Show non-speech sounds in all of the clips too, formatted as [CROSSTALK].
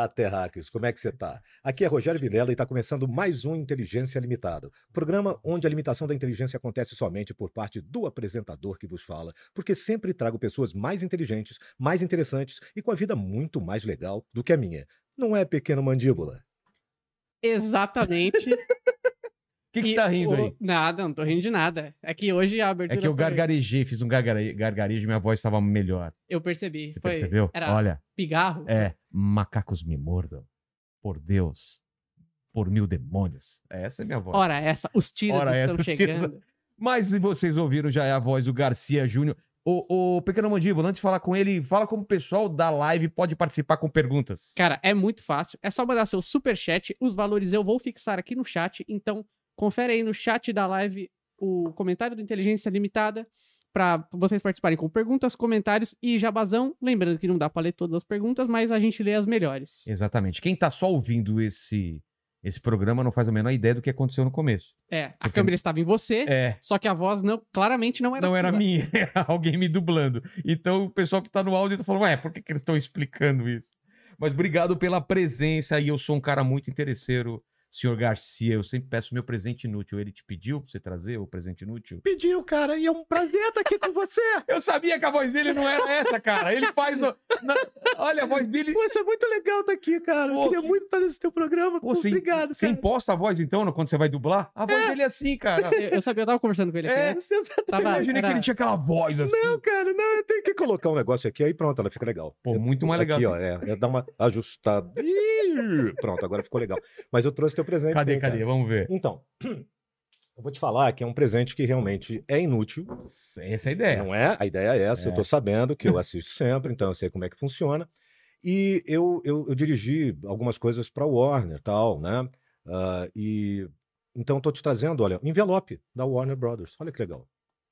Olá, terráqueos, como é que você tá? Aqui é Rogério Vilela e está começando mais um Inteligência Limitada, programa onde a limitação da inteligência acontece somente por parte do apresentador que vos fala, porque sempre trago pessoas mais inteligentes, mais interessantes e com a vida muito mais legal do que a minha. Não é, pequeno mandíbula? Exatamente. [LAUGHS] O que, que E você tá rindo o- aí? Nada, não tô rindo de nada. É que hoje a É abertura que eu foi- gargarejei, fiz um gargare- gargarejo e minha voz estava melhor. Eu percebi. Você foi... percebeu? Era Olha, pigarro. é, macacos me mordam. Por Deus. Por mil demônios. Essa é minha voz. Ora essa, os tiros Ora estão essa, os tiros- chegando. Mas se vocês ouviram, já é a voz do Garcia Júnior. Ô, ô, Pequeno Mandíbula, antes de falar com ele, fala como o pessoal da live pode participar com perguntas. Cara, é muito fácil. É só mandar seu super chat. Os valores eu vou fixar aqui no chat. Então, confere aí no chat da live o comentário do Inteligência Limitada para vocês participarem com perguntas, comentários e jabazão. Lembrando que não dá pra ler todas as perguntas, mas a gente lê as melhores. Exatamente. Quem tá só ouvindo esse, esse programa não faz a menor ideia do que aconteceu no começo. É, a Porque- câmera estava em você, É. só que a voz não, claramente não era não era sua. minha, [LAUGHS] era alguém me dublando. Então o pessoal que tá no áudio tá falando, ué, por que, que eles estão explicando isso? Mas obrigado pela presença e eu sou um cara muito interesseiro, senhor Garcia. Eu sempre peço meu presente inútil. Ele te pediu pra você trazer o presente inútil? Pediu, cara, e é um prazer estar aqui com você. [LAUGHS] Eu sabia que a voz dele não era essa, cara. Ele faz. no- na- Olha, a voz dele. Poxa, é muito legal estar aqui, cara. Pô, Eu queria que- muito estar nesse teu programa. Pô, Pô, você, obrigado, você cara. imposta a voz então quando você vai dublar? A voz dele é assim, cara. Eu, eu sabia, eu tava conversando com ele aqui É, antes. Você tá- Tava, Eu imaginei era- que ele tinha aquela voz assim. Não, cara, não, eu tenho que colocar um negócio aqui, aí pronto, ela fica legal. Pô, muito mais legal Aqui, assim. ó, é, é dar uma ajustada. Ih, pronto, agora ficou legal. Mas eu trouxe teu presente. Cadê, sim, cadê? cara. Vamos ver. Então, [CLEARS THROAT] eu vou te falar que é um presente que realmente é inútil. Essa é a ideia. Não é? A ideia é essa, eu É. tô sabendo que eu [LAUGHS] assisto sempre, então eu sei como é que funciona. E eu, eu, eu dirigi algumas coisas para Warner e tal, né? Ah, e então eu tô te trazendo, olha, envelope da Warner Brothers. Olha que legal.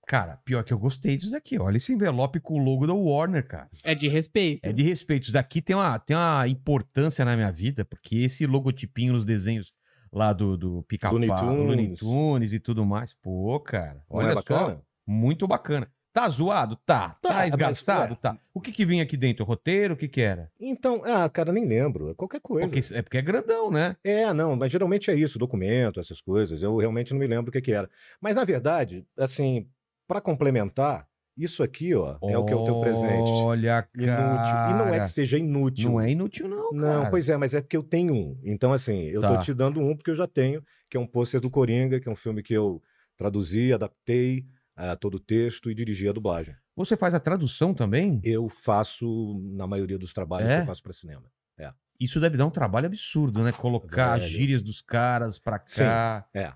Cara, pior que eu gostei disso daqui. Olha esse envelope com o logo da Warner, cara. É de respeito. É de respeito. Isso daqui tem uma, tem uma importância na minha vida, porque esse logotipinho nos desenhos lá do, do Pica-Pau, Looney. Looney Tunes e tudo mais. Pô, cara. Olha é só. bacana? Muito bacana. Tá zoado? Tá. Tá, Tá, ué. Tá. O que que vinha aqui dentro? Roteiro? O que que era? Então, ah, cara, nem lembro. É qualquer coisa. Porque, é porque é grandão, né? É, não, mas geralmente é isso, documento, essas coisas. Eu realmente não me lembro o que, que era. Mas, na verdade, assim, para complementar, isso aqui, ó, é o que é o teu presente. Olha, Inútil. cara. E não é que seja inútil. Não é inútil, não, Não, cara. pois é, mas é porque eu tenho um. Então, assim, eu Tá. tô te dando um porque eu já tenho, que é um pôster do Coringa, que é um filme que eu traduzi, adaptei a todo o texto e dirigi a dublagem. Você faz a tradução também? Eu faço, na maioria dos trabalhos É? que eu faço para cinema. Isso deve dar um trabalho absurdo, né? Colocar as Velho. gírias dos caras pra cá. É,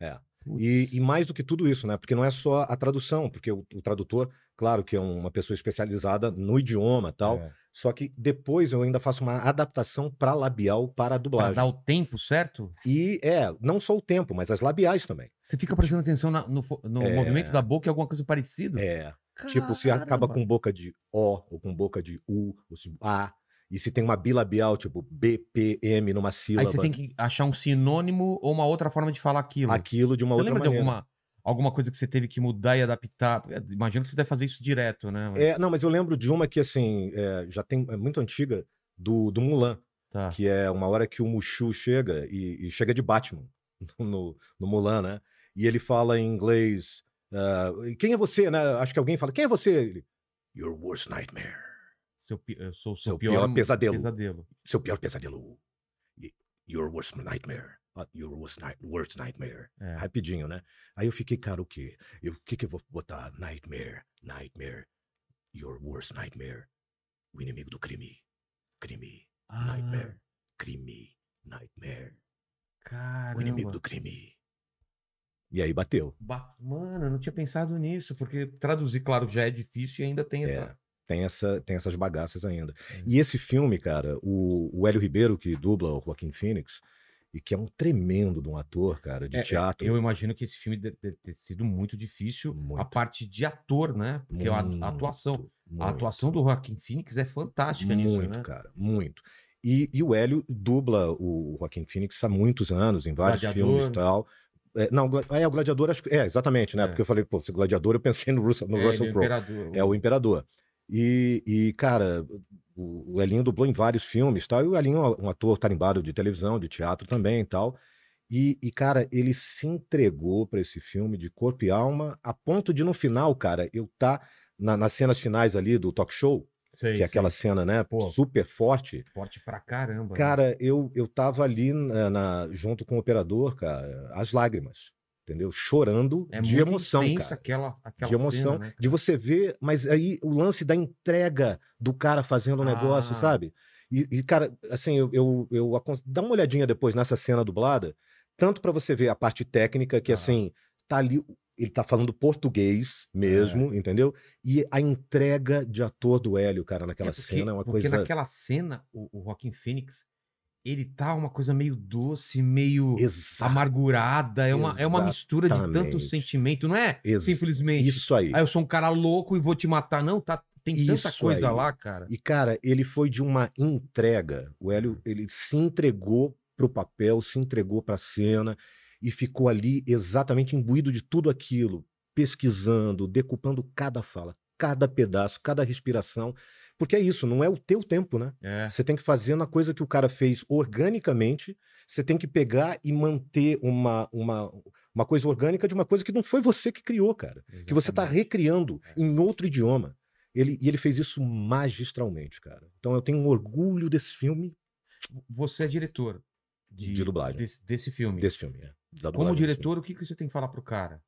é. E, e mais do que tudo isso, né? Porque não é só a tradução, porque o, o tradutor, claro que é uma pessoa especializada no idioma e tal, É. só que depois eu ainda faço uma adaptação para labial para a Pra dublagem. dar o tempo certo? E é, não só o tempo, mas as labiais também. Você fica prestando atenção na- no, no É. movimento da boca e alguma coisa parecida? É, tipo, se acaba Caramba. com boca de O ou com boca de U, ou se A, e se tem uma bilabial, tipo B, P, M numa Aí sílaba, você tem que achar um sinônimo ou uma outra forma de falar aquilo. aquilo de uma você outra lembra maneira. de alguma, alguma coisa que você teve que mudar e adaptar? É, Imagino que você deve fazer isso direto, né? Mas- É, não, mas eu lembro de uma que, assim, é, já tem, é muito antiga, do, do Mulan. Tá. que é uma hora que o Mushu chega e, e chega de Batman [LAUGHS] no, no Mulan, né? E ele fala em inglês. ah, quem é você, né? Acho que alguém fala, quem é você? Ele, Your worst nightmare. Seu, eu sou o seu, Seu pior, pior pesadelo. pesadelo. Seu pior pesadelo. Your worst nightmare. Your worst, night, worst nightmare. É. Rapidinho, né? Aí eu fiquei, cara, o quê? Eu- O que, que eu vou botar? Nightmare, nightmare. Your worst nightmare. O inimigo do crime. Crime. Ah, Nightmare. Crime. Nightmare. Caramba. O inimigo do crime. E aí bateu. Ba- Mano, eu não tinha pensado nisso, porque traduzir, claro, já é difícil e ainda tem É. Tem, essa, tem essas bagaças ainda. É. E esse filme, cara, o, o Hélio Ribeiro, que dubla o Joaquim Phoenix, e que é um tremendo de um ator, cara, de É, é, teatro. Eu imagino que esse filme deve ter sido muito difícil. Muito. A parte de ator, né? Porque a, a atuação. Muito, A atuação do Joaquim Phoenix é fantástica nisso, Muito, né? cara, muito. E, e o Hélio dubla o Joaquim Phoenix há muitos anos, em vários Gladiador. filmes e tal. É, não, é, o Gladiador, acho que. É, exatamente, né? É. Porque eu falei, pô, se Gladiador, eu pensei no Russell, no É, Russell é o Crowe. imperador. É o Imperador. E, e, cara, o, o Elinho dublou em vários filmes tal. E o Elinho é um ator tarimbado de televisão, de teatro também e tal. E, e, cara, ele se entregou pra esse filme de corpo e alma, a ponto de, no final, cara, eu tá na- nas cenas finais ali do talk show, Sei, que é aquela sei. cena, né, Pô. super forte. Forte pra caramba. né? Cara, eu, eu tava ali na, na- junto com o operador, cara, as lágrimas, entendeu? Chorando é de emoção, cara aquela, aquela de emoção, cena, né, de você ver, mas aí o lance da entrega do cara fazendo o negócio, Ah. sabe? E, e, cara, assim, eu, eu, eu acon- dá uma olhadinha depois nessa cena dublada, tanto pra você ver a parte técnica, que Ah. assim, tá ali, ele tá falando português mesmo, É. entendeu? E a entrega de ator do Hélio, cara, naquela É porque- cena é uma porque coisa naquela cena, o, o Joaquim Phoenix, ele tá uma coisa meio doce, meio exata, amargurada. É uma, é uma mistura de tanto sentimento. Não é Ex- simplesmente. isso aí. Ah, eu sou um cara louco e vou te matar. Não, tá, tem tanta Isso coisa aí. lá, cara. E, cara, ele foi de uma entrega. O Hélio, ele se entregou pro papel, se entregou pra cena e ficou ali exatamente imbuído de tudo aquilo, pesquisando, decupando cada fala, cada pedaço, cada respiração. Porque é isso, não é o teu tempo, né? É. Você tem que fazer uma coisa que o cara fez organicamente, você tem que pegar e manter uma, uma, uma coisa orgânica de uma coisa que não foi você que criou, cara. Que você está Exatamente. recriando em outro idioma. Ele, e ele fez isso magistralmente, cara. Então eu tenho um orgulho desse filme, Você é diretor de, De dublagem. Desse, desse filme. desse filme. é, Como diretor, o que, que você tem que falar pro cara?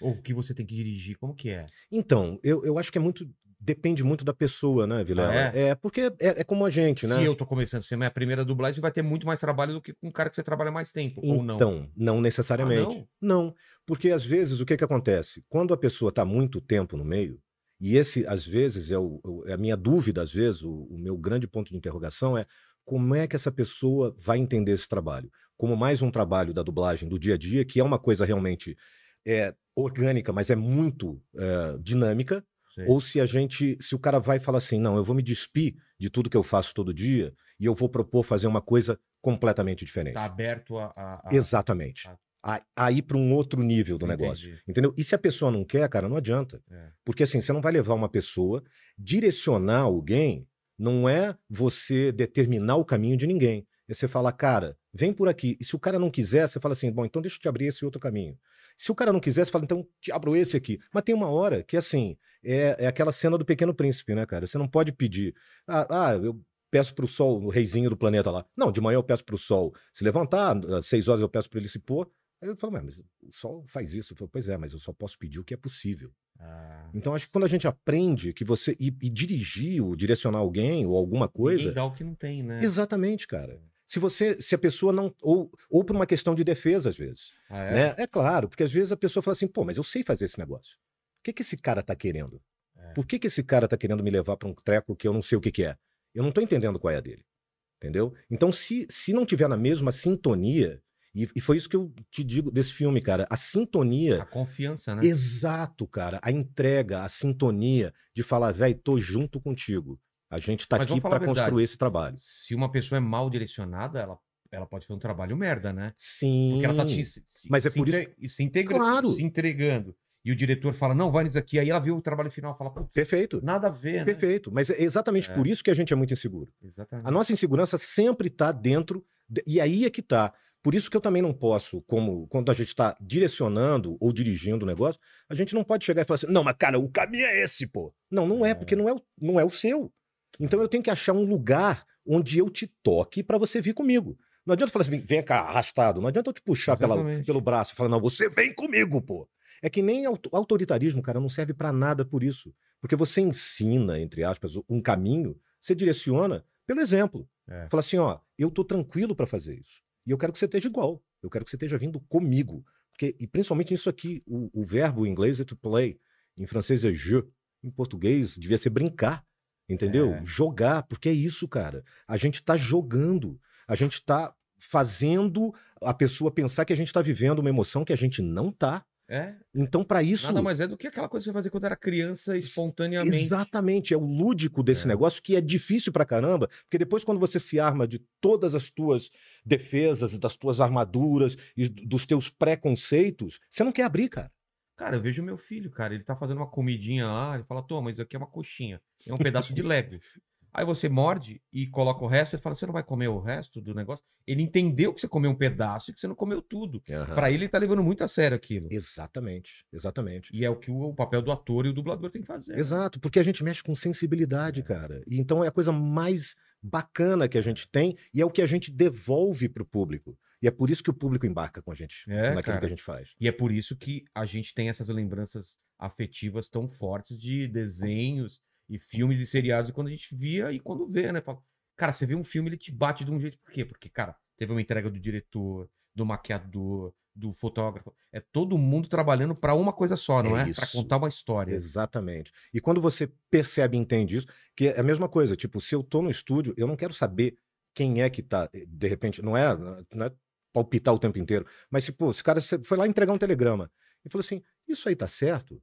Ou o que você tem que dirigir? Como que é? Então, eu, eu acho que é muito. Depende muito da pessoa, né, Vilela? Ah, é? porque é, é como a gente, né? Se eu tô começando a ser minha primeira dublagem, você vai ter muito mais trabalho do que com um cara que você trabalha mais tempo, ou não? Então, não necessariamente. Ah, não? porque às vezes o que, que acontece? Quando a pessoa está muito tempo no meio, e esse às vezes é, o- o- é a minha dúvida, às vezes, o, o meu grande ponto de interrogação é como é que essa pessoa vai entender esse trabalho? Como mais um trabalho da dublagem do dia a dia, que é uma coisa realmente é, orgânica, mas é muito é, dinâmica, Ou se a gente, se o cara vai falar assim, não, eu vou me despir de tudo que eu faço todo dia e eu vou propor fazer uma coisa completamente diferente. Tá aberto a. a- a- Exatamente. A, ir para um outro nível do negócio. Entendi. Entendeu? E se a pessoa não quer, cara, não adianta. É. Porque assim, você não vai levar uma pessoa, direcionar alguém, não é você determinar o caminho de ninguém. É você falar, cara, vem por aqui. E se o cara não quiser, você fala assim, bom, então deixa eu te abrir esse outro caminho. Se o cara não quiser, você fala, então te abro esse aqui. Mas tem uma hora que, assim, é, é aquela cena do Pequeno Príncipe, né, cara? Você não pode pedir, ah, ah eu peço pro sol, o reizinho do planeta lá. Não, de manhã eu peço pro sol se levantar, às seis horas eu peço para ele se pôr. Aí eu falo, "Ué, mas o sol faz isso. Eu falo, pois é, mas eu só posso pedir o que é possível. Ah, Então, acho que quando a gente aprende que você. E, e dirigir, ou direcionar alguém, ou alguma coisa. Ninguém dá o que não tem, né? Exatamente, cara. Se você. Se a pessoa não. Ou, ou por uma questão de defesa, às vezes. Ah, é? Né? É claro, porque às vezes a pessoa fala assim, pô, mas eu sei fazer esse negócio. O que, que esse cara tá querendo? É. Por que, que esse cara tá querendo me levar para um treco que eu não sei o que, que é? Eu não tô entendendo qual é a dele. Entendeu? Então, se, se não tiver na mesma sintonia, e, e foi isso que eu te digo desse filme, cara, a sintonia A confiança, né? Exato, cara. A entrega, a sintonia de falar, velho, tô junto contigo. A gente tá Mas aqui vamos falar pra a verdade. construir esse trabalho. Se uma pessoa é mal direcionada, ela, ela pode fazer um trabalho merda, né? Sim. Porque ela tá se- Mas é por isso- se, integra, Claro. se entregando. E o diretor fala, não, vai nisso aqui. Aí ela vê o trabalho final e fala, putz, Perfeito. nada a ver, né? Perfeito. Mas é exatamente É. por isso que a gente é muito inseguro. Exatamente. A nossa insegurança sempre tá dentro. de- E aí é que tá. Por isso que eu também não posso, como quando a gente está direcionando ou dirigindo o negócio, a gente não pode chegar e falar assim, não, mas cara, o caminho é esse, pô. Não, não é, É. porque não é, o- não é o seu. Então eu tenho que achar um lugar onde eu te toque para você vir comigo. Não adianta falar assim, vem- cá, arrastado. Não adianta eu te puxar pela, pelo braço e falar, não, você vem comigo, pô. É que nem auto- autoritarismo, cara, não serve para nada por isso. Porque você ensina, entre aspas, um caminho, você direciona pelo exemplo. É. Fala assim, ó, eu tô tranquilo para fazer isso. E eu quero que você esteja igual. Eu quero que você esteja vindo comigo. Porque, e principalmente isso aqui, o, o verbo em inglês é to play, em francês é je, em português devia ser brincar, entendeu? É. Jogar, porque é isso, cara. A gente tá jogando, a gente tá fazendo a pessoa pensar que a gente está vivendo uma emoção que a gente não tá. É, Então, para isso. nada mais é do que aquela coisa que você fazia quando era criança, espontaneamente. Exatamente, é o lúdico desse É. negócio que é difícil pra caramba, porque depois quando você se arma de todas as tuas defesas, das tuas armaduras e dos teus preconceitos, você não quer abrir, cara. Cara, eu vejo meu filho, cara, ele tá fazendo uma comidinha lá, ele fala, toma, mas isso aqui é uma coxinha, é um pedaço de Lego. Aí você morde e coloca o resto, ele fala, você não vai comer o resto do negócio? Ele entendeu que você comeu um pedaço e que você não comeu tudo. Pra ele, ele tá levando muito a sério aquilo. Exatamente, exatamente. E é o que o, o papel do ator e o dublador tem que fazer. né? Exato, porque a gente mexe com sensibilidade, cara. E então é a coisa mais bacana que a gente tem e é o que a gente devolve pro público. E é por isso que o público embarca com a gente É, naquilo cara. que a gente faz. E é por isso que a gente tem essas lembranças afetivas tão fortes de desenhos e filmes e seriados quando a gente via e quando vê, né? Fala, cara, você vê um filme, ele te bate de um jeito. Por quê? Porque, cara, teve uma entrega do diretor, do maquiador, do fotógrafo. É todo mundo trabalhando pra uma coisa só, não É é? Isso. contar uma história. Exatamente. E quando você percebe e entende isso, que é a mesma coisa, tipo, se eu tô no estúdio, eu não quero saber quem é que tá, de repente, não é, não é palpitar o tempo inteiro, mas se, pô, esse cara foi lá entregar um telegrama e falou assim, isso aí tá certo?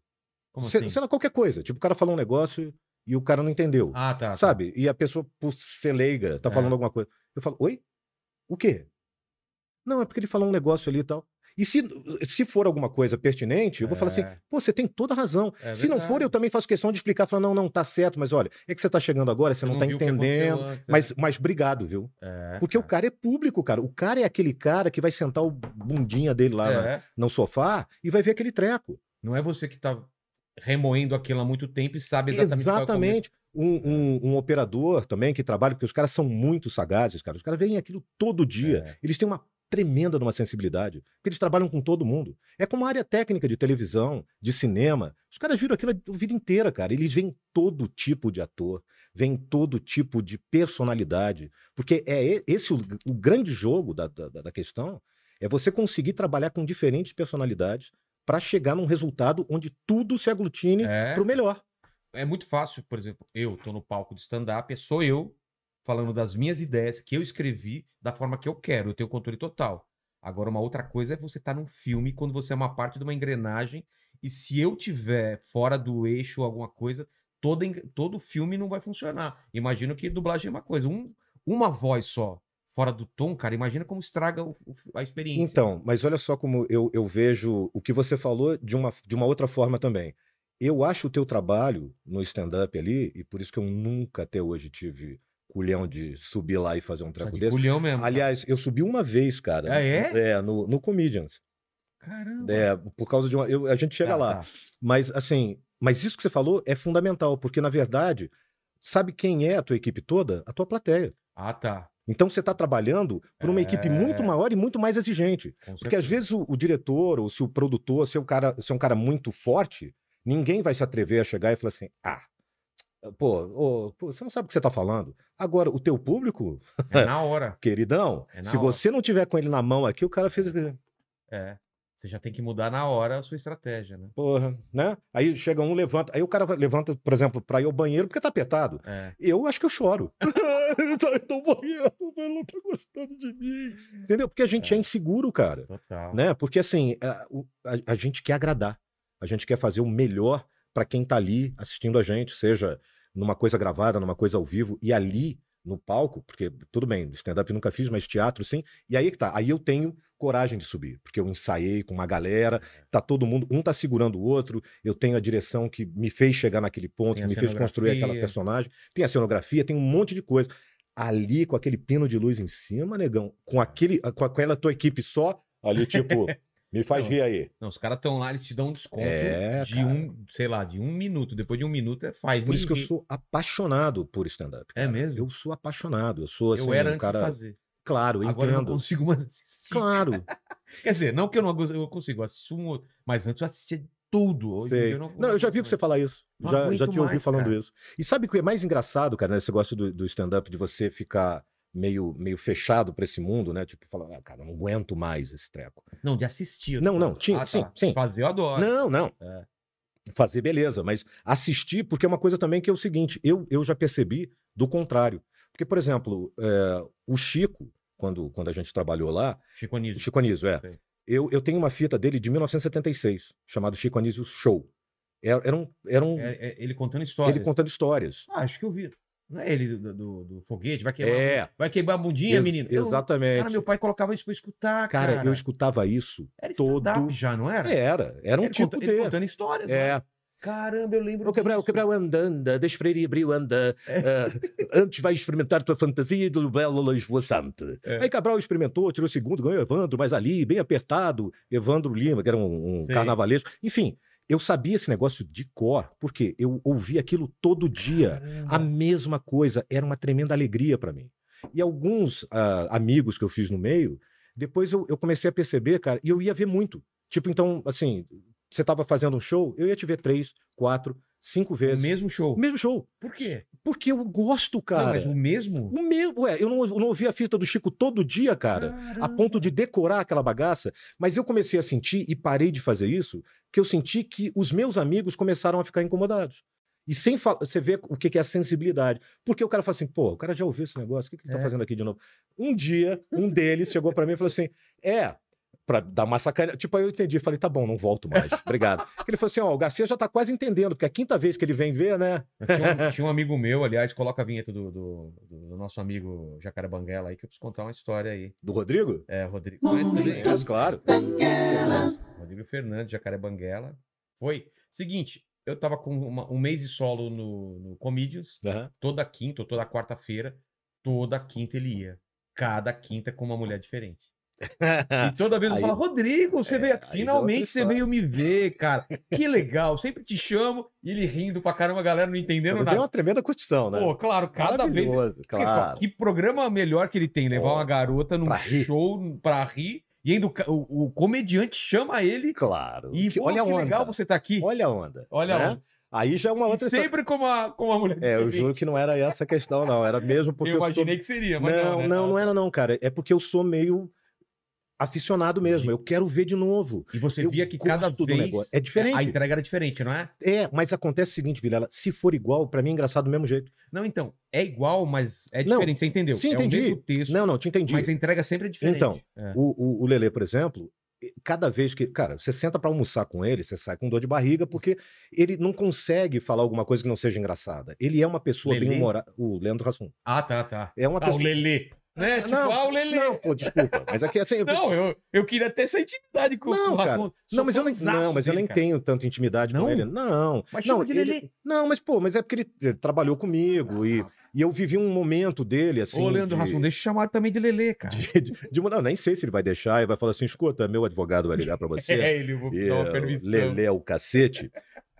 Como assim? sei lá, qualquer coisa. Tipo, o cara falou um negócio e o cara não entendeu. Ah, tá. tá. sabe? E a pessoa, por ser leiga, tá É. falando alguma coisa. Eu falo, oi? O quê? Não, é porque ele falou um negócio ali e tal. E se, se for alguma coisa pertinente, eu vou falar assim, É. pô, você tem toda a razão. É se não for, eu também faço questão de explicar, falar, não, não, tá certo, mas olha, é que você tá chegando agora, você, não, tá viu o que aconteceu entendendo. é. Mas, mas obrigado, viu? É, Porque o cara é público, cara. O cara é aquele cara que vai sentar o bundinha dele lá na- É. no sofá e vai ver aquele treco. Não é você que tá remoendo aquilo há muito tempo e sabe exatamente, é. Exatamente. Um, um- um operador também que trabalha, porque os caras são muito sagazes, cara. Os caras veem aquilo todo dia. É. Eles têm uma tremenda de uma sensibilidade, porque eles trabalham com todo mundo. É como a área técnica de televisão, de cinema. Os caras viram aquilo a vida inteira, cara. Eles veem todo tipo de ator, veem todo tipo de personalidade, porque é esse o, o grande jogo da, da, da questão, é você conseguir trabalhar com diferentes personalidades para chegar num resultado onde tudo se aglutine É. pro melhor. é muito fácil, por exemplo, eu tô no palco de stand-up, é sou eu falando das minhas ideias que eu escrevi da forma que eu quero, eu tenho controle total. Agora, uma outra coisa é você estar num filme quando você é uma parte de uma engrenagem e se eu tiver fora do eixo alguma coisa, toda, en- todo filme não vai funcionar. Imagino que dublagem é uma coisa, um, uma voz só fora do tom, cara, imagina como estraga o- o- a experiência. Então, mas olha só como eu, eu vejo o que você falou de uma, de uma outra forma também. Eu acho o teu trabalho no stand-up ali, e por isso que eu nunca até hoje tive culhão de subir lá e fazer um treco de desse. culhão mesmo. cara. Aliás, eu subi uma vez, cara. Ah, é? É, no, no Comedians. Caramba. É, por causa de uma. eu- a gente chega Tá, lá. tá. Mas, assim, mas isso que você falou é fundamental, porque, na verdade, sabe quem é a tua equipe toda? A tua plateia. Ah, tá. Então você está trabalhando por uma equipe muito É. maior e muito mais exigente. Porque às vezes o, o diretor, ou se o produtor, se é, um cara, se é um cara muito forte, ninguém vai se atrever a chegar e falar assim: ah, pô, ô, pô, você não sabe o que você está falando. Agora, o teu público, É na [LAUGHS] hora. queridão, É na se hora. você não tiver com ele na mão aqui, o cara fez. É. Você já tem que mudar na hora a sua estratégia, né? Porra, né? Aí chega um, levanta. Aí o cara levanta, por exemplo, para ir ao banheiro porque tá apertado. É. Eu acho que eu choro. [LAUGHS] ele tá indo ao banheiro, ele não tá gostando de mim. Entendeu? Porque a gente é, É. inseguro, cara. Total. né? Porque assim, a, o- a- a gente quer agradar, a gente quer fazer o melhor para quem tá ali assistindo a gente, seja numa coisa gravada, numa coisa ao vivo, e ali no palco, porque tudo bem, stand-up nunca fiz, mas teatro sim, e aí que tá, aí eu tenho coragem de subir, porque eu ensaiei com uma galera, tá todo mundo, um tá segurando o outro, eu tenho a direção que me fez chegar naquele ponto, Tem que me fez construir aquela personagem, tem a cenografia, tem um monte de coisa. Ali, com aquele pino de luz em cima, negão, com, aquele, com aquela tua equipe só, ali, tipo, [LAUGHS] me faz Não, rir aí. Não, os caras estão lá, eles te dão um desconto É, de cara. um, sei lá, de um minuto. Depois de um minuto é faz. Por isso que eu rir. sou apaixonado por stand-up. É mesmo? Eu sou apaixonado. Eu sou assim, Eu era um antes cara. de fazer. Claro, eu Agora eu não entendo. consigo mais assistir. Claro. [LAUGHS] Quer dizer, não que eu não eu consigo, eu assisto um outro. Mas antes eu assistia tudo. Hoje sei. eu não, Não, eu já vi você falar isso. Não Já, já te ouvi mais, falando cara. isso. E sabe o que é mais engraçado, cara, nesse negócio do, do stand-up, de você ficar meio, meio fechado pra esse mundo, né? Tipo, falar, ah, cara, eu não aguento mais esse treco. Não, de assistir. Não, não, falando. tinha- Ah, sim, tá. sim. Fazer eu adoro. Não, não. É. Fazer, beleza, mas assistir, porque é uma coisa também que é o seguinte, eu, eu já percebi do contrário. Porque, por exemplo, é, o Chico, quando, quando a gente trabalhou lá, Chico Anísio. Chico Anísio, é. Sei. Eu, eu tenho uma fita dele de 1976, chamado Chico Anísio Show. Era, era um, era um É, é ele contando histórias. ele contando histórias. Ah, acho que eu vi. Não é ele do, do- do foguete? Vai queimar, É. vai queimar a bundinha, Ex- menino? Eu- Exatamente. cara, meu pai colocava isso pra escutar, cara. Cara, eu escutava isso Era todo. já, não era? Era, era um ele tipo conta- de. ele contando histórias. né? É. Caramba, eu lembro O Cabral, o disso. Cabral andando, deixa para ir abrir anda. ah, antes vai experimentar tua fantasia do belo esvoaçante. É. Aí Cabral experimentou, tirou o segundo, ganhou Evandro, mas ali, bem apertado, Evandro Lima, que era um, um carnavalesco. Enfim, eu sabia esse negócio de cor, porque eu ouvia aquilo todo dia. Caramba. A mesma coisa, era uma tremenda alegria para mim. E alguns ah, amigos que eu fiz no meio, depois eu, eu comecei a perceber, cara, e eu ia ver muito. Tipo, então, assim, você tava fazendo um show, eu ia te ver três, quatro, cinco O vezes. mesmo show. O mesmo show. Por quê? Porque eu gosto, Não, cara. mas o mesmo? O mesmo, ué, eu não, eu não ouvia a fita do Chico todo dia, cara. A ponto de decorar aquela bagaça. Mas eu comecei a sentir, e parei de fazer isso, que eu senti que os meus amigos começaram a ficar incomodados. E sem falar, você vê o que que é a sensibilidade. Porque o cara fala assim, pô, o cara já ouviu esse negócio, o que, que ele tá É. fazendo aqui de novo? Um dia, um deles chegou pra mim e falou assim: é. Pra dar uma sacanagem. Tipo, aí eu entendi. Falei, tá bom, não volto mais. [LAUGHS] Obrigado. Ele falou assim: ó, o Garcia já tá quase entendendo, porque é a quinta vez que ele vem ver, né? Tinha um, tinha um amigo meu, aliás, coloca a vinheta do, do, do nosso amigo Jacaré Banguela aí, que eu preciso contar uma história aí. Do Rodrigo? É, Rodrigo. Conhece também? Mas, claro. Rodrigo Fernandes, Jacaré Banguela. Foi. Seguinte, eu tava com uma- um mês de solo no, no Comedians, Aham. toda quinta ou toda quarta-feira. Toda quinta ele ia. Cada quinta com uma mulher diferente. [LAUGHS] E toda vez eu Aí- falo, Rodrigo, você É, veio aqui. é Finalmente você veio me ver, cara. Que legal. Sempre te chamo e ele rindo pra caramba, a galera não entendendo Mas é nada. uma tremenda curtição, né? Pô, claro, cada vez. Claro. Que programa melhor que ele tem? Levar Ó, uma garota num pra rir. show pra rir. E ainda o, o- o comediante chama ele. Claro. E Que- pô, olha a que onda. legal você tá aqui. Olha a onda. Olha né? onde. Aí já é uma E outra história. sempre com uma, com uma mulher É, eu juro que não era essa a questão, não. Era mesmo porque eu eu, sou- imaginei que seria, mas não. Não, né? não, não era não, cara. É porque eu sou meio aficionado mesmo. Eu quero ver de novo. E você Eu via que cada gosto do vez negócio. É diferente. a entrega era diferente, não é? É, mas acontece o seguinte, Vilela, se for igual, pra mim é engraçado do mesmo jeito. Não, então, é igual, mas é Não, diferente, você entendeu? sim, é entendi. o texto, Não, não, te entendi. mas a entrega sempre é diferente. Então, É. O, o, o Lelê, por exemplo, cada vez que. Cara, você senta pra almoçar com ele, você sai com dor de barriga, porque ele não consegue falar alguma coisa que não seja engraçada. Ele é uma pessoa Lelê? bem humorada. O Leandro Rassum. Ah, tá, tá. É uma Ah, o pessoa. Lelê. Né? Tipo, Não, ah, o Lelê. Não, pô, desculpa. Mas aqui assim. Não, eu, eu queria ter essa intimidade com, Não, com o. Sou Não, mas eu nem, não, mas eu dele, nem cara. tenho tanta intimidade Não? com ele. Não. Mas não, chama de ele- Lelê. não, mas pô, mas é porque ele, ele trabalhou comigo e, e eu vivi um momento dele assim. Ô, Leandro de, Rasmus, deixa eu chamar também de Lelê, cara. de, de, de- não, nem sei se ele vai deixar e vai falar assim: escuta, meu advogado vai ligar pra [LAUGHS] você. É, ele, eu vou E, dar uma eh, permissão. Lelé é o cacete.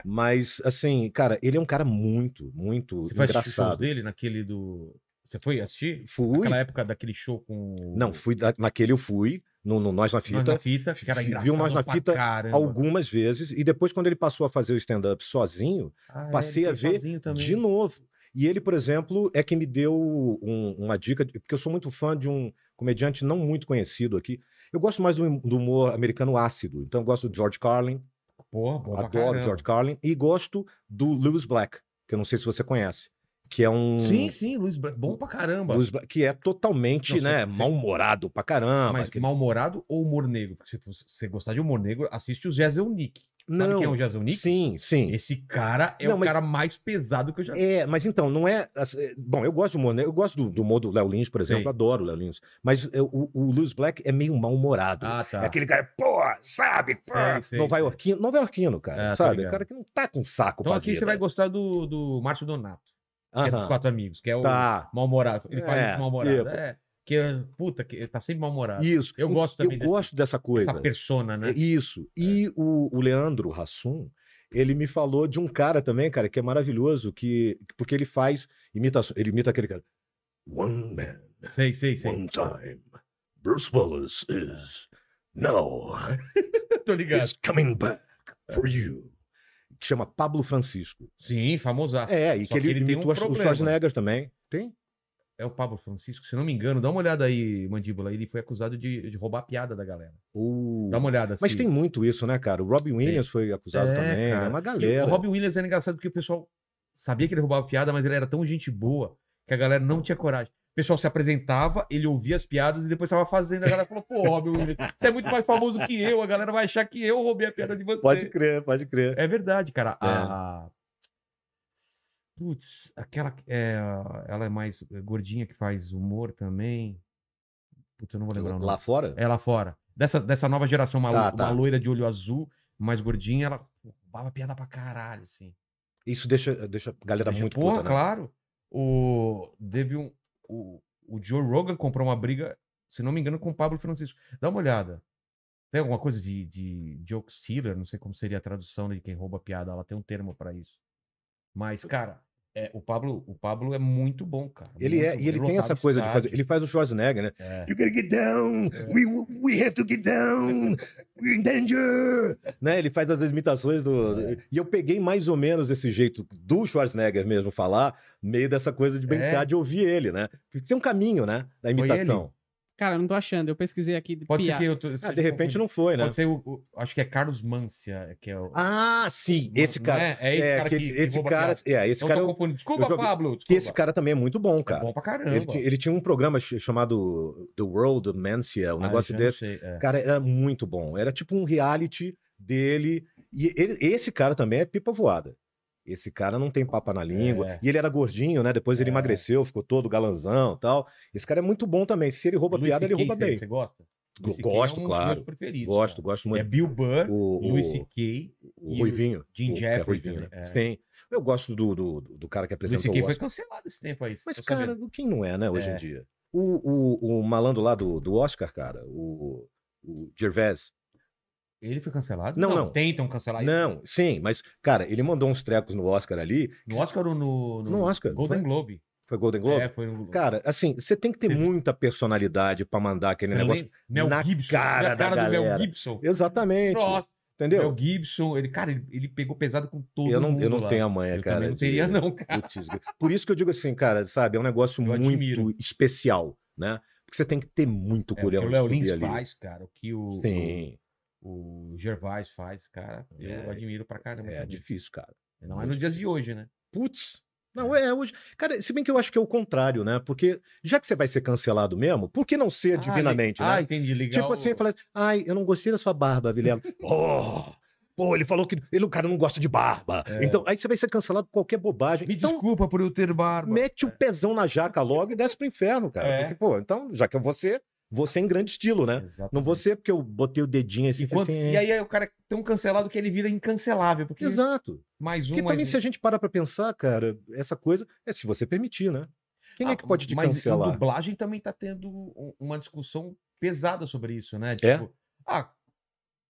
Mas, assim, cara, ele é um cara muito, muito Você engraçado. dele naquele do... Você foi assistir? Fui. Naquela época daquele show com... Não, fui naquele eu fui, no, no Nós na Nós Fita, na fita, que era Viu engraçado Nós na Fita caramba. algumas vezes. E depois, quando ele passou a fazer o stand-up sozinho, Ah, é, passei ele a ver de novo. E ele, por exemplo, é que me deu um- uma dica, porque eu sou muito fã de um comediante não muito conhecido aqui. Eu gosto mais do, do humor americano ácido. Então, eu gosto do George Carlin, pra adoro. George Carlin, e gosto do Lewis Black, que eu não sei se você conhece, que é um. Sim, sim, Luiz Bra- bom pra caramba. Black, que é totalmente, Não, né, mal-humorado pra caramba. Mas aquele- mal-humorado ou humor negro? Porque se você- gostar de humor negro, assiste o Jason Nick. Sabe Não, quem é o Jason Nick? Sim, sim. Esse cara é Não, o mas- cara mais pesado que eu já vi. É, mas então, não é. é, Bom, eu gosto do humor, né? Eu gosto do, do humor do Léo Lins, por exemplo, Sei. adoro o Léo Lins. Mas é, o, o Lewis Black é meio mal-humorado. Ah, tá. É aquele cara, pô, sabe? Pô, Nova Iorquino, Nova Iorquino, cara, É, tô sabe? O cara que não tá com saco Então aqui vida. você vai gostar do, do Márcio Donato, que é dos Quatro Amigos, que é o Tá, mal-humorado. Ele É, esse mal-humorado. tipo. É, que é, puta, que tá sempre mal-humorado. isso. Eu gosto também Eu desse- gosto dessa coisa. Essa persona, né? É Isso. E o, o Leandro Hassum, ele me falou de um cara também, cara, que é maravilhoso, que porque ele faz imitação, ele imita aquele cara. One man, Sei, sei, sei. one time. Bruce Willis is now [LAUGHS] Tô ligado. is coming back for you. Que chama Pablo Francisco. Sim, famosaço. É, e Só que ele, ele imitou um o. Schwarzenegger também. Tem? É o Pablo Francisco, se não me engano. Dá uma olhada aí, Mandíbula. Ele foi acusado de, de roubar a piada da galera. O... Dá uma olhada. Mas se- tem muito isso, né, cara? O Robin Williams foi acusado É, também, cara. né? Uma E galera. O Robin Williams era engraçado porque o pessoal sabia que ele roubava piada, mas ele era tão gente boa que a galera não tinha coragem. O pessoal se apresentava, ele ouvia as piadas e depois tava fazendo. A galera falou, pô, Robin Williams, você é muito mais famoso que eu. A galera vai achar que eu roubei a piada de você. Pode crer, pode crer. É verdade, cara. É. A... Putz, aquela. É, ela é mais gordinha que faz humor também. Putz, eu não vou lembrar. Lá fora? É lá fora. Dessa, dessa nova geração, uma, Tá, tá. uma loira de olho azul, mais gordinha, ela roubava piada pra caralho, assim. Isso deixa, deixa a galera Deixa- muito Porra, puta, né? claro. O, teve um, o, o Joe Rogan comprou uma briga, se não me engano, com o Pablo Francisco. Dá uma olhada. Tem alguma coisa de, de joke stealer? Não sei como seria a tradução de quem rouba piada. Ela tem um termo pra isso. Mas, cara, é, o, Pablo, o Pablo é muito bom, cara. Ele é, Muito e ele bom. tem essa coisa de fazer. estádio. Ele faz o Schwarzenegger, né? É. You gotta get down! We, we have to get down! We're in danger! [LAUGHS] né? Ele faz as imitações do. do- E eu peguei mais ou menos esse jeito do Schwarzenegger mesmo falar, meio dessa coisa de brincar É. de ouvir ele, né? Porque tem um caminho, né? Da imitação. Cara, eu não tô achando. Eu pesquisei aqui. de Pode ser que eu tô. Ah, de repente não foi, né? Pode ser o, o- Acho que é Carlos Mancia, que é o. Ah, sim! Esse cara. É, é esse é, cara que- que, que esse rouba cara, é, esse cara, eu- confundindo. Desculpa, eu Pablo. que Desculpa. esse cara também é muito bom, é cara. bom pra caramba. Ele, tinha- ele tinha um programa ch- chamado The World of Mancia, um Ah, negócio desse. sei, é. Cara, era muito bom. Era tipo um reality dele. E ele- esse cara também é pipa voada. Esse cara não tem papa na língua. É. E ele era gordinho, né? Depois ele É. emagreceu, ficou todo galanzão e tal. Esse cara é muito bom também. Se ele rouba Louis piada, ele C.K., rouba você- bem. Você gosta? Louis C.K. Gosto, é um claro. Gosto, cara. gosto É muito. Bill Burr, O, Louis C.K. o o Ruivinho. Jim que é né? é. Sim. Eu gosto do, do, do cara que Louis apresentou C.K. o foi Oscar. cancelado esse tempo aí. Mas, tô cara, sabendo. quem não é, né, hoje É. em dia? O, o, o malandro lá do, do Oscar, cara, o, o Gervais. Ele foi cancelado? Não, não. Tentam cancelar ele. Não, sim, mas, cara, ele mandou uns trecos no Oscar ali. No Oscar ou no, No Oscar, Golden foi? Globe? Foi Golden Globe? É, foi no Cara, assim, você tem que ter Você- muita personalidade pra mandar aquele Você negócio. lembra? Mel na Gibson. cara Olha a da cara do Mel galera. Gibson. Exatamente. Nossa, entendeu? Mel Gibson, ele, cara, ele, ele pegou pesado com todo eu não, mundo eu não lá. tenho a manha, Eu cara. também não de- teria, não, [LAUGHS] cara. Putz, Por isso que eu digo assim, cara, sabe, é um negócio Eu muito admiro. especial, né? Porque você tem que ter muito É, o que o de Léo Lins ali. faz, cara, o que o, Sim, o, o Gervais faz, cara, eu É. admiro pra caramba. é também. difícil, cara. Não é muito nos dias de hoje, né? Putz. Não, é hoje. Cara, se bem que eu acho que é o contrário, né? Porque já que você vai ser cancelado mesmo, por que não ser Ah, divinamente, né? Ah, entendi, legal. Tipo assim, falar, ai, eu não gostei da sua barba, Vilela. [LAUGHS] oh, pô, ele falou que ele, o cara não gosta de barba. É. Então, aí você vai ser cancelado por qualquer bobagem. Me então, desculpa por eu ter barba. mete o pezão na jaca logo e desce pro inferno, cara. É. Porque, pô, então, já que eu vou ser, ser em grande estilo, né? Exatamente. Não vou ser porque eu botei o dedinho assim. e Enquanto- assim, E é. aí é o cara é tão cancelado que ele vira incancelável, porque Exato. mais um, Porque também, se a gente parar pra pensar, cara, essa coisa é se você permitir, né? Quem é Ah, que pode te mas cancelar? dublagem também tá tendo um- uma discussão pesada sobre isso, né? É? Tipo, ah,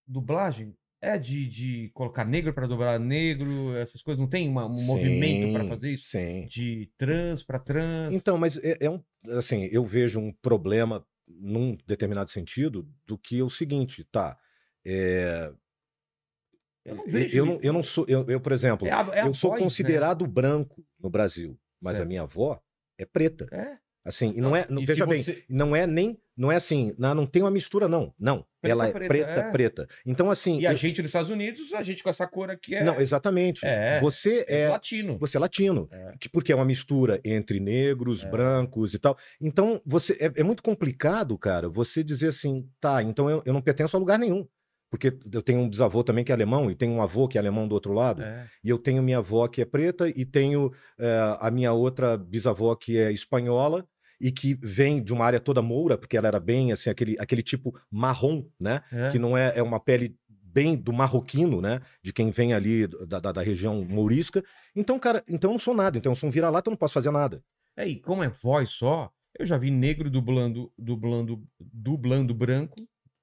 dublagem é de, de colocar negro pra dublar negro, essas coisas. Não tem uma- um movimento pra Sim, fazer isso? Sim. De trans pra trans. Então, mas é, é um. Assim, eu vejo um problema num determinado sentido do que o seguinte, tá? É, eu não eu, vejo. eu não, isso. eu não sou. Eu, eu, por exemplo, É a- é a eu sou voz, né? considerado branco no Brasil, mas a minha avó é preta. É. Assim, e não é. não- veja bem, você- não é nem. Não é assim, não, não tem uma mistura, não. Não. Preta, ela é preta, preta, é. preta. Então, assim. E a eu- gente nos Estados Unidos, a gente com essa cor aqui é, Não, exatamente. É, Você é é. latino. Você é latino, É. que- porque é uma mistura entre negros, É. brancos e tal. Então, você é, é muito complicado, cara, você dizer assim, tá, então eu, eu não pertenço a lugar nenhum. Porque eu tenho um bisavô também que é alemão, e tenho um avô que é alemão do outro lado, É. e eu tenho minha avó que é preta, e tenho eh, a minha outra bisavó que é espanhola, e que vem de uma área toda moura, porque ela era bem assim, aquele, aquele tipo marrom, né? É. que não é, é uma pele bem do marroquino, né? De quem vem ali da, da, da região mourisca. Então, cara, então eu não sou nada. Então eu sou um vira-lata, eu não posso fazer nada. É, e como é voz só, eu já vi negro dublando, dublando, dublando branco.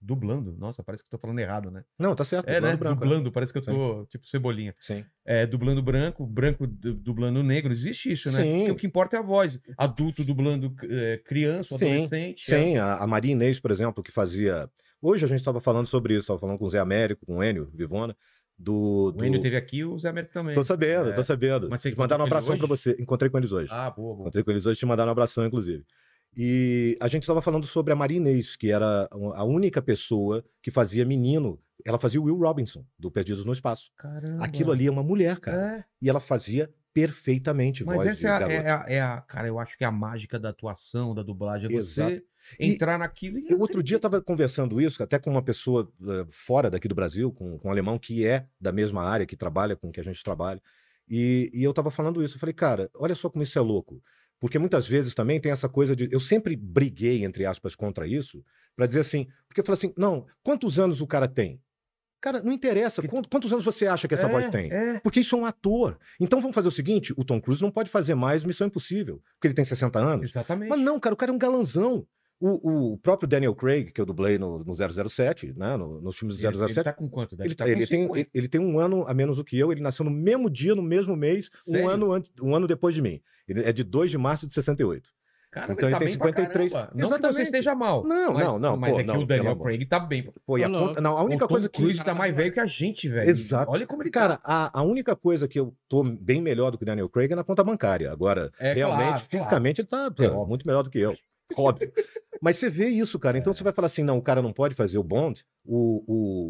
Dublando? Nossa, parece que eu tô falando errado, né? Não, tá certo. É, né? dublando branco, é. dublando, parece que eu tô tipo cebolinha. Sim. É, dublando branco, branco du- dublando negro, existe isso, né? Sim. Porque o que importa é a voz. Adulto dublando é, criança, Sim, adolescente. é- Sim, a, a Maria Inês, por exemplo, que fazia. Hoje a gente estava falando sobre isso, estava falando com o Zé Américo, com o Enio Vivona, do. O. Enio teve aqui, o Zé Américo também. Tô sabendo, É. tô sabendo. Mas você Te mandaram um abração hoje? você. Encontrei com eles hoje. Ah, boa, boa. Encontrei com eles hoje, te mandaram um abração, inclusive. E a gente estava falando sobre a Maria Inês, que era a única pessoa que fazia menino. Ela fazia o Will Robinson, do Perdidos no Espaço. Caramba. Aquilo ali é uma mulher, cara. É. E ela fazia perfeitamente Mas voz essa é a, é, a, é a- Cara, eu acho que é a mágica da atuação, da dublagem. É você Exato. E- entrar naquilo e. Eu outro dia estava conversando isso até com uma pessoa eh, fora daqui do Brasil, com, com um alemão que é da mesma área, que trabalha com o que a gente trabalha. E, e eu estava falando isso. Eu falei, cara, olha só como isso é louco. Porque muitas vezes também tem essa coisa de. Eu sempre briguei, entre aspas, contra isso, para dizer assim. Porque eu falei assim: não, quantos anos o cara tem? Cara, não interessa. Que- Quantos, quantos anos você acha que essa É, voz tem? É. Porque isso é um ator. Então vamos fazer o seguinte: o Tom Cruise não pode fazer mais Missão Impossível, porque ele tem 60 anos. Exatamente. Mas não, cara, o cara é um galanzão. O, o próprio Daniel Craig, que eu dublei no, no 007, né, no- nos filmes do ele, 007, ele tá com quanto? Deve ele, tá tá- com ele tem, 50. ele, ele tem um ano a menos do que eu, ele nasceu no mesmo dia, no mesmo mês, um Sério? ano, antes, um ano depois de mim. Ele é de 2 de março de 68. Caramba, então ele tá tem bem pra 53. caramba. Não que você Exatamente. esteja mal. Não, mas, não, não, Mas pô, é que não, o Daniel. Craig tá bem. Pô, e a conta- não, a única o coisa que. Cruise tá mais velho que a gente, velho. Exato. Olha como ele tá. Cara, a, a única coisa que eu tô bem melhor do que o Daniel Craig é na conta bancária. Agora, É, realmente, claro, claro. fisicamente, ele tá pô, É muito melhor do que eu. Óbvio. Mas você vê isso, cara. É. Então você vai falar assim: não, o cara não pode fazer o Bond, o,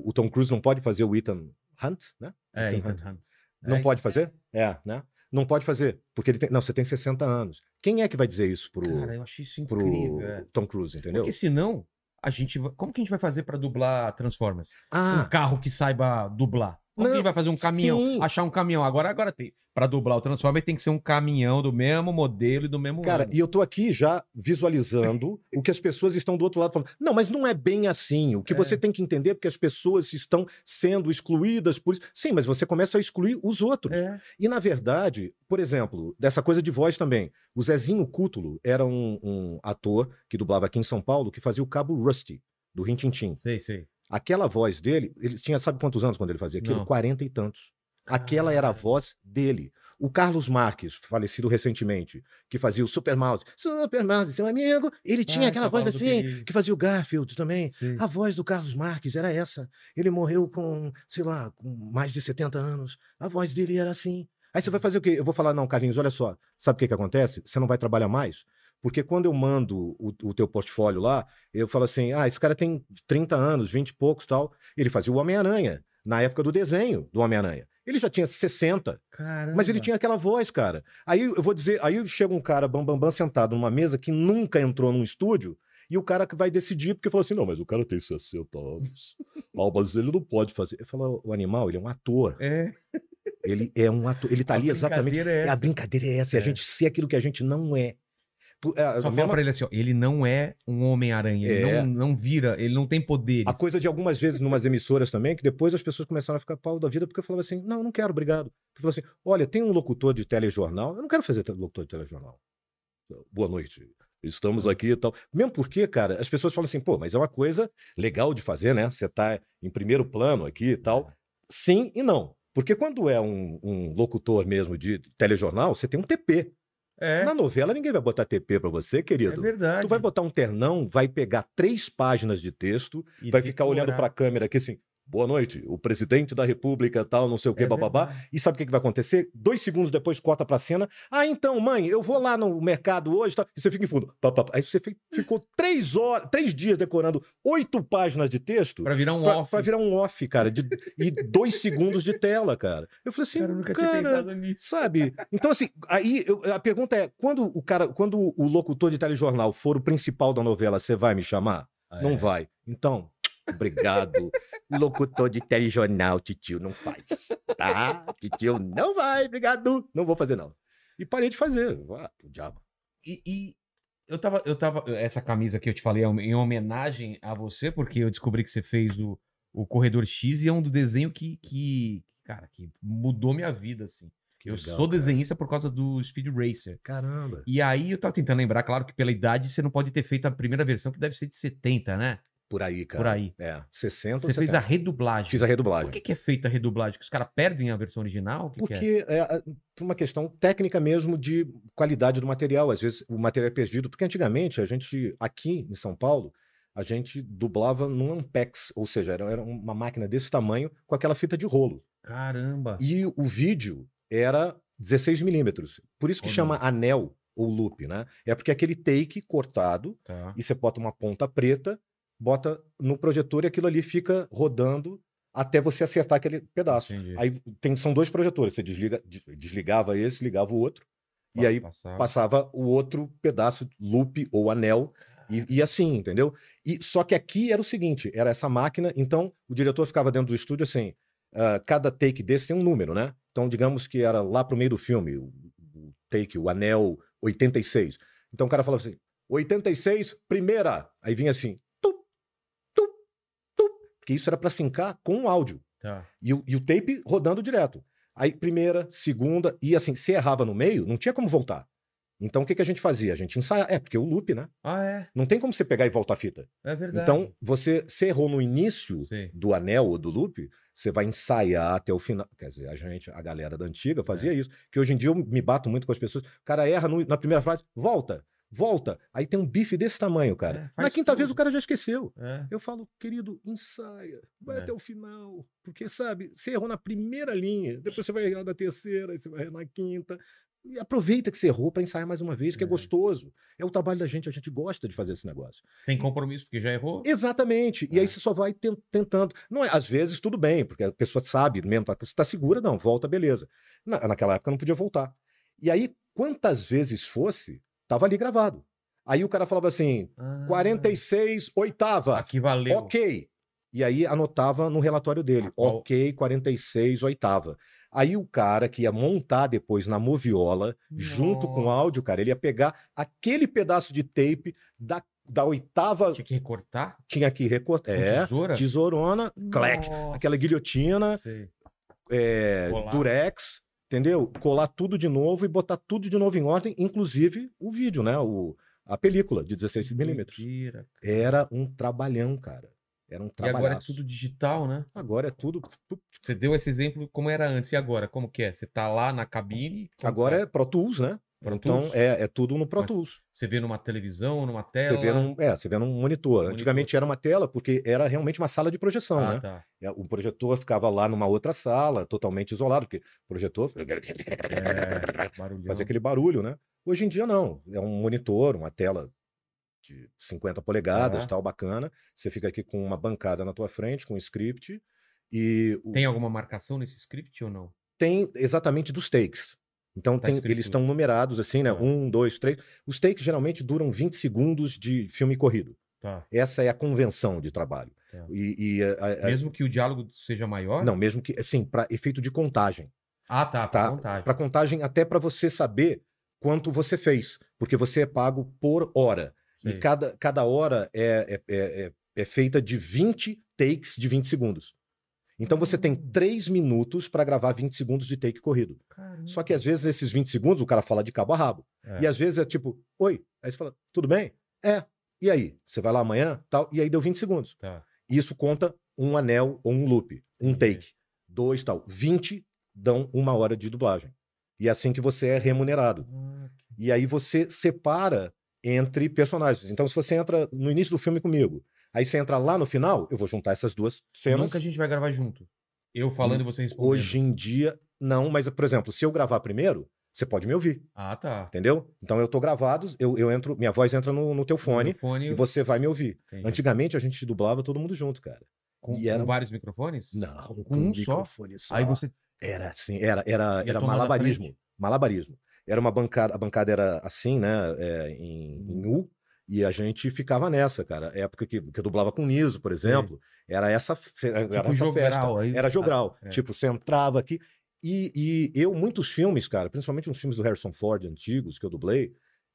o, o Tom Cruise não pode fazer o Ethan Hunt, né? É, Ethan Hunt. Hunt. Não É, pode fazer? É, né? Não pode fazer. Porque ele tem. Não, você tem 60 anos. Quem é que vai dizer isso pro, Cara, eu acho isso pro incrível. é. Tom Cruise, entendeu? Porque senão, a gente. Como que a gente vai fazer pra dublar Transformers? Um Ah, carro que saiba dublar. Não, vai fazer um caminhão? sim. Achar um caminhão. Agora, agora tem. Pra dublar o Transformer tem que ser um caminhão do mesmo modelo e do mesmo Cara, ano. e eu tô aqui já visualizando [LAUGHS] o que as pessoas estão do outro lado falando. Não, mas não é bem assim. O que É. você tem que entender é porque as pessoas estão sendo excluídas por isso. Sim, mas você começa a excluir os outros. É. E, na verdade, por exemplo, dessa coisa de voz também. O Zezinho Cútulo era um, um ator que dublava aqui em São Paulo que fazia o cabo Rusty, do Rintintim. Sei, sei. Aquela voz dele, ele tinha, sabe quantos anos quando ele fazia aquilo? Quarenta e tantos. Aquela era a voz dele. O Carlos Marques, falecido recentemente, que fazia o Super Mouse. Super Mouse, seu amigo. Ele tinha Ah, aquela tá voz falando do assim, que fazia o Garfield também. Sei. A voz do Carlos Marques era essa. Ele morreu com, sei lá, com mais de 70 anos. A voz dele era assim. Aí você vai fazer o quê? Eu vou falar, não, Carlinhos, olha só. Sabe o que, que acontece? Você não vai trabalhar mais. Porque quando eu mando o, o teu portfólio lá, eu falo assim: ah, esse cara tem 30 anos, 20 e poucos tal. Ele fazia o Homem-Aranha, na época do desenho do Homem-Aranha. Ele já tinha 60, Caramba. mas ele tinha aquela voz, cara. Aí eu vou dizer, aí chega um cara bambambam bam, bam, sentado numa mesa que nunca entrou num estúdio, e o cara que vai decidir, porque falou assim: não, mas o cara tem 60 anos. Ah, mas ele não pode fazer. Eu falo, o animal, ele é um ator. É. Ele é um ator. Ele tá A ali exatamente. é É, a essa. brincadeira é essa, é a gente ser aquilo que a gente não é. É, Só fala mesma- pra ele assim, ó, ele não é um Homem-Aranha, ele É. não, não vira, ele não tem poderes. A coisa de algumas vezes numas emissoras também, que depois as pessoas começaram a ficar pau da vida porque eu falava assim: não, não quero, obrigado. Eu falava assim: olha, tem um locutor de telejornal, eu não quero fazer locutor de telejornal. Boa noite. Estamos aqui e tal. Mesmo porque, cara, as pessoas falam assim, pô, mas é uma coisa legal de fazer, né? Você tá em primeiro plano aqui e tal. Sim e não. Porque quando é um, um locutor mesmo de telejornal, você tem um TP. É, Na novela, ninguém vai botar TP pra você, é querido. verdade. Tu vai botar um ternão, vai pegar três páginas de texto, E vai ficar olhando orar. pra câmera aqui assim, boa noite, o presidente da república tal, não sei o que, É bababá. verdade. E sabe o que, que vai acontecer? Dois segundos depois corta pra cena. Ah, então, mãe, eu vou lá no mercado hoje. Tá? E você fica em fundo. Pá, pá, pá. Aí você fi- ficou [LAUGHS] três horas, três dias decorando oito páginas de texto Pra virar um pra, off. pra virar um off, cara. de- e dois segundos de tela, cara. Eu falei assim, Cara, eu nunca tinha cara, pensado nisso. Sabe? Então, assim, aí eu- a pergunta é: quando o cara, quando o locutor de telejornal for o principal da novela, você vai me chamar? Não É. vai. Então, obrigado. locutor de telejornal, titio, não faz. Tá? Titio, não vai, obrigado. Não vou fazer, não. E parei de fazer. Ah, pro diabo. E, e eu tava, eu tava. Essa camisa que eu te falei é em homenagem a você, porque eu descobri que você fez o, o Corredor X e é um do desenho que, que, cara, que mudou minha vida, assim. Que eu legal, sou cara. desenhista por causa do Speed Racer. Caramba. E aí eu tava tentando lembrar, claro que pela idade você não pode ter feito a primeira versão, que deve ser de 70, né? Por aí, cara. Por aí. É, 60 Você ou fez a 70. redublagem. Fiz a redublagem. Por que, que é feita a redublagem? Que os caras perdem a versão original? Que que é? Porque é, é, por uma questão técnica mesmo de qualidade do material. Às vezes o material é perdido. Porque antigamente, a gente, aqui em São Paulo, a gente dublava num Ampex, ou seja, era, era uma máquina desse tamanho com aquela fita de rolo. Caramba. E o vídeo era 16 milímetros. Por isso que Olha. chama anel ou loop, né? É porque é aquele take cortado Tá. e você bota uma ponta preta, bota no projetor e aquilo ali fica rodando até você acertar aquele pedaço. Entendi. Aí tem, são dois projetores, você desliga, des- desligava esse, ligava o outro, e Pode aí passar. passava o outro pedaço, loop ou anel, e, e assim, entendeu? E Só que aqui era o seguinte, era essa máquina, então o diretor ficava dentro do estúdio assim, ah, cada take desse tem um número, né? Então digamos que era lá pro meio do filme, o, o take, o anel 86. Então o cara falava assim, 86, primeira. Aí vinha assim, porque isso era pra sincar com o áudio. Tá. E o, e o tape rodando direto. Aí, primeira, segunda, e assim, se errava no meio, não tinha como voltar. Então, o que, que a gente fazia? A gente ensaiava. É, porque o loop, né? Ah, é. Não tem como você pegar e voltar a fita. É verdade. Então, você se errou no início Sim. do anel ou do loop, você vai ensaiar até o final. Quer dizer, a gente, a galera da antiga fazia isso. Que hoje em dia eu me bato muito com as pessoas. O cara erra no- na primeira frase, volta, volta. Aí tem um bife desse tamanho, cara. É, Na quinta vez tudo. o cara já esqueceu. É. Eu falo, querido, ensaia, vai É. até o final. Porque, sabe, você errou na primeira linha, depois você vai errar na terceira, aí você vai errar na quinta. E aproveita que você errou para ensaiar mais uma vez, que é. É. gostoso. É o trabalho da gente, a gente gosta de fazer esse negócio. Sem compromisso, porque já errou. Exatamente. E É. aí você só vai ten- tentando. Não é, às vezes tudo bem, porque a pessoa sabe mesmo, você está segura, não, volta, beleza. Na- naquela época não podia voltar. E aí, quantas vezes fosse, tava ali gravado. Aí o cara falava assim: Ah, 46, oitava. Aqui valeu. Ok. E aí anotava no relatório dele, A qual- ok, 46, oitava. Aí o cara que ia montar depois na moviola, junto com o Nossa. áudio, cara, ele ia pegar aquele pedaço de tape da, da oitava, Tinha que recortar? tinha que recortar. É, tesoura? tesourona, Nossa. aquela guilhotina, é, durex, entendeu? Colar tudo de novo e botar tudo de novo em ordem, inclusive o vídeo, né? O, a película de 16 milímetros. Mentira. Era um trabalhão, cara. Era um E trabalhaço. agora é tudo digital, né? Agora é tudo. Você deu esse exemplo como era antes. E agora? Como que é? Você tá lá na cabine? Agora tá? é Pro Tools, né? Pro então Tools? é, é tudo no Pro Mas Tools. Você vê numa televisão, numa Você tela? vê, num, é, você vê num monitor. Monitor. Antigamente era uma tela, porque era realmente uma sala de projeção, Ah, né? tá. É, O projetor ficava lá numa outra sala, totalmente isolado, porque o projetor É, fazia aquele barulho, né? Hoje em dia não. É um monitor, uma tela de 50 polegadas, tal, bacana. Você fica aqui com uma bancada na tua frente, com um script. E o- Tem alguma marcação nesse script ou não? tem exatamente dos takes. Então Tá tem- eles estão numerados assim, né? Tá. Um, dois, três. Os takes geralmente duram 20 segundos de filme corrido. Tá. Essa é a convenção de trabalho. Tá. E, e, a- a- Mesmo que o diálogo seja maior? não, mesmo que assim, para efeito de contagem, Ah, tá. Pra tá? contagem. Para contagem até para você saber quanto você fez, porque você é pago por hora. E cada, cada hora é, é, é, é- é feita de 20 takes de 20 segundos. Então você tem. 3 minutos para gravar 20 segundos de take corrido. Caramba. Só que às vezes nesses 20 segundos o cara fala de cabo a rabo. É. E às vezes é tipo, oi. Aí você fala, tudo bem? É. E aí? Você vai lá amanhã? Tal. E aí deu 20 segundos. Tá. Isso conta um anel ou um loop. Um take. Dois tal. 20 dão uma hora de dublagem. E é assim que você é remunerado. Ah, E aí você separa entre personagens. Então, se você entra no início do filme comigo, aí você entra lá no final, eu vou juntar essas duas cenas. Nunca a gente vai gravar junto. Eu falando e você respondendo. Hoje em dia, não. Mas, por exemplo, se eu gravar primeiro, você pode me ouvir. Ah, tá. Entendeu? Então eu tô gravado, eu, eu entro, minha voz entra no, no teu fone No fone e você vai me ouvir. Entendi. Antigamente a gente dublava todo mundo junto, cara. com, era- com vários microfones? Não, Com um só? microfone só. Aí você. Era assim, era, era, era malabarismo. Malabarismo. Era uma bancada, a bancada era assim, né? é, em, em U, e a gente ficava nessa, cara. Época que, que eu dublava com Niso, por exemplo, era essa, fe- era essa festa. jogral, aí- Era jogral. Ah, é. Tipo, você entrava aqui. E, e eu, muitos filmes, cara, principalmente uns filmes do Harrison Ford antigos que eu dublei,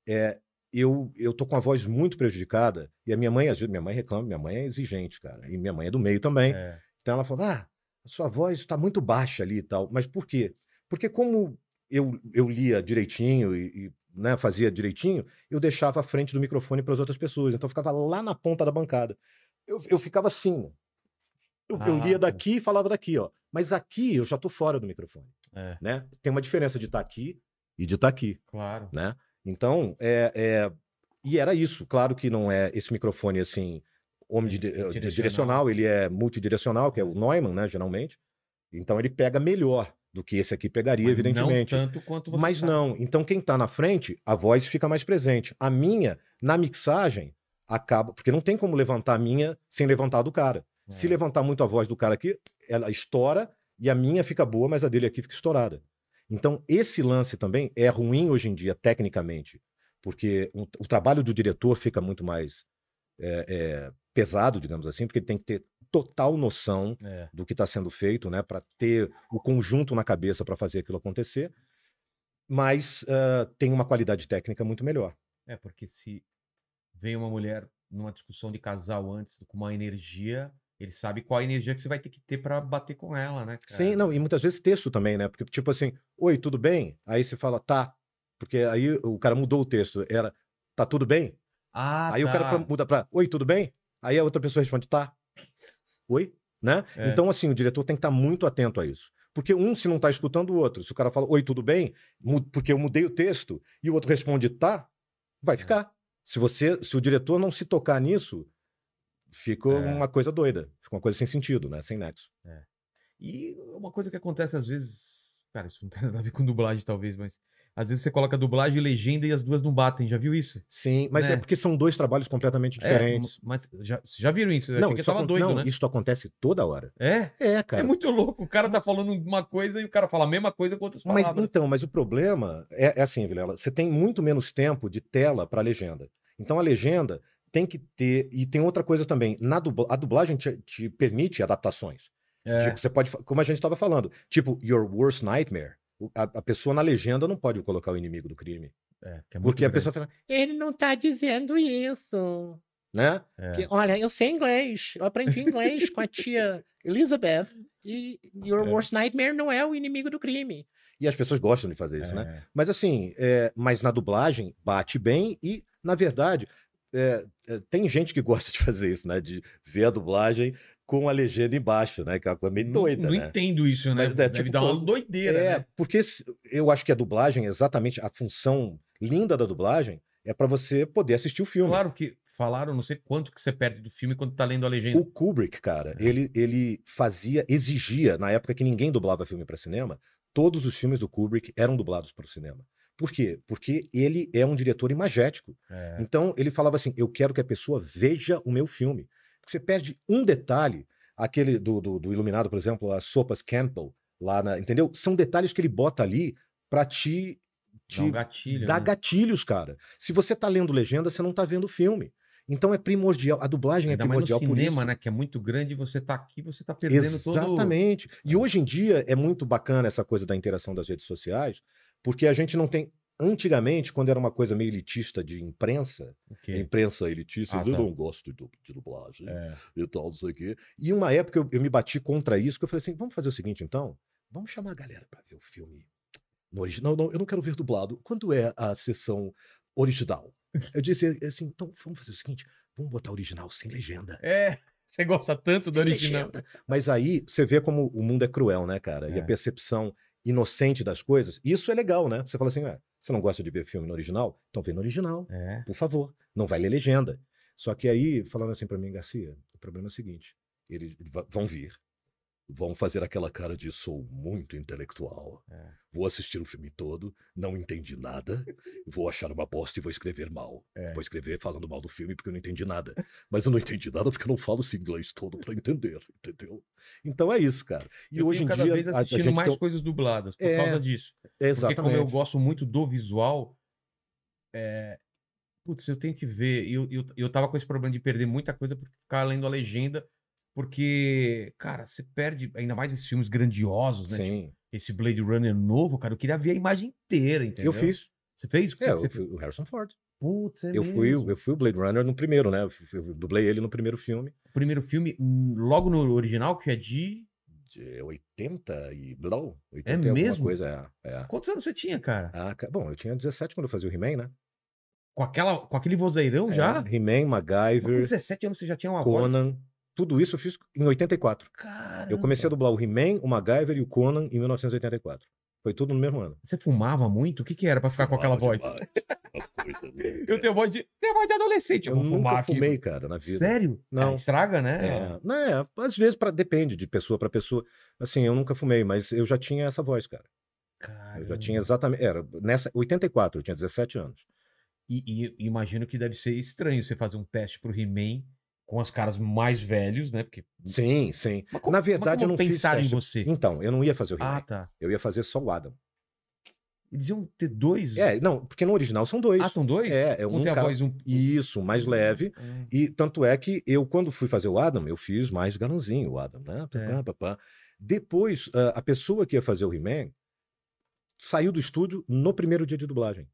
é, eu, eu tô com a voz muito prejudicada. E a minha mãe, às vezes, minha mãe reclama, minha mãe é exigente, cara. E minha mãe é do meio também. É. Então ela falou: ah, a sua voz está muito baixa ali e tal. Mas por quê? Porque como eu, eu lia direitinho e, e, né, fazia direitinho, eu deixava a frente do microfone para as outras pessoas. Então eu ficava lá na ponta da bancada. Eu, eu ficava assim. Eu, eu Ah, lia tá. daqui e falava daqui, ó. Mas aqui eu já tô fora do microfone, É, né? Tem uma diferença de estar aqui e de estar aqui claro. né? Então, é, é- E era isso. Claro que não é esse microfone assim, omnidi- eh, Direcional. ele é multidirecional, que é o Neumann, né, geralmente. Então ele pega melhor do que esse aqui pegaria, Mas evidentemente. Não tanto quanto você Mas não. Então quem tá na frente, a voz fica mais presente. A minha, na mixagem, acaba. Porque não tem como levantar a minha sem levantar a do cara. Se É. levantar muito a voz do cara aqui, ela estoura e a minha fica boa, mas a dele aqui fica estourada. Então, esse lance também é ruim hoje em dia, tecnicamente, porque o, o trabalho do diretor fica muito mais é, é, pesado, digamos assim, porque ele tem que ter total noção É. do que está sendo feito, né, para ter o conjunto na cabeça para fazer aquilo acontecer, mas ah, tem uma qualidade técnica muito melhor. É, porque se vem uma mulher numa discussão de casal antes com uma energia, ele sabe qual a energia que você vai ter que ter pra bater com ela, né, cara? Sim, não, e muitas vezes texto também, né? Porque, tipo assim, oi, tudo bem? Aí você fala, tá. Porque aí o cara mudou o texto. Era, tá tudo bem? Ah, aí o cara tá. muda pra, oi, tudo bem? Aí a outra pessoa responde, tá. Oi? Né? É. Então, assim, o diretor tem que estar muito atento a isso. Porque um, se não tá escutando o outro, se o cara fala, oi, tudo bem? Porque eu mudei o texto e o outro responde, tá, vai ficar. Se você, se o diretor não se tocar nisso, fica É. uma coisa doida. Fica uma coisa sem sentido, né? Sem nexo. E uma coisa que acontece às vezes, cara, isso não tem nada a ver com dublagem talvez, mas às vezes você coloca dublagem e legenda e as duas não batem, já viu isso? Sim, mas Né? é porque são dois trabalhos completamente É, diferentes. mas já, já viram isso? Eu que eu isso tava doido, não, né? isso acontece toda hora. É? É, cara. É muito louco. O cara tá falando uma coisa e o cara fala a mesma coisa com outras Mas palavras. então, mas o problema é, é assim, Vilela, você tem muito menos tempo de tela para legenda. Então a legenda tem que ter e tem outra coisa também. Na dubla, a dublagem te, te permite adaptações. É. Tipo, você pode, como a gente estava falando, tipo Your Worst Nightmare. A, a pessoa na legenda não pode colocar o inimigo do crime, É, é porque a grande. pessoa fala, ele não tá dizendo isso, né? É. Que, olha, eu sei inglês, eu aprendi inglês com a [LAUGHS] tia Elizabeth e Your É. Worst Nightmare não é o inimigo do crime. E as pessoas gostam de fazer isso, né? É. Mas assim, é, mas na dublagem bate bem e, na verdade, tem gente que gosta de fazer isso, né? De ver a dublagem com a legenda embaixo, né? Que é uma coisa meio Não- doida, Não né? entendo isso, né? Mas é Deve tipo dar uma doideira, É, né? porque eu acho que a dublagem, exatamente, a função linda da dublagem é para você poder assistir o filme. Claro que falaram, não sei quanto que você perde do filme quando tá lendo a legenda. O Kubrick, cara, É. ele, ele fazia, exigia, na época que ninguém dublava filme para cinema, todos os filmes do Kubrick eram dublados para o cinema. Por quê? Porque ele é um diretor imagético. É. Então ele falava assim: eu quero que a pessoa veja o meu filme. Porque você perde um detalhe, aquele do, do, do Iluminado, por exemplo, as sopas Campbell, lá na. Entendeu? São detalhes que ele bota ali pra te. te Dá um gatilho. dar né? gatilhos, cara. Se você tá lendo legenda, você não tá vendo o filme. Então é primordial. A dublagem Ainda é mais no primordial por isso. cinema, né? Que é muito grande, você tá aqui, você tá perdendo todo... Exatamente. E hoje em dia é muito bacana essa coisa da interação das redes sociais, porque a gente não tem. Antigamente, quando era uma coisa meio elitista de imprensa, O quê? imprensa elitista, Ah, eu tá. não gosto de, de dublagem É. e tal, não sei o quê. E uma época eu, eu me bati contra isso, que eu falei assim: vamos fazer o seguinte então? Vamos chamar a galera para ver o filme no original. Não, eu não quero ver dublado. Quando é a sessão original? [LAUGHS] Eu disse assim: então vamos fazer o seguinte: vamos botar original sem legenda. É, [LAUGHS] você gosta tanto do Sem original. legenda. Mas aí você vê como o mundo é cruel, né, cara? E É. a percepção inocente das coisas. Isso é legal, né? Você fala assim: ué, você não gosta de ver filme no original? Então vê no original, É. por favor. Não vai ler legenda. Só que aí, falando assim pra mim, Garcia, o problema é o seguinte: eles vão vir. Vão fazer aquela cara de sou muito intelectual. É. Vou assistir o filme todo, não entendi nada, vou achar uma bosta e vou escrever mal. É. Vou escrever falando mal do filme porque eu não entendi nada. Mas eu não entendi nada porque eu não falo esse inglês todo pra entender, entendeu? Então é isso, cara. E eu hoje em cada dia vez a- a assistindo gente mais tem- coisas dubladas por É, causa disso. Porque Exatamente. como eu gosto muito do visual, é... putz, eu tenho que ver. Eu, eu, eu tava com esse problema de perder muita coisa por ficar lendo a legenda, porque, cara, você perde, ainda mais esses filmes grandiosos, né? Sim, Esse Blade Runner novo, cara, eu queria ver a imagem inteira, entendeu? eu fiz. Você fez? É, eu você fui fez? o Harrison Ford. Putz, é eu, fui, mesmo. eu fui o Blade Runner no primeiro, né? Eu, fui- eu dublei ele no primeiro filme. Primeiro filme, hum, logo no original, que é de. De 80 e. Não, 80 e alguma mesmo? coisa. É, é. Quantos anos você tinha, cara? Ah, bom, eu tinha 17 quando eu fazia o He-Man, né? Com, aquela, com aquele vozeirão já? É, He-Man, Mas com MacGyver, 17 anos você já tinha uma voz? Conan. Tudo isso eu fiz em 84. Caramba. Eu comecei a dublar o He-Man, o MacGyver e o Conan em 1984. Foi tudo no mesmo ano. Você fumava muito? O que que era pra ficar com aquela voz? [LAUGHS] Eu tenho voz de, tenho voz de adolescente. Eu, Eu vou nunca aqui. fumei, cara, na vida. Sério? Não. É, estraga, né? É, não é, às vezes pra, depende de pessoa pra pessoa. Assim, eu nunca fumei, mas eu já tinha essa voz, cara. Eu já Caramba. tinha exatamente. Era nessa 84, eu tinha 17 anos. E, e imagino que deve ser estranho você fazer um teste pro He-Man com as caras mais velhos, né? Porque. Sim, sim. Como- Na verdade, eu não fiz pensaram em teste. você? Então, eu não ia fazer o Ah, remake. tá. Eu ia fazer só o Adam. Eles iam ter dois. É, não, porque no original são dois. Ah, são dois? É, é um, um tem a cara- voz um. Isso, mais leve. Ah, E tanto é que eu, quando fui fazer o Adam, eu fiz mais galanzinho o Adam, né? É. pá, pá, pá. Depois, ah, a pessoa que ia fazer o He-Man saiu do estúdio no primeiro dia de dublagem.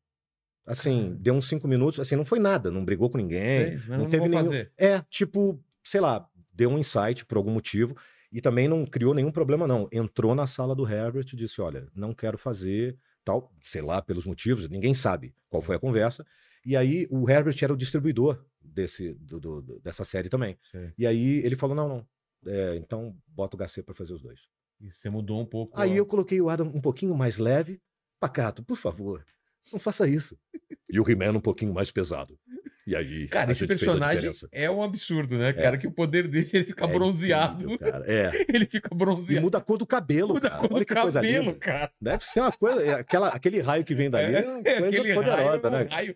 Assim, deu uns cinco minutos, assim, não foi nada, não brigou com ninguém. sei, não não, teve nenhum- fazer. É, tipo, sei lá, deu um insight por algum motivo e também não criou nenhum problema, não. Entrou na sala do Herbert e disse: Olha, não quero fazer tal, sei lá, pelos motivos, ninguém sabe qual foi a conversa. E aí o Herbert era o distribuidor desse, do- do- dessa série também. Sei. E aí ele falou: Não, não. é, então bota o Garcia pra fazer os dois. E você mudou um pouco. Aí a- eu coloquei o Adam um pouquinho mais leve. Pacato, por favor, não faça isso. E o He-Man um pouquinho mais pesado. E aí. Cara, a esse gente fez a personagem é um absurdo, né, cara? Que o poder dele ele fica É bronzeado. incrível, cara. É. [LAUGHS] Ele fica E bronzeado. muda a cor do cabelo. Muda a cara. cor do Olha coisa cabelo, linda. cara. Deve ser uma coisa. é Aquela, aquele raio que vem dali é, uma É, coisa aquele poderosa, raio, né? raio-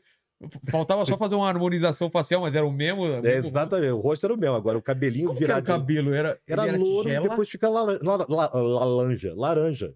Faltava só fazer uma harmonização facial, mas era o mesmo. É, exatamente. O rosto era o mesmo. Agora o cabelinho Como que era o virado. cabelo? Era, Era, era louro tigela? e depois fica la- la- la- laranja. Laranja.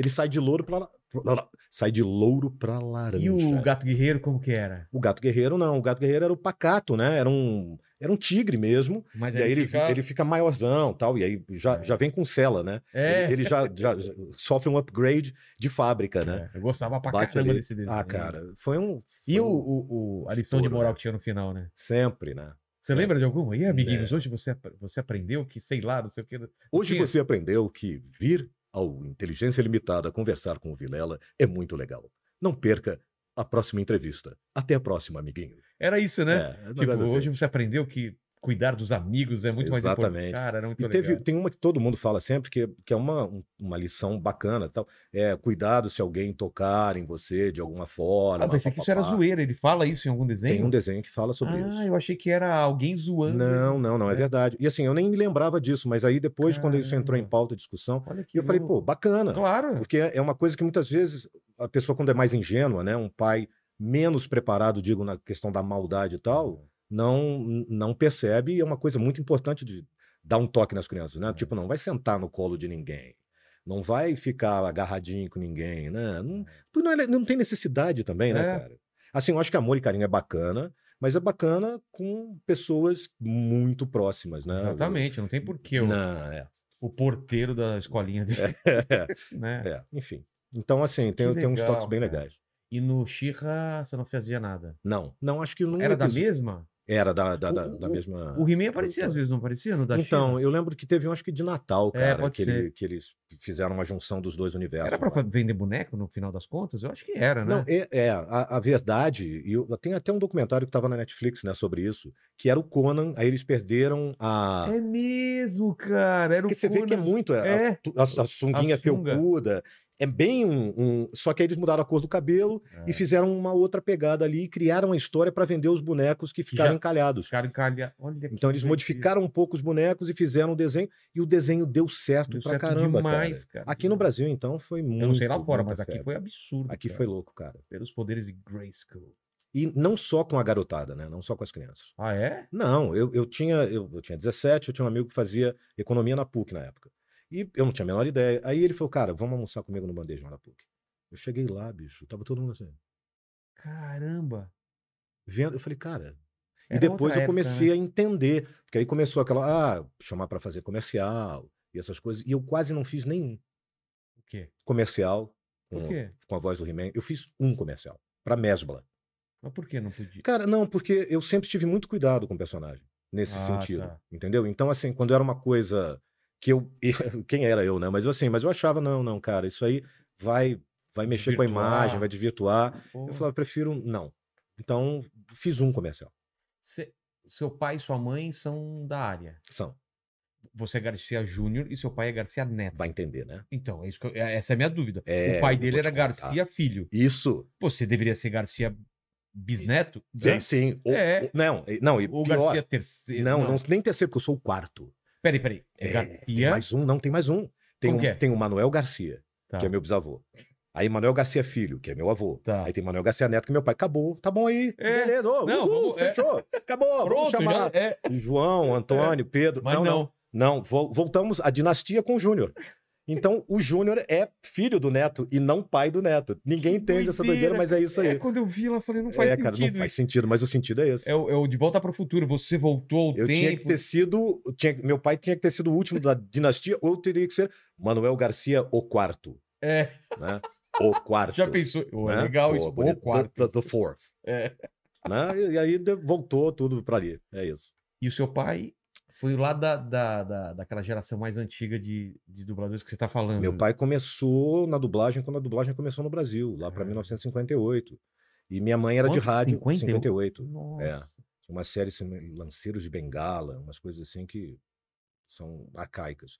Ele sai de louro pra. la- Sai de louro pra laranja. E o gato guerreiro, como que era? O gato guerreiro não. O gato guerreiro era o pacato, né? Era um, era um tigre mesmo. Mas e aí ele, fica- ele fica maiorzão tal. E aí já, É. já vem com cela, né? É. Ele, ele já, já sofre um upgrade de fábrica, né? É, eu gostava pra Bate caramba ali. desse desenho. Ah, cara, foi um. E foi o, um- o, o- a lição de estouro, moral né? que tinha no final, né? Sempre, né? Você lembra de alguma? E amiguinhos, É. hoje você, você aprendeu que, sei lá, não sei o que. Hoje tinha- você aprendeu que vir ao Inteligência Limitada conversar com o Vilela é muito legal. Não perca a próxima entrevista. Até a próxima, amiguinho. Era isso, né? É, tipo, assim. hoje você aprendeu que cuidar dos amigos é muito mais importante. Exatamente. Cara, era muito E teve, legal. tem uma que todo mundo fala sempre, que, que é uma, um- uma lição bacana. Tal. É cuidado se alguém tocar em você de alguma forma. Ah, pensei que isso era zoeira. Ele fala isso em algum desenho? Tem um desenho que fala sobre ah, isso. eu achei que era alguém zoando. Não, não, não, é É. verdade. E assim, eu nem me lembrava disso, mas aí depois, quando isso entrou em Caramba. pauta, discussão, Olha que eu falei, pô, louco. bacana. Claro. Porque é uma coisa que muitas vezes a pessoa, quando é mais ingênua, né, um pai menos preparado, digo, na questão da maldade e tal, não, não percebe. E é uma coisa muito importante de dar um toque nas crianças, né? É. Tipo, não vai sentar no colo de ninguém. Não vai ficar agarradinho com ninguém, né? Não, não, é- não tem necessidade também, né, É. cara? Assim, eu acho que amor e carinho é bacana, mas é bacana com pessoas muito próximas, né? Exatamente, não tem porquê o, Não, é. o porteiro da escolinha dele, É, [LAUGHS] né? é, enfim. Então, assim, tem, Que tem uns legal, toques bem cara. legais. E no Xirra você não fazia nada. Não, não, acho que não Era da mesma? Era da, da, da, O- da mesma. O He-Man aparecia às vezes, não aparecia? No da Então, She-Ra? eu lembro que teve um, acho que de Natal, É, cara, pode que, ser. ele- que eles fizeram uma junção dos dois universos. Era fa- vender boneco no final das contas? Eu acho que era, né? Não, é, é, a, a verdade, e eu, tem até um documentário que estava na Netflix, né, sobre isso, que era o Conan, aí eles perderam a. É mesmo, cara. Era o Porque você vê que é muito. A, É. a, a sunguinha A sunga. felpuda. É bem um, um- Só que aí eles mudaram a cor do cabelo É. e fizeram uma outra pegada ali e criaram a história para vender os bonecos que ficaram já- encalhados. Os caras encalharam. Olha que Então eles modificaram um pouco os bonecos e fizeram o desenho, e o desenho deu certo Deu pra certo caramba, demais, cara. cara, Aqui no. Brasil, então, foi muito. Eu não sei lá fora, mas aqui febre. foi absurdo. Aqui cara. foi louco, cara. Pelos poderes de Grayskull. E não só com a garotada, né? Não só com as crianças. Ah, é? Não, eu, eu tinha eu, eu tinha 17, eu tinha um amigo que fazia economia na PUC na época. E eu não tinha a menor ideia. Aí ele falou, cara, vamos almoçar comigo no bandejão da PUC. Eu cheguei lá, bicho, tava todo mundo assim, Caramba. vendo. Eu falei, cara. E Era depois outra eu época, comecei né? a entender. Porque aí começou aquela, ah, chamar pra fazer comercial e essas coisas. E eu quase não fiz nenhum O quê? comercial com, quê? com a voz do He-Man. Eu fiz um comercial, pra Mesbla. Mas por que não podia? Cara, não, porque eu sempre tive muito cuidado com o personagem, nesse Ah, sentido, tá. entendeu? Então, assim, quando era uma coisa que eu... [LAUGHS] Quem era eu, né? Mas assim, mas eu achava, não, não, cara, isso aí vai, vai mexer com a Desvirtuar. imagem, vai desvirtuar. Pô, Eu falava, prefiro não. Então, fiz um comercial. cê- seu pai e sua mãe são da área. São, Você é Garcia Júnior e seu pai é Garcia Neto. vai entender, né? Então, é isso que eu- é- essa é a minha dúvida. É, o pai dele era contar. Garcia Filho. Isso. Você deveria ser Garcia Bisneto? Sim, Né? sim. O- É. o- não, não, e Ou pior... Garcia Terceiro? Não, não, nem terceiro, porque eu sou o quarto. Peraí, peraí. É, É, tem Garcia. mais um, não, tem mais um. Tem, Como um, é? tem o Manuel Garcia, Tá. que é meu bisavô. Aí Manuel Garcia Filho, que é meu avô. Tá. Aí tem Manuel Garcia Neto, que é meu pai. Acabou, tá bom aí. É. Beleza, ô, Não, uhul, vamos- é. fechou. Acabou, vamos Pronto, chamar. já é. João, Antônio, Pedro. Mas não, não. não. Não, vol- voltamos à dinastia com o Júnior. Então, o Júnior é filho do Neto e não pai do Neto. Ninguém entende essa doideira, mas é isso aí. É, quando eu vi ela, eu falei, não faz é, sentido. cara, não faz sentido, mas o sentido é esse. É o, é o de volta para o futuro. Você voltou ao Eu tempo. tinha que ter sido. tinha- meu pai tinha que ter sido o último da dinastia, ou teria que ser Manuel Garcia, o quarto. É, Né? O quarto. já pensou? Ô, né? Legal Pô, isso. O quarto. The, the- the fourth. É. Né? E, e aí voltou tudo pra ali. É isso. E o seu pai foi lá da, da, da, daquela geração mais antiga de, de dubladores que você tá falando. Meu pai começou na dublagem quando a dublagem começou no Brasil, lá Ah. 1958. E minha mãe era de Quanto? rádio. 58? 58. Nossa. É. Uma série assim, Lanceiros de Bengala, umas coisas assim que são arcaicas.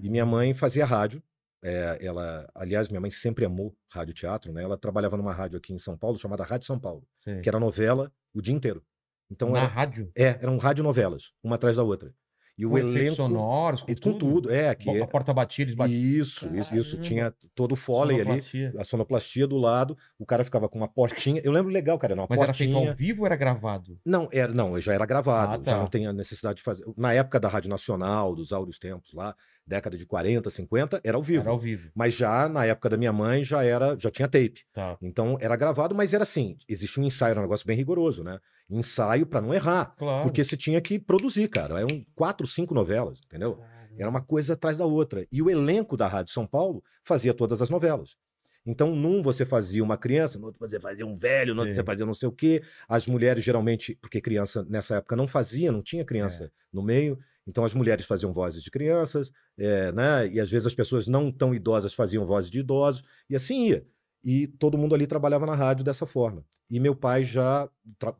E minha mãe fazia rádio. é, ela, aliás, minha mãe sempre amou rádio teatro, né? Ela trabalhava numa rádio aqui em São Paulo chamada Rádio São Paulo, Sei. que era novela o dia inteiro. Então Na era, rádio? é, eram radionovelas, uma atrás da outra. E o Com elenco sonoros, com e com tudo, é, que A é, porta batia, eles batiam. isso, isso, isso tinha todo o foley ali, sonoplastia. a sonoplastia do lado, o cara ficava com uma portinha. Eu lembro legal, cara, era uma Mas era feito portinha. ao vivo ou era gravado? Não, era, não, já era gravado, Ah, já tá. não tem a necessidade de fazer. Na época da Rádio Nacional, dos áureos tempos lá, década de 40, 50, era ao vivo. Era ao vivo. Mas já na época da minha mãe já era, já tinha tape. Tá. Então era gravado, mas era assim, existia um ensaio, era um negócio bem rigoroso, né? Ensaio pra não errar, Claro. porque você tinha que produzir, cara. Eram quatro, cinco novelas, entendeu? Era uma coisa atrás da outra. E o elenco da Rádio São Paulo fazia todas as novelas. Então, num você fazia uma criança, no outro você fazia um velho, no outro Sim. você fazia não sei o quê. As mulheres geralmente, porque criança nessa época não fazia, não tinha criança É. no meio. Então as mulheres faziam vozes de crianças, eh, né? E às vezes as pessoas não tão idosas faziam vozes de idosos, e assim ia. E todo mundo ali trabalhava na rádio dessa forma. E meu pai já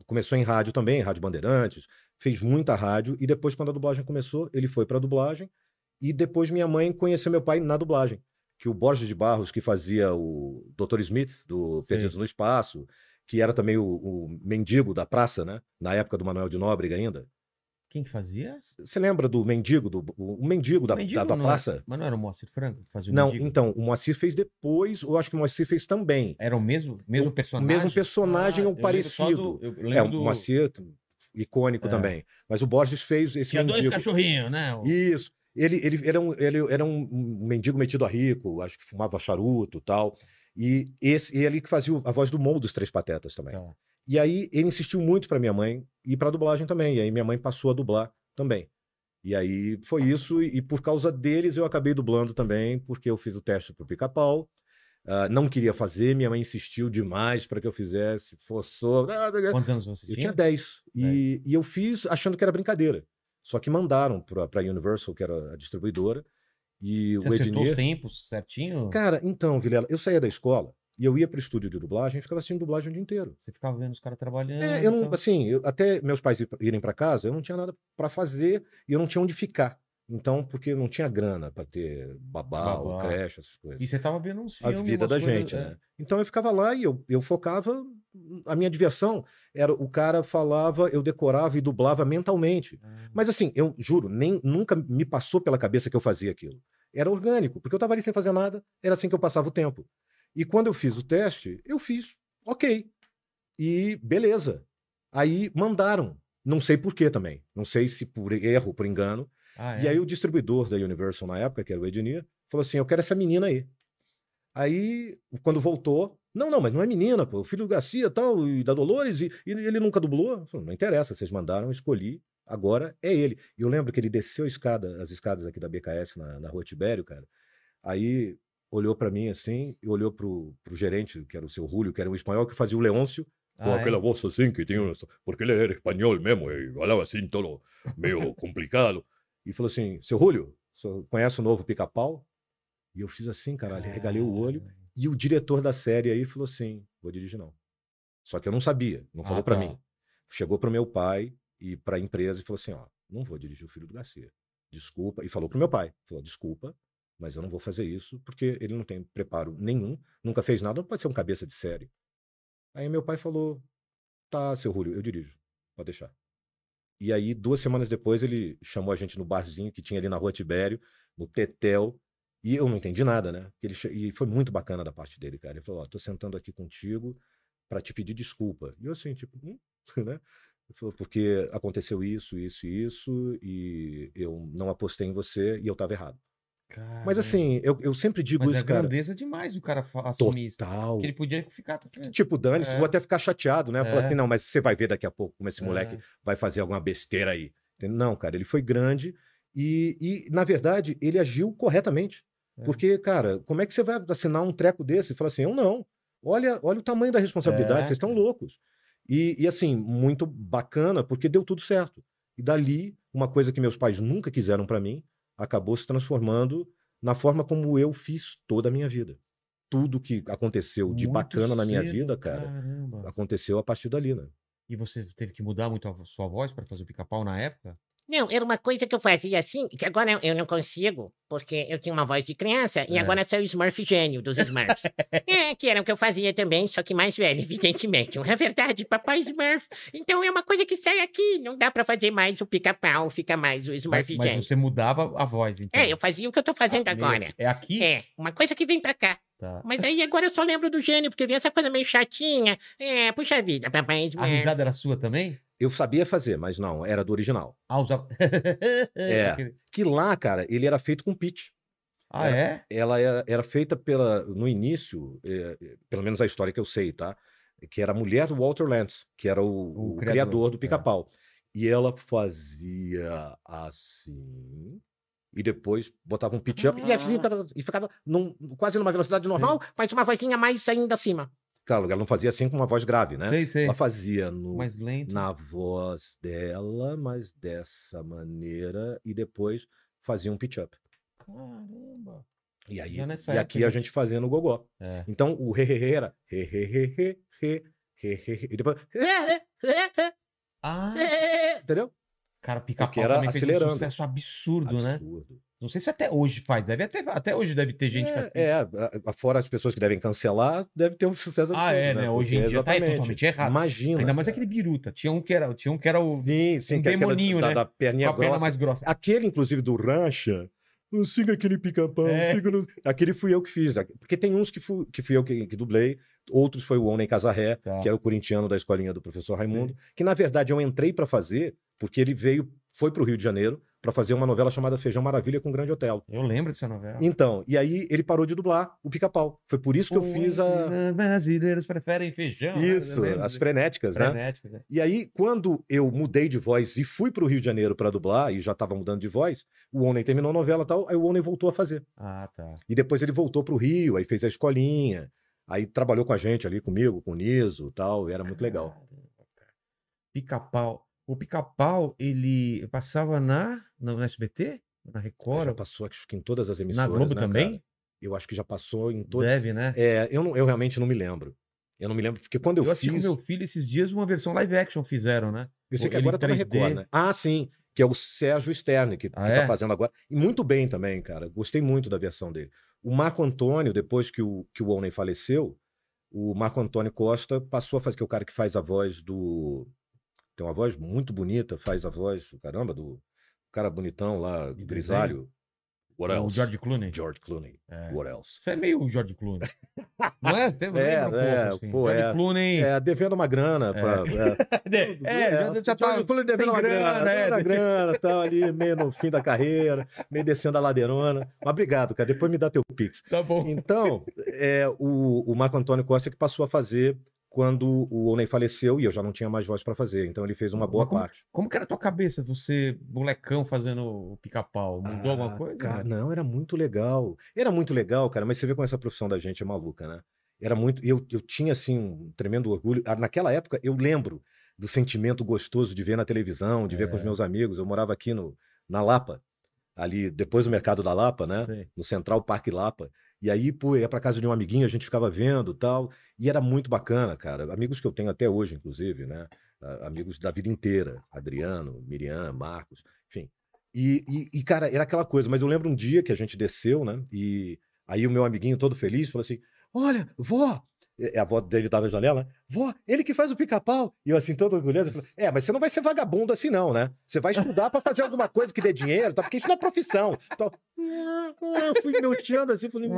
começou em rádio também, Rádio Bandeirantes, fez muita rádio, e depois, quando a dublagem começou, ele foi para a dublagem, e depois minha mãe conheceu meu pai na dublagem. Que o Borges de Barros, que fazia o Dr. Smith, do. Perdidos no Espaço, que era também o, o mendigo da praça, né? Na época do Manuel de Nóbrega ainda. Quem que fazia? Você lembra do mendigo, do, o, o mendigo da, Mendigo da, da não praça? Era, mas não era o Moacir Franco que fazia o Não, mendigo? então, o Moacir fez depois, eu acho que o Moacir fez também. Era o mesmo, mesmo O personagem? mesmo personagem ou lembro só parecido. do- eu É, o. Moacir, icônico É. também. Mas o Borges fez esse Tinha dois mendigo. cachorrinhos, né? O- Isso. Ele, ele era, um, ele era um mendigo metido a rico, acho que fumava charuto e tal. E esse, ele que fazia a voz do Mo dos Três Patetas também. Tá. E aí ele insistiu muito para minha mãe e para dublagem também. E aí minha mãe passou a dublar também. E aí foi isso, e, por causa deles eu acabei dublando também, porque eu fiz o teste pro pica-pau. ah, não queria fazer, minha mãe insistiu demais para que eu fizesse, forçou. Quantos anos você Eu tinha? tinha 10. E, e eu fiz achando que era brincadeira. Só que mandaram pra, pra Universal, que era a distribuidora. E Você o acertou os Ednir. tempos certinho? Cara, então, Vilela, eu saía da escola e eu ia pro estúdio de dublagem e ficava assistindo dublagem o dia inteiro. Você ficava vendo os caras trabalhando? É, eu não, então- assim, eu- até meus pais ir- irem pra casa, eu não tinha nada pra fazer e eu não tinha onde ficar. Então, porque não tinha grana pra ter babá, ou Babá. creche, essas coisas. E você tava vendo uns a filmes, vida umas da coisas- gente, é. né? Então eu ficava lá e eu, eu focava. A minha diversão era o cara falava, eu decorava e dublava mentalmente. Ah, Mas assim, eu juro, nem nunca me passou pela cabeça que eu fazia aquilo. Era orgânico, porque eu estava ali sem fazer nada, era assim que eu passava o tempo. E quando eu fiz o teste, eu fiz, ok. E beleza. Aí mandaram. Não sei por quê também. Não sei se por erro, por engano. Ah, E é? aí o distribuidor da Universal na época, que era o Ednir, falou assim: eu quero essa menina aí. Aí, quando voltou, não, não, mas não é menina, pô, o filho do Garcia tal, e da Dolores, e, e ele nunca dublou. Falei, não interessa, vocês mandaram, escolhi, agora é ele. E eu lembro que ele desceu a escada, as escadas aqui da BKS na, na rua Tibério, cara. Aí olhou pra mim assim, e olhou pro, pro gerente, que era o seu Rúlio, que era um espanhol que fazia o Leôncio, com Ah, é? aquela voz assim que tinha. Porque ele era espanhol mesmo, e falava assim, todo meio [LAUGHS] complicado. E falou assim: seu você conhece o novo pica-pau? E eu fiz assim, caralho, regalei o olho. E o diretor da série aí falou assim: vou dirigir não. Só que eu não sabia, não falou Ah, pra tá. mim. Chegou pro meu pai e pra empresa e falou assim: ó, não vou dirigir o filho do Garcia. Desculpa. E falou pro meu pai: falou, desculpa, mas eu não vou fazer isso porque ele não tem preparo nenhum, nunca fez nada, não pode ser um cabeça de série. Aí meu pai falou: tá, seu Rúlio, eu dirijo, pode deixar. E aí, duas semanas depois, ele chamou a gente no barzinho que tinha ali na rua Tibério, no Tetel, E eu não entendi nada, né? Ele, e foi muito bacana da parte dele, cara. Ele falou: Ó, tô sentando aqui contigo pra te pedir desculpa. E eu assim, tipo, hum? [LAUGHS] né? Ele falou, porque aconteceu isso, isso e isso, e eu não apostei em você e eu tava errado. Mas Caramba. assim, eu, eu sempre digo Mas é isso, cara. grandeza demais o cara assumir isso. Total. Ele podia ficar. Tipo, dane-se, É. vou até ficar chateado, né? Falar É. assim, não, mas você vai ver daqui a pouco como esse moleque É. vai fazer alguma besteira aí. Não, cara, ele foi grande e, e, na verdade, ele agiu corretamente. É. Porque, cara, como é que você vai assinar um treco desse e falar assim, eu não. Olha, olha o tamanho da responsabilidade, É, vocês estão cara. loucos. E, e, assim, muito bacana, porque deu tudo certo. E dali, uma coisa que meus pais nunca quiseram pra mim, acabou se transformando na forma como eu fiz toda a minha vida. Tudo que aconteceu de Muito bacana na minha cedo, vida, cara, Caramba. aconteceu a partir dali, né? E você teve que mudar muito a sua voz pra fazer o pica-pau na época? Não, era uma coisa que eu fazia assim, que agora eu- não consigo, porque eu tinha uma voz de criança, e É. agora sou o Smurf gênio dos Smurfs. é, que era o que eu fazia também, só que mais velho, [LAUGHS] evidentemente. É verdade, papai Smurf. Então é uma coisa que sai aqui, não dá pra fazer mais o pica-pau, fica mais o Mas, Smurf mas gênio. você mudava a voz, então. É, eu fazia o que eu tô fazendo Meio agora. que- É aqui? É, uma coisa que vem pra cá. Tá. Mas aí agora eu só lembro do gênio, porque vem essa coisa meio chatinha. É, puxa vida, papai A Smurf. risada era sua também? Eu sabia fazer, mas não, era do original. Ah, usava... [LAUGHS] É. Que lá, cara, ele era feito com pitch. Ah, é? Ela era, era feita pela, no início, eh, pelo menos a história que eu sei, tá? Que era a mulher do Walter Lantz, que era o, O o criador, criador, do é. pica-pau. E ela fazia assim. E depois botava um pitch up e, Ah. ficava, e ficava num- quase numa velocidade normal. Mas uma vozinha mais ainda acima. Claro, ela não fazia assim com uma voz grave, né? Sei, sei. Ela fazia no, mais lento. na voz dela, mas dessa maneira, e depois fazia um pitch-up. Caramba! E aí, e aqui a gente fazendo o gogó. É. Então, o re, re, era re, re, re, re, re, re, re, e depois Ah! Entendeu? Cara, pica-pau também fez um sucesso absurdo, absurdo. né? Absurdo. Não sei se até hoje faz. Deve até, até hoje deve ter gente que É, assiste. é, fora as pessoas que devem cancelar, deve ter um sucesso Ah, absurdo, é, né? Hoje em dia tá exatamente. totalmente errado. Imagina. Ainda mais cara. aquele biruta. Tinha um que era, tinha um que era o Sim, sim, um que é demoninho, da, né? da perninha com a perna grossa. mais grossa. Aquele, inclusive, do Rancha. "Não Siga aquele pica-pau, É. no-" Aquele fui eu que fiz. Porque tem uns que fui, que fui eu que, que dublei, outros foi o Onem Casarré, Tá. que era o corintiano da escolinha do professor Raimundo, que na verdade eu entrei pra fazer, porque ele veio, foi pro Rio de Janeiro, pra fazer uma novela chamada Feijão Maravilha com o Grande Hotel. Eu lembro dessa novela. Então, e aí ele parou de dublar o pica-pau. Foi por isso que eu fiz a. Brasileiros preferem feijão. né? Isso, as frenéticas, né? frenéticas. né? E aí, quando eu mudei de voz e fui pro Rio de Janeiro pra dublar, e já tava mudando de voz, o Onem terminou a novela e tal, aí o Onem voltou a fazer. Ah, tá. E depois ele voltou pro Rio, aí fez a escolinha, aí trabalhou com a gente ali, comigo, com o Niso e tal, e era muito legal. Pica-pau. O pica-pau, ele passava na, no SBT? Na Já Record? passou acho que em todas as Na emissoras, Globo né, também? cara? Eu acho que já passou em todas. Deve, né? É, eu, não, eu realmente não me lembro. Eu não me lembro, porque quando eu, Eu assisti fiz... com meu filho esses dias uma versão live action fizeram, né? Sei que agora tá na 3D. Record, né? Ah, sim, que é o Sérgio Sterne, que, Ah, que é? tá fazendo agora. E muito bem também, cara. Gostei muito da versão dele. O Marco Antônio, depois que o, que o Onen faleceu, o Marco Antônio Costa passou a fazer, que é o cara que faz a voz do. Tem uma voz muito bonita, faz a voz, caramba, do cara bonitão lá, De grisalho. What o else? George Clooney. George Clooney. É. What else? Isso é meio o George Clooney. [LAUGHS] Não é? Tem, É, um é, pouco, assim. pô, George é. Clooney. É, devendo uma grana pra. [LAUGHS] é. É, já, já tá George Clooney devendo uma grana, grana, é. grana, tal, ali, meio no fim da carreira, meio descendo a ladeirona. Mas obrigado, cara. Depois me dá teu pix. Tá bom. Então, é, o, o Marco Antônio Costa que passou a fazer quando o Oney faleceu e eu já não tinha mais voz pra fazer. Então ele fez uma boa Mas como- parte. Como que era a tua cabeça, você, molecão, fazendo o pica-pau? Mudou alguma Ah, coisa? Cara, não, era muito legal. Era muito legal, cara, mas você vê como essa profissão da gente é maluca, né? Era muito. Eu, eu tinha, assim, um tremendo orgulho. Ah, Naquela época, eu lembro do sentimento gostoso de ver na televisão, de ver com os É. meus amigos. Eu morava aqui no, na Lapa, ali depois do Mercado da Lapa, né? Sei. no Central Parque Lapa. E aí, pô, ia pra casa de um amiguinho, a gente ficava vendo tal. E era muito bacana, cara. Amigos que eu tenho até hoje, inclusive, né? Amigos da vida inteira. Adriano, Miriam, Marcos, enfim. E, e, e, cara, era aquela coisa. Mas eu lembro um dia que a gente desceu, né? E aí o meu amiguinho todo feliz falou assim: Olha, vó, A avó dele tava na janela, vó, ele que faz o pica-pau. E eu assim, todo orgulhoso, falei, é, mas você não vai ser vagabundo assim não, né? Você vai estudar pra fazer alguma coisa que dê dinheiro, tá? porque isso não é profissão. Então, eu fui mexendo assim, falei...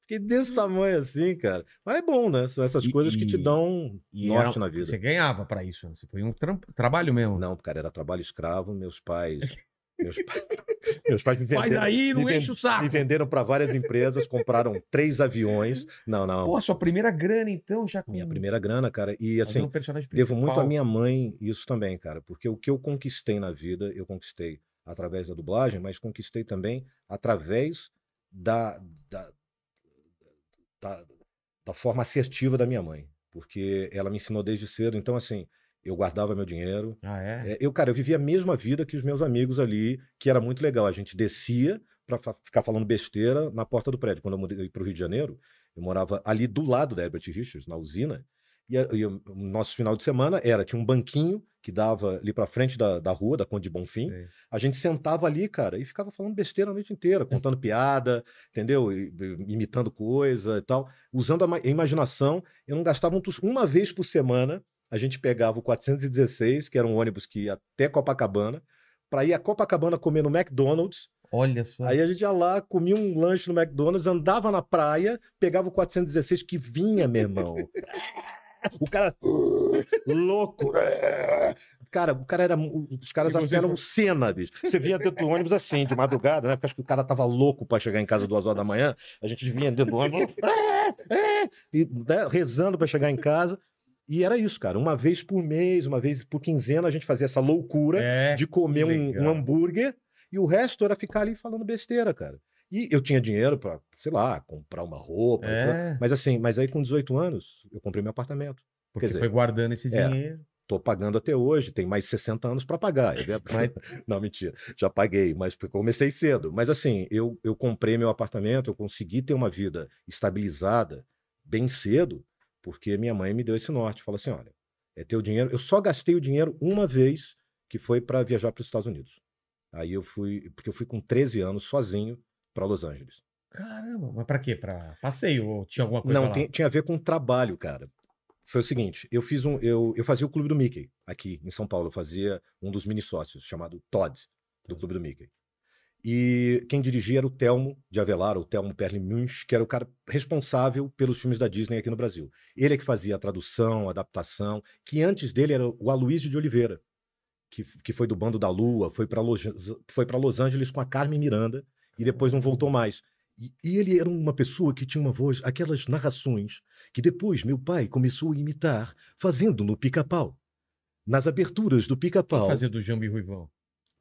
Fiquei desse tamanho assim, cara. Mas é bom, né? São essas E- coisas que te dão E norte era- na vida. Você ganhava pra isso, né? Você foi um tram- trabalho mesmo. Não, cara, era trabalho escravo, meus pais... [LAUGHS] Meus, pa- [LAUGHS] meus pais me venderam, daí, não me enche o saco. me venderam para várias empresas, compraram três aviões. Não, não. Pô, sua primeira grana, então, já com... minha primeira grana, cara. E assim, um devo muito à minha mãe isso também, cara. Porque o que eu conquistei na vida, eu conquistei através da dublagem, mas conquistei também através da, da, da, da forma assertiva da minha mãe. Porque ela me ensinou desde cedo. Então, assim, eu guardava meu dinheiro, Ah, é? é, eu, cara, eu vivia a mesma vida que os meus amigos ali, que era muito legal. A gente descia pra fa- ficar falando besteira na porta do prédio. Quando eu mudei para o Rio de Janeiro, eu morava ali do lado da Herbert Richards, na usina. E, a- e o nosso final de semana era, tinha um banquinho que dava ali pra frente da, da rua, da Conde de Bonfim. Sei. A gente sentava ali, cara, e ficava falando besteira a noite inteira, contando [LAUGHS] piada, entendeu? E- e- imitando coisa e tal. Usando a, a imaginação. Eu não gastava um uma vez por semana. A gente pegava o 416, que era um ônibus que ia até Copacabana, para ir a Copacabana comer no McDonald's. Olha só. Aí a gente ia lá, comia um lanche no McDonald's, andava na praia, pegava o 416 que vinha, meu irmão. O cara louco. Cara, o cara era. Os caras E um cena, bicho. Você vinha dentro do ônibus assim, de madrugada, né? Porque acho que o cara tava louco pra chegar em casa duas horas da manhã. A gente vinha dentro do ônibus. e, né, rezando pra chegar em casa. E era isso, cara. Uma vez por mês, uma vez por quinzena, a gente fazia essa loucura É. de comer um, um hambúrguer e o resto era ficar ali falando besteira, cara. E eu tinha dinheiro pra, sei lá, comprar uma roupa. É. Mas assim, mas aí com 18 anos, eu comprei meu apartamento. Porque dizer, foi guardando esse é. dinheiro. Tô pagando até hoje, tem mais 60 anos para pagar. [LAUGHS] Mas- Não, mentira. Já paguei, mas comecei cedo. Mas assim, eu, eu comprei meu apartamento, eu consegui ter uma vida estabilizada bem cedo, porque minha mãe me deu esse norte. Falou assim: olha, é teu dinheiro. Eu só gastei o dinheiro uma vez, que foi para viajar para os Estados Unidos. Aí eu fui, porque eu fui com 13 anos sozinho para Los Angeles. Caramba, mas pra quê? Pra passeio? Ou tinha alguma coisa Não, tem- tinha a ver com trabalho, cara. Foi o seguinte, eu fiz um, eu, eu fazia o Clube do Mickey aqui em São Paulo. Eu fazia um dos mini sócios chamado Todd do Clube do Mickey. E quem dirigia era o Telmo de Avelar, o Telmo Perlin Munch, que era o cara responsável pelos filmes da Disney aqui no Brasil. Ele é que fazia a tradução, a adaptação, que antes dele era o Aloysio de Oliveira, que, que foi do Bando da Lua, foi para Los, foi Los Angeles com a Carmen Miranda e depois não voltou mais. E, e ele era uma pessoa que tinha uma voz, aquelas narrações que depois meu pai começou a imitar, fazendo no pica-pau. Nas aberturas do pica-pau. fazia do Jambi Ruivão?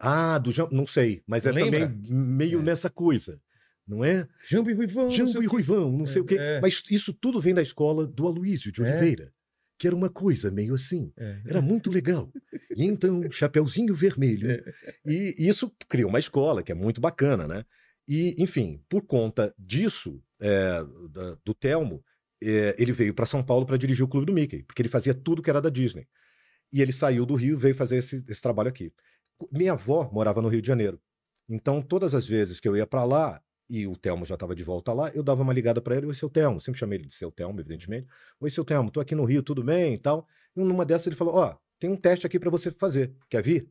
Ah, do Jam... não sei, mas é Lembra? também meio É. nessa coisa, não é? Jambi Ruivão. não sei Jambo e. Ruivão, não sei o quê. É. Mas isso tudo vem da escola do Aloísio de É. Oliveira, que era uma coisa meio assim. É. Era muito legal. E então, Chapeuzinho Vermelho. É. E isso criou uma escola, que é muito bacana, né? E, enfim, por conta disso, é, da- do Telmo, é, ele veio para São Paulo para dirigir o Clube do Mickey, porque ele fazia tudo que era da Disney. E ele saiu do Rio e veio fazer esse, esse trabalho aqui. Minha avó morava no Rio de Janeiro. Então, todas as vezes que eu ia para lá, e o Telmo já estava de volta lá, eu dava uma ligada para ele, oi, seu Telmo, sempre chamei ele de seu Telmo, evidentemente. Oi, seu Telmo, tô aqui no Rio, tudo bem e tal. E numa dessas ele falou, ó, tem um teste aqui para você fazer, quer vir?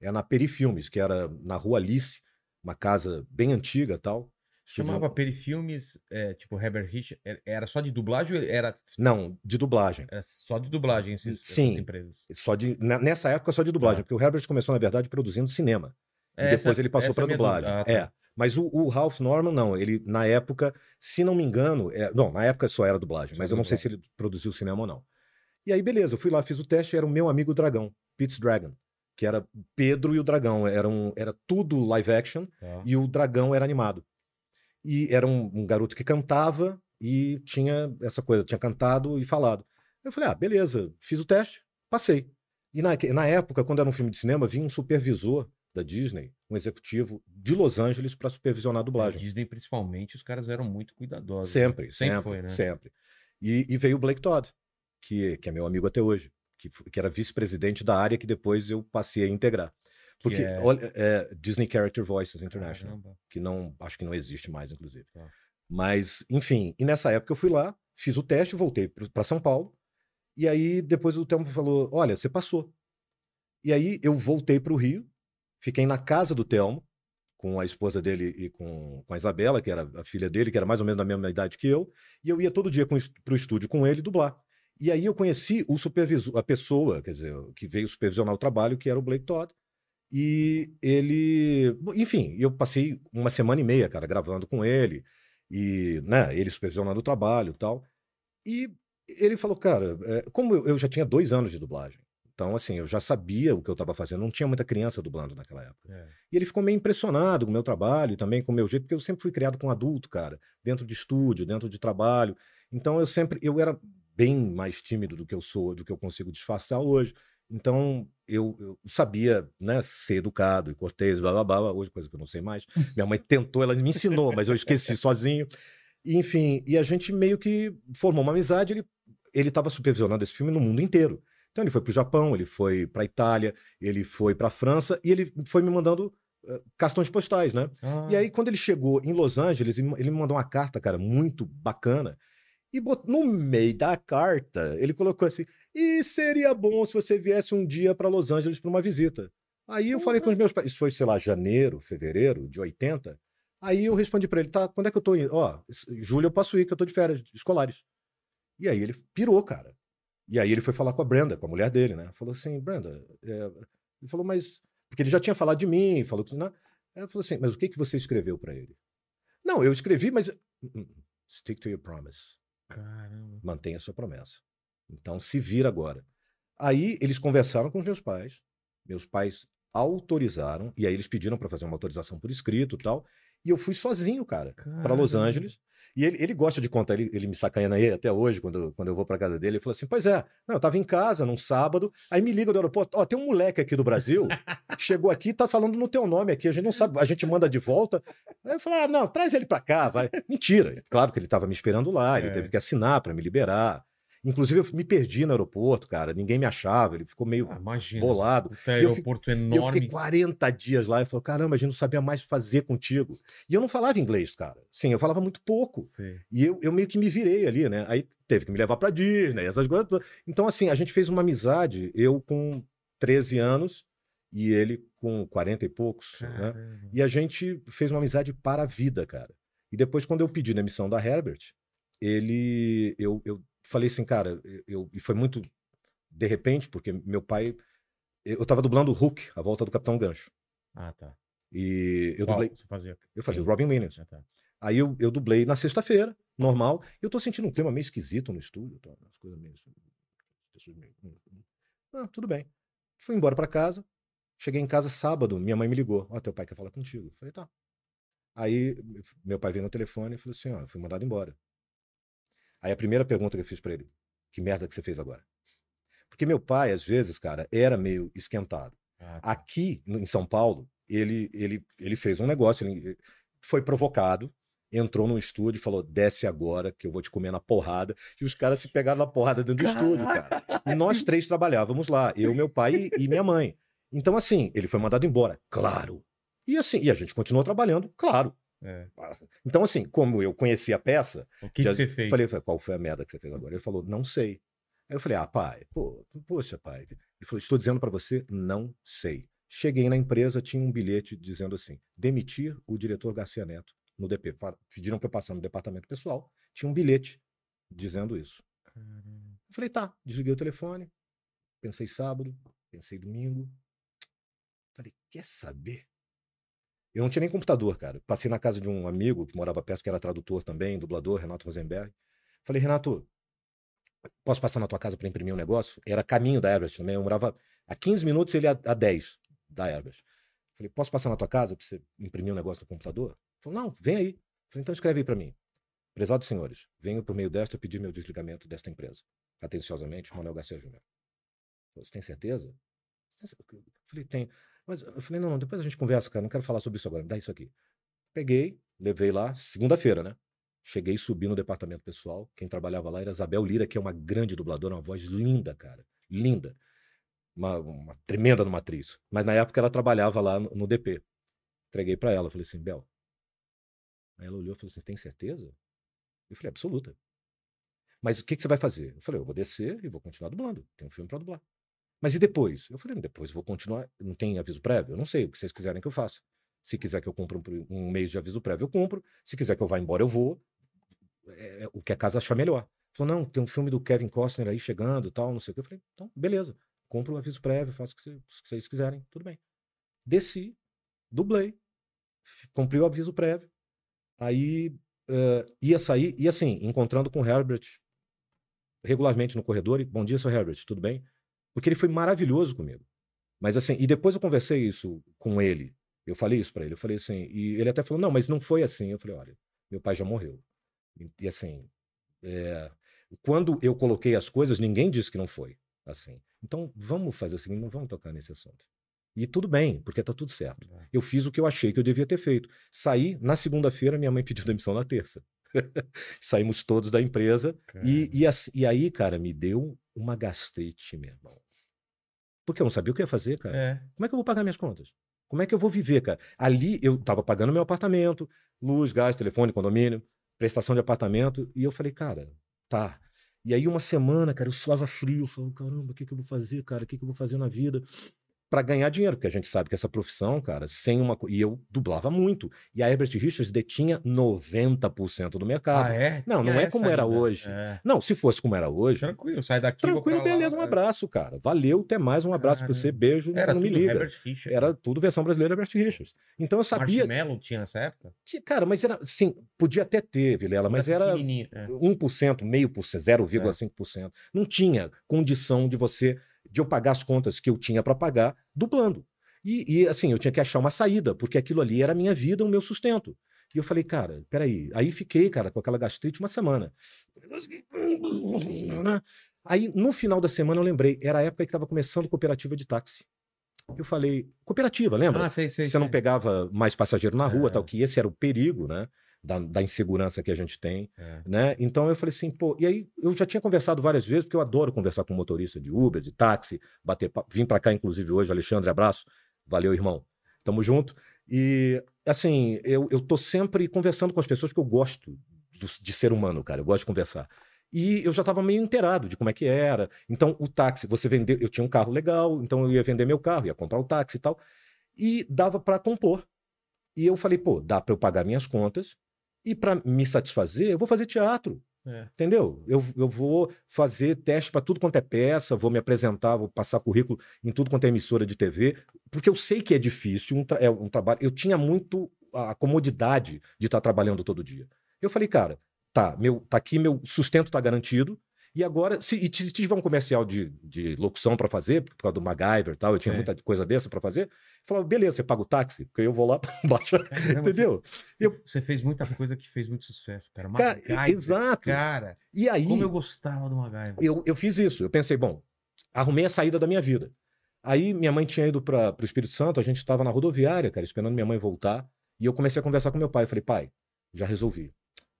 É na Perifilmes, que era na Rua Alice, uma casa bem antiga tal. Chamava Perifilmes, é, tipo Herbert Rich. é- Era só de dublagem ou era, Não, de dublagem. era só de dublagem esses, Sim. essas empresas? Só de, nessa época, só de dublagem, Tá. porque o Herbert começou, na verdade, produzindo cinema. E Essa- depois ele passou essa é para minha dublagem. Ah, tá. É. Mas o, o Ralph Norman, não. Ele, na época, se não me engano. é- não, na época só era dublagem, mas eu não sei se dublagem. ele produziu cinema ou não. E aí, beleza, eu fui lá, fiz o teste, era o meu amigo Dragão, Pete's Dragon, que era Pedro e o Dragão. Era, um, era tudo live action Tá. e o Dragão era animado. E era um, um garoto que cantava e tinha essa coisa, tinha cantado e falado. Eu falei, ah, beleza, fiz o teste, passei. E na, na época, quando era um filme de cinema, vinha um supervisor da Disney, um executivo de Los Angeles para supervisionar a dublagem. Disney, principalmente, os caras eram muito cuidadosos. Sempre, né? sempre, foi, né? sempre. E, e veio o Blake Todd, que, que é meu amigo até hoje, que, que era vice-presidente da área que depois eu passei a integrar. Porque, é- olha, é Disney Character Voices International, Caramba. que não, acho que não existe mais, inclusive. Tá. Mas, enfim, e nessa época eu fui lá, fiz o teste, voltei para São Paulo, e aí depois o Telmo falou: Olha, você passou. E aí eu voltei para o Rio, fiquei na casa do Telmo, com a esposa dele e com, com a Isabela, que era a filha dele, que era mais ou menos da mesma idade que eu, e eu ia todo dia para o estúdio com ele dublar. E aí eu conheci o supervisor, a pessoa, quer dizer, que veio supervisionar o trabalho, que era o Blake Todd. E ele, enfim, eu passei uma semana e meia, cara, gravando com ele, e, né, ele supervisionando o trabalho e tal. E ele falou, cara, é, como eu, eu já tinha dois anos de dublagem, então, assim, eu já sabia o que eu estava fazendo, não tinha muita criança dublando naquela época. É. E ele ficou meio impressionado com o meu trabalho e também com o meu jeito, porque eu sempre fui criado com adulto, cara, dentro de estúdio, dentro de trabalho. Então eu sempre, eu era bem mais tímido do que eu sou, do que eu consigo disfarçar hoje. Então eu, eu sabia, né, ser educado e cortês, blá blá blá, hoje coisa que eu não sei mais. Minha mãe tentou, ela me ensinou, mas eu esqueci sozinho. E, enfim, e a gente meio que formou uma amizade, ele ele estava supervisionando esse filme no mundo inteiro. Então ele foi para o Japão, ele foi para a Itália, ele foi para a França e ele foi me mandando eh, cartões postais, né? Ah, E aí, quando ele chegou em Los Angeles, ele ele me mandou uma carta, cara, muito bacana. E bot- no meio da carta, ele colocou assim: e seria bom se você viesse um dia para Los Angeles para uma visita. Aí eu falei com os meus pais, isso foi, sei lá, janeiro, fevereiro de 80. Aí eu respondi para ele: tá, quando é que eu tô indo? Ó, julho eu posso ir, que eu tô de férias escolares. E aí ele pirou, cara. E aí ele foi falar com a Brenda, com a mulher dele, né? Falou assim: Brenda, é... ele falou, mas. Porque ele já tinha falado de mim, falou que. Né? Aí ela falou assim: mas o que, que você escreveu para ele? Não, eu escrevi, mas. "Mm, mm, Stick to your promise. Caramba. Mantenha a sua promessa. Então se vira agora. Aí eles conversaram com os meus pais. Meus pais autorizaram. E aí eles pediram para fazer uma autorização por escrito e tal. E eu fui sozinho, cara, para Los. Angeles. E ele, ele gosta de contar, ele, ele me sacaneia aí até hoje, quando, eu- quando eu vou pra casa dele. Ele falou assim: Pois é, não, eu tava em casa num sábado, aí me liga do aeroporto: Ó, tem um moleque aqui do Brasil, [LAUGHS] chegou aqui e tá falando no teu nome aqui, a gente não sabe, a gente manda de volta. Aí eu falei: Ah, não, traz ele pra cá, vai. Mentira, claro que ele tava me esperando lá, ele É. teve que assinar pra me liberar. Inclusive, eu me perdi no aeroporto, cara, ninguém me achava, ele ficou meio Ah, imagina. bolado. Puta E eu aeroporto E eu enorme. fiquei 40 dias lá e falou: caramba, a gente não sabia mais fazer contigo. E eu não falava inglês, cara. Sim, eu falava muito pouco. Sei. E eu, eu meio que me virei ali, né? Aí teve que me levar pra Disney, essas coisas. Então, assim, a gente fez uma amizade, eu com 13 anos e ele com 40 e poucos, né? E a gente fez uma amizade para a vida, cara. E depois, quando eu pedi demissão da Herbert, ele. Eu, eu falei assim, cara, eu, e foi muito de repente, porque meu pai. Eu tava dublando o Hulk, a volta do Capitão Gancho. Ah, tá. E eu Qual dublei. Você fazia. Eu fazia o? Robin Williams. Ah, tá. Aí eu, eu dublei na sexta-feira, normal. E eu tô sentindo um clima meio esquisito no estúdio. Tá? As coisas meio. pessoas meio- Ah, tudo bem. Fui embora pra casa. Cheguei em casa sábado, minha mãe me ligou. Ó, teu pai quer falar contigo. Eu Falei, tá. Aí meu pai veio no telefone e falou assim: ó, fui mandado embora. Aí a primeira pergunta que eu fiz pra ele: que merda que você fez agora? Porque meu pai, às vezes, cara, era meio esquentado. Ah, tá. Aqui em São Paulo, ele, ele, ele fez um negócio, ele foi provocado, entrou num estúdio e falou: desce agora que eu vou te comer na porrada. E os caras se pegaram na porrada dentro do estúdio, cara. E nós três trabalhávamos lá, eu, meu pai e, e minha mãe. Então, assim, ele foi mandado embora, claro. E assim, e a gente continuou trabalhando, claro. É. Então, assim, como eu conheci a peça, O que, que você fez? Falei, qual foi a merda que você fez agora? Ele falou, não sei. Aí eu falei, ah, pai, pô, poxa, pai. Ele falou, estou dizendo para você, não sei. Cheguei na empresa, tinha um bilhete dizendo assim: demitir o diretor Garcia Neto no DP. Pediram para eu passar no departamento pessoal, tinha um bilhete dizendo isso. Caramba. Eu falei, tá, desliguei o telefone, pensei sábado, pensei domingo. Falei, quer saber? Eu não tinha nem computador, cara. Passei na casa de um amigo que morava perto, que era tradutor também, dublador, Renato Rosenberg. Falei, Renato, posso passar na tua casa para imprimir um negócio? Era caminho da Herbert também. Eu morava a 15 minutos, ele a, a 10 da Herbert. Falei, posso passar na tua casa para você imprimir um negócio no computador? Falou, não, vem aí. Falei, então escreve aí para mim. Prezados senhores, venho por meio desta pedir meu desligamento desta empresa. Atenciosamente, Manuel Garcia Júnior. Falei, Você tem certeza? Eu falei, tem. Mas eu falei, não, não, depois a gente conversa, cara, não quero falar sobre isso agora, me dá isso aqui. Peguei, levei lá, segunda-feira, né? Cheguei, subi no departamento pessoal. Quem trabalhava lá era Isabel Lira, que é uma grande dubladora, uma voz linda, cara. Linda. uma, uma tremenda numa atriz. Mas na época ela trabalhava lá no, no DP. Entreguei pra ela, falei assim, Bel. Aí ela olhou e falou assim: "Você tem certeza? Eu falei, absoluta. Mas o que, que você vai fazer? Eu falei, eu vou descer e vou continuar dublando. Tem um filme pra dublar. Mas e depois? Eu falei, depois vou continuar. Não tem aviso prévio? Eu não sei. O que vocês quiserem que eu faça. Se quiser que eu cumpra um, um mês de aviso prévio, eu cumpro. Se quiser que eu vá embora, eu vou. É, o que a casa achar melhor. Falou, não, tem um filme do Kevin Costner aí chegando tal, não sei o que. Eu falei, então, beleza. Cumpro o aviso prévio, faço o que vocês, o que vocês quiserem, tudo bem. Desci, dublei, cumpri o aviso prévio. Aí eh, ia sair, e assim, encontrando com o Herbert regularmente no corredor, e bom dia, seu Herbert, tudo bem? Porque ele foi maravilhoso comigo. Mas assim, e depois eu conversei isso com ele. Eu falei isso pra ele, eu falei assim, e ele até falou: "Não, mas não foi assim". Eu falei: "Olha, meu pai já morreu". E, e, assim, é, quando eu coloquei as coisas, ninguém disse que não foi assim. Então, vamos fazer o seguinte, não vamos tocar nesse assunto. E tudo bem, porque tá tudo certo. Eu fiz o que eu achei que eu devia ter feito. Saí na segunda-feira, minha mãe [LAUGHS] pediu demissão na terça. [LAUGHS] Saímos todos da empresa e, e, e aí, cara, me deu uma gastrite, meu irmão. Porque eu não sabia o que ia fazer, cara. É. Como é que eu vou pagar minhas contas? Como é que eu vou viver, cara? Ali eu tava pagando meu apartamento, luz, gás, telefone, condomínio, prestação de apartamento, e eu falei, cara, tá. E aí uma semana, cara, eu suava frio, eu falei, caramba, o que que eu vou fazer, cara? O que que eu vou fazer na vida? Pra ganhar dinheiro, porque a gente sabe que essa profissão, cara, sem uma. E eu dublava muito. E a Herbert Richards detinha 90% do mercado. Ah, é? Não, não Tinha é como era ainda. hoje. É. Não, se fosse como era hoje, Tranquilo, sai daqui. tranquilo, pra lá, beleza, um é. abraço, cara. Valeu, até mais, um abraço pra você, beijo, Era não me liga. Herbert Richards. Era tudo versão brasileira Herbert Richards. Então eu sabia. Marshmallow tinha nessa época? Cara, mas era. Sim, podia até ter, Vilela, mas era é. 1%, meio por cento, 0,5%. Não tinha condição de você, de eu pagar as contas que eu tinha para pagar dublando. E, e, assim, eu tinha que achar uma saída, porque aquilo ali era a minha vida, o meu sustento. E eu falei, cara, peraí. Aí fiquei, cara, com aquela gastrite uma semana. Aí, no final da semana, eu lembrei, era a época que estava começando cooperativa de táxi. Eu falei, cooperativa, lembra? Ah, sei, sei. você não sei. pegava mais passageiro na rua, É. tal, que esse era o perigo, né? Da, da insegurança que a gente tem, É. né? Então eu falei assim, pô, e aí eu já tinha conversado várias vezes, porque eu adoro conversar com motorista de Uber, de táxi, bater papo. Vim pra cá, inclusive, hoje, Alexandre, abraço. Valeu, irmão. Tamo junto. E, assim, eu, eu tô sempre conversando com as pessoas que eu gosto do- de ser humano, cara. Eu gosto de conversar. E eu já estava meio inteirado de como é que era. Então, o táxi, você vendeu. Eu tinha um carro legal, então eu ia vender meu carro, ia comprar o táxi e tal. E dava para compor. E eu falei, pô, dá para eu pagar minhas contas. E para me satisfazer, eu vou fazer teatro. É. Entendeu? Eu, eu vou fazer teste para tudo quanto é peça, vou me apresentar, vou passar currículo em tudo quanto é emissora de TV, porque eu sei que é difícil, um, é um trabalho. Eu tinha muito a comodidade de estar trabalhando todo dia. Eu falei, cara, tá, meu, tá aqui, meu sustento tá garantido. E agora, se, e se tiver um comercial de, de locução para fazer, por causa do MacGyver e tal, eu tinha É. muita coisa dessa para fazer, eu falava, beleza, você paga o táxi, porque eu vou lá [LAUGHS] baixar, Caramba, entendeu? Você, Eu- você fez muita coisa que fez muito sucesso, cara. Cara, MacGyver, exato. Cara, E aí, como eu gostava do MacGyver. eu, eu fiz isso. Eu pensei, bom, arrumei a saída da minha vida. Aí minha mãe tinha ido para o Espírito Santo, a gente estava na rodoviária, cara, esperando minha mãe voltar. E eu comecei a conversar com meu pai. Eu falei, pai, já resolvi.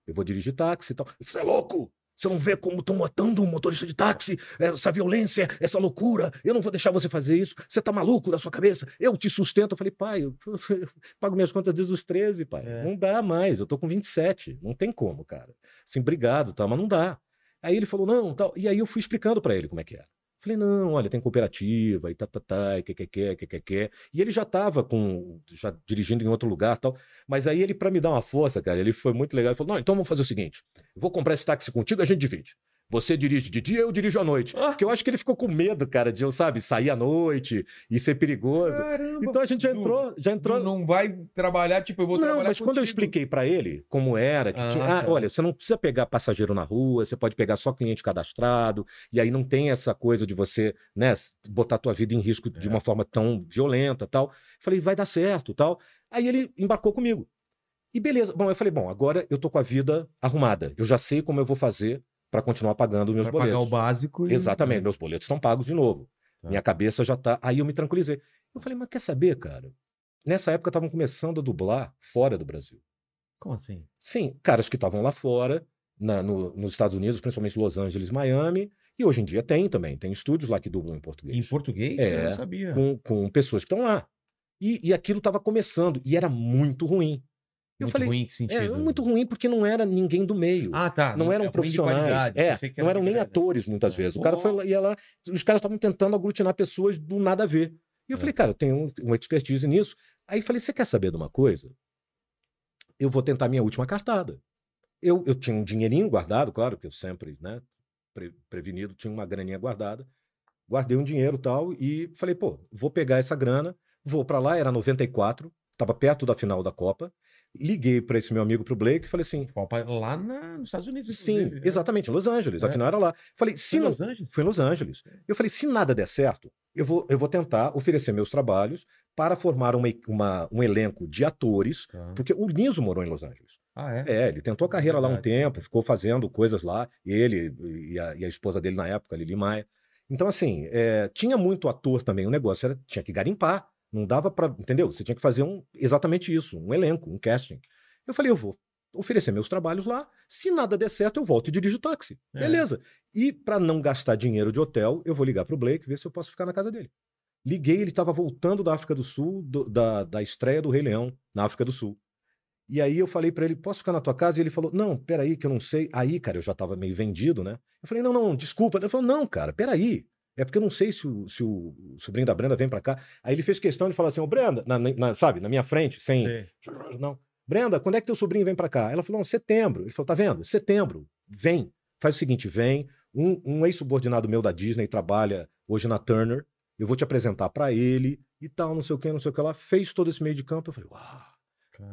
Eu vou dirigir táxi e tal. Você é louco? Você não vê como estão matando um motorista de táxi? Essa violência, essa loucura. Eu não vou deixar você fazer isso. Você tá maluco da sua cabeça? Eu te sustento. Eu falei, pai, eu, eu [LAUGHS] pago minhas contas desde os 13, pai. É. Não dá mais. Eu tô com 27. Não tem como, cara. Assim, obrigado, tá? Mas não dá. Aí ele falou, não, tal. E aí eu fui explicando pra ele como é que era. Falei, não, olha, tem cooperativa e tá, tá, tá, e que, que, que, que, que, que. E ele já tava com, já dirigindo em outro lugar tal. Mas aí ele, pra me dar uma força, cara, ele foi muito legal. Ele falou, não, então vamos fazer o seguinte, eu vou comprar esse táxi contigo, a gente divide. Você dirige de dia, eu dirijo à noite. Ah. Porque eu acho que ele ficou com medo, cara, de eu, sabe, sair à noite e ser perigoso. Caramba. Então a gente já entrou, já entrou. Não vai trabalhar, tipo, eu vou Não, trabalhar mas quando eu contigo. expliquei pra ele como era, que Ah, tinha, ah, tá. olha, você não precisa pegar passageiro na rua, você pode pegar só cliente cadastrado, e aí não tem essa coisa de você, né, botar a tua vida em risco de É. uma forma tão violenta, tal. Falei, vai dar certo, tal. Aí ele embarcou comigo. E beleza. Bom, eu falei, bom, agora eu tô com a vida arrumada. Eu já sei como eu vou fazer pra continuar pagando meus Pra pagar boletos. o básico. e- Exatamente, meus boletos estão pagos de novo. Tá. Minha cabeça já tá. Aí eu me tranquilizei. Eu falei, mas quer saber, cara? Nessa época estavam começando a dublar fora do Brasil. Como assim? Sim, caras que estavam lá fora, na- no- nos Estados Unidos, principalmente Los Angeles, Miami, E hoje em dia tem também, tem estúdios lá que dublam em português. Em português? É, Eu não sabia. com, com pessoas que estão lá. E, e aquilo estava começando, e era muito ruim. Eu muito falei, ruim que é, sentido? muito ruim porque não era ninguém do meio. Ah, tá. não é eram de profissionais, é, não era eram nem atores muitas É. vezes. O cara foi lá, ia lá, os caras estavam tentando aglutinar pessoas do nada a ver. E eu É. falei, cara, eu tenho um, uma expertise nisso. Aí falei, você quer saber de uma coisa? Eu vou tentar minha última cartada. Eu, eu tinha um dinheirinho guardado, claro, que eu sempre, né, pre- prevenido, tinha uma graninha guardada. Guardei um dinheiro e tal e falei, pô, vou pegar essa grana, vou pra lá, era 94, tava perto da final da Copa. Liguei pra esse meu amigo, pro Blake, e falei assim, Lá na- nos Estados Unidos, Sim, inclusive, é. exatamente, em Los Angeles. É. Afinal, era lá. Falei, se Foi em não. Los Angeles? Foi em Los Angeles. Eu falei, se nada der certo, eu vou, eu vou tentar oferecer meus trabalhos para formar uma, uma- um elenco de atores, Tá. porque o Niso morou em Los Angeles. Ah, é? É, ele tentou a carreira lá um tempo, ficou fazendo coisas lá, ele e a, e a esposa dele na época, Lili Maia. Então, assim, é, tinha muito ator também, o negócio era, tinha que garimpar, não dava pra, entendeu? Você tinha que fazer um, exatamente isso, um elenco, um casting. Eu falei, eu vou oferecer meus trabalhos lá, se nada der certo, eu volto e dirijo o táxi. É. Beleza. E para não gastar dinheiro de hotel, eu vou ligar pro Blake, ver se eu posso ficar na casa dele. Liguei, ele estava voltando da África do Sul, do- da, da estreia do Rei Leão, na África do Sul. E aí eu falei pra ele, posso ficar na tua casa? E ele falou, não, peraí, que eu não sei. Aí, cara, eu já tava meio vendido, né? Eu falei, não, não, desculpa. Ele falou, não, cara, peraí. É porque eu não sei se o, se o sobrinho da Brenda vem pra cá. Aí ele fez questão de falar assim, ô Brenda, na- na- sabe, na minha frente, sem... Sei. [LAUGHS] Não. Brenda, quando é que teu sobrinho vem pra cá? Ela falou, não, setembro. Ele falou, tá vendo? Setembro. Vem. Faz o seguinte, vem. Um, um ex-subordinado meu da Disney trabalha hoje na Turner. Eu vou te apresentar pra ele e tal, não sei o que, não sei o que lá. Fez todo esse meio de campo. Eu falei, uau.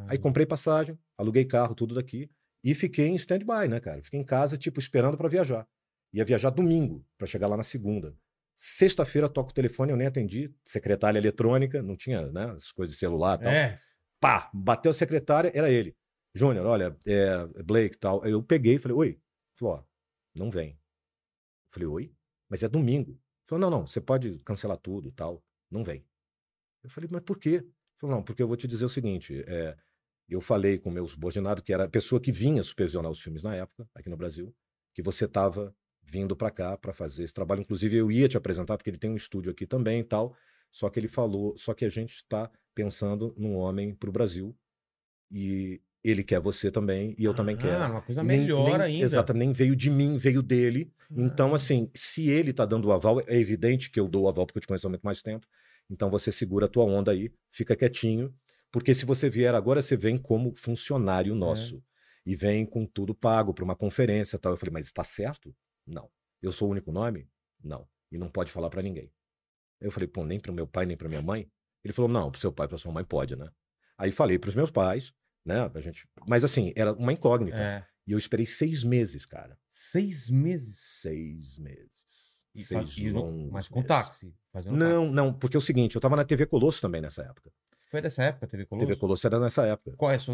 Aí comprei passagem, aluguei carro, tudo daqui. E fiquei em stand-by, né, cara? Fiquei em casa, tipo, esperando pra viajar. Ia viajar domingo, pra chegar lá na segunda. Sexta-feira toco o telefone, eu nem atendi. Secretária eletrônica, não tinha, né, as coisas de celular e tal. É. Pá, bateu a secretária, era ele. Júnior, olha, é Blake e tal. Eu peguei e falei, oi. Ele Falou, ó, não vem. Eu falei, oi? Mas é domingo. Falou, não, não, você pode cancelar tudo e tal. Não vem. Eu falei, mas por quê? Ele Falou, não, porque eu vou te dizer o seguinte, é, eu falei com o meu subordinado, que era a pessoa que vinha supervisionar os filmes na época, aqui no Brasil, que você estava vindo para cá para fazer esse trabalho. Inclusive, eu ia te apresentar, porque ele tem um estúdio aqui também e tal. Só que ele falou, só que a gente está pensando num homem para o Brasil e ele quer você também e eu também Ah, quero. uma coisa nem- melhor nem- ainda. Exato, nem veio de mim, veio dele. Então, Ah. assim, se ele tá dando o aval, é evidente que eu dou o aval porque eu te conheço há muito mais tempo. Então você segura a tua onda aí, fica quietinho, porque se você vier agora, você vem como É. funcionário nosso. E vem com tudo pago para uma conferência e tal. Eu falei, mas está certo? Não. Eu sou o único nome? Não. E não pode falar para ninguém. Aí eu falei, pô, nem para meu pai, nem para minha mãe? Ele falou, não, pro seu pai, pra sua mãe pode, né? Aí falei pros meus pais, né? A gente... Mas assim, era uma incógnita. É. E eu esperei seis meses, cara. Seis meses. Seis meses. E seis faz- longos mas com meses. táxi. fazendo Não, não, porque é o seguinte, eu tava na TV Colosso também nessa época. Foi dessa época, TV Colosso? TV Colosso era nessa época. Qual, é seu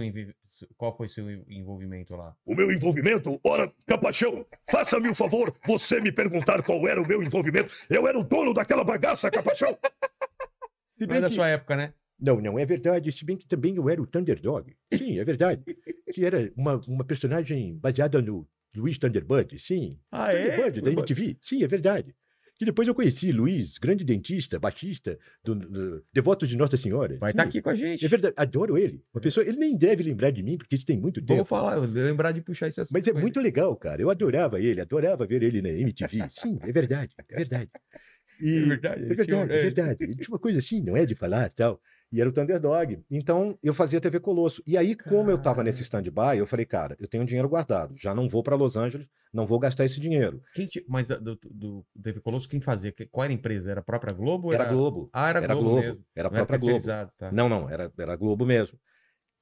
Qual foi seu envolvimento lá? O meu envolvimento? Ora, Capachão, faça-me o favor, você me perguntar qual era o meu envolvimento. Eu era o dono daquela bagaça, Capachão. [LAUGHS] Se Não é da sua época, né? Não, não, é verdade. Se bem que também eu era o Thunderdog. Sim, é verdade. [LAUGHS] que era uma, uma personagem baseada no Luiz Thunderbird, sim. Ah, Thunderbird, da MTV. Sim, é verdade. Que depois eu conheci Luiz, grande dentista, baixista, do, do Devoto de Nossa Senhora. Vai estar aqui com a gente. É verdade, adoro ele. Uma pessoa, ele nem deve lembrar de mim, porque isso tem muito tempo. falar, eu lembrar de puxar esse assunto. Mas é com ele. muito legal, cara. Eu adorava ele, adorava ver ele na MTV. Sim, é verdade, é verdade. [LAUGHS] E, É verdade, é verdade, é verdade. Ele tinha uma coisa assim, não é de falar tal. E era o Thunderdog. Então, eu fazia TV Colosso. E aí, como eu tava nesse stand-by, eu falei, cara, eu tenho dinheiro guardado. Já não vou para Los Angeles, não vou gastar esse dinheiro. Ti- Mas da- do, do TV Colosso, quem fazia? Qual era a empresa? Era a própria Globo? ou Era Globo. Ah, era, Era Globo, Globo. mesmo. Era a Não era própria Globo. tá. Não, não, era, era Globo mesmo.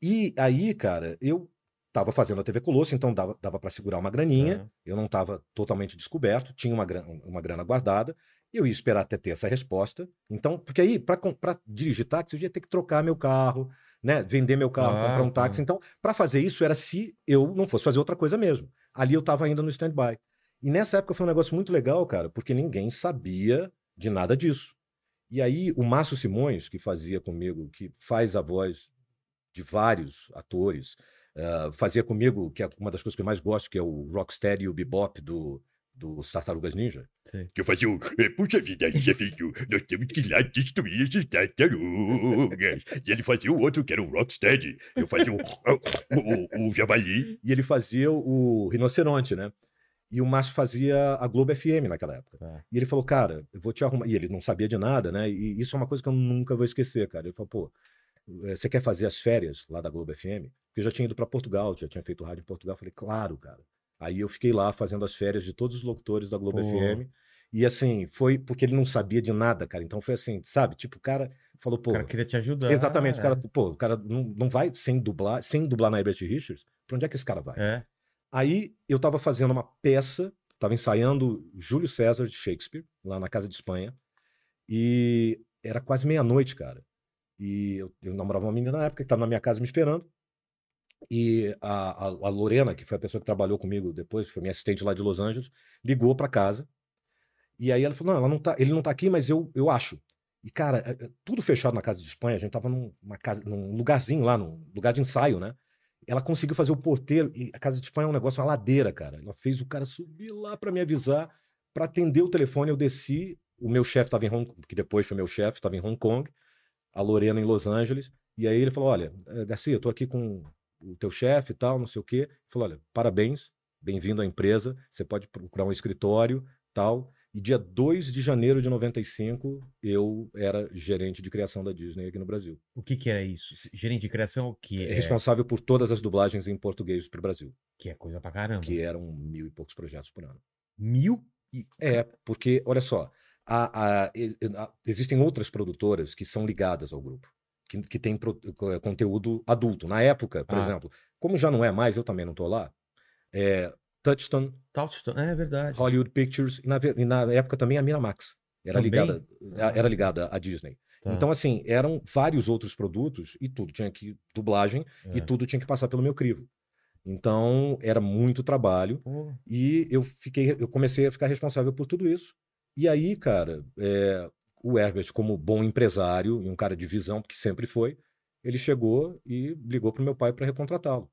E aí, cara, eu tava fazendo a TV Colosso, então dava, dava para segurar uma graninha. Ah, Eu não estava totalmente descoberto, tinha uma grana, uma grana guardada, eu ia esperar até ter essa resposta. Então, porque aí, para dirigir táxi, eu ia ter que trocar meu carro, né? Vender meu carro, Claro, comprar um táxi. Então, para fazer isso, era se eu não fosse fazer outra coisa mesmo. Ali eu estava ainda no stand-by. E nessa época foi um negócio muito legal, cara, porque ninguém sabia de nada disso. E aí, o Márcio Simões, que fazia comigo, que faz a voz de vários atores, ah, fazia comigo, que é uma das coisas que eu mais gosto, que é o Rocksteady e o Bebop do, dos Tartarugas Ninja. Sei. Que eu fazia o. eh, Puxa vida, chefinho, nós temos que ir lá destruir esses tartarugas. E ele fazia o outro, que era o Rocksteady. Eu fazia o, o, o, o Javali. E ele fazia o Rinoceronte, né? E o Márcio fazia a Globo FM naquela época. Tá. E ele falou, cara, eu vou te arrumar. E ele não sabia de nada, né? E isso é uma coisa que eu nunca vou esquecer, cara. Ele falou, pô, eh, você quer fazer as férias lá da Globo FM? Porque eu já tinha ido para Portugal, já tinha feito rádio em Portugal. Eu falei, claro, cara. Aí eu fiquei lá fazendo as férias de todos os locutores da Globo Pô. FM. E assim, foi porque ele não sabia de nada, cara. Então foi assim, sabe? Tipo, o cara falou, pô. O cara queria te ajudar. Exatamente, o cara, é. pô, o cara não, não vai sem dublar, sem dublar na Herbert Richards. Pra onde é que esse cara vai? É. Aí eu tava fazendo uma peça, tava ensaiando Júlio César de Shakespeare, lá na Casa de Espanha, e era quase meia-noite, cara. E eu, eu namorava uma menina na época que tava na minha casa me esperando. E a, a, a Lorena, que foi a pessoa que trabalhou comigo depois, foi minha assistente lá de Los Angeles, ligou pra casa. E aí ela falou: não, ela não tá, ele não tá aqui, mas eu, eu acho. E, cara, é- é tudo fechado na casa de Espanha, a gente tava num, uma casa, num lugarzinho lá, num lugar de ensaio, né? Ela conseguiu fazer o porteiro, e a casa de Espanha é um negócio, uma ladeira, cara. Ela fez o cara subir lá pra me avisar, pra atender o telefone. Eu desci, o meu chefe tava em Hong Kong, que depois foi meu chefe, estava em Hong Kong, a Lorena em Los Angeles. E aí ele falou: Olha, eh, Garcia, eu tô aqui com o teu chefe e tal, não sei o quê. Falou: Olha, parabéns, bem-vindo à empresa, você pode procurar um escritório, tal. E dia 2 de janeiro de 95, eu era gerente de criação da Disney aqui no Brasil. O que que é isso? Gerente de criação, o que É é? responsável por todas as dublagens em português para o Brasil, Que é coisa pra caramba. que eram mil e poucos projetos por ano. Mil e... É, porque, olha só, a- a- a- existem outras produtoras que são ligadas ao grupo, que, que têm pro- co- conteúdo adulto. Na época, por Ah. exemplo, como já não é mais, eu também não estou lá, é, Touchstone, Touchstone, é verdade. Hollywood Pictures, e na, e na época também a Miramax. Era Também? ligada, a- era ligada à Disney. Tá. Então, assim, eram vários outros produtos e tudo tinha que dublagem É. e tudo tinha que passar pelo meu crivo. Então, era muito trabalho. Pô, E eu fiquei, eu comecei a ficar responsável por tudo isso. E aí, cara, é, o Herbert, como bom empresário e um cara de visão, que sempre foi, ele chegou e ligou pro meu pai para recontratá-lo.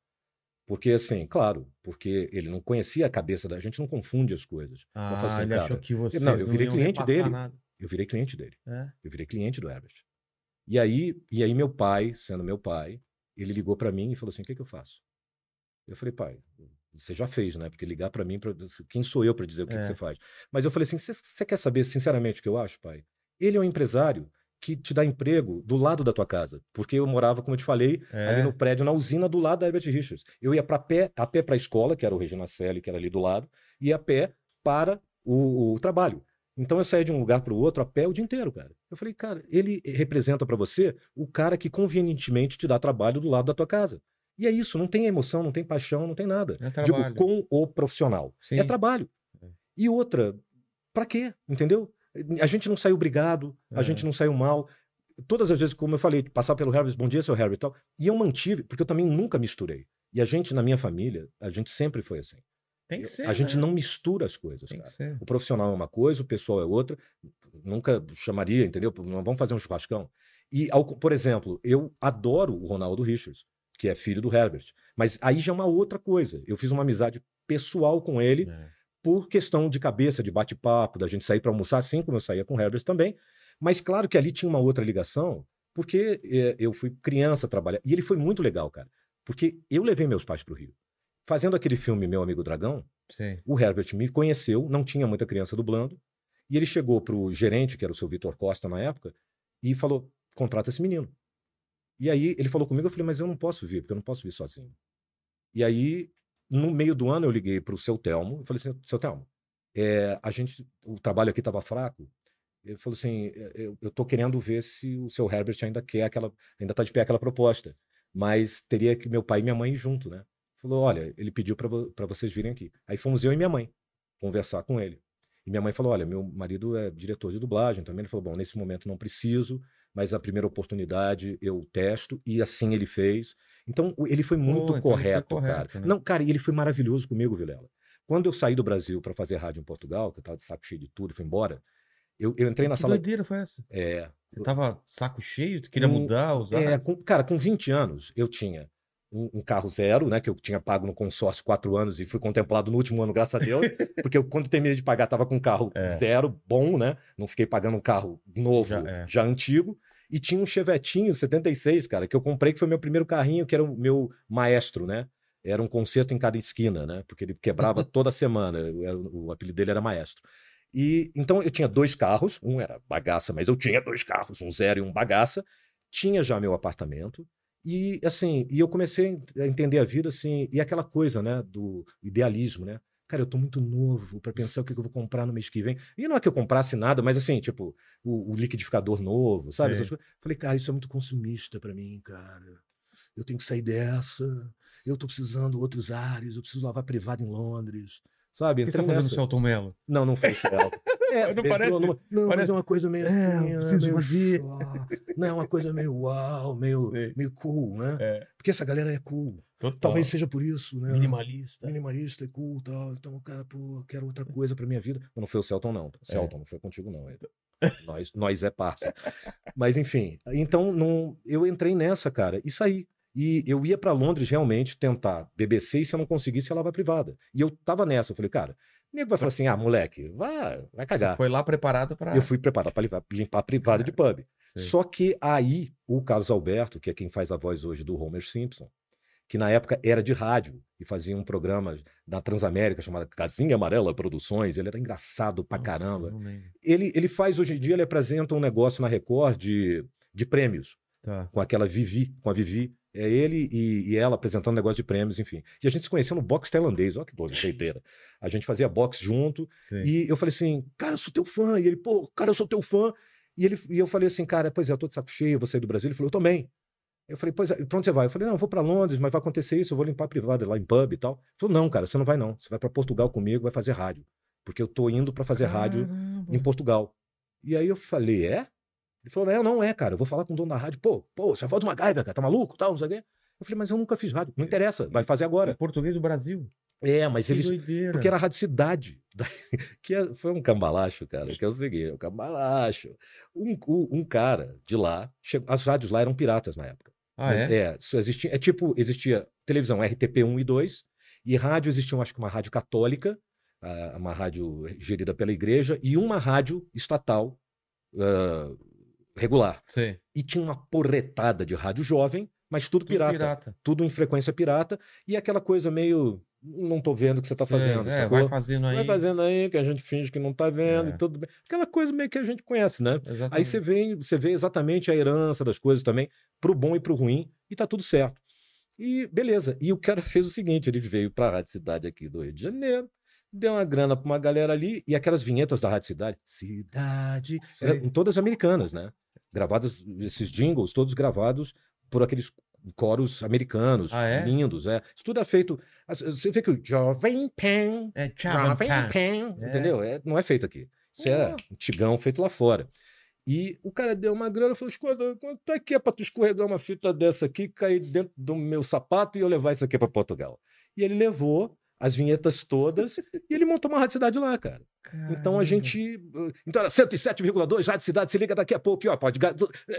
Porque, assim, claro, porque ele não conhecia a cabeça da gente, não confunde as coisas. ah, Eu falo assim, ele achou cara, que você não, eu virei cliente dele. Nada. Eu virei cliente dele. É. Eu virei cliente do Herbert. E aí, e aí meu pai, sendo meu pai, ele ligou para mim e falou assim: "O que que eu faço?" Eu falei: "Pai, você já fez, né? Porque ligar para mim, pra... quem sou eu para dizer o que, que É. você faz?" Mas eu falei assim: "Você você quer saber sinceramente o que eu acho, pai? Ele é um empresário que te dá emprego do lado da tua casa, porque eu morava, como eu te falei, ali É. no prédio, na usina do lado da Herbert Richards. Eu ia para pé, a pé para a escola, que era o Regina Celli, que era ali do lado, e a pé para o, o trabalho. Então eu saía de um lugar para o outro a pé o dia inteiro, cara. Eu falei, cara, ele representa para você o cara que convenientemente te dá trabalho do lado da tua casa. E é isso, não tem emoção, não tem paixão, não tem nada. É Digo, trabalho. com o profissional. Sim. É trabalho. É. E outra, pra quê? Entendeu? A gente não saiu brigado, a É. gente não saiu mal. Todas as vezes, como eu falei, passar pelo Herbert, bom dia, seu Herbert e tal. E eu mantive, porque eu também nunca misturei. E a gente, na minha família, a gente sempre foi assim. Tem que ser. a gente né? não mistura as coisas, Tem cara. que ser. O profissional é uma coisa, o pessoal é outra. Nunca chamaria, entendeu? Não vamos fazer um churrascão. E, ao- por exemplo, eu adoro o Ronaldo Richards, que é filho do Herbert. Mas aí já é uma outra coisa. Eu fiz uma amizade pessoal com ele É. por questão de cabeça, de bate-papo, da gente sair para almoçar, assim como eu saía com o Herbert também. Mas claro que ali tinha uma outra ligação, porque eh, eu fui criança trabalhar. E ele foi muito legal, cara. Porque eu levei meus pais para o Rio. Fazendo aquele filme Meu Amigo Dragão, Sim. o Herbert me conheceu, não tinha muita criança dublando, e ele chegou pro gerente, que era o seu Vitor Costa na época, e falou: contrata esse menino. E aí ele falou comigo, eu falei, mas eu não posso vir, porque eu não posso vir sozinho. E aí, no meio do ano, eu liguei pro seu Telmo, eu falei assim, seu Telmo, é, a gente, o trabalho aqui estava fraco. Ele falou assim, "É, eu, tô querendo ver se o seu Herbert ainda quer aquela, ainda tá de pé aquela proposta, mas teria que meu pai e minha mãe ir junto, né? Falou, olha, ele pediu para vocês virem aqui. Aí fomos eu e minha mãe conversar com ele. E minha mãe falou, olha, meu marido é diretor de dublagem também. Ele falou, bom, nesse momento não preciso, mas a primeira oportunidade eu testo. E assim ele fez. Então, o- ele foi muito então ele foi correto, correto, cara. né? Não, cara, e ele foi maravilhoso comigo, Vilela. Quando eu saí do Brasil para fazer rádio em Portugal, que eu tava de saco cheio de tudo, fui embora, eu, eu entrei na Que sala... doideira foi essa? É, Você tava saco cheio? Tu queria Um- mudar, usar? é, com- cara, com 20 anos, eu tinha um, um carro zero, né? Que eu tinha pago no consórcio quatro anos e fui contemplado no último ano, graças a Deus. [LAUGHS] porque eu, quando terminei de pagar, tava com um carro É. zero, bom, né? Não fiquei pagando um carro novo, Já- já, é. antigo. E tinha um Chevetinho 76, cara, que eu comprei, que foi meu primeiro carrinho, que era o meu maestro, né? Era um concerto em cada esquina, né? Porque ele quebrava [LAUGHS] toda semana. o apelido dele era maestro. E então eu tinha dois carros, um era bagaça, mas eu tinha dois carros, um zero e um bagaça. Tinha já meu apartamento. E assim, e eu comecei a entender a vida assim, e aquela coisa, né, do idealismo, né? Cara, eu tô muito novo para pensar o que que eu vou comprar no mês que vem. E não é que eu comprasse nada, mas assim, tipo, o, o liquidificador novo, sabe? Falei, cara, isso é muito consumista para mim, cara. Eu tenho que sair dessa. Eu tô precisando outros ares, eu preciso lavar privado em Londres. Sabe? O que você tá fazendo nessa. Celton Mello? Não, não foi Celta. [LAUGHS] É, Não parece- numa- Não, mas parece- é uma coisa meio. É, fina, preciso meio fazer. Não, é uma coisa meio uau, meio, [LAUGHS] meio cool, né? É. Porque essa galera é cool. Total. Talvez seja por isso, né? Minimalista. Minimalista, é cool e tal. Então, cara, pô, quero outra coisa pra minha vida. Mas não foi o Celton, não. Celton, não foi contigo, não. nós, nós é parça. [LAUGHS] Mas, enfim. Então, não, eu entrei nessa, cara, e saí. E eu ia pra Londres realmente tentar BBC e se eu não conseguisse, ia lavar privada. E eu tava nessa. Eu falei, cara, o nego vai falar assim: ah, moleque, vai, vai Você cagar. foi lá preparado pra. Eu fui preparado para limpar, limpar a privada de pub. Sei. Só que aí, o Carlos Alberto, que é quem faz a voz hoje do Homer Simpson, que na época era de rádio e fazia um programa na Transamérica chamado Casinha Amarela Produções, ele era engraçado pra Nossa, caramba. Ele, ele faz, hoje em dia, ele apresenta um negócio na Record de, de prêmios, Tá. com aquela Vivi, com a Vivi. É ele e, e ela apresentando negócio de prêmios, enfim. E a gente se conheceu no boxe tailandês, olha que [LAUGHS] doideira. A gente fazia boxe junto, Sei. e eu falei assim, cara, eu sou teu fã. E ele, pô, cara, eu sou teu fã. E, ele, e eu falei assim, cara, pois é, eu tô de saco cheio, vou sair do Brasil. Ele falou, eu também. Eu falei, pois é, pra onde você vai? Eu falei, não, eu vou pra Londres, mas vai acontecer isso, eu vou limpar a privada lá em pub e tal. Ele falou, não, cara, você não vai não. Você vai pra Portugal comigo, vai fazer rádio. Porque eu tô indo pra fazer rádio Caramba. em Portugal. E aí eu falei, é? Ele falou, não, não é, cara, eu vou falar com o dono da rádio. Pô, pô, você volta uma gaiva, cara, tá maluco, tal, não sei o quê. Eu falei, mas eu nunca fiz rádio. Não interessa, vai fazer Em agora. português do Brasil. É, mas Que eles, doideira. porque era a Rádio Cidade. [LAUGHS] da- Que é- foi um cambalacho, cara. Que é o seguinte: um cambalacho. Um, um cara de lá. chegou- as rádios lá eram piratas na época. Ah, Mas, é? só existia, é tipo: existia televisão RTP 1 e 2, e rádio existia, eu acho que uma rádio católica, ah, uma rádio gerida pela igreja, e uma rádio estatal ah, regular. Sei. E tinha uma porretada de rádio jovem, mas tudo Tudo pirata pirata. tudo em frequência pirata, e aquela coisa meio. Não tô vendo o que você tá Sei. fazendo. É, vai fazendo aí. Vai fazendo aí, que a gente finge que não tá vendo É. e tudo bem. Aquela coisa meio que a gente conhece, né? Aí Exatamente. você vê, você vê exatamente a herança das coisas também, pro bom e pro ruim, e tá tudo certo. E beleza. E o cara [LAUGHS] fez o seguinte: ele veio pra Rádio Cidade aqui do Rio de Janeiro, deu uma grana pra uma galera ali, e aquelas vinhetas da Rádio Cidade, Cidade, eram todas americanas, né? Gravadas, esses jingles, todos gravados por aqueles coros americanos, Ah, é? lindos, é. Isso tudo é feito. Você vê que o Jovem Pan, É Jovem Pan. É. entendeu? É, não é feito aqui. Isso é antigão feito lá fora. E o cara deu uma grana e falou: escuta, quanto é que é pra tu escorregar uma fita dessa aqui, cair dentro do meu sapato e eu levar isso aqui pra Portugal? E ele levou as vinhetas todas [LAUGHS] e ele montou uma rádio cidade lá, cara. Então a Caramba. gente. uh, Então era 107,2, Rádio Cidade, se liga daqui a pouco, ó, pode.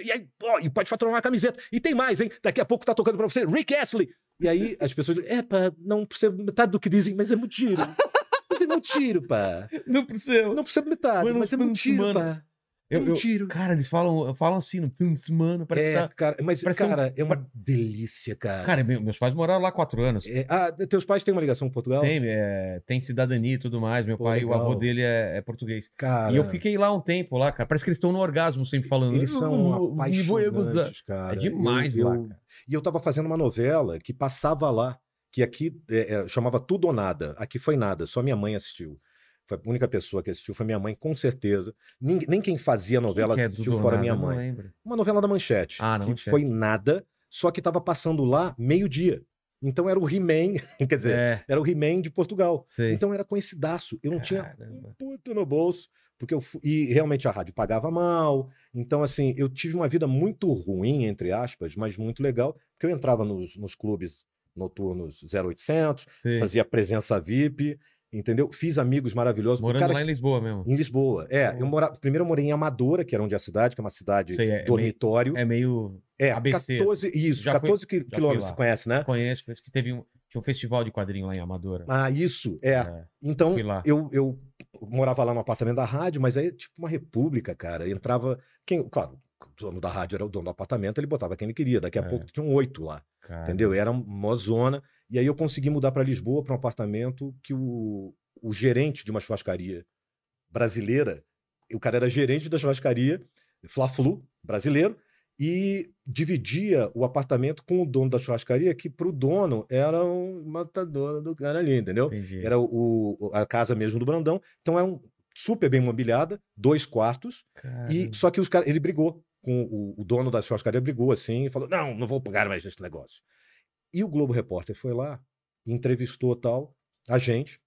E, aí, ó, e pode faturar uma camiseta. E tem mais, hein? Daqui a pouco tá tocando pra você, Rick Astley. E aí as pessoas dizem, é, pá, não percebo metade do que dizem, mas é muito tiro. [LAUGHS] Mas é muito tiro, pá. Não precisa. Não percebo metade, Mano, mas é muito mano. pá. É Eu- eu- tiro. Cara, eles falam, falam assim no fim de semana. Parece É, tá... cara, mas, é um- cara, é uma delícia, cara. Cara, meu- meus pais moraram lá quatro anos. É, ah, teus pais têm uma ligação com Portugal? Tem, é, tem cidadania e tudo mais. Meu Pô, pai, o legal. avô dele é, é português. Cara, E eu fiquei lá um tempo lá, cara. Parece que eles estão no orgasmo sempre falando. eles "Eu são vou- me vou gozar." apaixonantes, cara. É demais Eu- lá, cara. E eu tava fazendo uma novela que passava lá, que aqui é, é, chamava Tudo ou Nada. Aqui foi nada, só minha mãe assistiu. Foi a única pessoa que assistiu, foi minha mãe, com certeza. Ninguém- nem quem fazia novela Que que é assistiu ou fora nada? minha não mãe. Uma novela da Manchete. Ah, na que Manchete. foi nada, só que tava passando lá meio-dia. Então era o He-Man, [LAUGHS] quer dizer, É, era o He-Man de Portugal. sei. Então era coincidaço. Eu não tinha Caramba. um puto no bolso, porque eu fu- e realmente a rádio pagava mal. Então assim, eu tive uma vida muito ruim entre aspas, mas muito legal, porque eu entrava nos, nos clubes noturnos 0800, sei. fazia presença VIP entendeu? Fiz amigos maravilhosos. Morando cara- lá em Lisboa mesmo. Em Lisboa. É, eu mora... primeiro eu morei em Amadora, que era onde é a cidade, que é uma cidade Sei, é, é meio, dormitório. é meio. É, ABC, 14, isso, Já fui- 14 qui- fui quilômetros, você conhece, né? Conheço, conheço que teve um, tinha um festival de quadrinho lá em Amadora. Ah, isso, é. É. Então, eu, eu morava lá no apartamento da rádio, mas aí, tipo, uma república, cara. Entrava. Quem, claro, o dono da rádio era o dono do apartamento, ele botava quem ele queria. Daqui a É. pouco tinham oito lá, Cara, entendeu? Era uma zona. E aí eu consegui mudar para Lisboa, para um apartamento que o, o gerente de uma churrascaria brasileira, o cara era gerente da churrascaria, Fla-Flu, brasileiro, e dividia o apartamento com o dono da churrascaria, que pro dono era um matador do cara ali, entendeu? Entendi. Era o, o- a casa mesmo do Brandão. Então é um super bem mobiliada, dois quartos. E só que os caras, ele brigou com o, o dono da churrascaria brigou assim e falou: "Não, não vou pagar mais esse negócio". E o Globo Repórter foi lá, entrevistou tal a gente.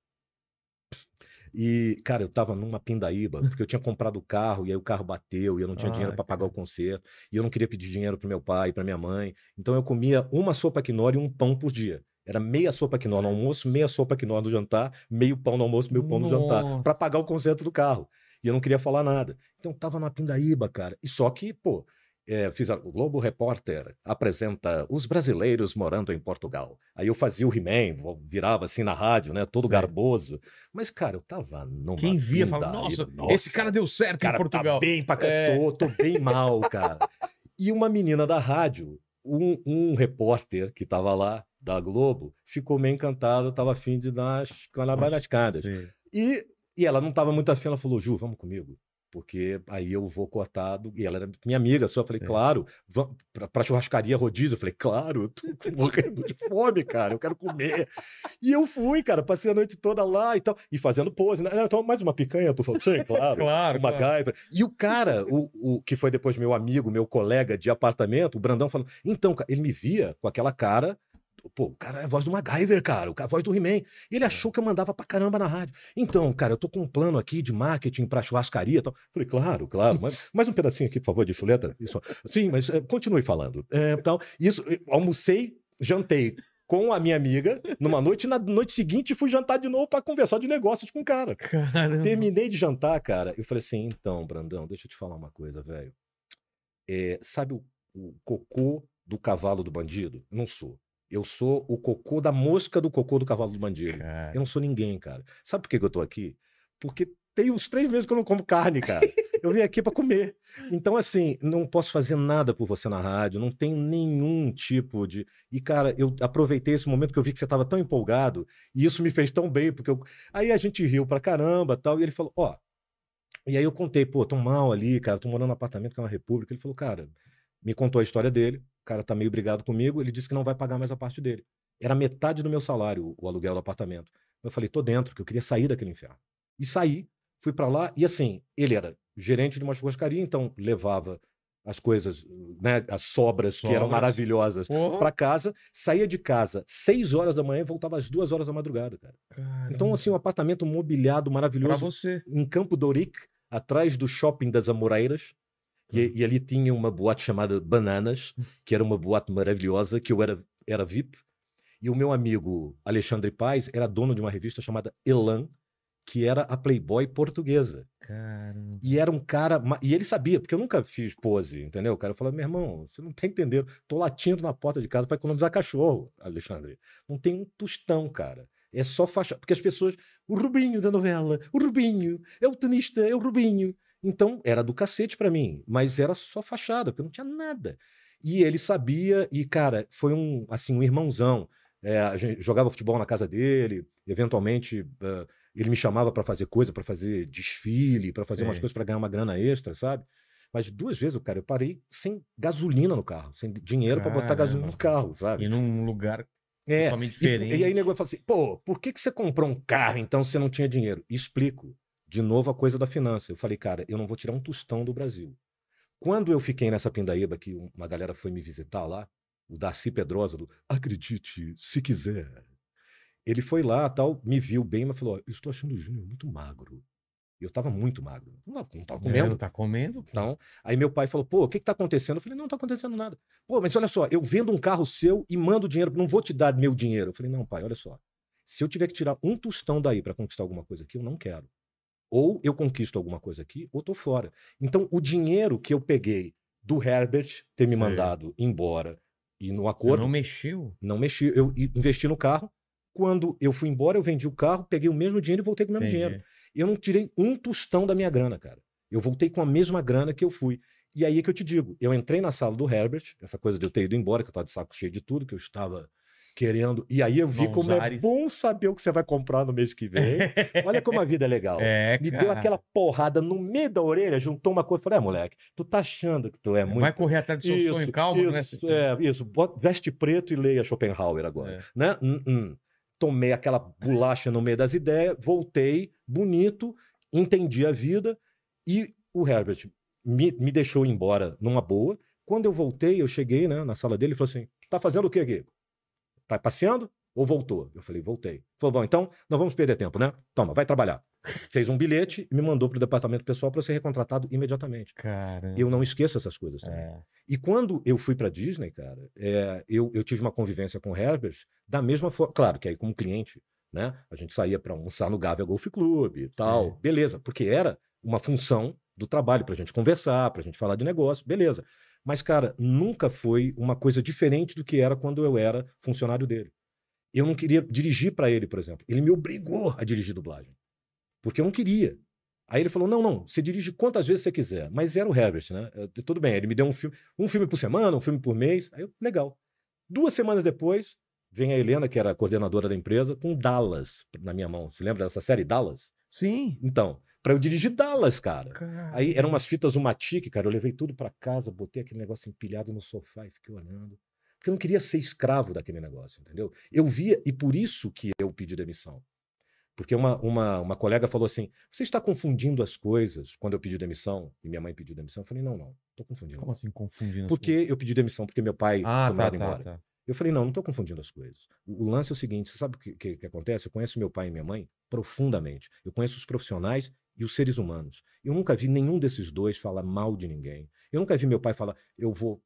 E, cara, eu tava numa pindaíba, porque eu tinha comprado o carro e aí o carro bateu e eu não tinha dinheiro Ai, para pagar o conserto, e eu não queria pedir dinheiro pro meu pai, para minha mãe. Então eu comia uma sopa quinó e um pão por dia. Era meia sopa quinó no almoço, meia sopa quinó no jantar, meio pão no almoço, meio pão no jantar, para Nossa. pagar o conserto do carro. E eu não queria falar nada. Então eu tava numa pindaíba, cara. E só que, pô, é, fiz o Globo Repórter apresenta os brasileiros morando em Portugal. Aí eu fazia o He-Man, virava assim na rádio, né? Todo Sei. garboso. Mas, cara, eu tava numa Quem via fala, pindaíba. nossa, esse cara deu certo cara em Portugal. Tá bem pra É. tô, tô bem mal, cara. E uma menina da rádio, um, um repórter que tava lá, da Globo, ficou meio encantado, tava afim de dar as canabas nas cadas. Sei. E, e ela não estava muito afim, ela falou, Ju, vamos comigo. Porque aí eu vou cortado. E ela era minha amiga, só eu falei, Sim. claro, pra, pra churrascaria rodízio. Eu falei, claro, eu tô [LAUGHS] morrendo de fome, cara, eu quero comer. E eu fui, cara, passei a noite toda lá e tal, e fazendo pose. Né? Não, Então, mais uma picanha, por favor. Sim, claro. Claro, Uma claro. gaiva. E o cara, o, o que foi depois meu amigo, meu colega de apartamento, o Brandão, falou: então, cara, ele me via com aquela cara. Pô, o cara é a voz do MacGyver, cara, o cara é a voz do He-Man. E ele achou que eu mandava pra caramba na rádio. Então, cara, eu tô com um plano aqui de marketing pra churrascaria e tal. Falei, claro, claro. Mas, [LAUGHS] mais um pedacinho aqui, por favor, de chuleta. Isso. Sim, mas eh, continue falando. É, tal. Isso, eh, almocei, jantei com a minha amiga numa noite, e na noite seguinte fui jantar de novo pra conversar de negócios com o cara. Caramba. Terminei de jantar, cara. Eu falei assim: então, Brandão, deixa eu te falar uma coisa, velho. É, sabe o, o cocô do cavalo do bandido? Eu não sou. Eu sou o cocô da mosca do cocô do cavalo do bandido. Cara, Eu não sou ninguém, cara. Sabe por que que eu tô aqui? Porque tem uns três meses que eu não como carne, cara. Eu vim aqui pra comer. Então, assim, não posso fazer nada por você na rádio, não tenho nenhum tipo de. E, cara, eu aproveitei esse momento que eu vi que você tava tão empolgado, e isso me fez tão bem, porque eu... aí a gente riu pra caramba tal, e ele falou: Ó. E aí eu contei, pô, tô mal ali, cara, tô morando num apartamento que é uma república. Ele falou, cara, me contou a história dele, cara tá meio brigado comigo, ele disse que não vai pagar mais a parte dele. Era metade do meu salário, o- aluguel do apartamento. Eu falei, tô dentro, que eu queria sair daquele inferno. E saí, fui pra lá, e assim, ele era gerente de uma churrascaria, então levava as coisas, né, as sobras, que eram Sobras. maravilhosas, Porra, pra casa, saía de casa seis horas da manhã e voltava às duas horas da madrugada, cara. Então, assim, um apartamento mobiliado, pra maravilhoso, você. em Campo Dourique, atrás do shopping das Amoreiras. E, e ali tinha uma boate chamada Bananas, que era uma boate maravilhosa, que eu era, era VIP. E o meu amigo Alexandre Paz era dono de uma revista chamada Elan, que era a Playboy portuguesa. Caramba. E era um cara. E ele sabia, porque eu nunca fiz pose, entendeu? O cara falou: meu irmão, você não tá entendendo. Tô latindo na porta de casa para economizar cachorro, Alexandre. Não tem um tostão, cara. É só faixa. Porque as pessoas. O Rubinho da novela, o Rubinho, é o tenista, é o Rubinho. Então, era do cacete pra mim, mas era só fachada, porque não tinha nada. E ele sabia, e, cara, foi um, assim, um irmãozão. É, a gente jogava futebol na casa dele, eventualmente. eh, ele me chamava para fazer coisa, para fazer desfile, para fazer umas Sei. coisas para ganhar uma grana extra, sabe? Mas duas vezes, cara, eu parei sem gasolina no carro, sem dinheiro para botar gasolina no carro, sabe? E num lugar É. totalmente E, diferente. e aí o negócio fala assim: pô, por que, que você comprou um carro então se você não tinha dinheiro? Explico. De novo a coisa da finança. Eu falei, cara, eu não vou tirar um tostão do Brasil. Quando eu fiquei nessa pindaíba, que uma galera foi me visitar lá, o Darcy Pedrosa, do Acredite se quiser. Ele foi lá, tal, me viu bem, mas falou: "Ó, eu estou achando o Júnior muito magro. Eu estava muito magro. Não estava comendo. Não tá comendo? Então, aí meu pai falou, pô, o que que tá acontecendo? Eu falei, não, não tá acontecendo nada. Pô, mas olha só, eu vendo um carro seu e mando dinheiro, não vou te dar meu dinheiro. Eu falei, não, pai, olha só. Se eu tiver que tirar um tostão daí para conquistar alguma coisa aqui, eu não quero. Ou eu conquisto alguma coisa aqui, ou tô fora. Então, o dinheiro que eu peguei do Herbert ter me Sei. mandado embora e no Você acordo, não mexeu? não mexi. Eu investi no carro. Quando eu fui embora, eu vendi o carro, peguei o mesmo dinheiro e voltei com o mesmo Entendi. dinheiro. Eu não tirei um tostão da minha grana, cara. Eu voltei com a mesma grana que eu fui. E aí é que eu te digo, eu entrei na sala do Herbert, essa coisa de eu ter ido embora, que eu tava de saco cheio de tudo, que eu estava querendo. E aí eu vi Bons como é ares. bom saber o que você vai comprar no mês que vem. [LAUGHS] Olha como a vida é legal. É, Me cara. deu aquela porrada no meio da orelha, juntou uma coisa. Falei, é, moleque, tu tá achando que tu é muito Vai correr atrás do seu sonho, calma, isso, não é? é, isso. Veste preto e leia Schopenhauer agora. É. Né? Hum, hum. Tomei aquela bolacha no meio das ideias, voltei, bonito, entendi a vida e o Herbert me, me deixou embora numa boa. Quando eu voltei, eu cheguei né, na sala dele e falou assim: tá fazendo o quê aqui? Tá passeando ou voltou? Eu falei, voltei. Falou, bom, então não vamos perder tempo, né? Toma, vai trabalhar. Fez um bilhete e me mandou pro departamento pessoal para ser recontratado imediatamente. Caramba. Eu não esqueço essas coisas também. É. E quando eu fui para Disney, cara, é, eu, eu tive uma convivência com o Herbert da mesma forma. Claro que aí, como cliente, né? A gente saía para almoçar no Gávea Golf Club e tal. Sim. Beleza, porque era uma função do trabalho, para a gente conversar, para a gente falar de negócio, beleza. Mas, cara, nunca foi uma coisa diferente do que era quando eu era funcionário dele. Eu não queria dirigir para ele, por exemplo. Ele me obrigou a dirigir dublagem. Porque eu não queria. Aí ele falou: não, não, você dirige quantas vezes você quiser. Mas era o Herbert, né? Eu- tudo bem, ele me deu um filme, um filme por semana, um filme por mês. Aí eu, legal. Duas semanas depois, vem a Helena, que era a coordenadora da empresa, com Dallas na minha mão. Você lembra dessa série Dallas? Sim. Então, para eu dirigir Dallas, cara. Cara. Aí eram umas fitas Umatic, cara. Eu levei tudo para casa, botei aquele negócio empilhado no sofá e fiquei olhando. Porque eu não queria ser escravo daquele negócio, entendeu? Eu via, e por isso que eu pedi demissão. Porque uma, uma, uma colega falou assim: você está confundindo as coisas quando eu pedi demissão e minha mãe pediu demissão? Eu falei: não, não, estou confundindo. Como assim, confundindo? as Porque eu pedi demissão porque meu pai Ah, foi tá, tá, embora. tá. Eu falei, não, não estou confundindo as coisas. O, o lance é o seguinte: você sabe o que, que, que acontece? Eu conheço meu pai e minha mãe profundamente. Eu conheço os profissionais e os seres humanos. Eu nunca vi nenhum desses dois falar mal de ninguém. Eu nunca vi meu pai falar, eu vou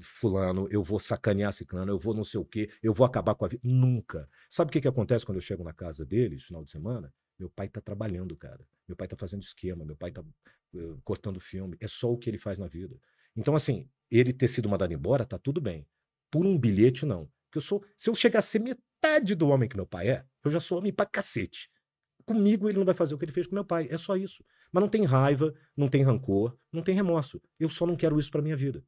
fulano, eu vou sacanear ciclano, eu vou não sei o quê, eu vou acabar com a vida. Nunca. Sabe o que, que acontece quando eu chego na casa deles, final de semana? Meu pai tá trabalhando, cara. Meu pai tá fazendo esquema, meu pai tá uh, cortando filme. É só o que ele faz na vida. Então, assim, ele ter sido mandado embora, tá tudo bem. Por um bilhete, não. Porque eu sou. Se eu chegar a ser metade do homem que meu pai é, eu já sou homem pra cacete. Comigo ele não vai fazer o que ele fez com meu pai. É só isso. Mas não tem raiva, não tem rancor, não tem remorso. Eu só não quero isso pra minha vida.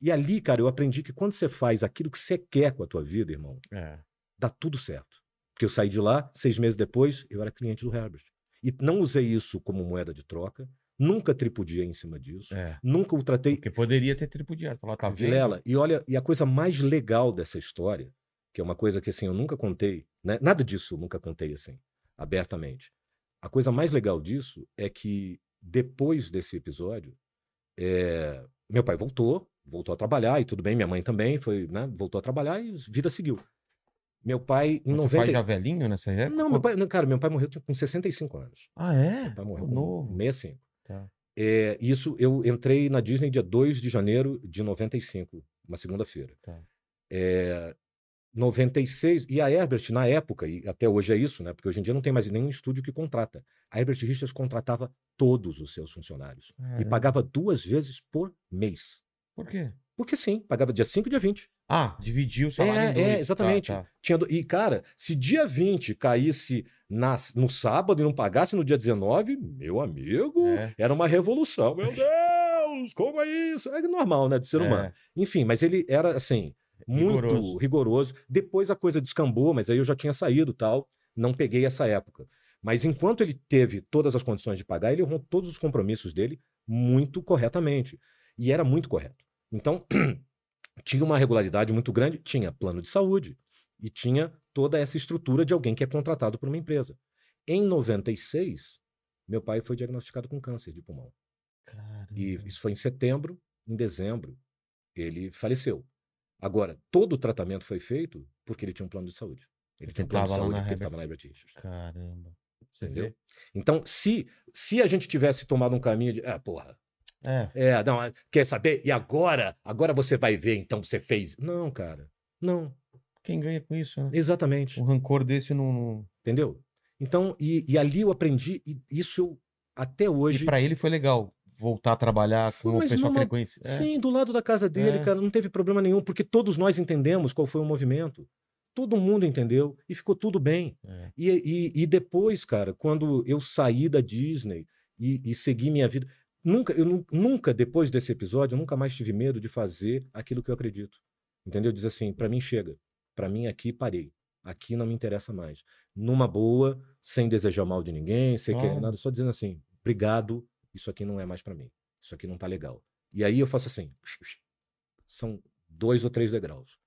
E ali, cara, eu aprendi que quando você faz aquilo que você quer com a tua vida, irmão, É. dá tudo certo. Porque eu saí de lá, seis meses depois, eu era cliente do Herbert. E não usei isso como moeda de troca, nunca tripudiei em cima disso, É. nunca o tratei Porque poderia ter tripudiado. Falar, tá vendo? Vilela, e olha, e a coisa mais legal dessa história, que é uma coisa que assim eu nunca contei, né? Nada disso eu nunca contei assim, abertamente. A coisa mais legal disso é que depois desse episódio, é, meu pai voltou, voltou a trabalhar e tudo bem, minha mãe também foi, né? Voltou a trabalhar e a vida seguiu. Meu pai em Mas Seu 90 pai já velhinho nessa época? Não, meu pai, não, cara, meu pai morreu com 65 anos. Ah, é? Meu pai morreu Pô, com novo. 65. Tá. É, isso eu entrei na Disney dia 2 de janeiro de 95, uma segunda-feira. Tá. É, 96, e a Herbert, na época, e até hoje é isso, né? Porque hoje em dia não tem mais nenhum estúdio que contrata. A Herbert Richards contratava todos os seus funcionários e Caramba. pagava duas vezes por mês. Por quê? Porque sim, pagava dia 5 e dia 20. Ah, dividiu o salário É, em dois. é, Tá, exatamente. tá. Tinha do- E, cara, se dia 20 caísse na- no sábado e não pagasse no dia 19, meu amigo, É. era uma revolução. Meu Deus, como é isso? É normal, né, de ser É. humano. Enfim, mas ele era, assim, muito Rigoroso. rigoroso. Depois a coisa descambou, mas aí eu já tinha saído tal, não peguei essa época. Mas enquanto ele teve todas as condições de pagar, ele honrou todos os compromissos dele muito corretamente. E era muito correto. Então, [CLEARS THROAT] tinha uma regularidade muito grande, tinha plano de saúde e tinha toda essa estrutura de alguém que é contratado por uma empresa. Em 96, meu pai foi diagnosticado com câncer de pulmão. Caramba. E isso foi em setembro, em dezembro, ele faleceu. Agora, todo o tratamento foi feito porque ele tinha um plano de saúde. Ele Porque tinha um plano de saúde porque ele estava na Herbert Richards. Caramba. Você Entendeu? vê? Então, se, se a gente tivesse tomado um caminho de. Ah, porra. É. É, não, quer saber? E agora? Agora você vai ver, então você fez. Não, cara. Não. Quem ganha com isso, né? Exatamente. Um rancor desse não. Entendeu? Então, e, e ali eu aprendi, e isso eu até hoje. E pra ele foi legal voltar a trabalhar Foi, com o pessoal que ele conhecia. É. Sim, do lado da casa dele, É. cara, não teve problema nenhum, porque todos nós entendemos qual foi o movimento. Todo mundo entendeu e ficou tudo bem. É. E, e, e depois, cara, quando eu saí da Disney e, e segui minha vida, nunca, eu nu- nunca, depois desse episódio, eu nunca mais tive medo de fazer aquilo que eu acredito. Entendeu? Diz assim, pra mim chega. Pra mim aqui parei. Aqui não me interessa mais. Numa boa, sem desejar mal de ninguém, sem querer nada, só dizendo assim, obrigado, isso aqui não é mais pra mim. Isso aqui não tá legal. E aí eu faço assim, são dois ou três degraus.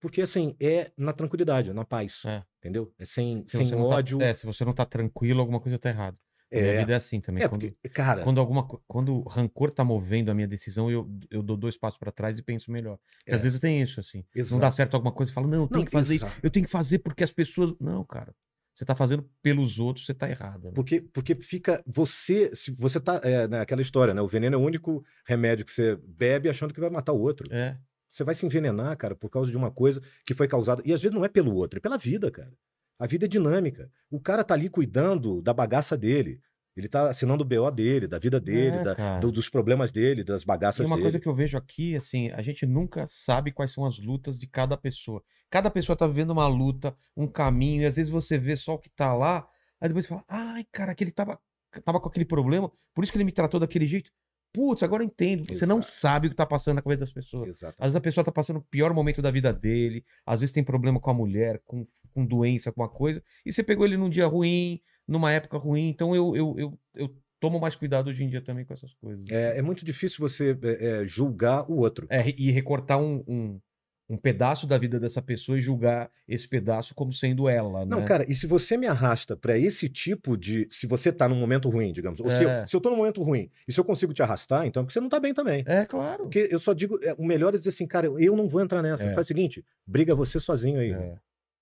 Porque assim, é na tranquilidade, na paz. É. Entendeu? É sem, Se sem não tá- ódio. é, se você não tá tranquilo, alguma coisa tá errada. A Minha É, vida é assim também. é quando, porque, cara, quando alguma quando o rancor tá movendo a minha decisão, eu, eu dou dois passos pra trás e penso melhor. Porque Às É. vezes tem isso, assim. Não Exato. dá certo alguma coisa, você fala, não, eu tenho Não, que fazer isso, exato. eu tenho que fazer porque as pessoas. Não, cara. Você tá fazendo pelos outros, você tá errado. né? Porque, porque fica você, se você tá é, naquela história, né? O veneno é o único remédio que você bebe achando que vai matar o outro. É. Você vai se envenenar, cara, por causa de uma coisa que foi causada. E às vezes não é pelo outro, é pela vida, cara. A vida é dinâmica. O cara tá ali cuidando da bagaça dele. Ele tá assinando o BO dele, da vida dele, É, da- do- dos problemas dele, das E bagaças uma dele. coisa que eu vejo aqui, assim, a gente nunca sabe quais são as lutas de cada pessoa. Cada pessoa tá vivendo uma luta, um caminho, e às vezes você vê só o que tá lá, aí depois você fala, ai, cara, que ele tava, tava com aquele problema, por isso que ele me tratou daquele jeito. Putz, agora eu entendo. Você não Exato. sabe o que tá passando na cabeça das pessoas. Exato. Às vezes a pessoa tá passando o pior momento da vida dele, às vezes tem problema com a mulher, com, com doença, com uma coisa, e você pegou ele num dia ruim, numa época ruim, então eu, eu, eu, eu tomo mais cuidado hoje em dia também com essas coisas. É, é muito difícil você é, é, julgar o outro. É, e recortar um, um, um pedaço da vida dessa pessoa e julgar esse pedaço como sendo ela, Não, né? cara, e se você me arrasta pra esse tipo de. Se você tá num momento ruim, digamos, ou se, eu, É. se eu tô num momento ruim e se eu consigo te arrastar, então é porque você não tá bem também. É, claro. Porque eu só digo, é, o melhor é dizer assim, cara, eu não vou entrar nessa. É. Faz o seguinte, briga você sozinho aí. É.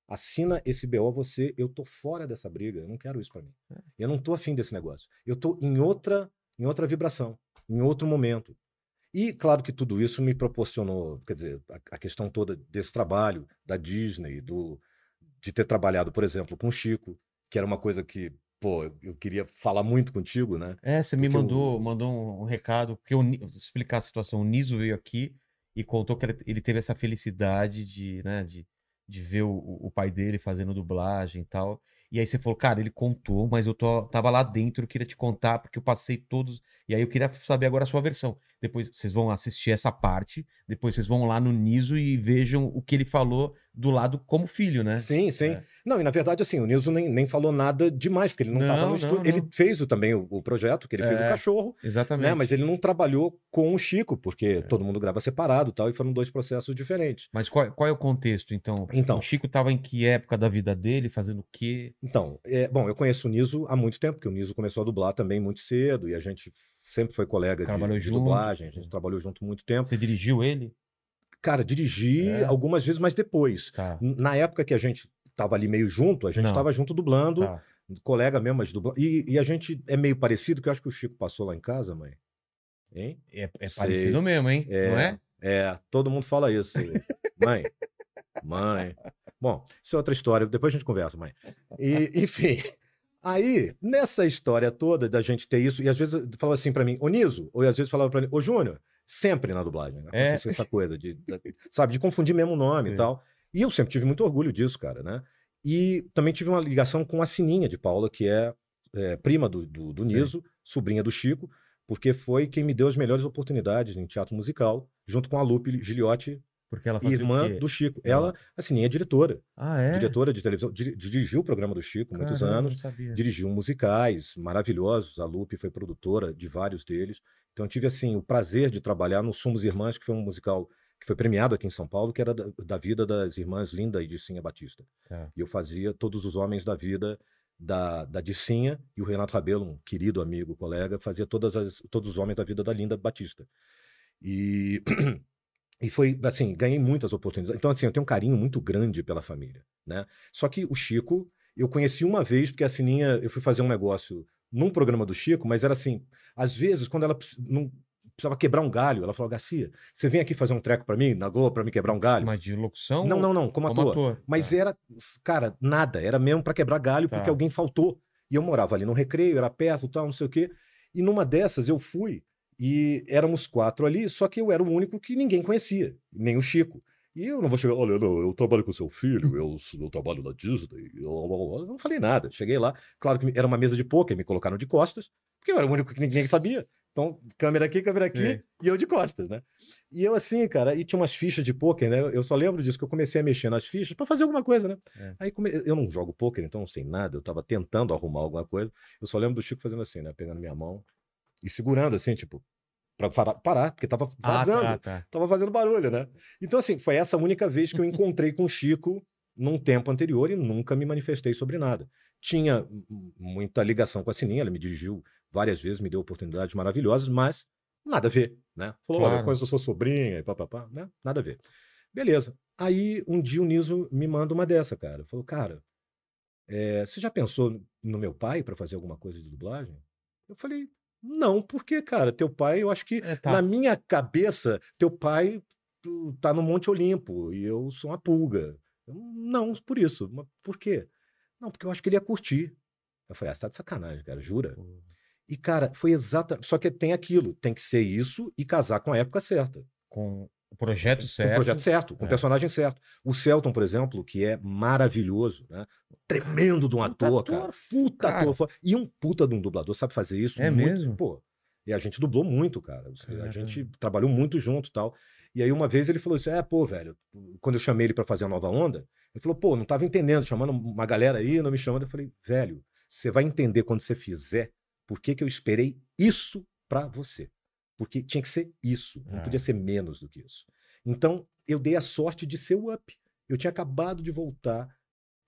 Assina esse BO você, eu tô fora dessa briga, eu não quero isso pra mim. É. Eu não tô afim desse negócio. Eu tô em outra, em outra vibração, em outro momento. E claro que tudo isso me proporcionou, quer dizer, a, a questão toda desse trabalho da Disney, do de ter trabalhado, por exemplo, com o Chico, que era uma coisa que, pô, eu, eu queria falar muito contigo, né? É, você me Porque mandou, o- mandou um, recado, porque eu explicar a situação. O Niso veio aqui e contou que ele, ele teve essa felicidade de, né, de, de ver o, o pai dele fazendo dublagem e tal. E aí você falou, cara, ele contou, mas eu tô, tava lá dentro, eu queria te contar, porque eu passei todos. E aí eu queria saber agora a sua versão. Depois vocês vão assistir essa parte, depois vocês vão lá no Niso e vejam o que ele falou do lado como filho, né? Sim, sim. É. Não, e na verdade, assim, o Nilson nem, nem falou nada demais, porque ele não Não, no estúdio. não, Ele fez o, também o, o projeto, que ele fez o É, cachorro, Exatamente. né? Mas ele não trabalhou com o Chico, porque É. todo mundo grava separado e tal, e foram dois processos diferentes. Mas qual, qual é o contexto, então? Então. O Chico tava em que época da vida dele, fazendo o quê? Então, é, bom, eu conheço o Niso há muito tempo, porque o Niso começou a dublar também muito cedo, e a gente sempre foi colega de, Trabalhou de junto. dublagem, a gente trabalhou junto muito tempo. Você dirigiu ele? Cara, dirigi É. algumas vezes, mas depois. Tá. Na época que a gente tava ali meio junto, a gente Não. estava junto dublando, tá. colega mesmo, mas dublando. E, e a gente é meio parecido, que eu acho que o Chico passou lá em casa, mãe. Hein? É, é parecido mesmo, hein? É, Não é? É, todo mundo fala isso. [LAUGHS] mãe, mãe. Bom, isso é outra história, depois a gente conversa, mãe. E, [LAUGHS] enfim, aí, nessa história toda da gente ter isso, e às vezes falava assim pra mim, ô Niso, ou às vezes falava pra mim, ô Júnior, sempre na dublagem, né? É. Essa coisa, de, de- sabe, de confundir mesmo o nome Sim. e tal. E eu sempre tive muito orgulho disso, cara, né? E também tive uma ligação com a Sininha de Paula, que é, é, prima do, do, do Sim. Niso, sobrinha do Chico, porque foi quem me deu as melhores oportunidades em teatro musical, junto com a Lupe Giliotti, Porque ela fazia irmã do Chico. Ela- Ela, a Sininha é diretora, Ah, é? diretora de televisão, diri- dirigiu o programa do Chico muitos Caramba, anos, Não sabia. dirigiu musicais maravilhosos, a Lupe foi produtora de vários deles. Então eu tive assim o prazer de trabalhar no Somos Irmãs, que foi um musical que foi premiado aqui em São Paulo, que era da, da vida das irmãs Linda e Dicinha Batista. Tá. E eu fazia todos os homens da vida da, da Dicinha e o Renato Rabelo, um querido amigo, colega, fazia todas as, todos os homens da vida da Linda Batista. E, [CLEARS THROAT] e foi assim, ganhei muitas oportunidades. Então, assim, eu tenho um carinho muito grande pela família, né? Só que o Chico, eu conheci uma vez, porque a Sininha, eu fui fazer um negócio num programa do Chico, mas era assim, às vezes, quando ela não precisava quebrar um galho. Ela falou, Garcia, você vem aqui fazer um treco pra mim, na Globo, pra me quebrar um galho? Mas de locução? Não, não, não, como, Como ator. ator. Mas Tá. era, cara, nada. Era mesmo pra quebrar galho, Tá. porque alguém faltou. E eu morava ali no recreio, era perto, tal, não sei o quê. E numa dessas eu fui e éramos quatro ali, só que eu era o único que ninguém conhecia, nem o Chico. E eu não vou chegar, olha, não, eu trabalho com seu filho, eu, [LAUGHS] eu trabalho na Disney. Eu, eu- eu não falei nada. Cheguei lá, claro que era uma mesa de pôquer, me colocaram de costas, porque eu era o único que ninguém sabia. Então, câmera aqui, câmera aqui, Sim. e eu de costas, né? E eu assim, cara, e tinha umas fichas de pôquer, né? Eu só lembro disso, que eu comecei a mexer nas fichas pra fazer alguma coisa, né? É. Aí come... eu não jogo pôquer, então não sei nada, eu tava tentando arrumar alguma coisa. Eu só lembro do Chico fazendo assim, né? Pegando minha mão e segurando assim, tipo, pra parar, porque tava Ah, vazando tá, tá. tava fazendo barulho, né? Então, assim, foi essa única vez que eu encontrei com o Chico num tempo anterior e nunca me manifestei sobre nada. Tinha muita ligação com a Sininha, ela me dirigiu várias vezes, me deu oportunidades maravilhosas, mas nada a ver, né? Falou, olha, Claro. conheço a sua sobrinha e papapá, né? Nada a ver. Beleza. Aí, um dia o Niso me manda uma dessa, cara. Falou, cara, eh, você já pensou no meu pai para fazer alguma coisa de dublagem? Eu falei, não, porque, cara, teu pai, eu acho que É, tá. na minha cabeça, teu pai tá no Monte Olimpo e eu sou uma pulga. Não, por isso. Mas por quê? Não, porque eu acho que ele ia curtir. Eu falei, ah, você tá de sacanagem, cara, jura? E, cara, foi exata. Só que tem aquilo, tem que ser isso e casar com a época certa. Com o projeto certo. o projeto certo, com o É. personagem certo. O Celton, por exemplo, que é maravilhoso, né? Tremendo de um ator, ator, cara. Puta cara. ator. E um puta de um dublador, sabe fazer isso? É muito, mesmo? Pô. E a gente dublou muito, cara. A Caramba. gente trabalhou muito junto e tal. E aí uma vez ele falou assim: é, pô, velho, quando eu chamei ele pra fazer a nova onda, ele falou, pô, não tava entendendo, chamando uma galera aí, não me chamando. Eu falei, velho, você vai entender quando você fizer por que, que eu esperei isso pra você. Porque tinha que ser isso, não Ah. podia ser menos do que isso. Então, eu dei a sorte de ser o Up. Eu tinha acabado de voltar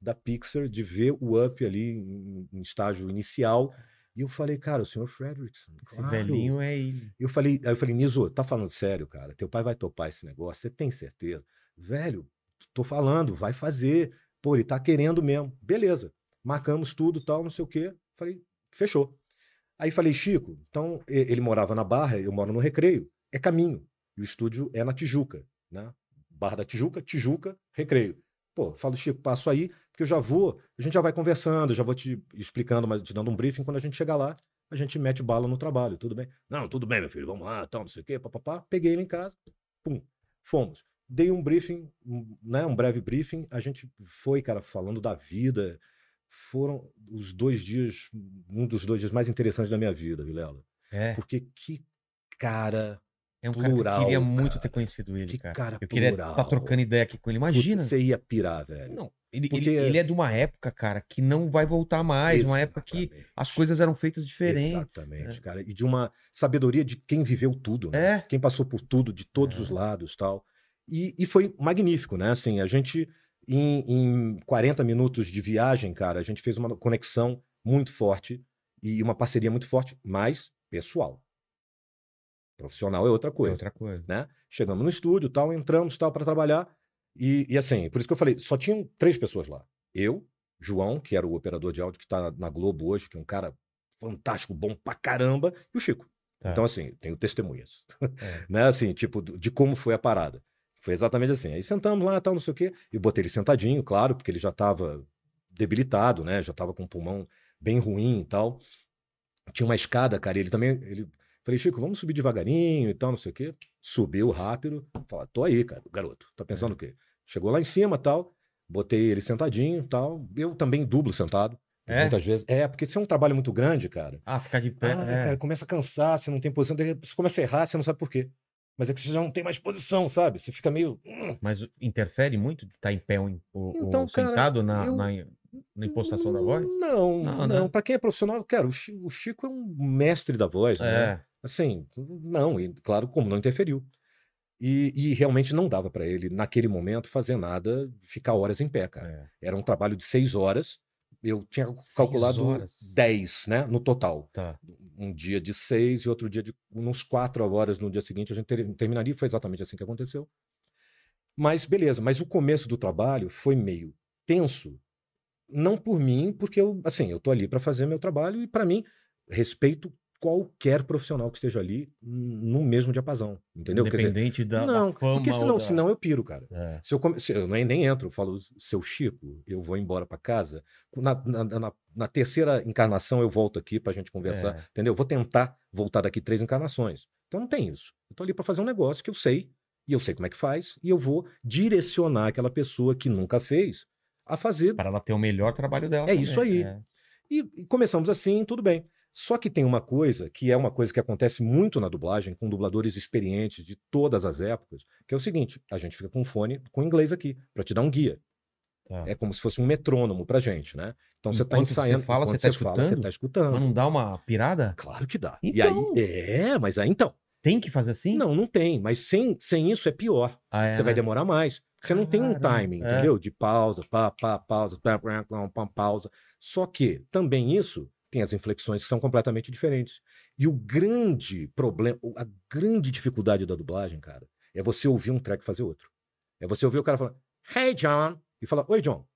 da Pixar, de ver o Up ali em, em estágio inicial. E eu falei, cara, o senhor Fredrickson. Esse claro. velhinho é ele. Eu falei, aí eu falei, Niso, tá falando sério, cara? Teu pai vai topar esse negócio, você tem certeza? Velho, tô falando, vai fazer. Pô, ele tá querendo mesmo. Beleza. Marcamos tudo, tal, não sei o quê. Falei, fechou. Aí falei, Chico, então ele morava na Barra, eu moro no Recreio. É caminho. E o estúdio é na Tijuca, né? Barra da Tijuca, Tijuca, Recreio. Pô, falo, Chico, passo aí, porque eu já vou, a gente já vai conversando, já vou te explicando, mas te dando um briefing. Quando a gente chegar lá, a gente mete bala no trabalho, tudo bem? Não, tudo bem, meu filho, vamos lá, tal, não sei o quê, papapá. Peguei ele em casa, pum, fomos. Dei um briefing, né, um breve briefing, a gente foi, cara, falando da vida. Foram os dois dias, um dos dois dias mais interessantes da minha vida, Vilela. É. Porque que cara, É um cara que eu plural, queria muito ter cara. conhecido ele, Que cara. cara eu queria estar plural. trocando ideia aqui com ele. putz, Imagina. você ia pirar, velho. Não, ele, Porque- ele, ele é de uma época, cara, que não vai voltar mais. Uma época que Exatamente. as coisas eram feitas diferentes. Exatamente, né? cara. E de uma sabedoria de quem viveu tudo, né? É. Quem passou por tudo, de todos os É. lados tal. E, e foi magnífico, né? Assim, a gente, em, em 40 minutos de viagem, cara, a gente fez uma conexão muito forte e uma parceria muito forte, mas pessoal. Profissional é outra É coisa outra coisa. né? Chegamos no estúdio, tal, entramos tal para trabalhar e, e assim, por isso que eu falei, só tinham três pessoas lá. Eu, João, que era o operador de áudio que tá na Globo hoje, que é um cara fantástico, bom pra caramba, e o Chico. Tá. Então assim, tenho testemunhas, É. [LAUGHS] né? Assim, tipo de como foi a parada. Foi exatamente assim. Aí sentamos lá, tal, não sei o quê, e botei ele sentadinho, claro, porque ele já estava debilitado, né? Já estava com o pulmão bem ruim e tal. Tinha uma escada, cara, e ele também, ele Falei, Chico, vamos subir devagarinho e tal, não sei o quê. Subiu rápido. Falei, tô aí, cara, garoto. Tá pensando o quê? Chegou lá em cima tal. Botei ele sentadinho e tal. Eu também dublo sentado. É? Muitas vezes. É, porque se é um trabalho muito grande, cara. Ah, ficar de pé. Ah, é. cara, começa a cansar, você não tem posição. Você começa a errar, você não sabe por quê. Mas é que você já não tem mais posição, sabe? Você fica meio. "Hum, Mas interfere muito de estar em pé ou, em- ou- Então, cara, sentado na, eu- na, na impostação da voz? Não, Não, não. né? Pra quem é profissional, cara, o Chi- o Chico é um mestre da voz, né? É. Assim, não, e claro, como não interferiu. E, e realmente não dava pra ele, naquele momento, fazer nada, ficar horas em pé, cara. é. Era um trabalho de seis horas. Eu tinha calculado horas? dez, né, no total. Tá. Um dia de seis e outro dia de uns quatro horas no dia seguinte. A gente ter- terminaria, foi exatamente assim que aconteceu. Mas beleza, mas o começo do trabalho foi meio tenso. Não por mim, porque eu, assim, eu tô ali para fazer meu trabalho e para mim respeito qualquer profissional que esteja ali no mesmo diapasão, entendeu? Quer dizer, Independente da, da não, fama porque senão, da- senão eu piro, cara. É. Se eu, come- se eu nem, nem entro, eu falo, seu Chico, eu vou embora pra casa. Na, na- na- na terceira encarnação eu volto aqui pra gente conversar, É. entendeu? Eu vou tentar voltar daqui três encarnações. Então não tem isso. Eu tô ali pra fazer um negócio que eu sei, e eu sei como é que faz, e eu vou direcionar aquela pessoa que nunca fez a fazer. Para ela ter o melhor trabalho dela. É isso também, aí. é. E, e começamos assim, tudo bem. Só que tem uma coisa que é uma coisa que acontece muito na dublagem, com dubladores experientes de todas as épocas, que é o seguinte: a gente fica com um fone com inglês aqui, pra te dar um guia. Tá. É como se fosse um metrônomo pra gente, né? Então você tá Enquanto você ensaiando. fala, você tá fala, você escutando? tá escutando. Mas não dá uma pirada? Claro que dá. Então. E aí, é, mas aí então. Tem que fazer assim? Não, não tem. Mas sem, sem isso é pior. Ah, é, você vai né? demorar mais. Você não tem um timing, é. entendeu? De pausa, pá, pá, pausa, pá, pá, pausa. Só que também isso tem as inflexões que são completamente diferentes. E o grande problema, a grande dificuldade da dublagem, cara, é você ouvir um track fazer outro. É você ouvir o cara falando, Hey John, e falar, Oi John.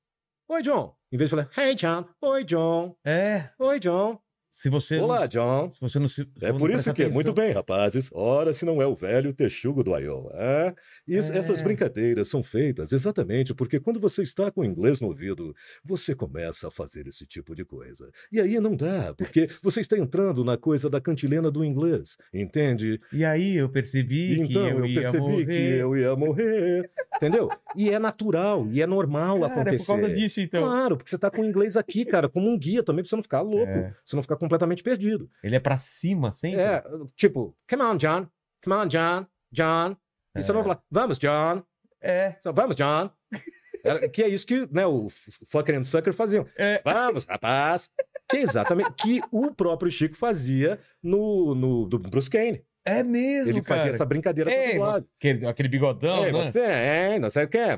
Oi John. Em vez de falar, Hey John, Oi John, É. Oi John. Se você. Olá não, John. se você não se. se É por isso que, muito atenção- bem, rapazes. Ora, se não é o velho texugo do Iowa. É? Isso- Essas É. brincadeiras são feitas exatamente porque quando você está com o inglês no ouvido, você começa a fazer esse tipo de coisa. E aí não dá, porque você está entrando na coisa da cantilena do inglês, entende? E aí eu percebi que então eu, ia percebi morrer. que eu ia morrer. Entendeu? E é natural, e é normal Cara, é por acontecer. causa disso, então. Claro, porque você está com o inglês aqui, cara, como um guia também, pra você não ficar louco, É. você não ficar completamente perdido. Ele é pra cima sempre. É, tipo, come on, John. Come on, John. John. E você não vai falar, vamos, John. É. Só, Vamos, John. [LAUGHS] Que é isso que né, o Fucker and Sucker faziam. É. Vamos, rapaz. Que é exatamente que o próprio Chico fazia no, no do Bruce Kane. É mesmo, Ele cara. fazia essa brincadeira Ei, pro lado. Aquele, aquele bigodão, Ei, né? você, hein, não sei o que. É.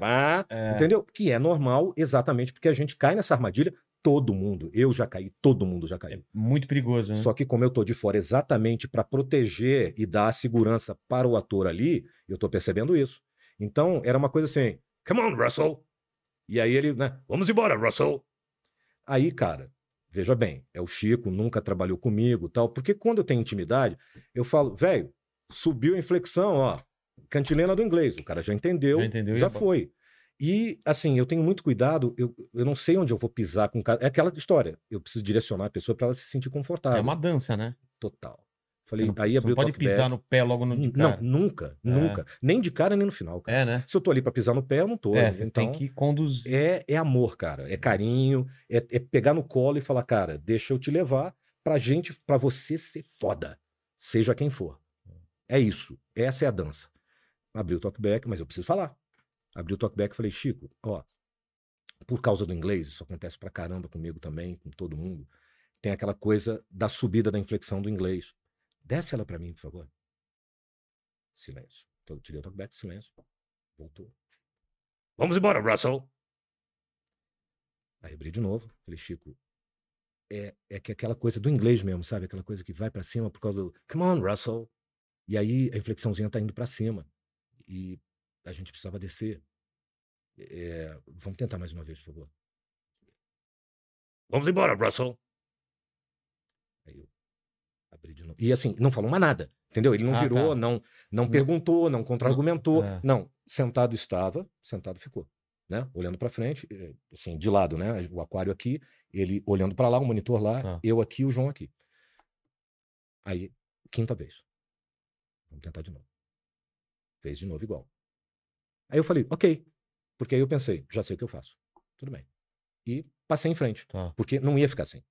entendeu? Que é normal exatamente porque a gente cai nessa armadilha, todo mundo. Eu já caí, todo mundo já caiu. Muito perigoso, né? Só que como eu tô de fora exatamente para proteger e dar a segurança para o ator ali, eu tô percebendo isso. Então, era uma coisa assim, come on, Russell. E aí ele, né, vamos embora, Russell. Aí, cara, veja bem, é o Chico, nunca trabalhou comigo, tal, porque quando eu tenho intimidade, eu falo, velho, subiu a inflexão, ó, cantilena do inglês, o cara já entendeu, Já entendeu, já já- foi. E, assim, eu tenho muito cuidado, eu, eu não sei onde eu vou pisar com o cara. É aquela história, eu preciso direcionar a pessoa para ela se sentir confortável. É uma dança, né? Total. Falei, não, aí abriu não pode pisar talkback. no pé logo no de cara. Não, nunca, É. nunca. Nem de cara, nem no final, cara. É, né? Se eu tô ali pra pisar no pé, eu não tô. É, né? você então, tem que conduzir. é, é amor, cara. É carinho, é, é pegar no colo e falar, cara, deixa eu te levar pra gente, pra você ser foda. Seja quem for. É isso. Essa é a dança. Abri o talkback, mas eu preciso falar. Abri o talkback e falei, Chico, ó, por causa do inglês, isso acontece pra caramba comigo também, com todo mundo. Tem aquela coisa da subida da inflexão do inglês. Desce ela pra mim, por favor. Silêncio. Então, eu tirei o talkback, silêncio. Voltou. Vamos embora, Russell. Aí abri de novo. Falei, Chico, é, é que aquela coisa do inglês mesmo, sabe? Aquela coisa que vai pra cima por causa do come on, Russell. E aí a inflexãozinha tá indo pra cima. E a gente precisava descer. É, vamos tentar mais uma vez, por favor. Vamos embora, Russell. Aí eu abri de novo. E assim, não falou mais nada. Entendeu? Ele não Ah, virou, tá. não, não perguntou, não contra-argumentou. é. Não, sentado estava, sentado ficou. Né? Olhando pra frente, eh, assim, de lado, né? O aquário aqui, ele olhando pra lá, o monitor lá, Tá. eu aqui, o João aqui. Aí, quinta vez. Vamos tentar de novo. Fez de novo igual. Aí eu falei, ok. Porque aí eu pensei, já sei o que eu faço. Tudo bem. E passei em frente. Tá. Porque não ia ficar assim.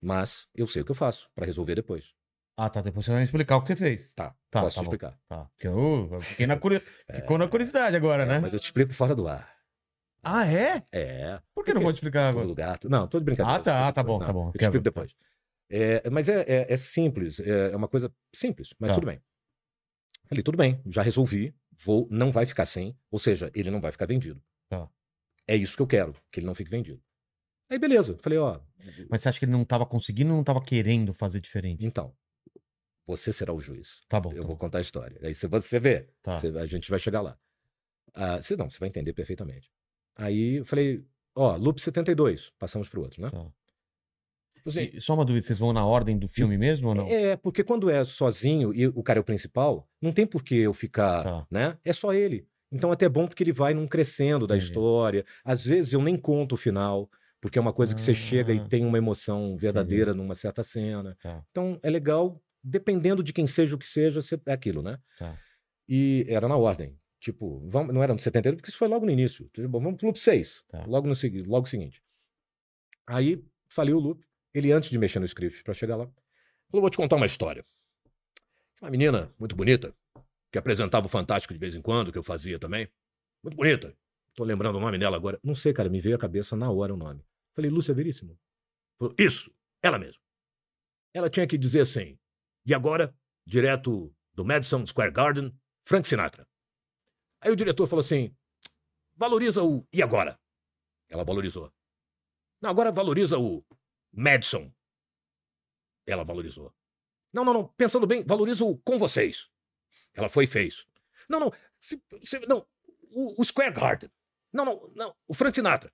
Mas eu sei o que eu faço pra resolver depois. Ah, tá. Depois você vai me explicar o que você fez. Tá, Tá, posso tá te bom. explicar. Tá. Eu, fiquei na curio... [LAUGHS] Ficou na curiosidade agora, É, né? mas eu te explico fora do ar. Ah, é? É. Por que não pode explicar agora? lugar. Não, tô de brincadeira. Ah, tá, tá bom, tá bom. Eu te explico depois. É, mas é, é- é simples, é, é uma coisa simples, mas Tá. tudo bem. Falei, tudo bem, já resolvi, vou, não vai ficar sem, ou seja, ele não vai ficar vendido. É isso que eu quero, que ele não fique vendido. Aí beleza, falei, ó, Mas você acha que ele não tava conseguindo ou não tava querendo fazer diferente? então, você será o juiz. Tá bom. Eu tá vou bom. contar a história. Aí você, você vê, Tá. você- a gente vai chegar lá. Ah, você não, você vai entender perfeitamente. Aí eu falei, ó, loop 72, passamos pro outro, né? Tá. Assim, E só uma dúvida, vocês vão na ordem do filme mesmo ou não? É, porque quando é sozinho e o cara é o principal, não tem por que eu ficar, Tá. né? É só ele. Então até é bom porque ele vai num crescendo da Entendi. história. Às vezes eu nem conto o final, porque é uma coisa que você chega e Ah. tem uma emoção verdadeira numa certa cena. Tá. Então é legal, dependendo de quem seja o que seja, você- é aquilo, né? Tá. E era na ordem. Tipo, vamos, não era no 78, porque isso foi logo no início. Tipo, vamos pro loop 6. Tá. Logo no logo seguinte. Aí falei o loop. Ele, antes de mexer no script pra chegar lá, falou: vou te contar uma história. Uma menina muito bonita, que apresentava o Fantástico de vez em quando, que eu fazia também. Muito bonita. Tô lembrando o nome dela agora. Não sei, cara, me veio à cabeça na hora o nome. Falei, Lúcia Veríssimo. Falou, Isso, ela mesma. Ela tinha que dizer assim. E agora, direto do Madison Square Garden, Frank Sinatra. Aí o diretor falou assim: valoriza o e agora? Ela valorizou. Não, agora valoriza o Madison. Ela valorizou. Não, não, não. Pensando bem, valoriza o com vocês. Ela foi e fez. Não, não. se- se- não. O, o Square Garden. Não, não, não. O Frank Sinatra.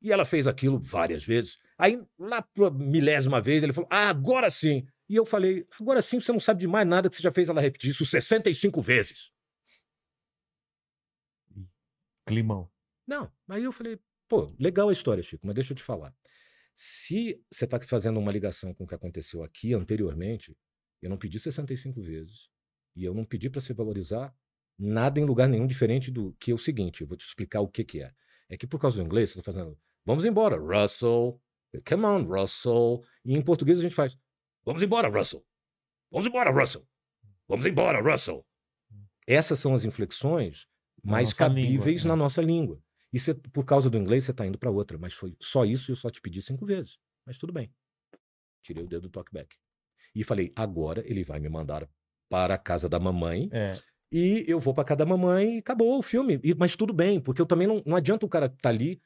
E ela fez aquilo várias vezes. Aí, lá pra milésima vez, ele falou: Ah, agora sim. E eu falei: Agora sim, você não sabe de mais nada que você já fez ela repetir isso 65 vezes. Climão. Não, aí eu falei, pô, legal a história, Chico, mas deixa eu te falar. Se você está fazendo uma ligação com o que aconteceu aqui anteriormente, eu não pedi 65 vezes e eu não pedi para você valorizar nada em lugar nenhum diferente do que é o seguinte, eu vou te explicar o que que é. É que por causa do inglês você está fazendo, vamos embora, Russell, come on, Russell, e em português a gente faz, vamos embora, Russell, vamos embora, Russell, vamos embora, Russell. Essas são as inflexões mais nossa língua, cabíveis né? na nossa língua. E você, por causa do inglês, você está indo para outra. Mas foi só isso e eu só te pedi cinco vezes. Mas tudo bem. Tirei o dedo do talkback. E falei, agora ele vai me mandar para a casa da mamãe É. e eu vou para casa da mamãe e acabou o filme. E- mas tudo bem, porque eu também não, não adianta o cara estar ali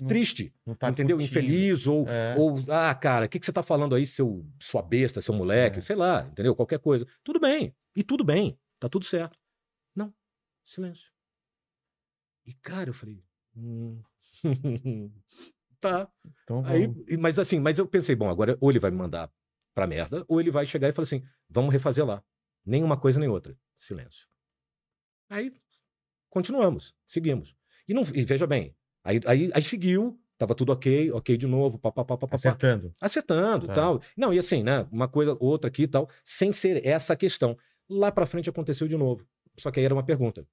Não- triste, Não tá entendeu? curtindo. Infeliz ou, É. ou ah, cara, o que, que você tá falando aí, seu sua besta, seu moleque, É. sei lá, entendeu? Qualquer coisa. Tudo bem. E tudo bem. Tá tudo certo. Não. Silêncio. E, cara, eu falei. Hum. [LAUGHS] tá. Então Aí, mas assim, mas eu pensei, bom, agora ou ele vai me mandar pra merda, ou ele vai chegar e falar assim: vamos refazer lá. Nem uma coisa nem outra. Silêncio. Aí continuamos, seguimos. E, não, e veja bem, aí, aí, aí seguiu, tava tudo ok, ok de novo, papapá, papapá, Acertando. acertando Tá. tal. Não, e assim, né? Uma coisa, outra aqui e tal, sem ser essa a questão. Lá pra frente aconteceu de novo. Só que aí era uma pergunta.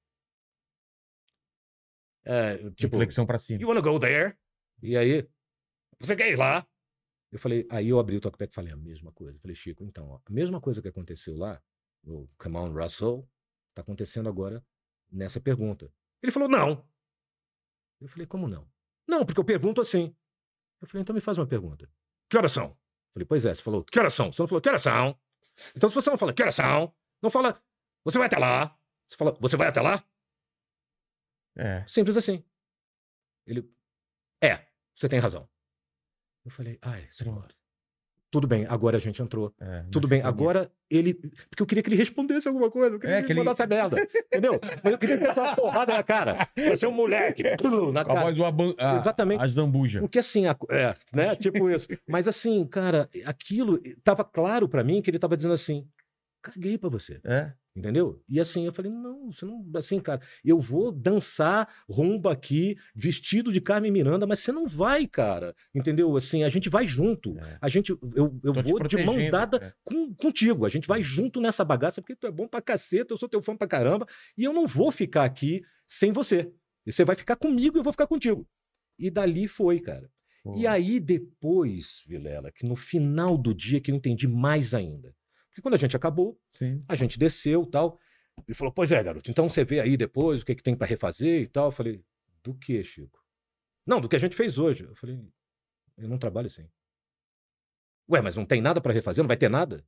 É, tipo, Inflexão pra cima. You wanna go there? E aí, você quer ir lá? Eu falei, aí eu abri o talkback e falei a mesma coisa. Eu falei, Chico, então, ó, a mesma coisa que aconteceu lá, o Come on, Russell, tá acontecendo agora nessa pergunta. Ele falou, não. Eu falei, como não? Não, porque eu pergunto assim. Eu falei, então me faz uma pergunta. Que horas são? Eu falei, pois é, você falou, que horas são? Você não falou, que horas são? Então, se você não fala, que horas são? Não fala, você vai até lá. Você fala, você vai até lá? É. Simples assim. Ele. É, você tem razão. Eu falei, ai, senhor. Tudo bem, agora a gente entrou. é, Tudo bem, agora ele. Porque eu queria que ele respondesse alguma coisa. Eu queria É, que ele mandasse a merda. Entendeu? Mas eu queria que ele uma porrada na cara. Você é um moleque. Na Com a cara. voz a, Exatamente. a zambuja. Porque assim, a- é, né? Tipo isso. Mas assim, cara, aquilo tava claro pra mim que ele tava dizendo assim: caguei pra você. É. Entendeu? E assim, eu falei, não, você não. Assim, cara, eu vou dançar rumba aqui, vestido de Carmen Miranda, mas você não vai, cara. Entendeu? Assim, a gente vai junto. É. A gente, eu, eu Tô vou de mão dada é. com- contigo. A gente vai junto nessa bagaça, porque tu é bom pra caceta, eu sou teu fã pra caramba, e eu não vou ficar aqui sem você. E você vai ficar comigo e eu vou ficar contigo. E dali foi, cara. Pô. E aí depois, Vilela, que no final do dia que eu entendi mais ainda. Porque quando a gente acabou, Sim. a gente desceu tal. Ele falou: Pois é, garoto, então você vê aí depois o que, que tem pra refazer e tal. Eu falei: Do que, Chico? Não, do que a gente fez hoje. Eu falei: Eu não trabalho assim. Ué, mas não tem nada pra refazer? Não vai ter nada?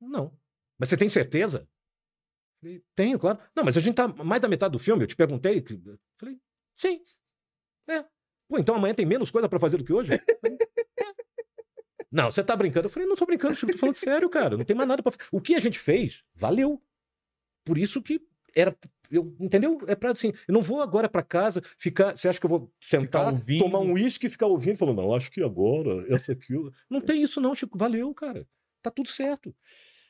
Não. Mas você tem certeza? Eu Falei, Tenho, claro. Não, mas a gente tá mais da metade do filme. Eu te perguntei. Eu Falei: Sim. É. Pô, então amanhã tem menos coisa pra fazer do que hoje? Falei, "É." Não, você tá brincando. Eu falei, não tô brincando, Chico, tô falando [LAUGHS] sério, cara. Não tem mais nada pra fazer. O que a gente fez, valeu. Por isso que era eu, entendeu? É pra assim, eu não vou agora pra casa ficar. Você acha que eu vou sentar, tomar um uísque e ficar ouvindo? Falando, não, acho que agora, essa aqui. [LAUGHS] Não tem isso, não, Chico. Valeu, cara. Tá tudo certo.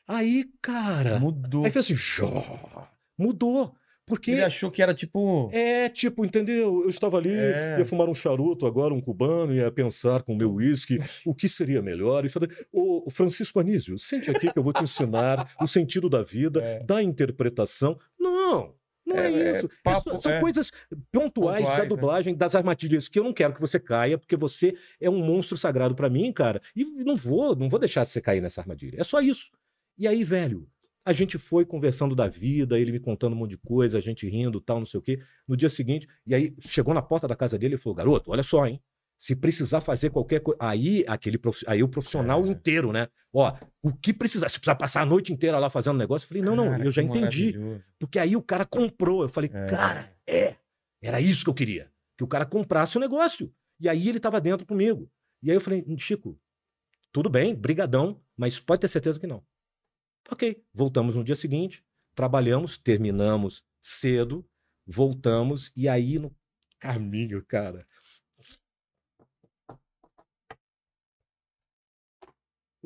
Aí, cara. Mudou. Aí fez assim, "Jó", mudou. Porque Ele achou que era tipo. é tipo, entendeu? Eu estava ali, É. ia fumar um charuto agora, um cubano, ia pensar com o meu uísque o que seria melhor. E falei, ô Francisco Anísio, sente aqui que eu vou te ensinar o sentido da vida, É. da interpretação. Não, não é, É, é isso. É papo, só- são é. coisas pontuais, Pontuais, da é. dublagem, das armadilhas que eu não quero que você caia, porque você é um monstro sagrado pra mim, cara. E não vou, não vou deixar você cair nessa armadilha. É só isso. E aí, velho, a gente foi conversando da vida, ele me contando um monte de coisa, a gente rindo, tal, não sei o quê. No dia seguinte, e aí chegou na porta da casa dele e falou: "Garoto, olha só, hein? Se precisar fazer qualquer coisa, aí aquele profi- aí o profissional É. inteiro, né? Ó, o que precisar, se precisar passar a noite inteira lá fazendo negócio, eu falei: "Não, não, Cara, eu já entendi". Porque aí o cara comprou. Eu falei, É. cara, é. Era isso que eu queria. Que o cara comprasse o negócio. E aí ele tava dentro comigo. E aí eu falei, Chico, tudo bem, brigadão, mas pode ter certeza que não. Ok, voltamos no dia seguinte, trabalhamos, terminamos cedo, voltamos, e aí no caminho, cara.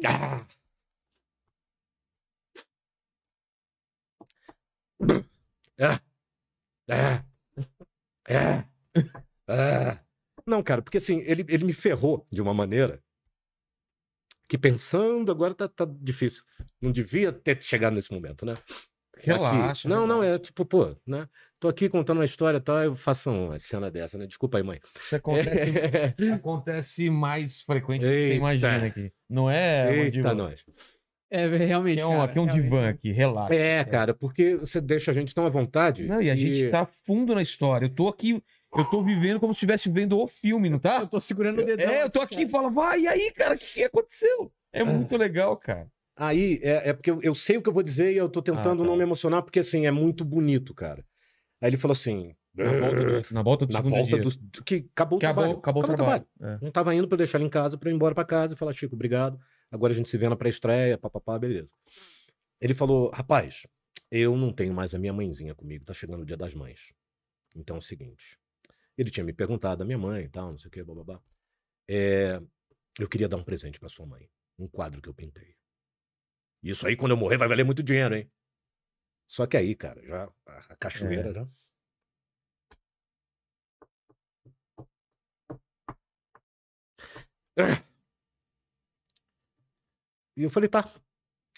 Ah! É. É. É. É. Não, cara, porque assim, ele, ele me ferrou de uma maneira que pensando agora tá, tá difícil. Não devia ter chegado nesse momento, né? Relaxa. Aqui. Não, não, é tipo, pô, né? Tô aqui contando uma história e tal, eu faço uma cena dessa, né? Desculpa aí, mãe. Isso acontece, [LAUGHS] acontece mais frequente do que você Eita. imagina aqui. Não é, Eita, nós. É, realmente. Aqui é um, cara, aqui é um realmente. divã aqui, relaxa. É, cara, porque você deixa a gente tão à vontade. Não, e a gente tá fundo na história. Eu tô aqui, eu tô vivendo como se estivesse vendo o filme, não tá? Eu tô segurando o dedão. É, eu tô aqui e falo, vai, e aí, cara, o que, que aconteceu? É muito legal, cara. Aí, é, é porque eu, eu sei o que eu vou dizer e eu tô tentando Ah, tá. não me emocionar, porque assim, é muito bonito, cara. Aí ele falou assim. Na volta do, na volta do na segundo volta dia. dos. Que acabou o Acabou, trabalho. acabou o trabalho. É. Não tava indo pra eu deixar ele em casa, pra eu ir embora pra casa e falar, Chico, obrigado. Agora a gente se vê na pré-estreia, papapá, beleza. Ele falou, rapaz, eu não tenho mais a minha mãezinha comigo, tá chegando o dia das mães. Então é o seguinte. Ele tinha me perguntado da minha mãe e tal, não sei o que, bababá. É, eu queria dar um presente pra sua mãe. Um quadro que eu pintei. Isso aí, quando eu morrer, vai valer muito dinheiro, hein? Só que aí, cara, já a, a cachoeira É. já. E eu falei, tá,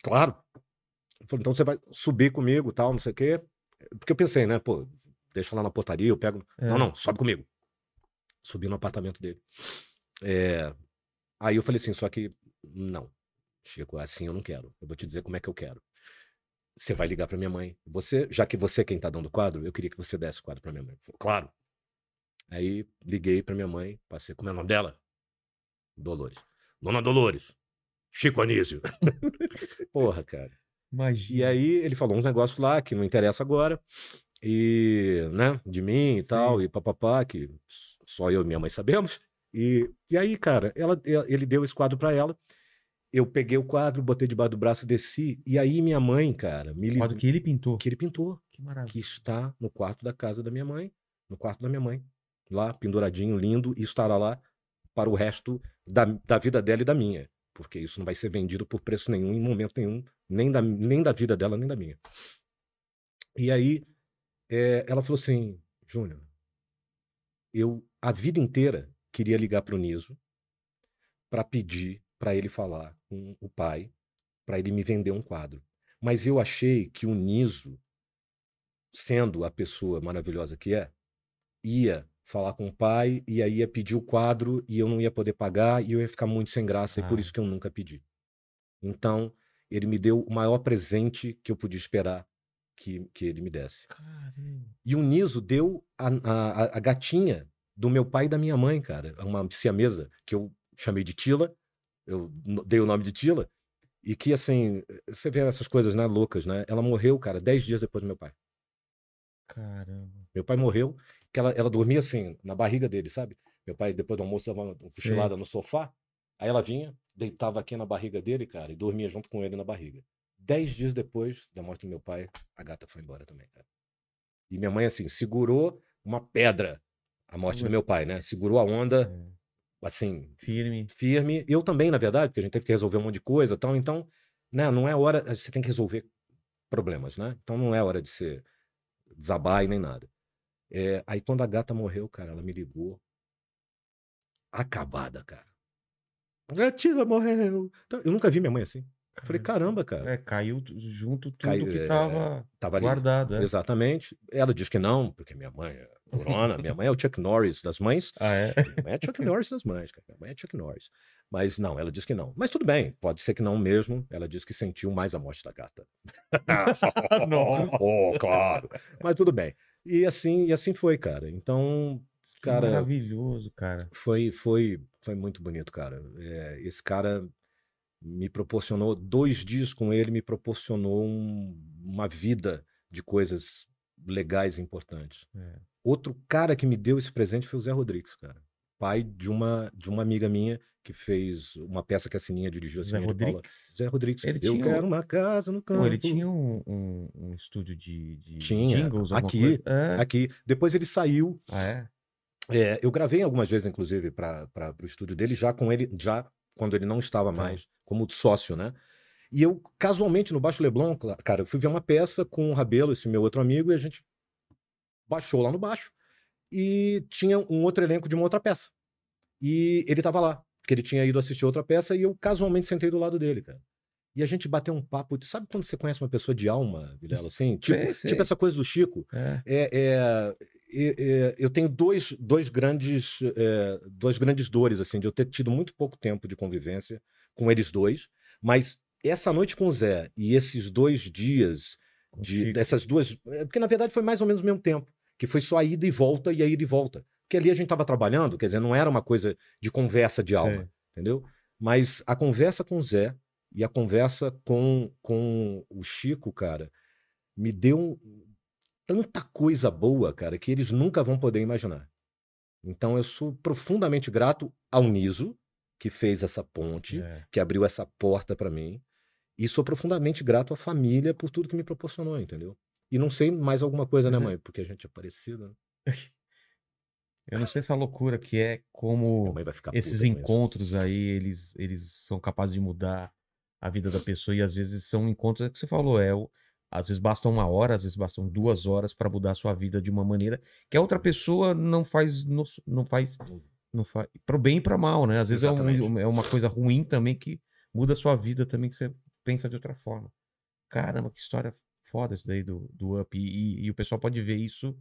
claro. Falou, então você vai subir comigo, tal, não sei o quê. Porque eu pensei, né, pô, deixa lá na portaria, eu pego. É. Não, não, sobe comigo. Subi no apartamento dele. É, Aí eu falei assim, só que não, Chico, assim eu não quero. Eu vou te dizer como é que eu quero. Você vai ligar pra minha mãe. Você, já que você é quem tá dando o quadro, eu queria que você desse o quadro pra minha mãe. Falou, claro. Aí liguei pra minha mãe, passei, como é o nome dela? Dolores. Dona Dolores. Chico Anísio. [LAUGHS] Porra, cara. Imagina. E aí ele falou uns negócios lá que não interessa agora. E, né, de mim e Sim. tal, e papapá, que só eu e minha mãe sabemos. E, e aí, cara, ela, ele deu esse quadro pra ela. Eu peguei o quadro, botei debaixo do braço desci. E aí minha mãe, cara, me ligou. quadro que ele pintou. Que ele pintou, Que maravilha. que está no quarto da casa da minha mãe. No quarto da minha mãe. Lá, penduradinho, lindo, e estará lá para o resto da, da vida dela e da minha. Porque isso não vai ser vendido por preço nenhum, em momento nenhum, nem da, nem da vida dela, nem da minha. E aí, eh, ela falou assim: Júnior, eu a vida inteira queria ligar para o Niso para pedir para ele falar com o pai, para ele me vender um quadro. Mas eu achei que o Niso, sendo a pessoa maravilhosa que é, ia falar com o pai e aí ia pedir o quadro e eu não ia poder pagar e eu ia ficar muito sem graça e por Ah. isso que eu nunca pedi. Então, ele me deu o maior presente que eu podia esperar que, que ele me desse. Caramba. E o Niso deu a, a, a gatinha do meu pai e da minha mãe, cara. Uma siamesa que eu chamei de Tila. Eu dei o nome de Tila. E que, assim, você vê essas coisas, né, loucas, né? Ela morreu, cara, dez dias depois do meu pai. Caramba. Meu pai morreu, que ela, ela dormia assim, na barriga dele, sabe? Meu pai, depois do almoço, dava uma cochilada no sofá. Aí ela vinha, deitava aqui na barriga dele, cara, e dormia junto com ele na barriga. Dez dias depois da morte do meu pai, a gata foi embora também, cara. E minha mãe, assim, segurou uma pedra, a morte do meu pai, né? Segurou a onda, É, assim, Firme. firme. Eu também, na verdade, porque a gente teve que resolver um monte de coisa e tal. Então, né, não é hora. Você tem que resolver problemas, né? Então não é hora de ser desabar e nem nada. É, aí quando a gata morreu, cara, ela me ligou. Acabada, cara. Gatilha morreu. Então, Eu nunca vi minha mãe assim. Eu falei, caramba, cara. É, caiu junto tudo Caiu, que é, tava Tava ali. guardado. É. Exatamente. Ela diz que não, porque minha mãe é corona. minha mãe é o Chuck Norris das mães. Ah, é? Minha mãe é Chuck Norris das mães, cara. Minha mãe é Chuck Norris. Mas não, ela diz que não. Mas tudo bem, pode ser que não mesmo. Ela diz que sentiu mais a morte da gata. [LAUGHS] [LAUGHS] Não. oh, claro. Mas tudo bem. E assim, e assim foi, cara. Então, Que cara, Maravilhoso, cara. foi, foi, foi muito bonito, cara. É, esse cara me proporcionou dois dias com ele, me proporcionou um- uma vida de coisas legais e importantes. É. Outro cara que me deu esse presente foi o Zé Rodrigues, cara. Pai de uma, de uma amiga minha que fez uma peça que a Sininha dirigiu. A Zé Sininha Paula. Rodrigues. Zé Rodrigues. Ele eu tinha quero um- uma casa no campo. Então, ele tinha um, um, um estúdio de, de Tinha, jingles, aqui, coisa? É. Aqui. Depois ele saiu. Ah, é? É, eu gravei algumas vezes, inclusive, para o estúdio dele, já com ele, já quando ele não estava Tá. mais como sócio, né? E eu, casualmente, no Baixo Leblon, cara, eu fui ver uma peça com o Rabelo, esse meu outro amigo, e a gente baixou lá no baixo e tinha um outro elenco de uma outra peça. E ele tava lá, porque ele tinha ido assistir outra peça e eu casualmente sentei do lado dele, cara. E a gente bateu um papo. Sabe quando você conhece uma pessoa de alma, Vilela? Assim, tipo, Sei, sei. tipo essa coisa do Chico. É, é, é, eu tenho dois, dois, grandes, é, dois grandes dores, assim, de eu ter tido muito pouco tempo de convivência com eles dois, mas essa noite com o Zé e esses dois dias de, dessas duas. é, Porque na verdade foi mais ou menos o mesmo tempo, que foi só a ida e volta e a ida e volta. Porque ali a gente estava trabalhando, quer dizer, não era uma coisa de conversa de alma, Sei. entendeu? Mas a conversa com o Zé e a conversa com, com o Chico, cara, me deu tanta coisa boa, cara, que eles nunca vão poder imaginar. Então eu sou profundamente grato ao Niso, que fez essa ponte, É. que abriu essa porta pra mim, e sou profundamente grato à família por tudo que me proporcionou, entendeu? E não sei mais alguma coisa, né, é. mãe? Porque a gente é parecido, né? [LAUGHS] Eu não sei essa loucura que é como esses encontros aí, eles, eles são capazes de mudar a vida da pessoa e às vezes são encontros é que você falou, é o, às vezes bastam uma hora, às vezes bastam duas horas para mudar a sua vida de uma maneira que a outra pessoa não faz, não, não faz, não faz pro bem e para mal, né? Às vezes é, um, é uma coisa ruim também que muda a sua vida também que você pensa de outra forma. Caramba, que história foda isso daí do, do Up e, e- e o pessoal pode ver isso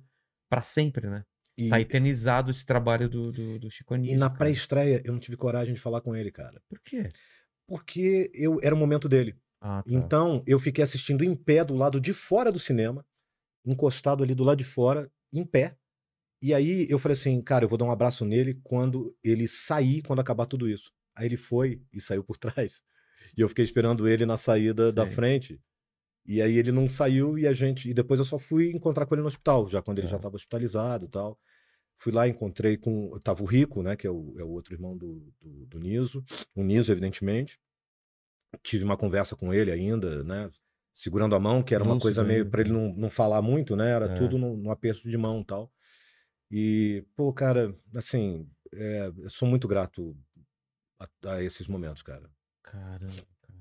para sempre, né? E, Tá eternizado esse trabalho do, do, do Chico e Anísio, na cara. pré-estreia eu não tive coragem de falar com ele, cara. Por quê? Porque eu era o momento dele. Ah, tá. Então, eu fiquei assistindo em pé do lado de fora do cinema, encostado ali do lado de fora, em pé. E aí eu falei assim, cara, eu vou dar um abraço nele quando ele sair, quando acabar tudo isso. Aí ele foi e saiu por [LAUGHS] trás. E eu fiquei esperando ele na saída da Sei. frente. E aí ele não saiu e a gente. E depois eu só fui encontrar com ele no hospital, já quando ele É. já estava hospitalizado e tal. Fui lá, encontrei com. Tava o Rico, né? Que é o, é o outro irmão do, do, do Niso. O Niso, evidentemente. Tive uma conversa com ele ainda, né? Segurando a mão, que era uma coisa meio para ele né? não, não falar muito, né? Era É. tudo no, no aperto de mão e tal. E, pô, cara, assim, é, eu sou muito grato a, a esses momentos, cara. Caramba, cara.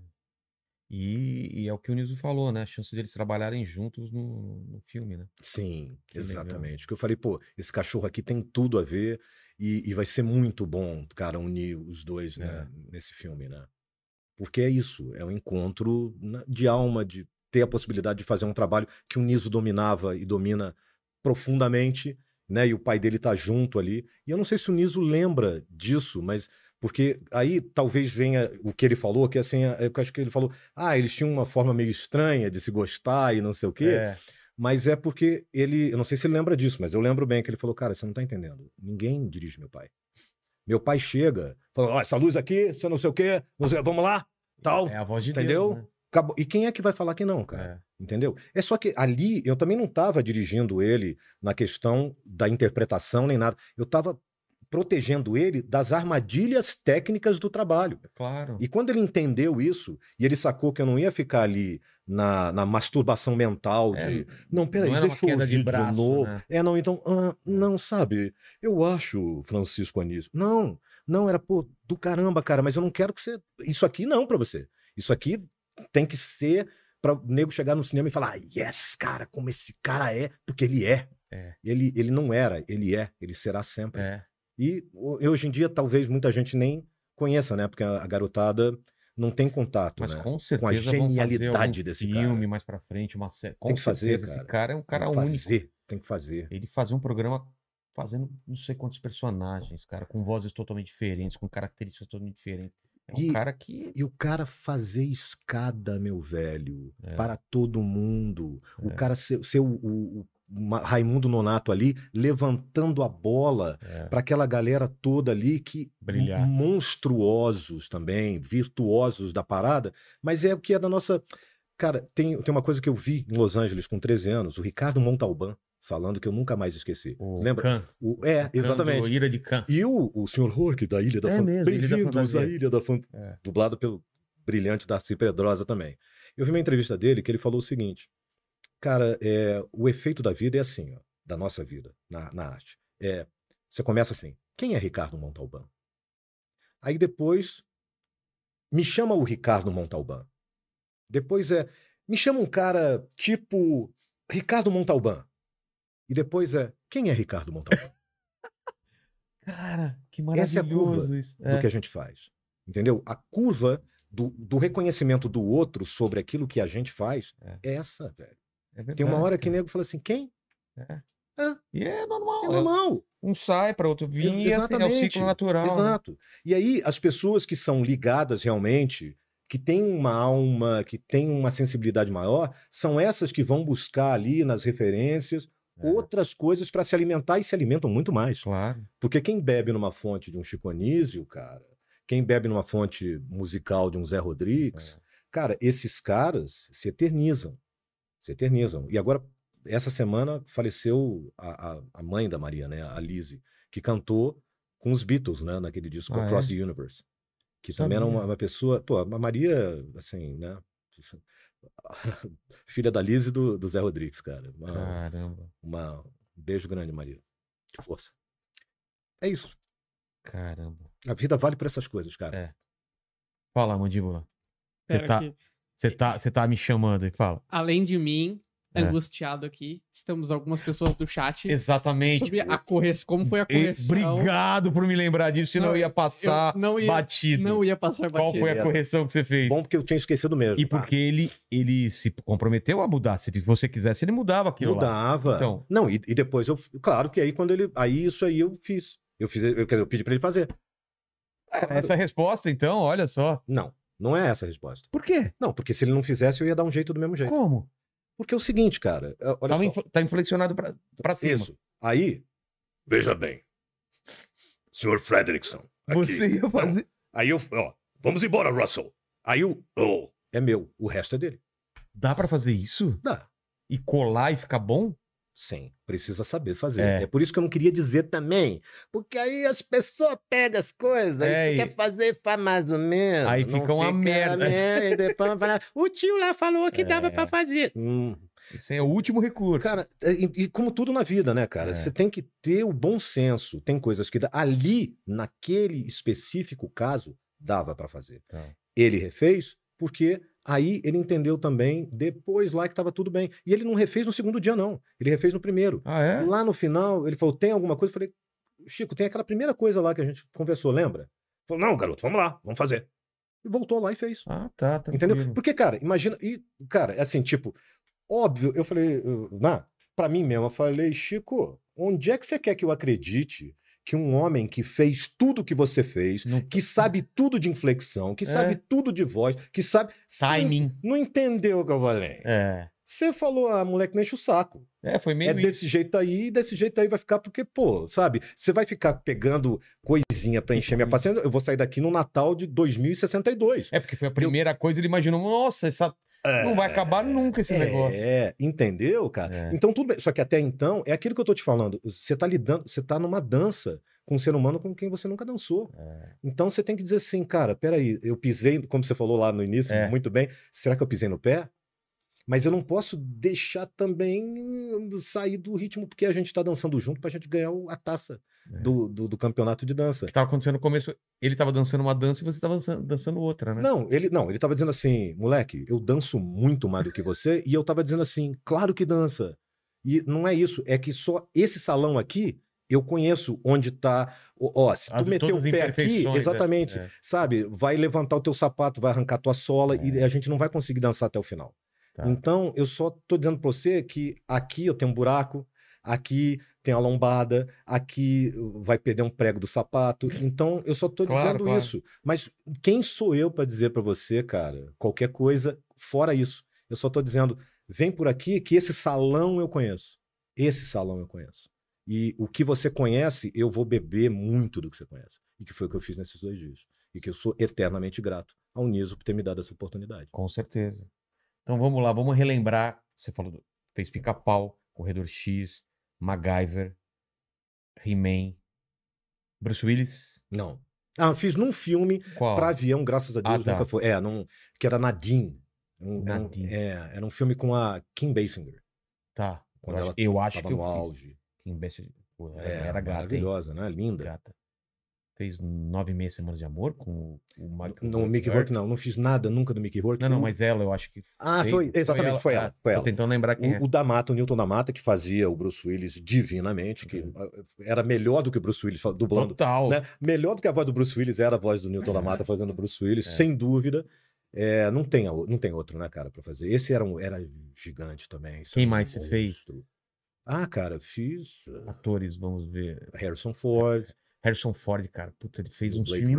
E, e é o que o Niso falou, né? A chance deles trabalharem juntos no, no filme, né? Sim, Que legal. exatamente. Que eu falei, pô, esse cachorro aqui tem tudo a ver e, e vai ser muito bom, cara, unir os dois, né, nesse filme, né? Porque é isso, é um encontro de alma, de ter a possibilidade de fazer um trabalho que o Niso dominava e domina profundamente, né? E o pai dele tá junto ali. E eu não sei se o Niso lembra disso, mas porque aí talvez venha o que ele falou, que assim, é, eu acho que ele falou, ah, eles tinham uma forma meio estranha de se gostar e não sei o quê. É, Mas é porque ele, eu não sei se ele lembra disso, mas eu lembro bem que ele falou, cara, você não tá entendendo. Ninguém dirige meu pai. Meu pai chega, fala, ó, essa luz aqui, você não sei o quê, vamos lá, tal. é a voz de entendeu? Deus, né? Acabou. E quem é que vai falar que não, cara? É. Entendeu? É só que ali eu também não estava dirigindo ele na questão da interpretação nem nada. Eu estava protegendo ele das armadilhas técnicas do trabalho. É claro. E quando ele entendeu isso, e ele sacou que eu não ia ficar ali na, na masturbação mental de. É, não, peraí, não deixa eu de ouvir de, braço, novo. né? É, não, então. ah, não, sabe? Eu acho, Francisco Anísio. Não, não, era, pô, do caramba, cara, mas eu não quero que você. Isso aqui não pra você. Isso aqui tem que ser pra o nego chegar no cinema e falar, yes, cara, como esse cara é, porque ele é. É. Ele, ele não era, ele é, ele será sempre. É. E hoje em dia, talvez muita gente nem conheça, né? Porque a, a garotada não tem contato, Mas né? com certeza vão genialidade fazer algum desse filme cara. mais pra frente, uma série. Com Tem que fazer, certeza, cara. Esse cara é um cara tem que único. fazer, tem que fazer. Ele fazia um programa fazendo não sei quantos personagens, cara, com vozes totalmente diferentes, com características totalmente diferentes. É um E- cara que. E o cara fazer escada, meu velho, É. para todo mundo. O É. cara ser, ser o, o- o Raimundo Nonato ali, levantando a bola É, para aquela galera toda ali que Brilhar. monstruosos também, virtuosos da parada, mas é o que é da nossa. Cara, tem, tem uma coisa que eu vi em Los Angeles com 13 anos, o Ricardo Montalban falando que eu nunca mais esqueci. o Lembra? O- é, o exatamente. Ira de Khan. E o, o Sr. Hork da Ilha da É Fan- mesmo, Ilha da Bem-vindos à Fantasia. Ilha da Fan... É. Dublado pelo brilhante Darcy Pedrosa também. Eu vi uma entrevista dele que ele falou o seguinte: Cara, é, o efeito da vida é assim, ó, da nossa vida, na, na arte. É, você começa assim: quem é Ricardo Montalban? Aí depois, me chama o Ricardo Montalban. Depois é, me chama um cara tipo Ricardo Montalban. E depois é, quem é Ricardo Montalban? Cara, que Essa é a curva maravilhoso isso. do que a gente faz. Entendeu? A curva do, do reconhecimento do outro sobre aquilo que a gente faz É. é essa, velho. É verdade, Tem uma hora que cara. nego fala assim: quem? É. Ah. E é normal. É é- normal. Um sai para outro vir Ex- e assim, é o exatamente. ciclo natural. né? Exato. E aí, as pessoas que são ligadas realmente, que têm uma alma, que têm uma sensibilidade maior, são essas que vão buscar ali nas referências É. outras coisas para se alimentar e se alimentam muito mais. Claro. Porque quem bebe numa fonte de um Chico Anísio, cara, quem bebe numa fonte musical de um Zé Rodrigues, cara, esses caras se eternizam. Se eternizam. E agora, essa semana, faleceu a, a, a mãe da Maria, né, a Lizzie, que cantou com os Beatles, né, naquele disco Ah, Across é? the Universe. Que também era Sabia. uma, uma pessoa. Pô, a Maria, assim, né? [LAUGHS] Filha da Lizzie e do, do Zé Rodrigues, cara. Uma, Caramba. uma- um beijo grande, Maria. De força. É isso. Caramba. A vida vale por essas coisas, cara. É. Fala, mandíbula. Você tá, que, você tá, você tá me chamando e fala. além de mim, É. angustiado aqui, estamos algumas pessoas do chat Exatamente. sobre a correção, como foi a E- correção. Obrigado por me lembrar disso, senão Não, eu ia passar Eu não ia, batido. não ia passar Qual batido. foi a correção que você fez? Bom porque eu tinha esquecido mesmo. E tá? porque ele, ele se comprometeu a mudar. Se você quisesse, ele mudava aquilo lá. Mudava. Então. Não, e, e depois eu. Claro que aí quando ele. Aí isso aí eu fiz. Eu fiz. Eu, quer dizer, eu pedi pra ele fazer. Era Essa é a resposta, então, olha só. Não, não é essa a resposta. Por quê? Não, porque se ele não fizesse, eu ia dar um jeito do mesmo jeito. Como? Porque é o seguinte, cara. é, Olha só. infl- tá inflexionado pra, pra cima. Isso. Aí, Veja bem. Sr. Frederickson. aqui. Você ia fazer. Aí eu. Ó, vamos embora, Russell. aí o. Oh, É meu. O resto é dele. Dá pra fazer isso? Dá. E colar e ficar bom? Sim, precisa saber fazer. É. É. por isso que eu não queria dizer também. Porque aí as pessoas pegam as coisas, É, e- quer fazer faz mais ou menos. Aí fica uma merda. merda, e depois vai falar, o tio lá falou que dava É. pra fazer. Hum, Isso é o último recurso. Cara, é, e, e como tudo na vida, né, cara? É. Você tem que ter o bom senso. Tem coisas que ali, naquele específico caso, dava pra fazer. Tá. Ele refez porque aí ele entendeu também depois lá que tava tudo bem. E ele não refez no segundo dia, não. Ele refez no primeiro. Ah, é? Lá no final, ele falou: tem alguma coisa? Eu falei, Chico, tem aquela primeira coisa lá que a gente conversou, lembra? falou, não, garoto, vamos lá, vamos fazer. E voltou lá e fez. Ah, tá, tranquilo. Entendeu? Porque, cara, imagina. E, cara, é assim, tipo, óbvio, eu falei, na, pra mim mesmo, eu falei, Chico, onde é que você quer que eu acredite que um homem que fez tudo que você fez, Não- que sabe tudo de inflexão, que É. sabe tudo de voz, que sabe. Você Timing. Não entendeu o que eu falei. É. Você falou, ah, moleque, não enche o saco. É, foi meio É isso. desse jeito aí, e desse jeito aí vai ficar, porque, pô, sabe? Você vai ficar pegando coisinha pra encher minha paciência. Eu vou sair daqui no Natal de 2062. É porque foi a primeira coisa, ele imaginou, nossa, essa... não vai acabar nunca esse negócio. É, entendeu, cara? É. Então tudo bem. Só que até então, é aquilo que eu tô te falando. Você tá lidando, você tá numa dança com um ser humano com quem você nunca dançou. É. Então você tem que dizer assim, cara, peraí, eu pisei, como você falou lá no início, É. muito bem, será que eu pisei no pé? Mas eu não posso deixar também hum, sair do ritmo, porque a gente tá dançando junto pra gente ganhar a taça É. do, do, do campeonato de dança. O que tava acontecendo no começo, ele tava dançando uma dança e você tava dançando, dançando outra, né? Não, ele não, ele tava dizendo assim, moleque, eu danço muito mais do que você, e eu tava dizendo assim, claro que dança. E não é isso, é que só esse salão aqui eu conheço onde tá. Ó, se tu As- meter o pé aqui, é, exatamente, é. sabe, vai levantar o teu sapato, vai arrancar tua sola e a gente não vai conseguir dançar até o final. Tá. Então, eu só tô dizendo pra você que aqui eu tenho um buraco, aqui tem a lombada, aqui uh, vai perder um prego do sapato. Então, eu só tô Claro, dizendo claro. isso. Mas quem sou eu pra dizer pra você, cara, qualquer coisa fora isso? Eu só tô dizendo, vem por aqui que esse salão eu conheço. Esse salão eu conheço. E o que você conhece, eu vou beber muito do que você conhece. E que foi o que eu fiz nesses dois dias. E que eu sou eternamente grato ao Niso por ter me dado essa oportunidade. Com certeza. Então vamos lá, vamos relembrar. Você falou, do- fez Pica-Pau, Corredor X, MacGyver, He-Man, Bruce Willis. Não. Ah, fiz num filme? Pra avião, graças a Ah, Deus, tá. nunca foi. É, num, que era Nadine. Um- era um- Nadine. é, era um filme com a Kim Basinger. Tá. Quando eu ela acho, eu acho que eu no auge. Kim Basinger, pô, era, É, era gata, hein? maravilhosa, né? Linda. Gata. Fez nove e meia semanas de amor com o- o Michael No Mickey Rourke. Não. Não fiz nada nunca do Mickey Rourke. Não, não, O- mas ela eu acho que. Ah, fez. foi, exatamente, foi ela. Ah, Foi ela. tentando lembrar quem é. O, o da Mata, o Newton da Mata, que fazia o Bruce Willis divinamente, que Uhum. ah, era melhor do que o Bruce Willis dublando. Total. né? Melhor do que a voz do Bruce Willis era a voz do Newton [LAUGHS] da Mata fazendo o Bruce Willis, É. sem dúvida. É, não, tem, não tem outro, né, cara, pra fazer. Esse era, um, era gigante também. Quem era um mais você fez? monstro. Ah, cara, fiz uh, Atores, vamos ver. Harrison Ford. Harrison Ford, cara, puta, ele fez um filme.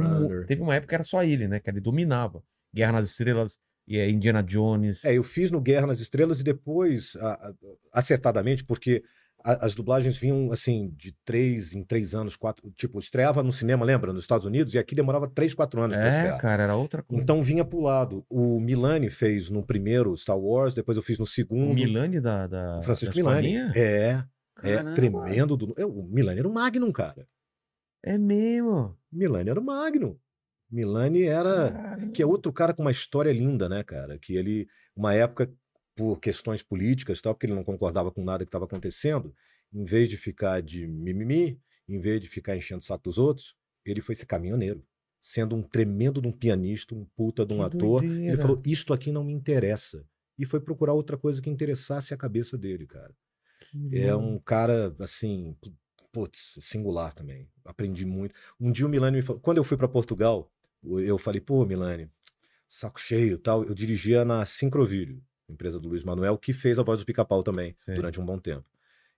Teve uma época que era só ele, né? Que ele dominava. Guerra nas Estrelas, e é Indiana Jones. É, eu fiz no Guerra nas Estrelas e depois, a- a- acertadamente, porque a- as dublagens vinham, assim, de três em três anos, quatro. Tipo, estreava no cinema, lembra? Nos Estados Unidos, e aqui demorava três, quatro anos pra É, estrear. cara, era outra coisa. Então vinha pro lado. O Milani fez no primeiro Star Wars, depois eu fiz no segundo. o Milani da. da o Francisco da Milani. É, é Caramba. tremendo. Do... é, O Milani era o Magnum, cara. É mesmo. Milani era o Magnum. Milani era. Caramba. Que é outro cara com uma história linda, né, cara? Que ele, uma época, por questões políticas e tal, porque ele não concordava com nada que estava acontecendo, em vez de ficar de mimimi, em vez de ficar enchendo o saco dos outros, ele foi ser caminhoneiro. Sendo um tremendo de um pianista, um puta de um Que ator. Ele doideira. falou: Isto aqui não me interessa. E foi procurar outra coisa que interessasse a cabeça dele, cara. Que É um cara, assim, putz, singular também. Aprendi muito. Um dia o Milani me falou, quando eu fui para Portugal, eu falei, pô, Milani, saco cheio e tal. Eu dirigia na Sincrovídeo, empresa do Luiz Manuel, que fez a voz do Pica-Pau também, Sei. durante um bom tempo.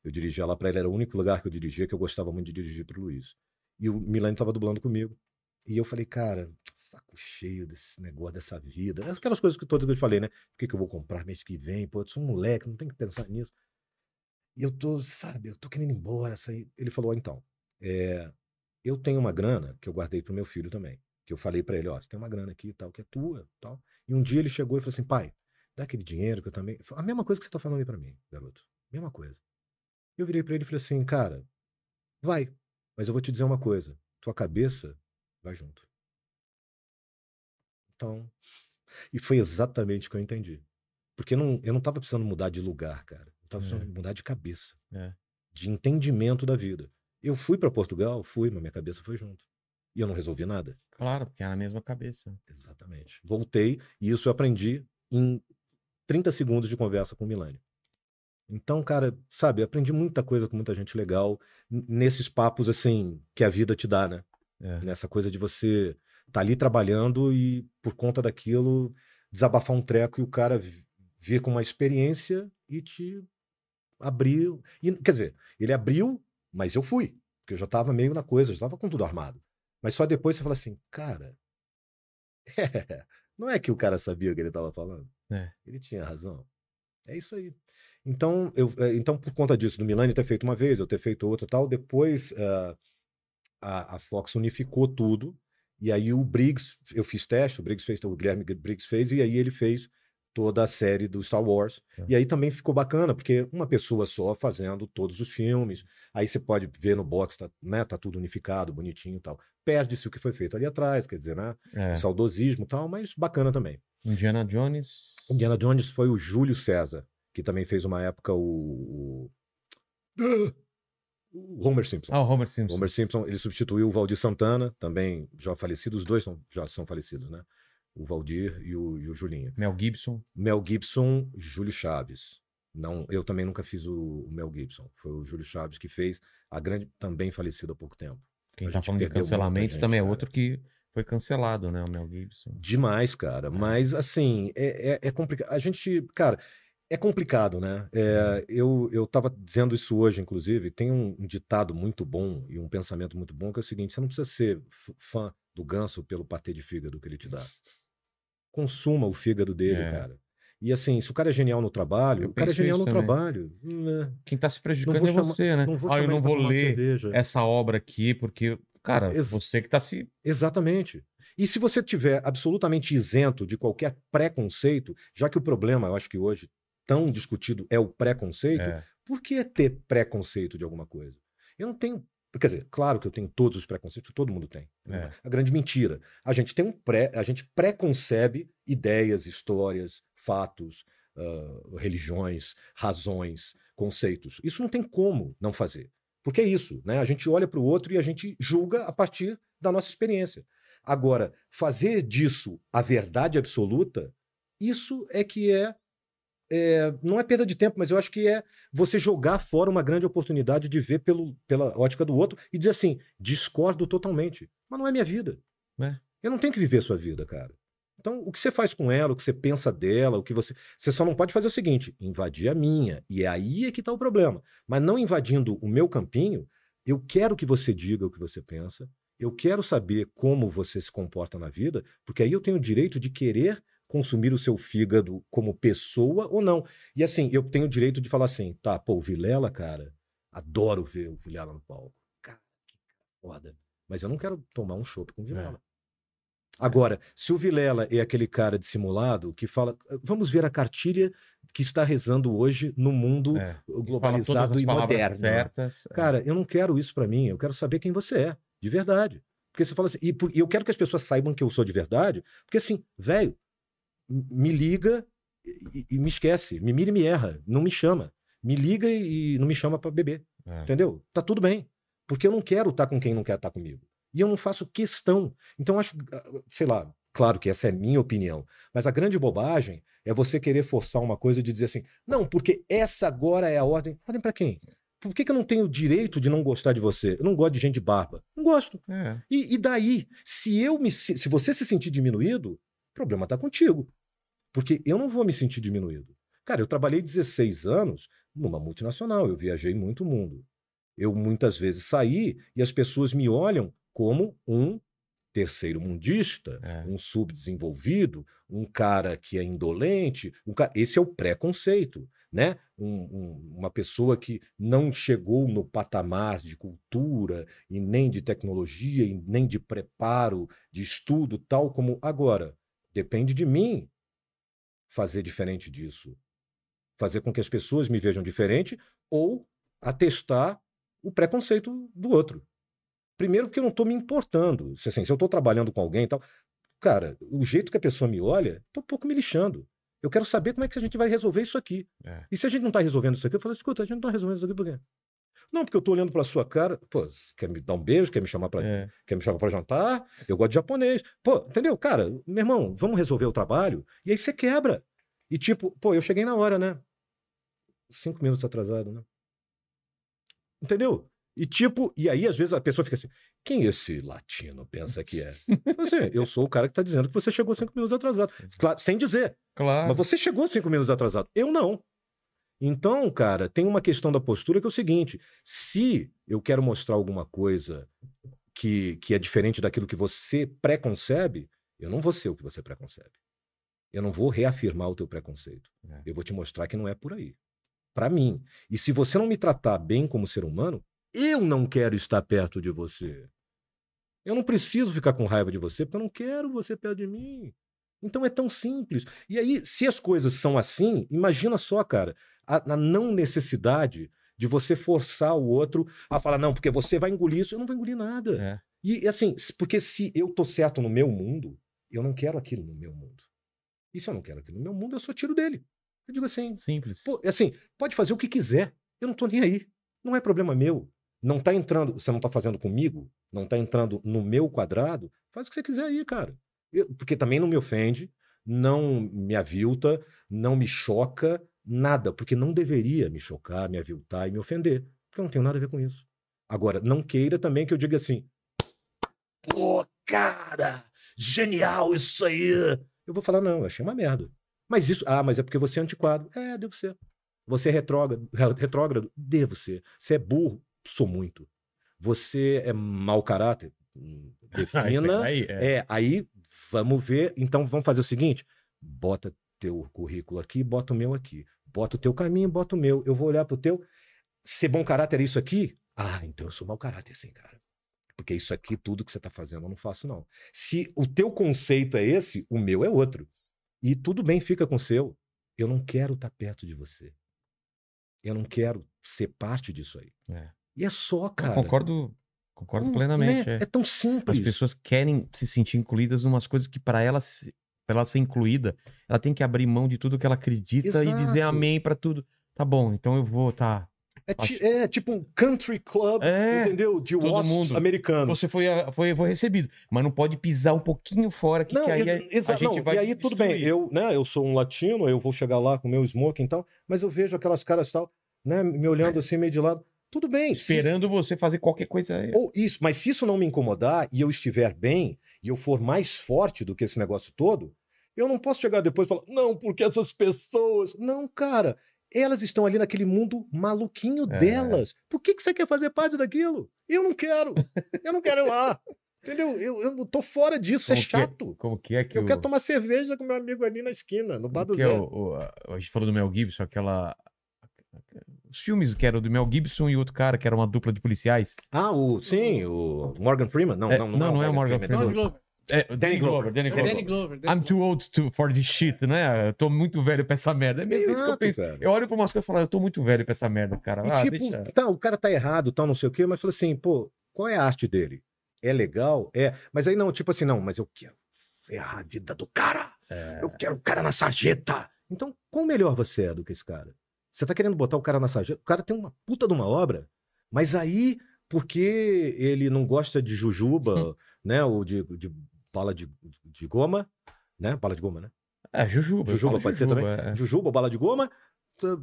Eu dirigia lá para ele, era o único lugar que eu dirigia, que eu gostava muito de dirigir pro Luiz. E o Milani tava dublando comigo. E eu falei, cara, saco cheio desse negócio, dessa vida. Aquelas coisas que todas eu falei, né? O que, que eu vou comprar mês que vem? Pô, eu sou um moleque, não tem que pensar nisso. E eu tô, sabe, eu tô querendo ir embora. Sair. Ele falou, então, é, eu tenho uma grana que eu guardei pro meu filho também. Que eu falei pra ele, ó, você tem uma grana aqui e tal, que é tua tal. E um dia ele chegou e falou assim, pai, dá aquele dinheiro que eu também... A mesma coisa que você tá falando aí pra mim, garoto. Mesma coisa. Eu virei pra ele e falei assim, cara, vai, mas eu vou te dizer uma coisa. Tua cabeça vai junto. Então, e foi exatamente o que eu entendi. Porque não, eu não tava precisando mudar de lugar, cara. Tava precisando É. mudar de cabeça. É. De entendimento da vida. Eu fui pra Portugal, fui, mas minha cabeça foi junto. E eu não resolvi nada. Claro, porque é na mesma cabeça. Exatamente. Voltei e isso eu aprendi em 30 segundos de conversa com o Milani. Então, cara, sabe, aprendi muita coisa com muita gente legal nesses papos assim que a vida te dá, né? É. Nessa coisa de você tá ali trabalhando e por conta daquilo desabafar um treco e o cara vi- vir com uma experiência e te abriu. E, quer dizer, ele abriu, mas eu fui, porque eu já tava meio na coisa, já tava com tudo armado. Mas só depois você fala assim, cara, [LAUGHS] é, não é que o cara sabia o que ele tava falando. É. Ele tinha razão. É isso aí. Então, eu, eh, então, por conta disso, do Milani ter feito uma vez, eu ter feito outra tal, depois ah, a, a Fox unificou tudo, e aí o Briggs, eu fiz teste, o Briggs fez, o Guilherme Briggs fez, e aí ele fez toda a série do Star Wars. Tá. E aí também ficou bacana, porque uma pessoa só fazendo todos os filmes, aí você pode ver no box, tá, né, tá tudo unificado, bonitinho e tal. Perde-se o que foi feito ali atrás, quer dizer, né, É. o saudosismo e tal, mas bacana também. Indiana Jones. Indiana Jones foi o Júlio César, que também fez uma época o. o- o Homer Simpson. Ah, o Homer Simpson. Homer Simpson, ele substituiu o Valdir Santana, também já falecido, os dois são, já são falecidos, né? O Valdir e o, e o Julinho. Mel Gibson. Mel Gibson, Júlio Chaves. Não, eu também nunca fiz o, o Mel Gibson. Foi o Júlio Chaves que fez, a grande também falecido há pouco tempo. Quem A tá gente falando de cancelamento gente, também é cara. outro que foi cancelado, né? O Mel Gibson. Demais, cara. Mas, assim, é, é, é complicado. A gente, cara, é complicado, né? É, eu, eu tava dizendo isso hoje, inclusive. Tem um, um ditado muito bom e um pensamento muito bom que é o seguinte: você não precisa ser fã do ganso pelo patê de fígado que ele te dá. Consuma o fígado dele, É. cara. E assim, se o cara é genial no trabalho, Eu o cara é genial no também. trabalho. Né? Quem tá se prejudicando é chamar- você, né? Não vou ah, eu não vou ler cerveja. essa obra aqui, porque, cara, Ex- você que tá se. Exatamente. E se você tiver absolutamente isento de qualquer preconceito, já que o problema, eu acho que hoje, tão discutido é o preconceito, É, por que ter preconceito de alguma coisa? Eu não tenho. Quer dizer, claro que eu tenho todos os preconceitos, todo mundo tem. É. A grande mentira. A gente tem um pré, a gente preconcebe ideias, histórias, fatos, ah, religiões, razões, conceitos. Isso não tem como não fazer. Porque é isso, né? A gente olha para o outro e a gente julga a partir da nossa experiência. Agora, fazer disso a verdade absoluta, isso é que é, é- não é perda de tempo, mas eu acho que é você jogar fora uma grande oportunidade de ver pelo, pela ótica do outro e dizer assim: discordo totalmente. Mas não é minha vida. É. Eu não tenho que viver a sua vida, cara. Então, o que você faz com ela, o que você pensa dela, o que você. Você só não pode fazer o seguinte: invadir a minha. E é aí é que está o problema. Mas não invadindo o meu campinho, eu quero que você diga o que você pensa. Eu quero saber como você se comporta na vida, porque aí eu tenho o direito de querer consumir o seu fígado como pessoa ou não. E assim, eu tenho o direito de falar assim, tá, pô, o Vilela, cara, adoro ver o Vilela no palco. Cara, que foda. Mas eu não quero tomar um chopp com o Vilela. Agora, se o Vilela é aquele cara dissimulado que fala, vamos ver a cartilha que está rezando hoje no mundo é. Globalizado e palavras moderno. certas. é. Cara, eu não quero isso pra mim, eu quero saber quem você é, de verdade. Porque você fala assim, e, por- e eu quero que as pessoas saibam que eu sou de verdade, porque assim, velho, me liga e, e me esquece, me mira e me erra, não me chama. Me liga e, e não me chama pra beber, É. entendeu? Tá tudo bem. Porque eu não quero estar com quem não quer estar comigo. E eu não faço questão. Então, acho, ah, sei lá, claro que essa é minha opinião, mas a grande bobagem é você querer forçar uma coisa de dizer assim, não, porque essa agora é a ordem. Ordem pra quem? Por que, que eu não tenho o direito de não gostar de você? Eu não gosto de gente de barba. Não gosto. É. E, e daí? Se eu me se você se sentir diminuído, o problema tá contigo. Porque eu não vou me sentir diminuído. Cara, eu trabalhei 16 anos numa multinacional, eu viajei muito mundo. Eu muitas vezes saí e as pessoas me olham como um terceiro mundista, É. um subdesenvolvido, um cara que é indolente, um ca- esse é o preconceito, né? Um- um- uma pessoa que não chegou no patamar de cultura e nem de tecnologia e nem de preparo, de estudo, tal como agora. Depende de mim fazer diferente disso, fazer com que as pessoas me vejam diferente ou atestar o preconceito do outro. Primeiro porque eu não estou me importando. Se, assim, se eu estou trabalhando com alguém e tal, cara, o jeito que a pessoa me olha, estou um pouco me lixando. Eu quero saber como é que a gente vai resolver isso aqui. É. E se a gente não está resolvendo isso aqui, eu falo, escuta, a gente não está resolvendo isso aqui por quê? Não, porque eu estou olhando para sua cara, pô, quer me dar um beijo, quer me chamar para É. quer me chamar para jantar, eu gosto de japonês. Pô, entendeu? Cara, meu irmão, vamos resolver o trabalho. E aí você quebra. E tipo, pô, eu cheguei na hora, né? Cinco minutos atrasado, né? Entendeu? E tipo, e aí às vezes a pessoa fica assim: quem esse latino pensa que é? Assim, eu sou o cara que tá dizendo que você chegou cinco minutos atrasado. Claro, sem dizer. Claro. Mas você chegou cinco minutos atrasado. Eu não. Então, cara, tem uma questão da postura que é o seguinte: se eu quero mostrar alguma coisa que, que é diferente daquilo que você preconcebe, eu não vou ser o que você preconcebe. Eu não vou reafirmar o teu preconceito. É. Eu vou te mostrar que não é por aí. Pra mim. E se você não me tratar bem como ser humano, eu não quero estar perto de você. Eu não preciso ficar com raiva de você, porque eu não quero você perto de mim. Então é tão simples. E aí, se as coisas são assim, imagina só, cara, a, a não necessidade de você forçar o outro a falar, não, porque você vai engolir isso. Eu não vou engolir nada. É. E assim, porque se eu tô certo no meu mundo, eu não quero aquilo no meu mundo. E se eu não quero aquilo no meu mundo, eu só tiro dele. Eu digo assim, Simples. pô, assim, pode fazer o que quiser. Eu não tô nem aí. Não é problema meu. Não tá entrando, você não tá fazendo comigo, não tá entrando no meu quadrado, faz o que você quiser aí, cara. Eu- porque também não me ofende, não me avilta, não me choca, nada, porque não deveria me chocar, me aviltar e me ofender, porque eu não tenho nada a ver com isso. Agora, não queira também que eu diga assim, pô, cara, genial isso aí. Eu vou falar, não, eu achei uma merda. Mas isso, ah, mas é porque você é antiquado. É, devo ser. Você é retrógrado, [LAUGHS] retrógrado? Devo ser. Você é burro? Sou muito. Você é mau caráter? Hum, [LAUGHS] Defina. Aí, é. É, aí vamos ver. Então vamos fazer o seguinte: bota teu currículo aqui, bota o meu aqui. Bota o teu caminho, bota o meu. Eu vou olhar pro teu. Ser bom caráter é isso aqui? Ah, então eu sou mau caráter sim, cara. Porque isso aqui, tudo que você tá fazendo, eu não faço, não. Se o teu conceito é esse, o meu é outro. E tudo bem, fica com o seu. Eu não quero estar perto de você. Eu não quero ser parte disso aí. É. E é só, cara. Concordo, concordo Hum, plenamente. né? é. É tão As simples. pessoas querem se sentir incluídas em umas coisas que para ela, se- pra ela ser incluída, ela tem que abrir mão de tudo que ela acredita e dizer Exato. amém pra tudo. Tá bom, então eu vou, tá. É, é tipo um country club, É, entendeu? De wasps mundo. americanos. Você foi, a- foi, foi recebido, mas não pode pisar um pouquinho fora que, Não, que aí é- exa- a gente não, vai e aí tudo bem, destruir. eu, né, eu sou um latino, eu vou chegar lá com meu smoking e tal, mas eu vejo aquelas caras tal, né, me olhando assim meio de lado. Tudo bem. se- Esperando você fazer qualquer coisa. aí. ou isso, mas se isso não me incomodar e eu estiver bem e eu for mais forte do que esse negócio todo, eu não posso chegar depois e falar, não, porque essas pessoas. Não, cara. Elas estão ali naquele mundo maluquinho É. delas. Por que, que você quer fazer parte daquilo? Eu não quero. Eu não quero ir lá. [LAUGHS] Entendeu? Eu, eu tô fora disso, é Como que é- chato. Como que é que Eu o... quero tomar cerveja com meu amigo ali na esquina, no bar do que é Zé. o, o- a gente falou do Mel Gibson, aquela... Os filmes que eram do Mel Gibson e outro cara que era uma dupla de policiais. Ah, o. Sim, o Morgan Freeman? Não, É, não, não, não é o Morgan Freeman. Glover. É, Danny Glover. Danny É Glover. Danny Glover. Danny I'm too old to, for this shit, né? Eu tô muito velho pra essa merda. É meio isso que eu penso. cara. Eu olho pra umas coisas e falo, eu tô muito velho pra essa merda, cara. E Ah, tipo, deixa... tá, o cara tá errado, tal, não sei o quê, mas fala assim, pô, qual é a arte dele? É legal? É. Mas aí não, tipo assim, não, mas eu quero ferrar a vida do cara. É. Eu quero o cara na sarjeta. Então, quão melhor você é do que esse cara? Você tá querendo botar o cara na sarjeta? O cara tem uma puta de uma obra, mas aí, porque ele não gosta de jujuba, [LAUGHS] né, ou de, de bala de, de goma, né? Bala de goma, né? É, Jujuba. Jujuba pode ser Jujuba, também? é. Jujuba, bala de goma?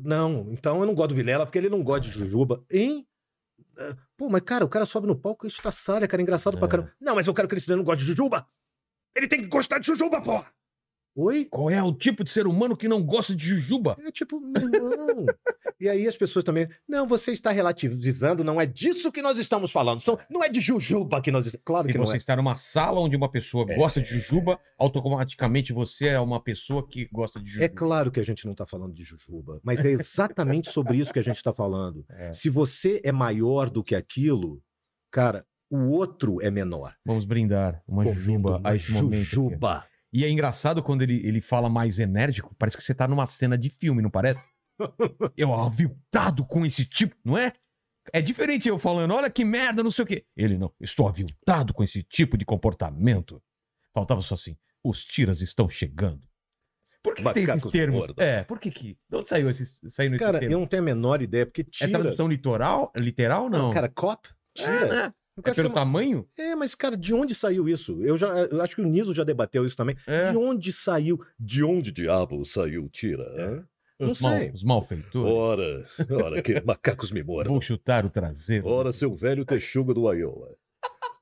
Não, então eu não gosto do Vilela porque ele não gosta de Jujuba. Hein? Ah, Pô, mas cara, o cara sobe no palco e estraçalha, cara, engraçado pra É. caramba. Não, mas eu quero que ele não goste de Jujuba. Ele tem que gostar de Jujuba, porra! Oi? Qual é o tipo de ser humano que não gosta de Jujuba? É tipo, irmão. [LAUGHS] e aí as pessoas também, não, você está relativizando, não é disso que nós estamos falando. São, não é de Jujuba que nós estamos. Claro Se que não você é. está numa sala onde uma pessoa gosta de Jujuba, automaticamente você é uma pessoa que gosta de Jujuba. É claro que a gente não está falando de Jujuba, mas é exatamente sobre isso que a gente está falando. [LAUGHS] É. Se você é maior do que aquilo, cara, o outro é menor. Vamos brindar uma Comendo Jujuba uma a esse momento. aqui. Jujuba. E é engraçado quando ele, ele fala mais enérgico, parece que você tá numa cena de filme, não parece? [LAUGHS] Eu aviltado com esse tipo, não é? É diferente eu falando, olha que merda, não sei o quê. Ele não, estou aviltado com esse tipo de comportamento. Faltava só assim, os tiras estão chegando. Por que, que tem esses termos? É, por que que... De onde saiu esses, saíram esses Cara, termos? eu não tenho a menor ideia, porque É tira. tradução literal, literal ou não? Cara, cop? Tira. é, né? Eu É pelo é uma- tamanho? É, mas, cara, de onde saiu isso? Eu já eu acho que o Niso já debateu isso também. É. De onde saiu? De onde diabo saiu tira? hã? Não Os, mal, sei. os malfeitores. Ora, ora, que [LAUGHS] macacos me mordam. Vou chutar o traseiro. Ora, seu velho texugo do Iowa.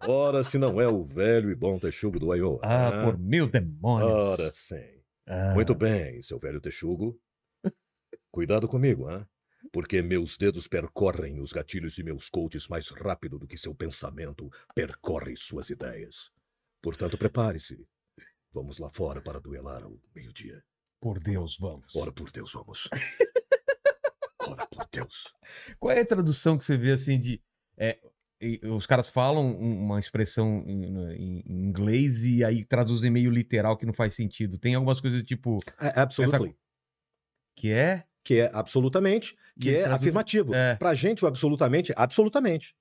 Ora, se não é o velho e bom texugo do Iowa. Ah, hã? por mil demônios. Ora, sim. Ah. Muito bem, seu velho texugo. Cuidado comigo, hã? Porque meus dedos percorrem os gatilhos de meus coaches mais rápido do que seu pensamento percorre suas ideias. Portanto, prepare-se. Vamos lá fora para duelar ao meio-dia. Por Deus, vamos. Ora por Deus, vamos. [LAUGHS] Ora por Deus. Qual é a tradução que você vê assim de. é, os caras falam um- uma expressão em, em- inglês e aí traduzem meio literal que não faz sentido. Tem algumas coisas tipo. Absolutely. Que é. Que é absolutamente, que E é afirmativo. É. Pra gente, o absolutamente, absolutamente.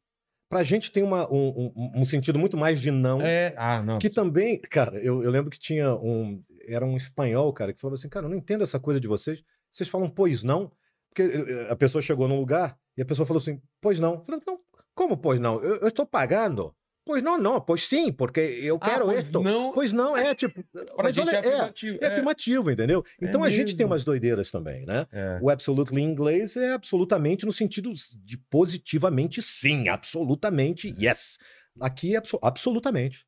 Pra gente tem uma, um, um- um sentido muito mais de não. É. Ah, não. Que também, cara, eu, eu lembro que tinha um. era um espanhol, cara, que falava assim, cara, eu não entendo essa coisa de vocês. Vocês falam, pois não? Porque eh, a pessoa chegou num lugar e a pessoa falou assim, pois não. Eu falei, não, como pois não? Eu, eu estou pagando. Pois não, não, pois sim, porque eu Ah, quero pois isto. não. Pois não, é [LAUGHS] tipo. Mas olha, é é, afirmativo. é afirmativo, entendeu? É Então a gente tem mesmo. umas doideiras também, né? É. O absolutely em inglês é absolutamente no sentido de positivamente sim, absolutamente yes. Aqui é abso- absolutamente.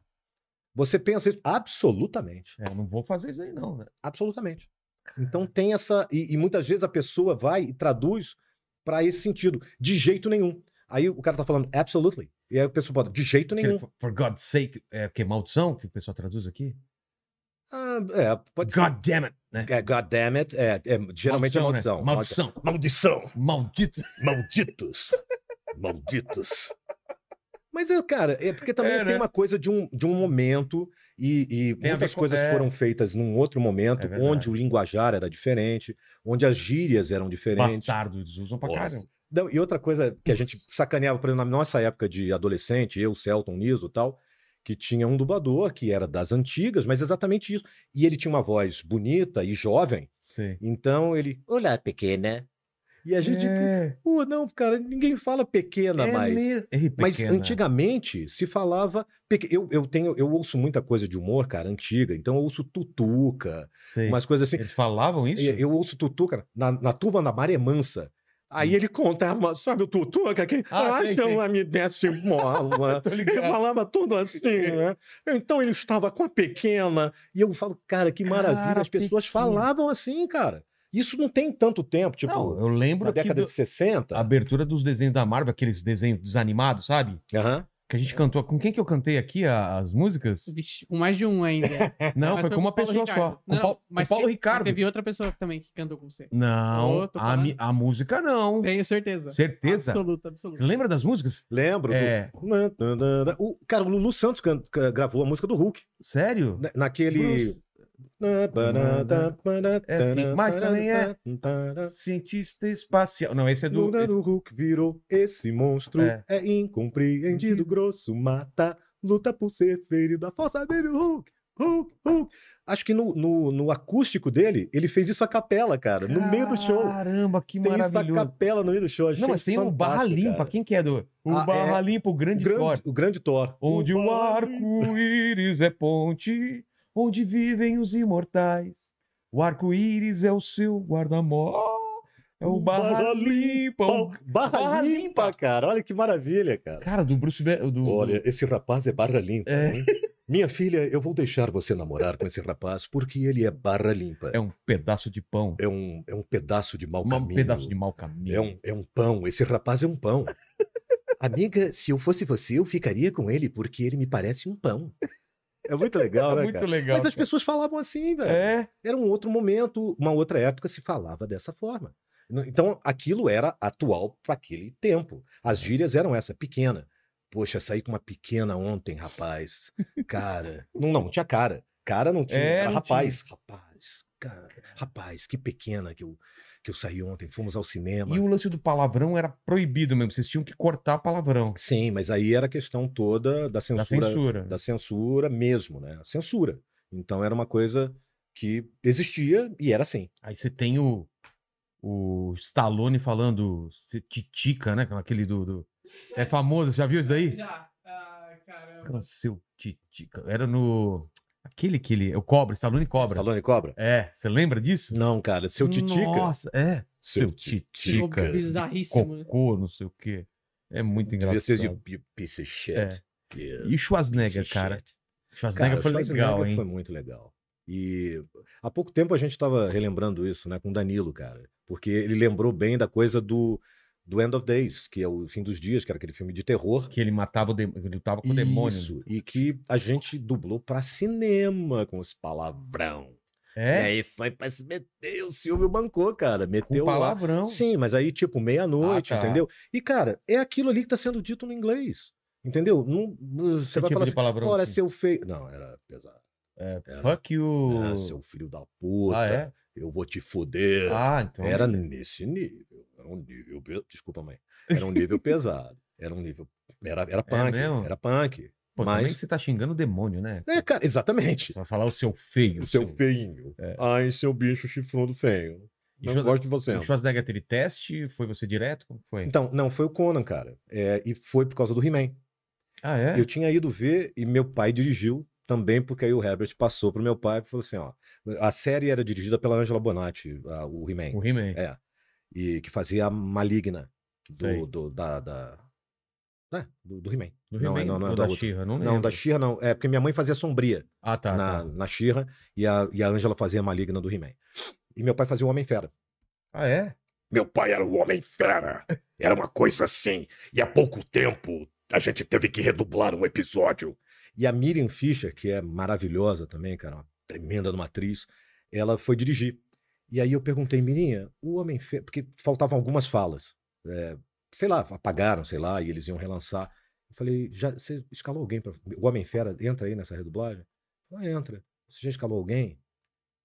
Você pensa isso? Absolutamente. É, não vou fazer isso aí, não, né? Absolutamente. Então tem essa. E, e muitas vezes a pessoa vai e traduz para esse sentido. De jeito nenhum. Aí o cara tá falando absolutely. E aí a pessoa pode, de jeito nenhum. Aquele for, for God's sake, é que maldição que o pessoal traduz aqui? Ah, é, pode ser. God damn it, né? É, God damn it. É, é, geralmente Maldição, é né? maldição. Maldição. Maldição! Maldito. Malditos! Malditos! Mas, é, cara, é porque também É, tem né? uma coisa de um, de um momento e, e muitas com- coisas é. foram feitas num outro momento, É onde o linguajar era diferente, onde as gírias eram diferentes. Bastardos usam pra caramba. Não, e outra coisa que a gente sacaneava, por exemplo, na nossa época de adolescente, eu, Celton, Niso e tal, que tinha um dublador que era das antigas, mas exatamente isso. E ele tinha uma voz bonita e jovem, Sei. então ele, olá, pequena. E a gente, É, não, cara, ninguém fala pequena é mais. Ei, Mas antigamente se falava. Eu, eu tenho, eu ouço muita coisa de humor, cara, antiga. Então eu ouço tutuca, Sei. umas coisas assim. Eles falavam isso? E Eu ouço tutuca na, na turma da Maré Mansa. Aí ele contava, sabe o tutuca? Que, Hum. Ah, ah, sei, não, sei. a me desce mola. Ele falava tudo assim, [LAUGHS] né? Então ele estava com a pequena. E eu falo, cara, que maravilha. Cara, As pessoas pequena. falavam assim, cara. Isso não tem tanto tempo, tipo, Não, eu lembro na década do- de 60. a abertura dos desenhos da Marvel, aqueles desenhos desanimados, sabe? Aham. Que a gente cantou. Com quem que eu cantei aqui a- as músicas? Vixe, com mais de um ainda. [LAUGHS] Não, Mas foi com uma Paulo pessoa Ricardo. só. Com Não, não, mas com Paulo Ricardo. Teve outra pessoa também que cantou com você. Não, Ô, tô a, mi- a música não. Tenho certeza. Certeza? Absoluta, Você absoluta. lembra das músicas? Lembro. do- É. O, cara, o Lulu Santos can- ca- gravou a música do Hulk. Sério? na- Naquele. Bruce. É assim, mas também é- Cientista espacial. Não, esse é do. Luna esse- Hulk virou esse monstro. É. É, incompreendido, grosso, mata. Luta por ser ferido. A força o Hulk. Hulk, Hulk. Acho que no, no, no acústico dele, ele fez isso a capela, cara. No meio do show. Caramba, que Tem isso a maravilhoso. capela no meio do show. Achei Não, mas tem o Barra Limpa. cara. Quem que é do? O Ah, Barra é. Limpa, o O grande, grande, Thor. o grande Thor. Onde o Limpa. arco-íris é ponte, onde vivem os imortais. O arco-íris é o seu guarda-mol. É o Barra Limpa. o- Barra, Barra limpa, Limpa. cara. Olha que maravilha, cara. Cara, do Bruce... Be- Do... Olha, esse rapaz é barra limpa. É. hein? Minha filha, eu vou deixar você namorar com esse rapaz porque ele é barra limpa. É um pedaço de pão. É um, é um pedaço de mau Um caminho. pedaço de mau caminho. É um, é um pão. Esse rapaz é um pão. [LAUGHS] Amiga, se eu fosse você, eu ficaria com ele porque ele me parece um pão. É muito legal, É né, muito cara? legal. Mas as cara. pessoas falavam assim, velho. É. Era um outro momento, uma outra época se falava dessa forma. Então, aquilo era atual para aquele tempo. As gírias eram essa, pequena. Poxa, saí com uma pequena ontem, rapaz. Cara. [LAUGHS] Não, não, tinha cara. Cara não tinha. É, era não rapaz. Rapaz, cara. Rapaz, que pequena que eu, que eu saí ontem. Fomos ao cinema. E o lance do palavrão era proibido mesmo. Vocês tinham que cortar palavrão. Sim, mas aí era a questão toda da Da censura. censura. da censura mesmo, né? A censura. Então era uma coisa que existia e era assim. Aí você tem o, o Stallone falando titica, né? Aquele do, do- É famoso, já viu isso daí? Já. Ah, caramba. Seu titica. Era no. Aquele que ele. O Cobra, Stallone Cobra. Stallone Cobra? É, você lembra disso? Não, cara. Seu Titica. Nossa, é. Seu Seu titica. titica. Bizarríssimo, né? Cocô, não sei o quê. É muito Devia ser de engraçado. you piece of shit. É. Yeah, E Schwarzenegger, cara. shit. Schwarzenegger Cara, foi Schwarzenegger legal, hein? Foi muito legal. E há pouco tempo a gente estava relembrando isso, né, com o Danilo, cara. Porque ele lembrou bem da coisa do, do End of Days, que é o fim dos dias, que era aquele filme de terror. Que ele matava o demônio. Ele lutava com o demônio. Isso, e que a gente dublou pra cinema com esse palavrão. E É? aí foi pra se meter, o Silvio bancou, cara. Meteu lá. palavrão. Sim, mas aí, tipo, meia-noite, Ah, tá. entendeu? E, cara, é aquilo ali que tá sendo dito no inglês. Entendeu? Não, você Que vai tipo falar de assim, palavrão ora, seu feio. Não, era pesado. É, Era- fuck you. Ah, seu filho da puta. Ah, é? Eu vou te foder. Ah, então. era nesse nível. Era um nível. Desculpa, mãe. Era um nível pesado. Era um nível. Era, era punk. mesmo? era punk. Pô, Mas- também que você tá xingando o demônio, né? É, cara, exatamente. Você vai falar o seu feio. O seu feinho. É. Ai, seu bicho chifrudo feio. E Não Schwarzenegger- gosto de você. o Schwarzenegger teve teste? Foi você direto? Como foi? Então, não, foi o Conan, cara. É, e foi por causa do He-Man. ah, é? Eu tinha ido ver e meu pai dirigiu também, porque aí o Herbert passou pro meu pai e falou assim: ó. A série era dirigida pela Angela Bonatti, a- o He-Man. O He-Man. É. E que fazia a Maligna do, do, da. da... é, do, do He-Man. Do Não, é- He-Man não, não é ou da da. She-Ra? Não, Não, da Xirra não. É porque minha mãe fazia Sombria Ah, tá. na, tá. na Xirra e a, e a Angela fazia a Maligna do He-Man. E meu pai fazia o Homem-Fera. Ah, é? Meu pai era o homem fera. Era uma coisa assim. E há pouco tempo a gente teve que redublar um episódio. E a Miriam Fischer, que é maravilhosa também, cara, uma tremenda de uma atriz, ela foi dirigir. E aí eu perguntei, Miriam, o Homem-Fera. Porque faltavam algumas falas. É, sei lá, apagaram, sei lá, e eles iam relançar. Eu falei, já, você escalou alguém para. O Homem-Fera entra aí nessa redublagem? Ah, entra. Você já escalou alguém?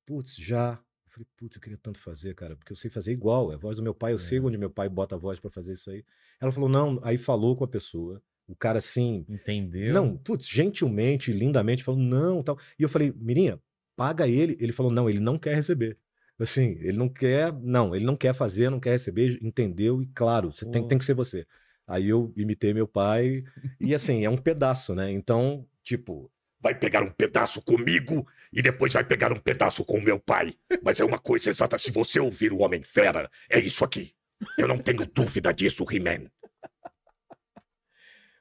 Putz, já. Eu falei, putz, eu queria tanto fazer, cara, porque eu sei fazer igual. É a voz do meu pai, eu sei É. onde meu pai bota a voz para fazer isso aí. Ela falou, não, aí falou com a pessoa. O cara assim, Entendeu? não, putz, gentilmente, lindamente, falou, não, tal. E eu falei, Mirinha, paga ele. Ele falou, não, ele não quer receber. Assim, ele não quer, não, ele não quer fazer, não quer receber, entendeu? E claro, você tem, tem que ser você. Aí eu imitei meu pai, e assim, é um pedaço, né? Então, tipo, Vai pegar um pedaço comigo e depois vai pegar um pedaço com o meu pai. Mas é uma coisa exata. Se você ouvir o Homem Fera, é isso aqui. Eu não tenho dúvida disso, He-Man.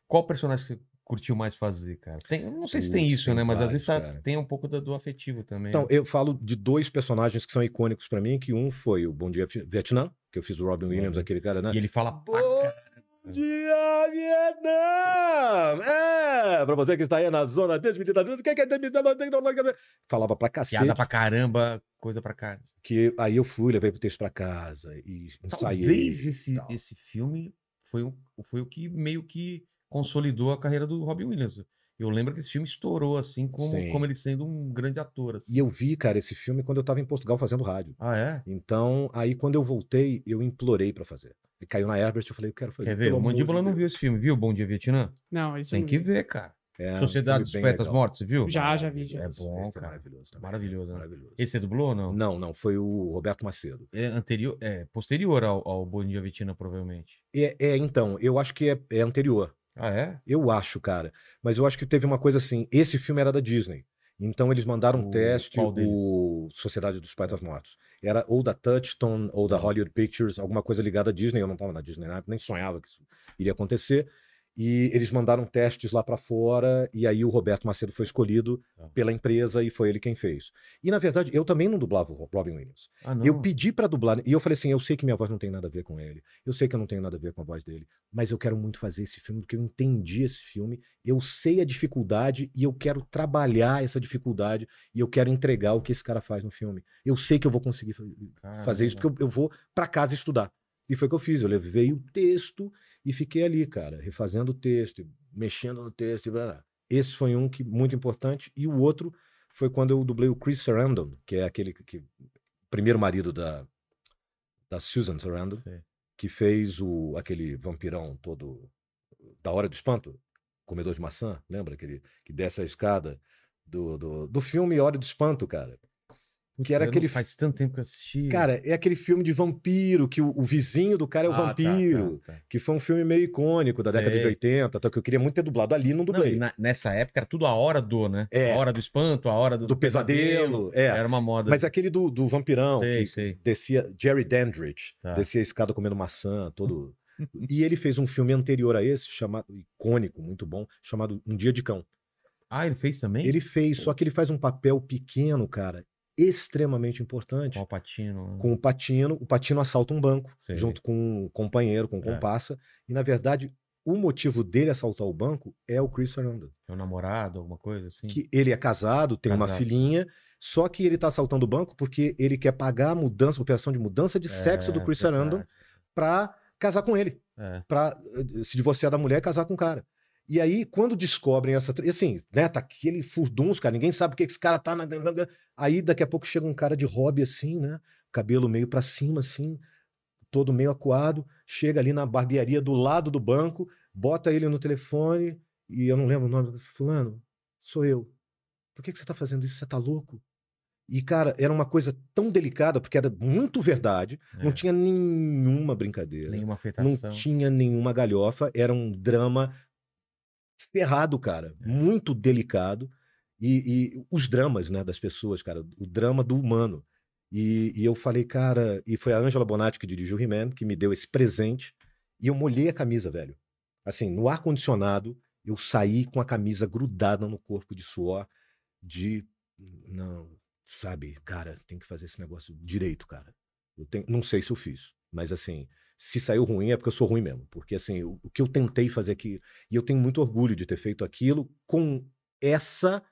Qual personagem que curtiu mais fazer, cara? Tem, não sei se tem Putz, isso, né? Mas às vezes tá- tem um pouco do, do afetivo também. então né? eu falo de dois personagens que são icônicos pra mim, que um foi o Bom Dia Vietnã, que eu fiz o Robin Williams, aquele cara, né? E ele fala. Bom dia, Vietnã! É, pra você que está aí na zona desmedida, o que é desmedida? Falava pra cacete. Piada pra caramba, coisa pra cá. Que aí eu fui, levei o texto pra casa e ensaiei. Talvez esse, esse filme foi foi o que meio que consolidou a carreira do Robin Williams. Eu lembro que esse filme estourou, assim, como, Sim. como ele sendo um grande ator. assim. E eu vi, cara, esse filme quando eu tava em Portugal fazendo rádio. Ah, é? Então, aí quando eu voltei, eu implorei pra fazer. Ele caiu na Herbert, eu falei, eu quero fazer. Quer ver? O Mandíbula não viu esse filme, viu? Bom Dia Vietnã? Não, isso Tem que vi. ver, cara. É, Sociedade dos Poetas. Mortos, você viu? Já, já vi, já. É bom, Esse cara. maravilhoso. também. Maravilhoso, né? Maravilhoso. Esse é do Blue ou não? Não, não, foi o Roberto Macedo. É anterior, é posterior ao, ao Bom Dia Vietnã, provavelmente. É, é, então, eu acho que é, é anterior. Ah, é? Eu acho, cara. Mas eu acho que teve uma coisa assim. Esse filme era da Disney. Então eles mandaram um teste, o Sociedade dos Poetas Mortos. Era ou da Touchstone ou da. Hollywood Pictures, alguma coisa ligada à Disney. Eu não estava na Disney na época, nem sonhava que isso iria acontecer. E eles mandaram testes lá para fora, e aí o Roberto Macedo foi escolhido Tá. pela empresa e foi ele quem fez. E na verdade, eu também não dublava o Robin Williams. Ah. Eu pedi pra dublar, e eu falei assim: eu sei que minha voz não tem nada a ver com ele, eu sei que eu não tenho nada a ver com a voz dele, mas eu quero muito fazer esse filme, porque eu entendi esse filme, eu sei a dificuldade e eu quero trabalhar essa dificuldade e eu quero entregar o que esse cara faz no filme. Eu sei que eu vou conseguir fa- fazer isso, porque eu, eu vou pra casa estudar. E foi o que eu fiz, eu levei o texto e fiquei ali, cara, refazendo o texto, mexendo no texto e blá, blá. Esse foi um que muito importante, e o outro foi quando eu dublei o Chris Sarandon, que é aquele que, primeiro marido da, da Susan Sarandon, Sei. que fez o, aquele vampirão todo da Hora do Espanto, comedor de maçã, lembra? Aquele que desce a escada do, do, do filme Hora do Espanto, cara. Putz, que era não- aquele- Faz tanto tempo que eu assisti. Cara, é aquele filme de vampiro, que o, o vizinho do cara é o Ah, tá, vampiro, tá, tá. que foi um filme meio icônico da década de Sei. 80, tá, que eu queria muito ter dublado ali, não Não, dublei. e na- nessa época era tudo a hora do, né? É. A hora do espanto, a hora do, do pesadelo, é. Era uma moda. Mas aquele do, do vampirão, Sei, que sei. descia, Jerry Dandridge, Tá. descia a escada comendo maçã, todo. [LAUGHS] e ele fez um filme anterior a esse, chamado, icônico, muito bom, chamado Um Dia de Cão. Ah, ele fez também? Ele fez, só que ele faz um papel pequeno, cara, extremamente importante. Com o Patino. né? Com o Patino, o Patino assalta um banco, Sei. junto com um companheiro, com um É. comparsa, e na verdade, o motivo dele assaltar o banco é o Chris Sarandon. Tem um namorado, alguma coisa assim? que ele é casado, tem uma Casado. filhinha, só que ele tá assaltando o banco porque ele quer pagar a mudança, a operação de mudança de sexo do É, Chris. Sarandon pra casar com ele, É. pra eh, se divorciar da mulher e casar com o cara. E aí, quando descobrem essa. Assim, né? Tá aquele furdunço, cara. Ninguém sabe o que esse cara tá. Na... Aí, daqui a pouco, chega um cara de hobby, assim, né? Cabelo meio pra cima, assim, todo meio acuado. Chega ali na barbearia do lado do banco, bota ele no telefone E eu não lembro o nome. Fulano, sou eu. Por que, que você tá fazendo isso? Você tá louco? E, cara, era uma coisa tão delicada, porque era muito verdade, não É. tinha nenhuma brincadeira. Nenhuma Não afetação. tinha nenhuma galhofa, era um drama ferrado, cara, É. muito delicado. E, e os dramas, né, das pessoas, cara, o drama do humano. E, e eu falei, cara, e foi a Ângela Bonatti que dirigiu o He-Man, que me deu esse presente, e eu molhei a camisa, velho. Assim, no ar-condicionado, eu saí com a camisa grudada no corpo de suor, de. Não, sabe, cara, tem que fazer esse negócio direito, cara. Eu tenho, não sei se eu fiz, mas assim, se saiu ruim é porque eu sou ruim mesmo. Porque assim, o, o que eu tentei fazer aqui, e eu tenho muito orgulho de ter feito aquilo com essa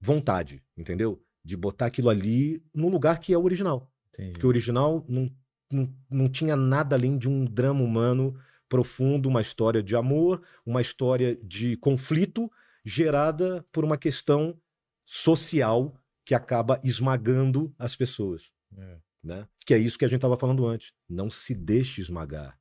vontade, entendeu? De botar aquilo ali no lugar que é o original. Entendi. Porque o original não, não, não tinha nada além de um drama humano profundo, uma história de amor, uma história de conflito gerada por uma questão social que acaba esmagando as pessoas É. né? Que é isso que a gente estava falando antes. Não se deixe esmagar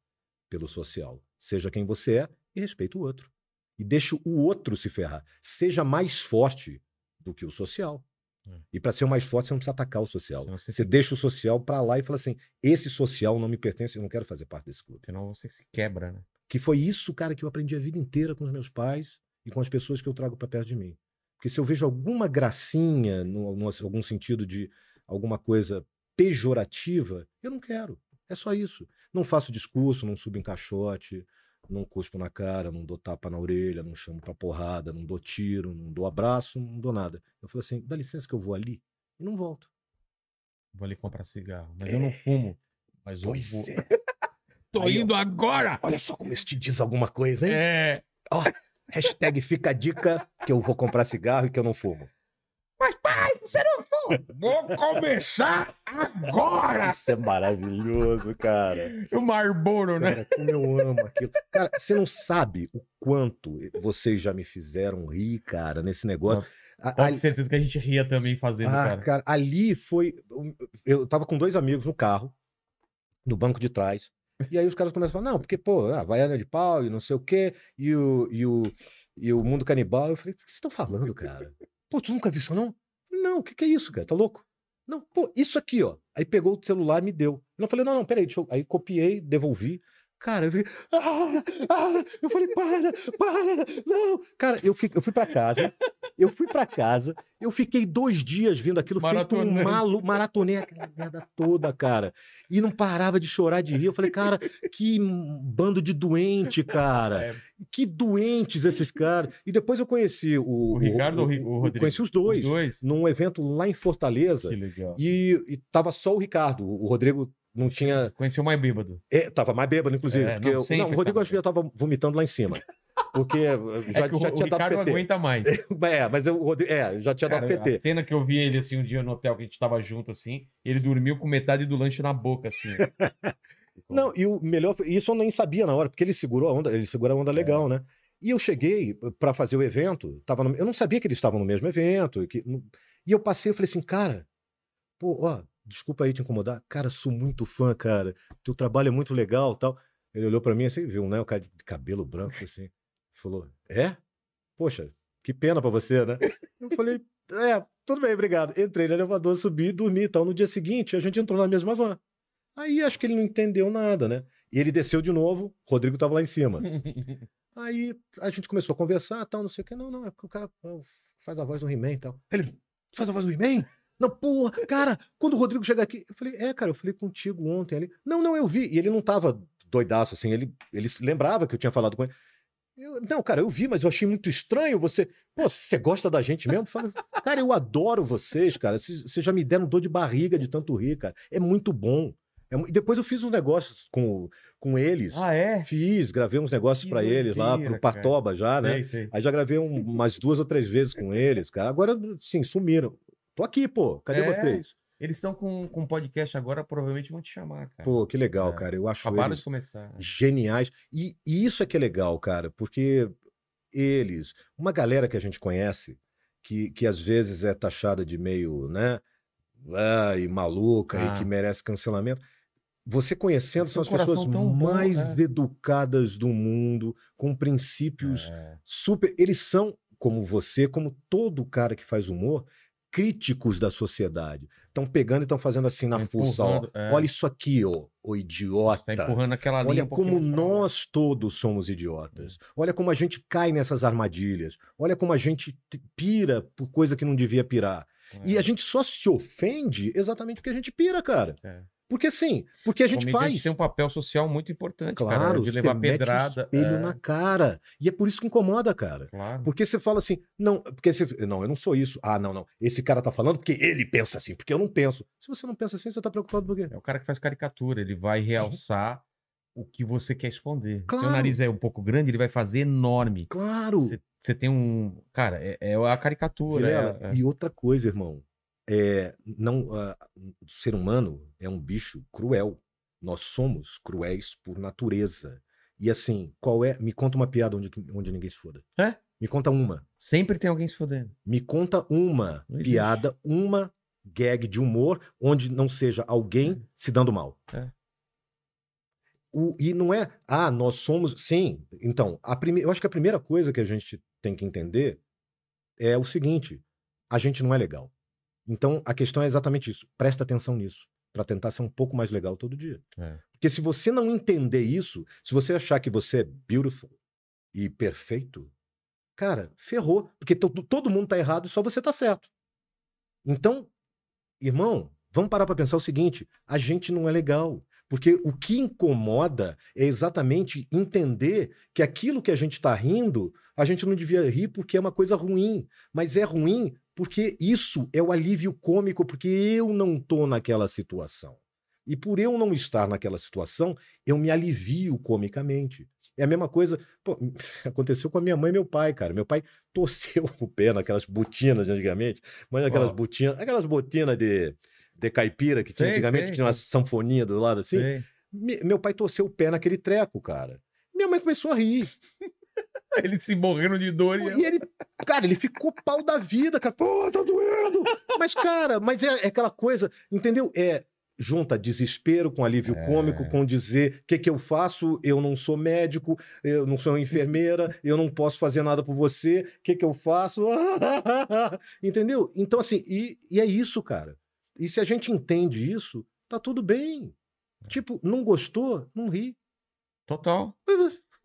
pelo social. Seja quem você é e respeite o outro. E deixe o outro se ferrar. Seja mais forte do que o social. É. E para ser mais forte, você não precisa atacar o social. Senão você Você se- deixa o social para lá e fala assim: esse social não me pertence, eu não quero fazer parte desse clube. Senão você se quebra, né? Que foi isso, cara, que eu aprendi a vida inteira com os meus pais e com as pessoas que eu trago para perto de mim. Porque se eu vejo alguma gracinha, no, no algum sentido de alguma coisa pejorativa, eu não quero. É só isso. Não faço discurso, não subo em caixote, não cuspo na cara, não dou tapa na orelha, não chamo pra porrada, não dou tiro, não dou abraço, não dou nada. Eu falo assim, dá licença que eu vou ali e não volto. Vou ali comprar cigarro. Mas eu não fumo. Mas eu Pois vou. é. [LAUGHS] Tô Aí, ó. indo agora! Olha só como isso te diz alguma coisa, hein? É. Hashtag fica a dica que eu vou comprar cigarro e que eu não fumo. Mas pai, você não fuma! Vou começar agora! Isso é maravilhoso, cara. O Marlboro, né? Cara, como eu amo aquilo. Cara, você não sabe o quanto vocês já me fizeram rir, cara, nesse negócio. A- Pode ali- certeza que a gente ria também fazendo, ah, cara. cara, ali foi. Eu tava com dois amigos no carro, no banco de trás. E aí os caras começam a falar, não, porque, pô, a Vaiana de pau e não sei o quê, e o, e o, e o mundo canibal. Eu falei, o que vocês estão falando, cara? Pô, tu nunca viu isso, não? Não, o que, que é isso, cara? Tá louco? Não, pô, isso aqui, ó. Aí pegou o celular e me deu. Eu falei, não, não, peraí, deixa eu... Aí copiei, devolvi. Cara, eu fiquei. Ah, ah, eu falei, para, para, não. Cara, eu fui, eu fui pra casa, eu fui pra casa, eu fiquei dois dias vendo aquilo feito um malu, maratonei aquela merda toda, cara. E não parava de chorar de rir. Eu falei, cara, que bando de doente, cara. É. Que doentes esses caras. E depois eu conheci o. O Ricardo ou o Ri- o Rodrigo? Conheci os dois, Os dois. num evento lá em Fortaleza. Que legal. E, e tava só o Ricardo. O Rodrigo não tinha. Conheceu mais bêbado. É, tava mais bêbado, inclusive. É, não, eu- não, o Rodrigo acho que já tava vomitando lá em cima. [LAUGHS] Porque já, é que o, já o tinha dado Ricardo PT. aguenta mais. [LAUGHS] É, mas eu, o Rodrigo, é, já tinha Cara, dado a PT. cena que eu vi ele assim um dia no hotel que a gente tava junto assim, ele dormiu com metade do lanche na boca assim. [LAUGHS] Não, e o melhor, isso eu nem sabia na hora, porque ele segurou a onda, ele segura a onda legal, né? E eu cheguei pra fazer o evento, tava no- eu não sabia que eles estavam no mesmo evento, e que, e eu passei, eu falei assim, cara, pô, ó, desculpa aí te incomodar, cara, sou muito fã, cara, teu trabalho é muito legal, tal. Ele olhou pra mim assim, viu, né, o cara de cabelo branco assim, falou, é? Poxa, que pena pra você, né? Eu falei, é, tudo bem, obrigado. Entrei no elevador, subi, dormi e tal. No dia seguinte, a gente entrou na mesma van. Aí acho que ele não entendeu nada, né? E ele desceu de novo, Rodrigo tava lá em cima. Aí a gente começou a conversar, tal, não sei o que. Não, não, é porque o cara ó, faz a voz do He-Man e tal. Ele, "Tu faz a voz do He-Man? Não, porra, cara, quando o Rodrigo chega aqui, eu falei, é, cara, eu falei contigo ontem ali. Não, não, eu vi. E ele não tava doidaço, assim, ele, ele lembrava que eu tinha falado com ele. Eu, não, cara, eu vi, mas eu achei muito estranho você. Pô, você gosta da gente mesmo? Fala, cara, eu adoro vocês, cara. Vocês já me deram dor de barriga de tanto rir, cara. É muito bom. É e depois eu fiz uns negócios com, com eles. ah, é? Fiz, gravei uns negócios pra eles lá, pro cara. Patoba já, né? Sei, sei. Aí já gravei um- umas duas ou três vezes com eles, cara. Agora, sim, sumiram. Tô aqui, pô. Cadê É, vocês? Eles estão com, com podcast agora, provavelmente vão te chamar, cara. Pô, que legal, É. cara. Eu acho Acabaram eles de começar. geniais. E, e isso é que é legal, cara, porque eles, uma galera que a gente conhece, que, que às vezes é taxada de meio, né, ah, e maluca Ah. e que merece cancelamento, Você conhecendo, são um as pessoas tão bom, mais é. educadas do mundo, com princípios É. super. Eles são, como você, como todo cara que faz humor, críticos da sociedade. Estão pegando e estão fazendo assim na Tá força. É. Olha isso aqui, ó, ô idiota. Tá empurrando aquela linha Olha um como nós todos somos idiotas. Olha como a gente cai nessas armadilhas. Olha como a gente pira por coisa que não devia pirar. E a gente só se ofende exatamente porque a gente pira, cara. É. Porque sim, porque a gente Comediante faz. tem um papel social muito importante, cara, Claro, de você levar pedrada. espelho é, na cara. E é por isso que incomoda, cara. Claro. Porque você fala assim, não, porque você, não, eu não sou isso. Ah, não, não. Esse cara tá falando porque ele pensa assim, porque eu não penso. Se você não pensa assim, você tá preocupado por quê? É o cara que faz caricatura, ele vai realçar o que você quer esconder. Claro. Seu nariz é um pouco grande, ele vai fazer enorme. Claro. Você você tem um. Cara, é, é a caricatura. Vilela, é- é- E outra coisa, irmão, é, não, ah, o ser humano é um bicho cruel. Nós somos cruéis por natureza. E assim, qual é? Me conta uma piada onde, onde ninguém se foda. É? Me conta uma. Sempre tem alguém se fodendo. Me conta uma piada, uma gag de humor onde não seja alguém se dando mal. É. O- e não é, ah, nós somos. Sim, então, a prime... eu acho que a primeira coisa que a gente tem que entender é o seguinte: a gente não é legal. Então, a questão é exatamente isso. Presta atenção nisso, para tentar ser um pouco mais legal todo dia. É. Porque se você não entender isso, se você achar que você é beautiful e perfeito, cara, ferrou. Porque to- todo mundo tá errado e só você tá certo. Então, irmão, vamos parar para pensar o seguinte: a gente não é legal. Porque o que incomoda é exatamente entender que aquilo que a gente está rindo, a gente não devia rir porque é uma coisa ruim. Mas é ruim porque isso é o alívio cômico, porque eu não tô naquela situação. E por eu não estar naquela situação, eu me alivio comicamente. É a mesma coisa. pô, [LAUGHS] aconteceu com a minha mãe e meu pai, cara. Meu pai [LAUGHS] torceu o pé naquelas botinas antigamente. Mas aquelas Ó. botinas, aquelas botinas de, de caipira que tinha Sei, antigamente, sei. que tinha uma sanfoninha do lado assim. Me- meu pai torceu o pé naquele treco, cara. Minha mãe começou a rir. [LAUGHS] Ele se morrendo de dor e. E ele, cara, ele ficou pau da vida, cara. Pô, tá doendo. Mas, cara, mas é, é aquela coisa, entendeu? É junta desespero com alívio É. cômico, com dizer o que, que eu faço, eu não sou médico, eu não sou enfermeira, eu não posso fazer nada por você, o que, que eu faço? [LAUGHS] entendeu? Então, assim, e, e é isso, cara. E se a gente entende isso, tá tudo bem. Tipo, não gostou? Não ri. Total.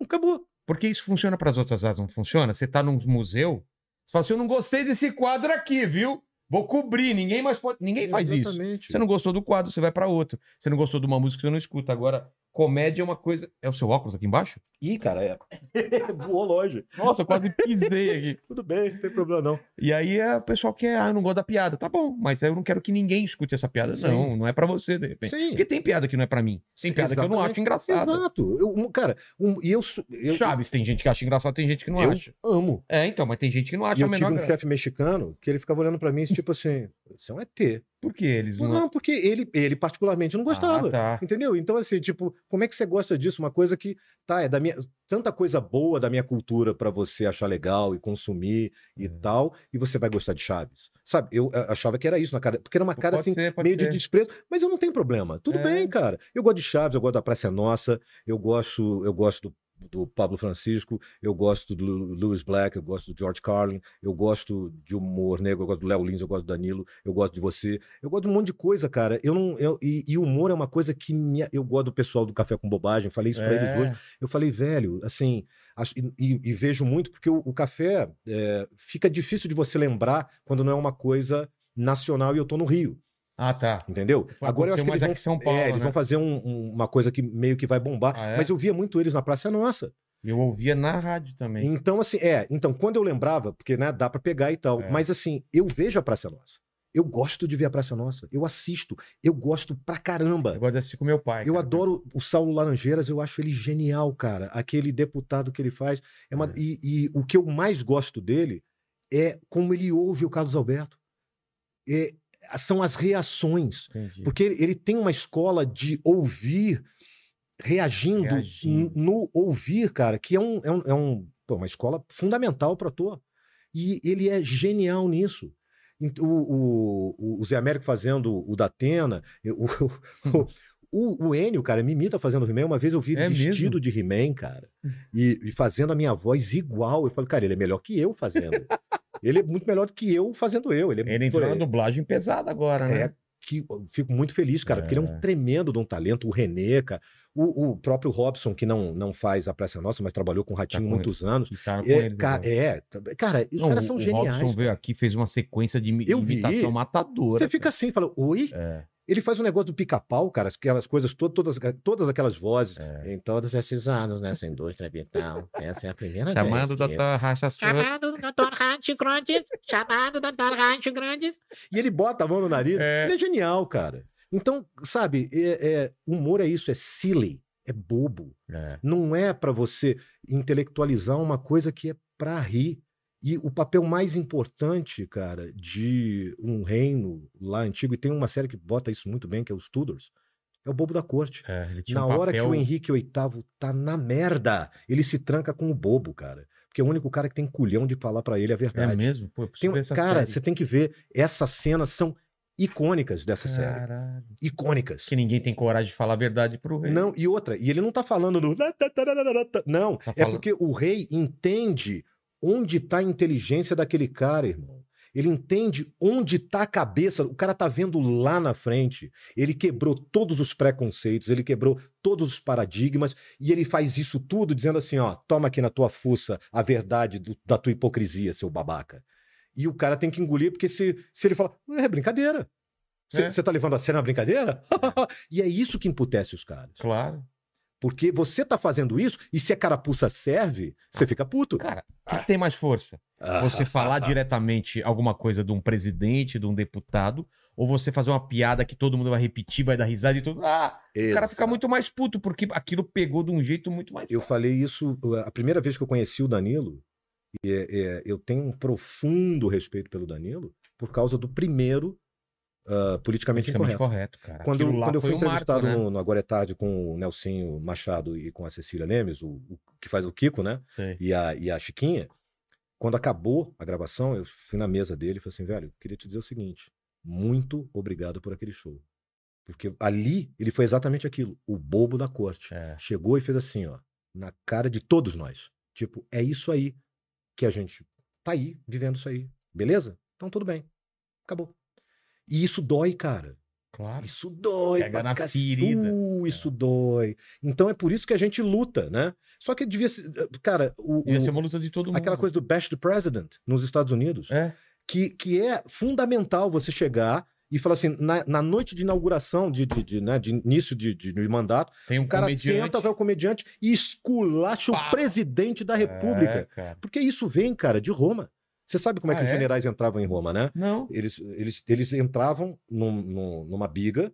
Acabou. Porque isso funciona para as outras áreas, não funciona? Você tá num museu, você fala assim: eu não gostei desse quadro aqui, viu? Vou cobrir, ninguém mais pode. Ninguém faz isso. Exatamente. Você não gostou do quadro, você vai para outro. Você não gostou de uma música, você não escuta. Agora, comédia é uma coisa. É o seu óculos aqui embaixo? Ih, cara, é. [LAUGHS] Voou longe. Nossa, eu quase pisei aqui. [LAUGHS] Tudo bem, não tem problema não. E aí é o pessoal que é, ah, eu não gosto da piada. Tá bom, mas eu não quero que ninguém escute essa piada. Sim. Não, não é pra você, de repente. Sim. Porque tem piada que não é pra mim. Tem Sim, piada que eu não exatamente. acho engraçada. Exato. Eu, cara, um- e eu, sou- eu Chaves, tem gente que acha engraçado, tem gente que não eu acha. amo. É, então, mas tem gente que não acha E a eu tive um chefe mexicano que ele ficava olhando pra mim, tipo assim, você é um ET. Por que eles Não, não... porque ele, ele particularmente não gostava. Ah, tá. Entendeu? Então, assim, tipo, como é que você gosta disso? Uma coisa que, tá, é da minha. Tanta coisa boa da minha cultura pra você achar legal e consumir e É. tal, e você vai gostar de Chaves. Sabe? Eu achava que era isso na cara. Porque era uma cara Pode assim, ser, meio de ser. desprezo, mas eu não tenho problema. Tudo É. bem, cara. Eu gosto de Chaves, eu gosto da Praça é Nossa, eu gosto, eu gosto do, do Pablo Francisco, eu gosto do Louis Black, eu gosto do George Carlin, eu gosto de humor negro, eu gosto do Léo Lins, eu gosto do Danilo, eu gosto de você, eu gosto de um monte de coisa, cara. Eu não, eu, e, e humor é uma coisa que eu gosto do pessoal do Café com Bobagem, falei isso pra eles É. hoje. Eu falei, velho, assim, acho- e, e- e vejo muito, porque o, o café é, fica difícil de você lembrar quando não é uma coisa nacional e eu tô no Rio, Ah, tá. entendeu? Agora eu acho que eles vão, São Paulo, é, eles né? vão fazer um- um- uma coisa que meio que vai bombar. Ah, é? Mas eu via muito eles na Praça Nossa. Eu ouvia na rádio também. Então, assim, é. Então, quando eu lembrava, porque né, dá pra pegar e tal. É. Mas, assim, eu vejo a Praça Nossa. Eu gosto de ver a Praça Nossa. Eu assisto. Eu gosto pra caramba. Eu gosto de assistir com meu pai. Eu cara. adoro o Saulo Laranjeiras, eu acho ele genial, cara. Aquele deputado que ele faz. É uma- É. E, e o que eu mais gosto dele é como ele ouve o Carlos Alberto. É, são as reações. Entendi. Porque ele, ele tem uma escola de ouvir reagindo, Reagindo. no ouvir, cara, que é, um, é, um, é um- pô, uma escola fundamental para ator. E ele é genial nisso. O, o, o- Zé Américo fazendo o da Atena, o, [LAUGHS] o- O, o Enio, cara, me imita fazendo He-Man. Uma vez eu vi ele É vestido mesmo? de He-Man, cara, e, e fazendo a minha voz igual. Eu falei, cara, ele é melhor que eu fazendo. [LAUGHS] ele é muito melhor do que eu fazendo eu. Ele, é, Ele entrou na dublagem pesada agora, né? É, que fico muito feliz, cara, porque ele é É. um tremendo de um talento. O Renê, cara, o, o próprio Robson, que não, não faz a Praça Nossa, mas trabalhou com o Ratinho com muitos anos. Que tá É, eles ca- é, tá- cara, os Não, caras o- são o geniais. Robson veio cara. aqui fez uma sequência de imi- Eu vi. imitação matadora. Você fica assim, fala, oi? É, Ele faz um negócio do pica-pau, cara, aquelas coisas, to- todas, todas aquelas vozes. é. Em todos esses anos nessa indústria vital, essa é a primeira Chamando vez. racha sua. Chamado Dr. Rancho Grandes. Chamado Dr. Rancho Grandes. E ele bota a mão no nariz. É. Ele é genial, cara. Então, sabe, é, é- humor é isso, é silly, é bobo. É. Não é pra você intelectualizar uma coisa que é pra rir. E o papel mais importante, cara, de um reino lá antigo, e tem uma série que bota isso muito bem, que é os Tudors, é o bobo da corte. É, Na um hora que o Henrique VIII tá na merda, ele se tranca com o bobo, cara. Porque é o único cara que tem culhão de falar pra ele a É verdade. mesmo? Pô, Tem ver cara, série. você tem que ver. Essas cenas são icônicas dessa série. Caralho. Icônicas. Que ninguém tem coragem de falar a verdade pro rei. Não, e outra, e ele não tá falando no. [LAUGHS] Não, Tá é falando- porque o rei entende onde tá a inteligência daquele cara, irmão. Ele entende onde tá a cabeça, o cara tá vendo lá na frente. Ele quebrou todos os preconceitos, ele quebrou todos os paradigmas e ele faz isso tudo dizendo assim, ó, toma aqui na tua fuça a verdade do- da tua hipocrisia, seu babaca. E o cara tem que engolir, porque se, se ele fala, é brincadeira. É. Você tá levando a sério uma brincadeira? [LAUGHS] e é isso que emputece os caras. Claro. Porque você tá fazendo isso e se a carapuça serve, você fica puto. Cara, o que, que tem mais força? Ah, Você falar [LAUGHS] diretamente alguma coisa de um presidente, de um deputado, ou você fazer uma piada que todo mundo vai repetir, vai dar risada e tudo. Ah, o cara fica Exato. muito mais puto, porque aquilo pegou de um jeito muito mais Eu forte. falei isso a primeira vez que eu conheci o Danilo. E é- é, eu tenho um profundo respeito pelo Danilo por causa do primeiro uh, politicamente, Politicamente incorreto. correto, cara. Quando, quando eu fui um marco, entrevistado né? no, Agora é Tarde com o Nelsinho Machado e com a Cecília Lemes, o, o que faz o Kiko, né? Sei. E a, e a Chiquinha, quando acabou a gravação, eu fui na mesa dele e falei assim, velho, queria te dizer o seguinte, muito obrigado por aquele show. Porque ali ele foi exatamente aquilo, o bobo da corte. É. Chegou e fez assim, ó, na cara de todos nós. Tipo, é isso aí que a gente tá aí, vivendo isso aí. Beleza? Então tudo bem. Acabou. E isso dói, cara. Claro. Isso dói. Pega na cac- ferida. Uh, isso dói. Então é por isso que a gente luta, né? Só que devia ser. Cara, o, Devia o- ser uma luta de todo mundo. aquela coisa do Bash the President nos Estados Unidos, É. que, que é fundamental você chegar e falar assim, na, na noite de inauguração, de, de, de, né, de início de, de, de mandato, Tem um o cara comediante. senta, vai o comediante e esculacha Pá. o presidente da República. É. Porque isso vem, cara, de Roma. Você sabe como é Ah, que os é? generais entravam em Roma, né? Não. Eles, eles, eles entravam num- num- numa biga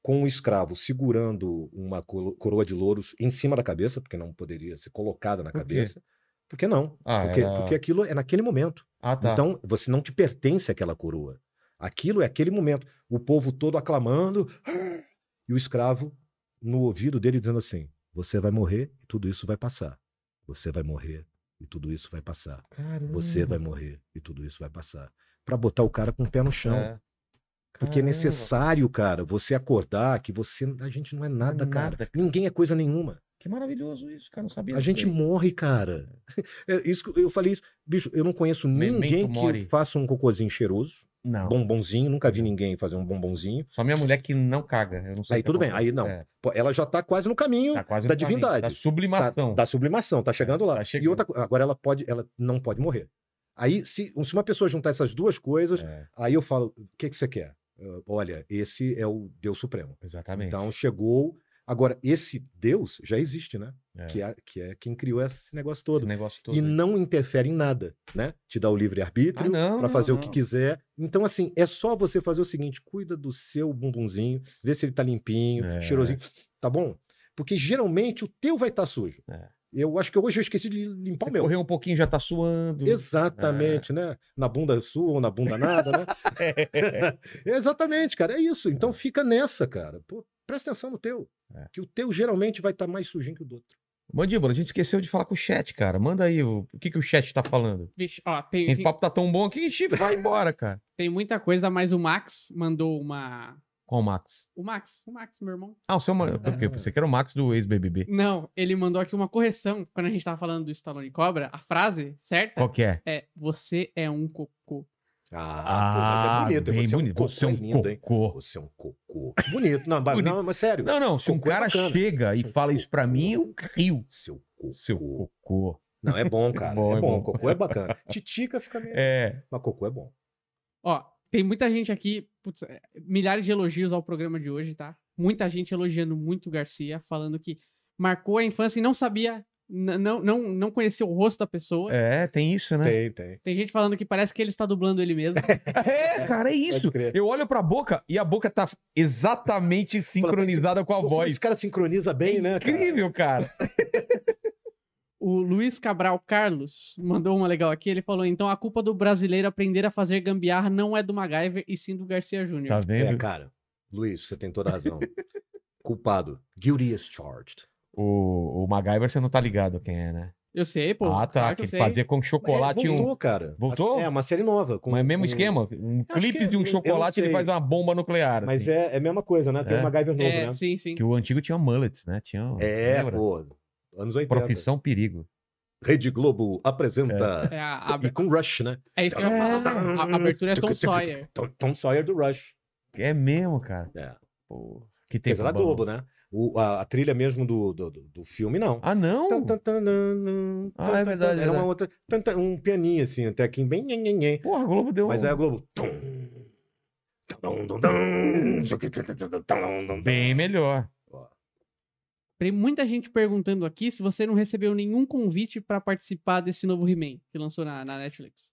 com um escravo segurando uma coroa de louros em cima da cabeça, porque não poderia ser colocada na Por quê? cabeça. Por que não? Ah, porque, era- porque aquilo é naquele momento. Ah, tá. Então, você não te pertence àquela coroa. Aquilo é aquele momento. O povo todo aclamando e o escravo no ouvido dele dizendo assim: Você vai morrer e tudo isso vai passar. Você vai morrer e tudo isso vai passar. Caramba. Você vai morrer e tudo isso vai passar. Pra botar o cara com o pé no chão. É. Porque é necessário, cara, você acordar que você. A gente não é nada, é cara. nada. Ninguém é coisa nenhuma. Que maravilhoso isso, cara. Não sabia A gente aí. morre, cara. [LAUGHS] É, isso, que eu falei isso. Bicho, eu não conheço Memento ninguém mori. que faça um cocôzinho cheiroso, Não. bombonzinho. Nunca vi ninguém fazer um bombonzinho. Só minha mulher que não caga. Eu não sei Aí que tudo bem, aí não. É, Pô, Ela já tá quase no caminho tá quase da no caminho, divindade. Da Tá- sublimação. da sublimação, tá chegando lá. tá E chegando. outra, co- agora ela pode, ela não pode morrer. Aí, se, se uma pessoa juntar essas duas coisas, É, aí eu falo: o que, que você quer? Olha, esse é o Deus Supremo. exatamente. Então chegou. Agora, esse Deus já existe, né? É, Que, é, que é quem criou esse negócio esse todo. negócio todo. E aí. não interfere em nada, né? Te dá o livre-arbítrio Ah, não, pra não, fazer o que não. quiser. Então, assim, é só você fazer o seguinte: cuida do seu bumbumzinho, vê se ele tá limpinho, É. cheirosinho, tá bom? Porque geralmente o teu vai estar sujo. É. Eu acho que hoje eu esqueci de limpar Você o meu. correu um pouquinho, já tá suando. Exatamente, né? Na bunda sua ou na bunda nada, né? [LAUGHS] [LAUGHS] Exatamente, cara. É isso. Então fica nessa, cara. Pô, presta atenção no teu. É. Que o teu geralmente vai estar mais sujinho que o do outro. Mandíbula, a gente esqueceu de falar com o chat, cara. Manda aí o, o que, que o chat tá falando. Vixe, ó, tem, Esse tem, papo tá tão bom que a gente vai embora, cara. [LAUGHS] tem muita coisa, mas o Max mandou uma, Qual o Max? O Max, o Max, meu irmão. Ah, o seu. Ma- Por quê? Você que era o Max do ex-BBB. Não, ele mandou aqui uma correção. Quando a gente tava falando do Stallone Cobra, a frase certa Qual que é? é: Você é um cocô. Ah, pô, mas é bonito. bem Você é um bonito. cocô, Você é um lindo, hein? cocô. Você é um cocô. Bonito. Não, mas- Bonito. não mas sério. Não, não. Se um Cocô é cara bacana. chega e fala isso pra mim, eu cocô. rio. Seu cocô. Seu cocô. Não, é bom, [LAUGHS] cara. bom, é, é bom. bom. Cocô é bacana. [LAUGHS] Titica fica meio... É. Mas cocô é bom. Ó, tem muita gente aqui, putz, é, milhares de elogios ao programa de hoje, tá? Muita gente elogiando muito o Garcia, falando que marcou a infância e não sabia, não, não, não conhecia o rosto da pessoa. É, tem isso, né? Tem, tem. Tem gente falando que parece que ele está dublando ele mesmo. [LAUGHS] É, cara, é isso. Eu olho pra boca e a boca tá exatamente sincronizada com a Pô, voz. Esse cara sincroniza bem, é né? cara? incrível, cara. [LAUGHS] O Luiz Cabral Carlos mandou uma legal aqui. Ele falou: então a culpa do brasileiro aprender a fazer gambiarra não é do MacGyver e sim do Garcia Júnior. Tá É, vendo? cara. Luiz, você tem toda a razão. [LAUGHS] Culpado. Guilty as charged. O, o MacGyver você não tá ligado quem é, né? Eu sei, pô. ah, tá. claro que sei. fazia com chocolate é, e um. voltou, cara. Voltou? É, uma série nova. Com, Mas é mesmo com- esquema? Um que- e um chocolate, ele faz uma bomba nuclear. Mas assim. é, é a mesma coisa, né? Tem É. o MacGyver novo, É, né? sim, sim. Que o antigo tinha mullets, né? Tinha. É, lembra? pô. Anos 80. Profissão perigo. Rede Globo apresenta. É, a, a- E com Rush, né? é isso que eu ia falar. A, a abertura é Tom Sawyer. Tom, Tom Sawyer do Rush. É mesmo, cara. É. Pô, que Coisa da bom. Globo, né? O, a, a trilha mesmo do, do, do- do filme, não. Ah, não? Tan, tan, tan, Ah, tan, é verdade, é Era uma verdade. outra. tan, tan, um pianinho assim, até aqui bem. nhen, nhen, nhen. Porra, a Globo deu. Mas um- aí a Globo. tum, tum, tum, tum, [LAUGHS] isso aqui, tum, tum, tum, tum, tum. Bem melhor. Tem muita gente perguntando aqui se você não recebeu nenhum convite pra participar desse novo He-Man que lançou na, na Netflix.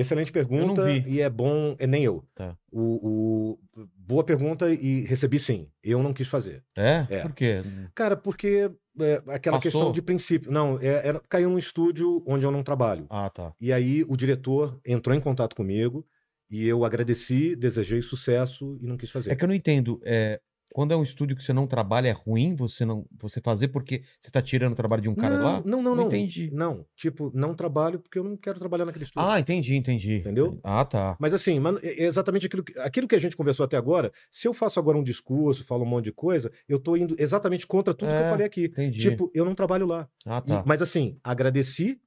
Excelente pergunta. E é bom. É nem eu. Tá. O, o- boa pergunta e recebi sim. Eu não quis fazer. É? É. Por quê? Cara, porque é, aquela Passou? questão de princípio. Não, é, era, caiu num estúdio onde eu não trabalho. Ah, tá. E aí o diretor entrou em contato comigo e eu agradeci, desejei sucesso e não quis fazer. É que eu não entendo. É, quando é um estúdio que você não trabalha, é ruim você não você fazer porque você tá tirando o trabalho de um cara não, lá? não, não, Não não. entendi. Não, tipo, não trabalho porque eu não quero trabalhar naquele estúdio. Ah, entendi, entendi. Entendeu? Ah, tá. Mas assim, mano, é é exatamente aquilo que, aquilo que a gente conversou até agora. Se eu faço agora um discurso, falo um monte de coisa, eu tô indo exatamente contra tudo que eu É, falei aqui. Entendi. Tipo, eu não trabalho lá. ah, E- tá. mas assim, agradeci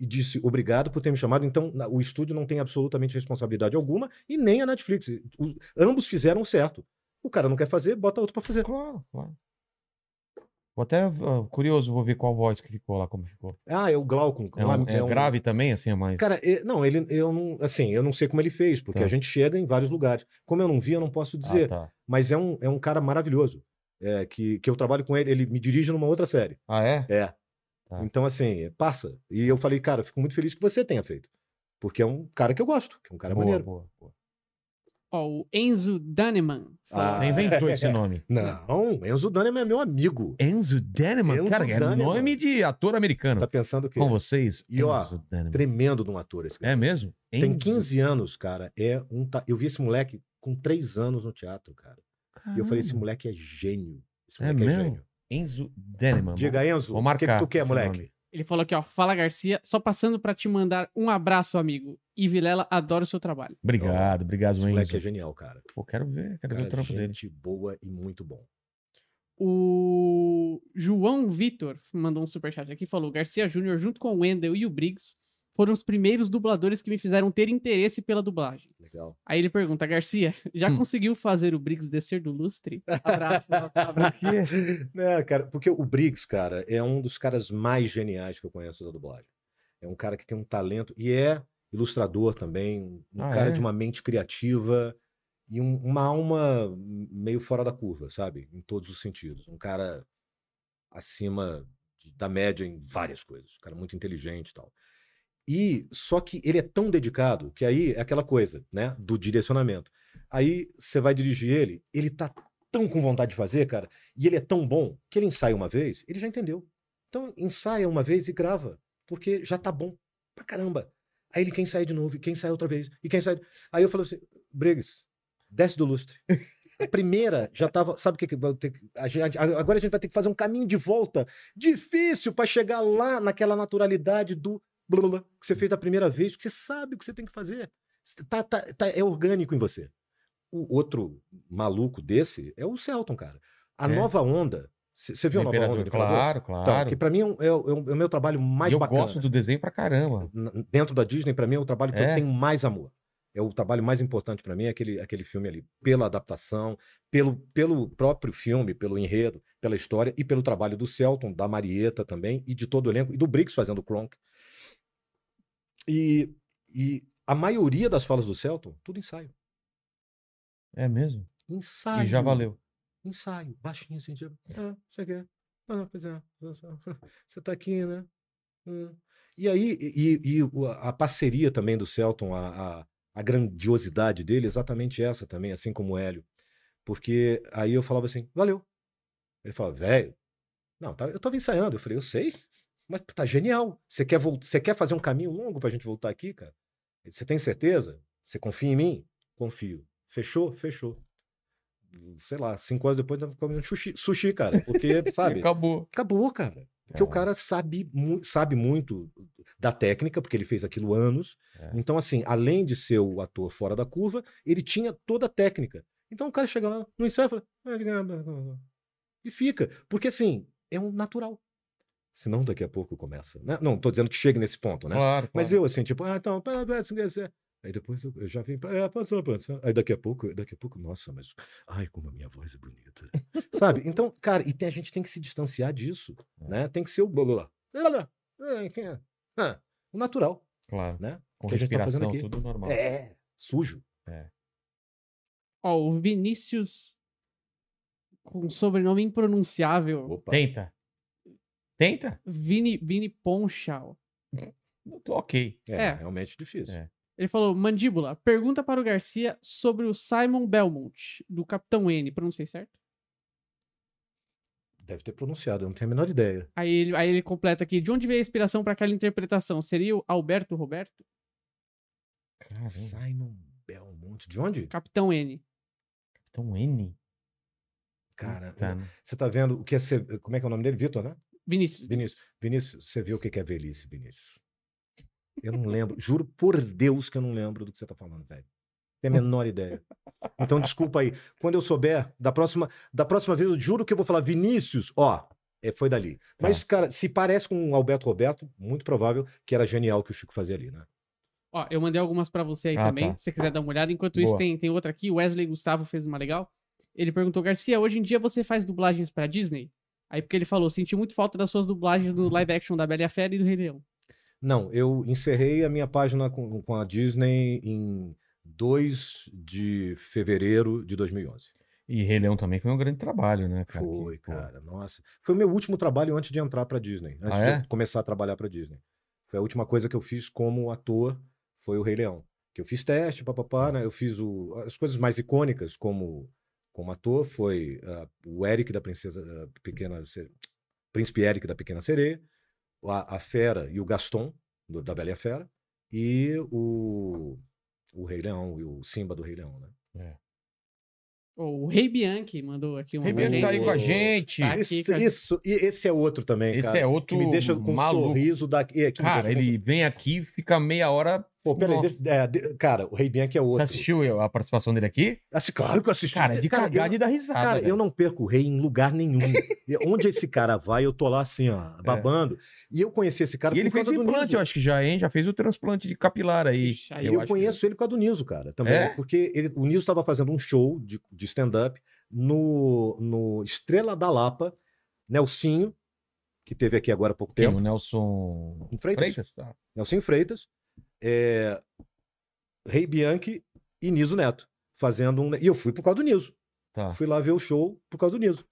e disse obrigado por ter me chamado. Então, o estúdio não tem absolutamente responsabilidade alguma e nem a Netflix. Os- ambos fizeram certo. O cara não quer fazer, bota outro pra fazer. Claro, claro. Vou até, ah, curioso, vou ver qual voz que ficou lá, como ficou. Ah, é o Glaucon. É, um- é um- grave também, assim, é mais... Cara, é- não, ele, eu não, assim, eu não sei como ele fez, porque Tá. a gente chega em vários lugares. Como eu não vi, eu não posso ah, dizer. tá. Mas é um, é um cara maravilhoso. É, que, que eu trabalho com ele, ele me dirige numa outra série. Ah, é? É. Tá. Então, assim, passa. E eu falei, cara, fico muito feliz que você tenha feito. Porque é um cara que eu gosto, que é um cara boa, maneiro. boa, boa. Ó, o Enzo Daneman. Ah. Você inventou esse nome. [LAUGHS] Não, Enzo Dunham é meu amigo. Enzo Daneman? Enzo Cara, é Daneman. nome de ator americano. Tá pensando que Com vocês, E, ó, Enzo Daneman. tremendo de um ator esse cara. É mesmo? Tem Enzo- 15 anos, cara. É um ta- Eu vi esse moleque com 3 anos no teatro, cara. E eu falei, esse Caramba. moleque é gênio. Esse É moleque é, mesmo? gênio. Enzo Daneman. Diga, Enzo, o que, que tu quer, moleque? nome. Ele falou aqui, ó. Fala Garcia, só passando pra te mandar um abraço, amigo. E Vilela, adoro o seu trabalho. Obrigado, obrigado, Esse Enzo. moleque é genial, cara. Pô, quero ver, quero ver Cara, o trampo dele. gente boa e muito bom. O João Vitor mandou um superchat aqui e falou: Garcia Júnior, junto com o Wendel e o Briggs, foram os primeiros dubladores que me fizeram ter interesse pela dublagem. Legal. Aí ele pergunta: Garcia, já Hum. conseguiu fazer o Briggs descer do lustre? Abraço, [LAUGHS] abraço. né, cara, porque o Briggs, cara, é um dos caras mais geniais que eu conheço da dublagem. É um cara que tem um talento e é ilustrador também, um Ah, cara é? de uma mente criativa e um- uma alma meio fora da curva, sabe? Em todos os sentidos. Um cara acima de- da média em várias coisas. Um cara muito inteligente e tal. E só que ele é tão dedicado que aí é aquela coisa, né, do direcionamento. Aí você vai dirigir ele, ele tá tão com vontade de fazer, cara, e ele é tão bom que ele ensaia uma vez, ele já entendeu. Então ensaia uma vez e grava, porque já tá bom pra caramba. Aí ele quer ensaiar de novo, e quer ensaiar outra vez, e quer ensaiar. Aí eu falei assim, Briggs, desce do lustre. A primeira já tava, sabe o que que vai ter que- agora a gente vai ter que fazer um caminho de volta difícil pra chegar lá naquela naturalidade do blá, blá, que você fez da primeira vez, porque você sabe o que você tem que fazer. Tá, tá- tá- é orgânico em você. o outro maluco desse é o Celton, cara. A É. nova onda. Você viu a nova onda? Claro, Então, claro. que pra mim é, um- é o- é o é o meu trabalho mais eu bacana. gosto do desenho pra caramba. Dentro da Disney, pra mim, é o trabalho que É. eu tenho mais amor. É o trabalho mais importante pra mim, é aquele, aquele filme ali. Pela adaptação, pelo, pelo próprio filme, pelo enredo, pela história e pelo trabalho do Celton, da Marieta também, e de todo o elenco, e do Briggs fazendo o Kronk. E, e a maioria das falas do Celton, tudo ensaio. É mesmo? Ensaio. E já valeu. Ensaio, baixinho assim, tipo, ah, você quer? Ah, pois é, [LAUGHS] você tá aqui, né? Hum. E aí, e, e a parceria também do Celton, a, a, a grandiosidade dele, é exatamente essa também, assim como o Hélio. Porque aí eu falava assim, valeu. Ele falava, velho, não, tá- eu tava ensaiando. Eu falei, eu sei, mas tá genial. Você quer, você quer fazer um caminho longo pra gente voltar aqui, cara? Você tem certeza? Você confia em mim? Confio. Fechou? Fechou. Sei lá, cinco horas depois tava comendo sushi, sushi, cara. Porque, [LAUGHS] sabe? Acabou. Acabou, cara. Porque É. o cara sabe, mu- sabe muito da técnica, porque ele fez aquilo anos. É. Então, assim, além de ser o ator fora da curva, ele tinha toda a técnica. Então o cara chega lá no ensaio e fala. "Ah, diga, blá, blá, blá", E fica. Porque, assim, é um natural. Senão daqui a pouco começa. né? Não, tô dizendo que chegue nesse ponto, né? Claro, Mas claro. eu, assim, tipo, ah, então, dizer. Aí depois eu, eu já vim pra. É, passou, passou. Aí daqui a pouco, daqui a pouco, nossa, mas. Ai, como a minha voz é bonita. [LAUGHS] Sabe? Então, cara, e tem- a gente tem que se distanciar disso. É. Né? Tem que ser o. blá, blá, blá, é? O natural, Claro. né? Com que a gente tá fazendo respiração, aqui. tudo normal. É, sujo. Ó, o Vinícius com sobrenome impronunciável. Opa. Tenta. Tenta? Vini, Vini Ponchal. Eu tô ok. É, É. realmente difícil. É. Ele falou: Mandíbula, pergunta para o Garcia sobre o Simon Belmont, do Capitão N. Pronunciei certo? Deve ter pronunciado, eu não tenho a menor ideia. Aí ele, aí ele completa aqui: de onde veio a inspiração para aquela interpretação? Seria o Alberto Roberto? Caramba. Simon Belmont. De onde? Capitão N. Então, N. Cara, Tá, né? você tá vendo o que é ser. Como é que é o nome dele? Vitor, né? Vinícius. Vinícius, Vinícius, você viu o que é velhice, Vinícius? Eu não lembro, juro por Deus que eu não lembro do que você tá falando, velho. Tenho a menor ideia. Então, desculpa aí. Quando eu souber, da próxima, da próxima vez, eu juro que eu vou falar Vinícius, ó, é, foi dali. Mas, cara, se parece com o Alberto Roberto, muito provável que era genial o que o Chico fazia ali, né? Ó, eu mandei algumas pra você aí Ah, também, tá. se você quiser dar uma olhada. Enquanto isso, Boa. tem, tem outra aqui. Wesley Gustavo fez uma legal. Ele perguntou: Garcia, hoje em dia você faz dublagens pra Disney? Aí, porque ele falou: senti muito falta das suas dublagens do live action da Bela e a Fera e do Rei Leão. Não, eu encerrei a minha página com, com a Disney em 2 de fevereiro de 2011. E Rei Leão também foi um grande trabalho, né, cara? Foi, Que, pô, cara, nossa. Foi o meu último trabalho antes de entrar pra Disney, antes Ah, de é? eu começar a trabalhar pra Disney. Foi a última coisa que eu fiz como ator, foi o Rei Leão. Que eu fiz teste, papapá, né? Eu fiz o, as coisas mais icônicas como, como ator, foi ah, o Eric da Princesa ah, Pequena, Príncipe Eric da Pequena Sereia, a, a Fera e o Gaston, do- da Bela e a Fera, e o, o Rei Leão, e o Simba do Rei Leão, né? Ó, o Rei Bianchi mandou aqui um Rei Bianchi tá aí com a gente. Tá Isso, com a- isso, e esse é outro também, Esse cara. é outro que me deixa com um maluco. sorriso daqui. é, Cara, ele vem aqui, fica meia hora. Pô, peraí, é, de- cara, o Rei Bianchi é Você outro. assistiu a participação dele aqui? Assi- claro que eu assisti. Cara, de Cara, cagar eu- de dar risada. Cara, velho. eu não perco o rei em lugar nenhum. E Onde esse cara vai, eu tô lá assim, ó, [LAUGHS] babando. E eu conheci esse cara É. E ele por fez causa do implante, Niso. eu acho que já, hein? Já fez o transplante de capilar aí. Ixi, aí Eu, acho conheço ele por causa do Niso, cara, também. É? Porque ele- o Niso estava fazendo um show de, de stand-up no, no Estrela da Lapa, Nelsinho, que teve aqui agora há pouco Que... Quem? tempo. O Nelson Freitas? Freitas? Tá. Nelson Freitas, é, Rei Bianchi e Niso Neto. Fazendo um. E eu fui por causa do Niso. tá. Fui lá ver o show por causa do Niso.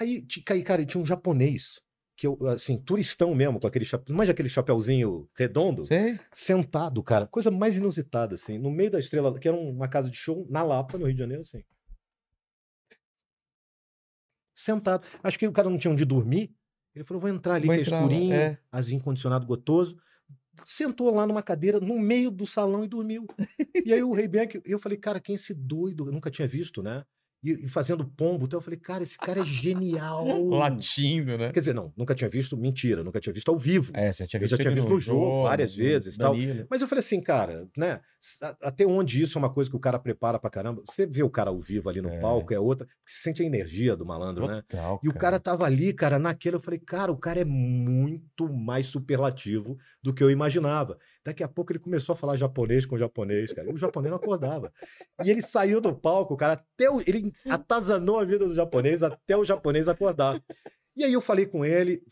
Aí, cara, tinha um japonês, que eu, assim, turistão mesmo, com aquele chapéu. Mas aquele chapéuzinho redondo, Sei. sentado, cara. Coisa mais inusitada, assim, no meio da estrela, que era uma casa de show na Lapa, no Rio de Janeiro, assim. Sentado. Acho que o cara não tinha onde dormir. Ele falou: vou entrar ali, Vou que é entrar escurinho, é. azinho condicionado gotoso. Sentou lá numa cadeira, no meio do salão e dormiu. e aí o Rei Bianchi, eu falei, cara, quem é esse doido? Eu nunca tinha visto, né? E, fazendo pombo. Então eu falei, cara, esse cara é genial. [LAUGHS] Latindo, né? Quer dizer, não, nunca tinha visto, mentira, nunca tinha visto ao vivo. É, você tinha Eu já visto tinha visto no jogo várias no vezes tal. Mas eu falei assim, cara, né? Até onde isso é uma coisa que o cara prepara pra caramba. Você vê o cara ao vivo ali no É. palco, é outra. Você sente a energia do malandro, né? Total, E o cara tava ali, cara, naquele. Eu falei, cara, o cara é muito mais superlativo do que eu imaginava. Daqui a pouco ele começou a falar japonês com japonês, cara. O japonês não acordava. E ele saiu do palco, cara, até o, ele atazanou a vida do japonês até o japonês acordar. E aí eu falei com ele,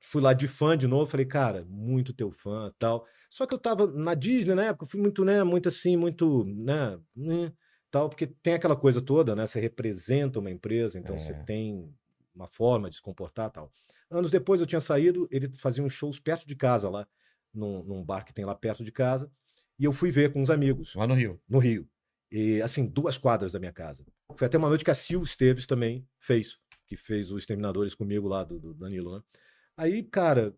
fui lá de fã de novo, falei, cara, muito teu fã tal. Só que eu tava na Disney na época, fui muito, né, muito assim, muito, né, né, tal, porque tem aquela coisa toda, né, você representa uma empresa, então você É. tem uma forma de se comportar tal. Anos depois eu tinha saído, ele fazia uns shows perto de casa lá, num, num bar que tem lá perto de casa, e eu fui ver com uns amigos Lá no Rio. no Rio. E, assim, duas quadras da minha casa. Foi até uma noite que a Sil Esteves também fez, que fez os Exterminadores comigo lá do, do Danilo, né? Aí, cara,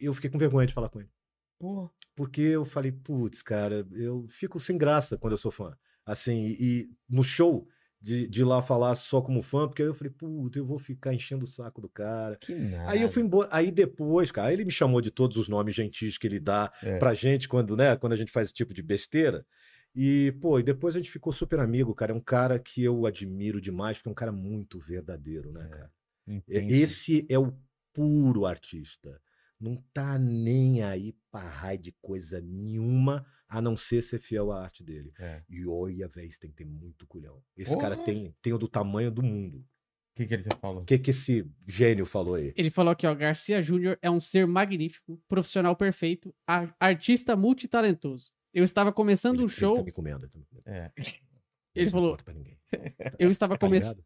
eu fiquei com vergonha de falar com ele. Pô, Porque eu falei, putz, cara, eu fico sem graça quando eu sou fã. Assim, e, e no show, de, de ir lá falar só como fã, porque aí eu falei, putz, eu vou ficar enchendo o saco do cara. que nada. Aí eu fui embora. Aí depois, cara, ele me chamou de todos os nomes gentis que ele dá É. pra gente quando, né, quando a gente faz esse tipo de besteira. E, pô, e depois a gente ficou super amigo, cara. É um cara que eu admiro demais, porque é um cara muito verdadeiro, né, É, cara? E- Intenso. Esse é o puro artista. Não tá nem aí pra raio de coisa nenhuma, a não ser ser fiel à arte dele. É. E olha, velho, tem que ter muito culhão. Esse cara tem, tem o do tamanho do mundo. O que, que ele falou? O que, que esse gênio falou aí? Ele falou aqui, ó, Garcia Júnior é um ser magnífico, profissional perfeito, artista multitalentoso. Eu estava começando Ele- um ele tá show, me comendo. ele tá me comendo. É. ele Não falou, conta pra ninguém. [LAUGHS] eu estava Tá começando,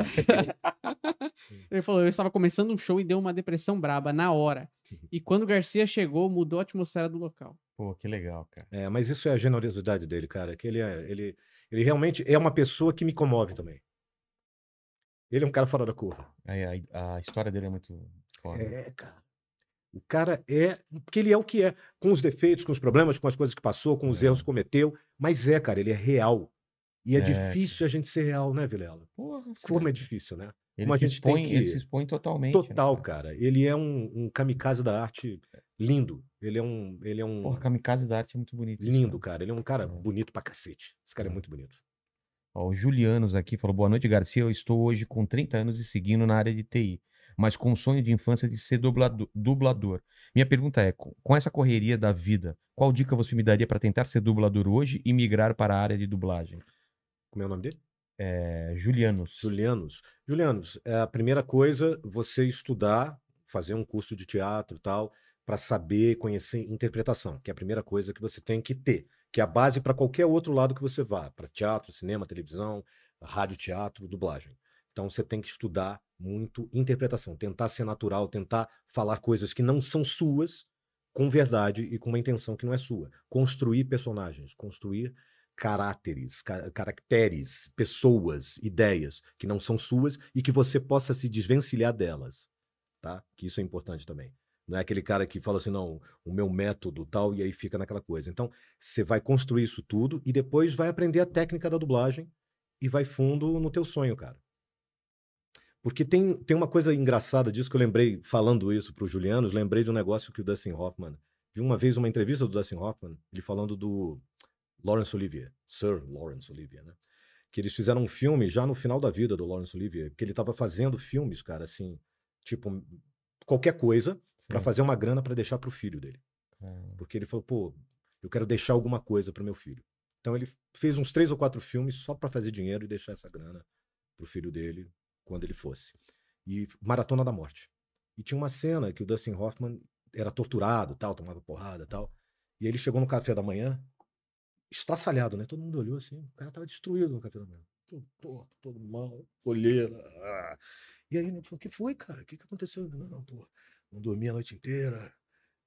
ligado? [LAUGHS] ele falou, eu estava começando um show e deu uma depressão braba na hora. E quando o Garcia chegou, mudou a atmosfera do local. Pô, que legal, cara. É, mas isso é a generosidade dele, cara. Que ele, é, ele, ele realmente é uma pessoa que me comove também. Ele é um cara fora da curva. Aí, a, a história dele é muito foda. É, cara. O cara é. Porque ele é o que é. Com os defeitos, com os problemas, com as coisas que passou, com os É. erros que cometeu. Mas é, cara, ele é real. E é, É, difícil a gente ser real, né, Vilela? Porra, Como é difícil, né? ele, como a se gente tem expõe, ele que- se expõe totalmente. né, Total, cara. Ele é um, um kamikaze da arte lindo. Ele é um. Ele é um. Porra, Kamikaze da Arte é muito bonito. lindo, cara. cara. Ele é um cara É. bonito pra cacete. Esse cara é É. muito bonito. Ó, o Julianos aqui falou: Boa noite, Garcia. Eu estou hoje com 30 anos e seguindo na área de TI, mas com um sonho de infância de ser dublado- dublador. Minha pergunta é: com essa correria da vida, qual dica você me daria para tentar ser dublador hoje e migrar para a área de dublagem? Como é o nome dele? É, Julianos. Julianos. Julianos, é a primeira coisa você estudar, fazer um curso de teatro tal, para saber conhecer interpretação, que é a primeira coisa que você tem que ter, que é a base para qualquer outro lado que você vá, para teatro, cinema, televisão, rádio, teatro, dublagem. Então você tem que estudar muito interpretação, tentar ser natural, tentar falar coisas que não são suas com verdade e com uma intenção que não é sua. Construir personagens, construir caráteres, ca- caracteres, pessoas, ideias que não são suas e que você possa se desvencilhar delas, tá? Que isso é importante também. Não é aquele cara que fala assim, não, o meu método tal, e aí fica naquela coisa. Então, você vai construir isso tudo e depois vai aprender a técnica da dublagem e vai fundo no teu sonho, cara. Porque tem, tem uma coisa engraçada disso que eu lembrei, falando isso pro Julianos, lembrei de um negócio que o Dustin Hoffman, vi uma vez uma entrevista do Dustin Hoffman, ele falando do Laurence Olivier, Sir Laurence Olivier, né? Que eles fizeram um filme já no final da vida do Laurence Olivier, que ele tava fazendo filmes, cara, assim, tipo, qualquer coisa para fazer uma grana para deixar pro filho dele. Caramba. Porque ele falou, pô, eu quero deixar alguma coisa pro meu filho. Então ele fez uns três ou quatro filmes só para fazer dinheiro e deixar essa grana pro filho dele quando ele fosse. E Maratona da Morte. E tinha uma cena que o Dustin Hoffman era torturado, tal, tomava porrada, tal. E ele chegou no café da manhã, estraçalhado, né? Todo mundo olhou assim, o cara tava destruído no café da manhã. Todo torto, todo mal, olheira. ah. E aí ele falou: "O que foi, cara? O que que aconteceu?" Não, pô, não dormi a noite inteira.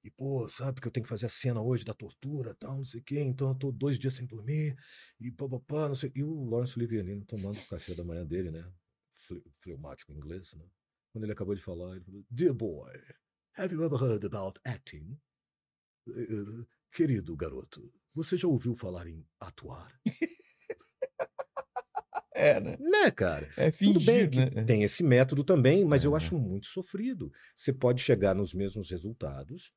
E, pô, sabe que eu tenho que fazer a cena hoje da tortura, tal, não sei o quê, então eu tô dois dias sem dormir, e papapá, não sei. E o Lawrence Olivier ali tomando o café da manhã dele, né? Fle- Fleumático em inglês, né? Quando ele acabou de falar, ele falou: Dear boy, have you ever heard about acting? Querido garoto, você já ouviu falar em atuar? [LAUGHS] É, né? Né, cara? É Tudo bem fingido, que né? tem esse método também, mas eu É. acho muito sofrido. Você pode chegar nos mesmos resultados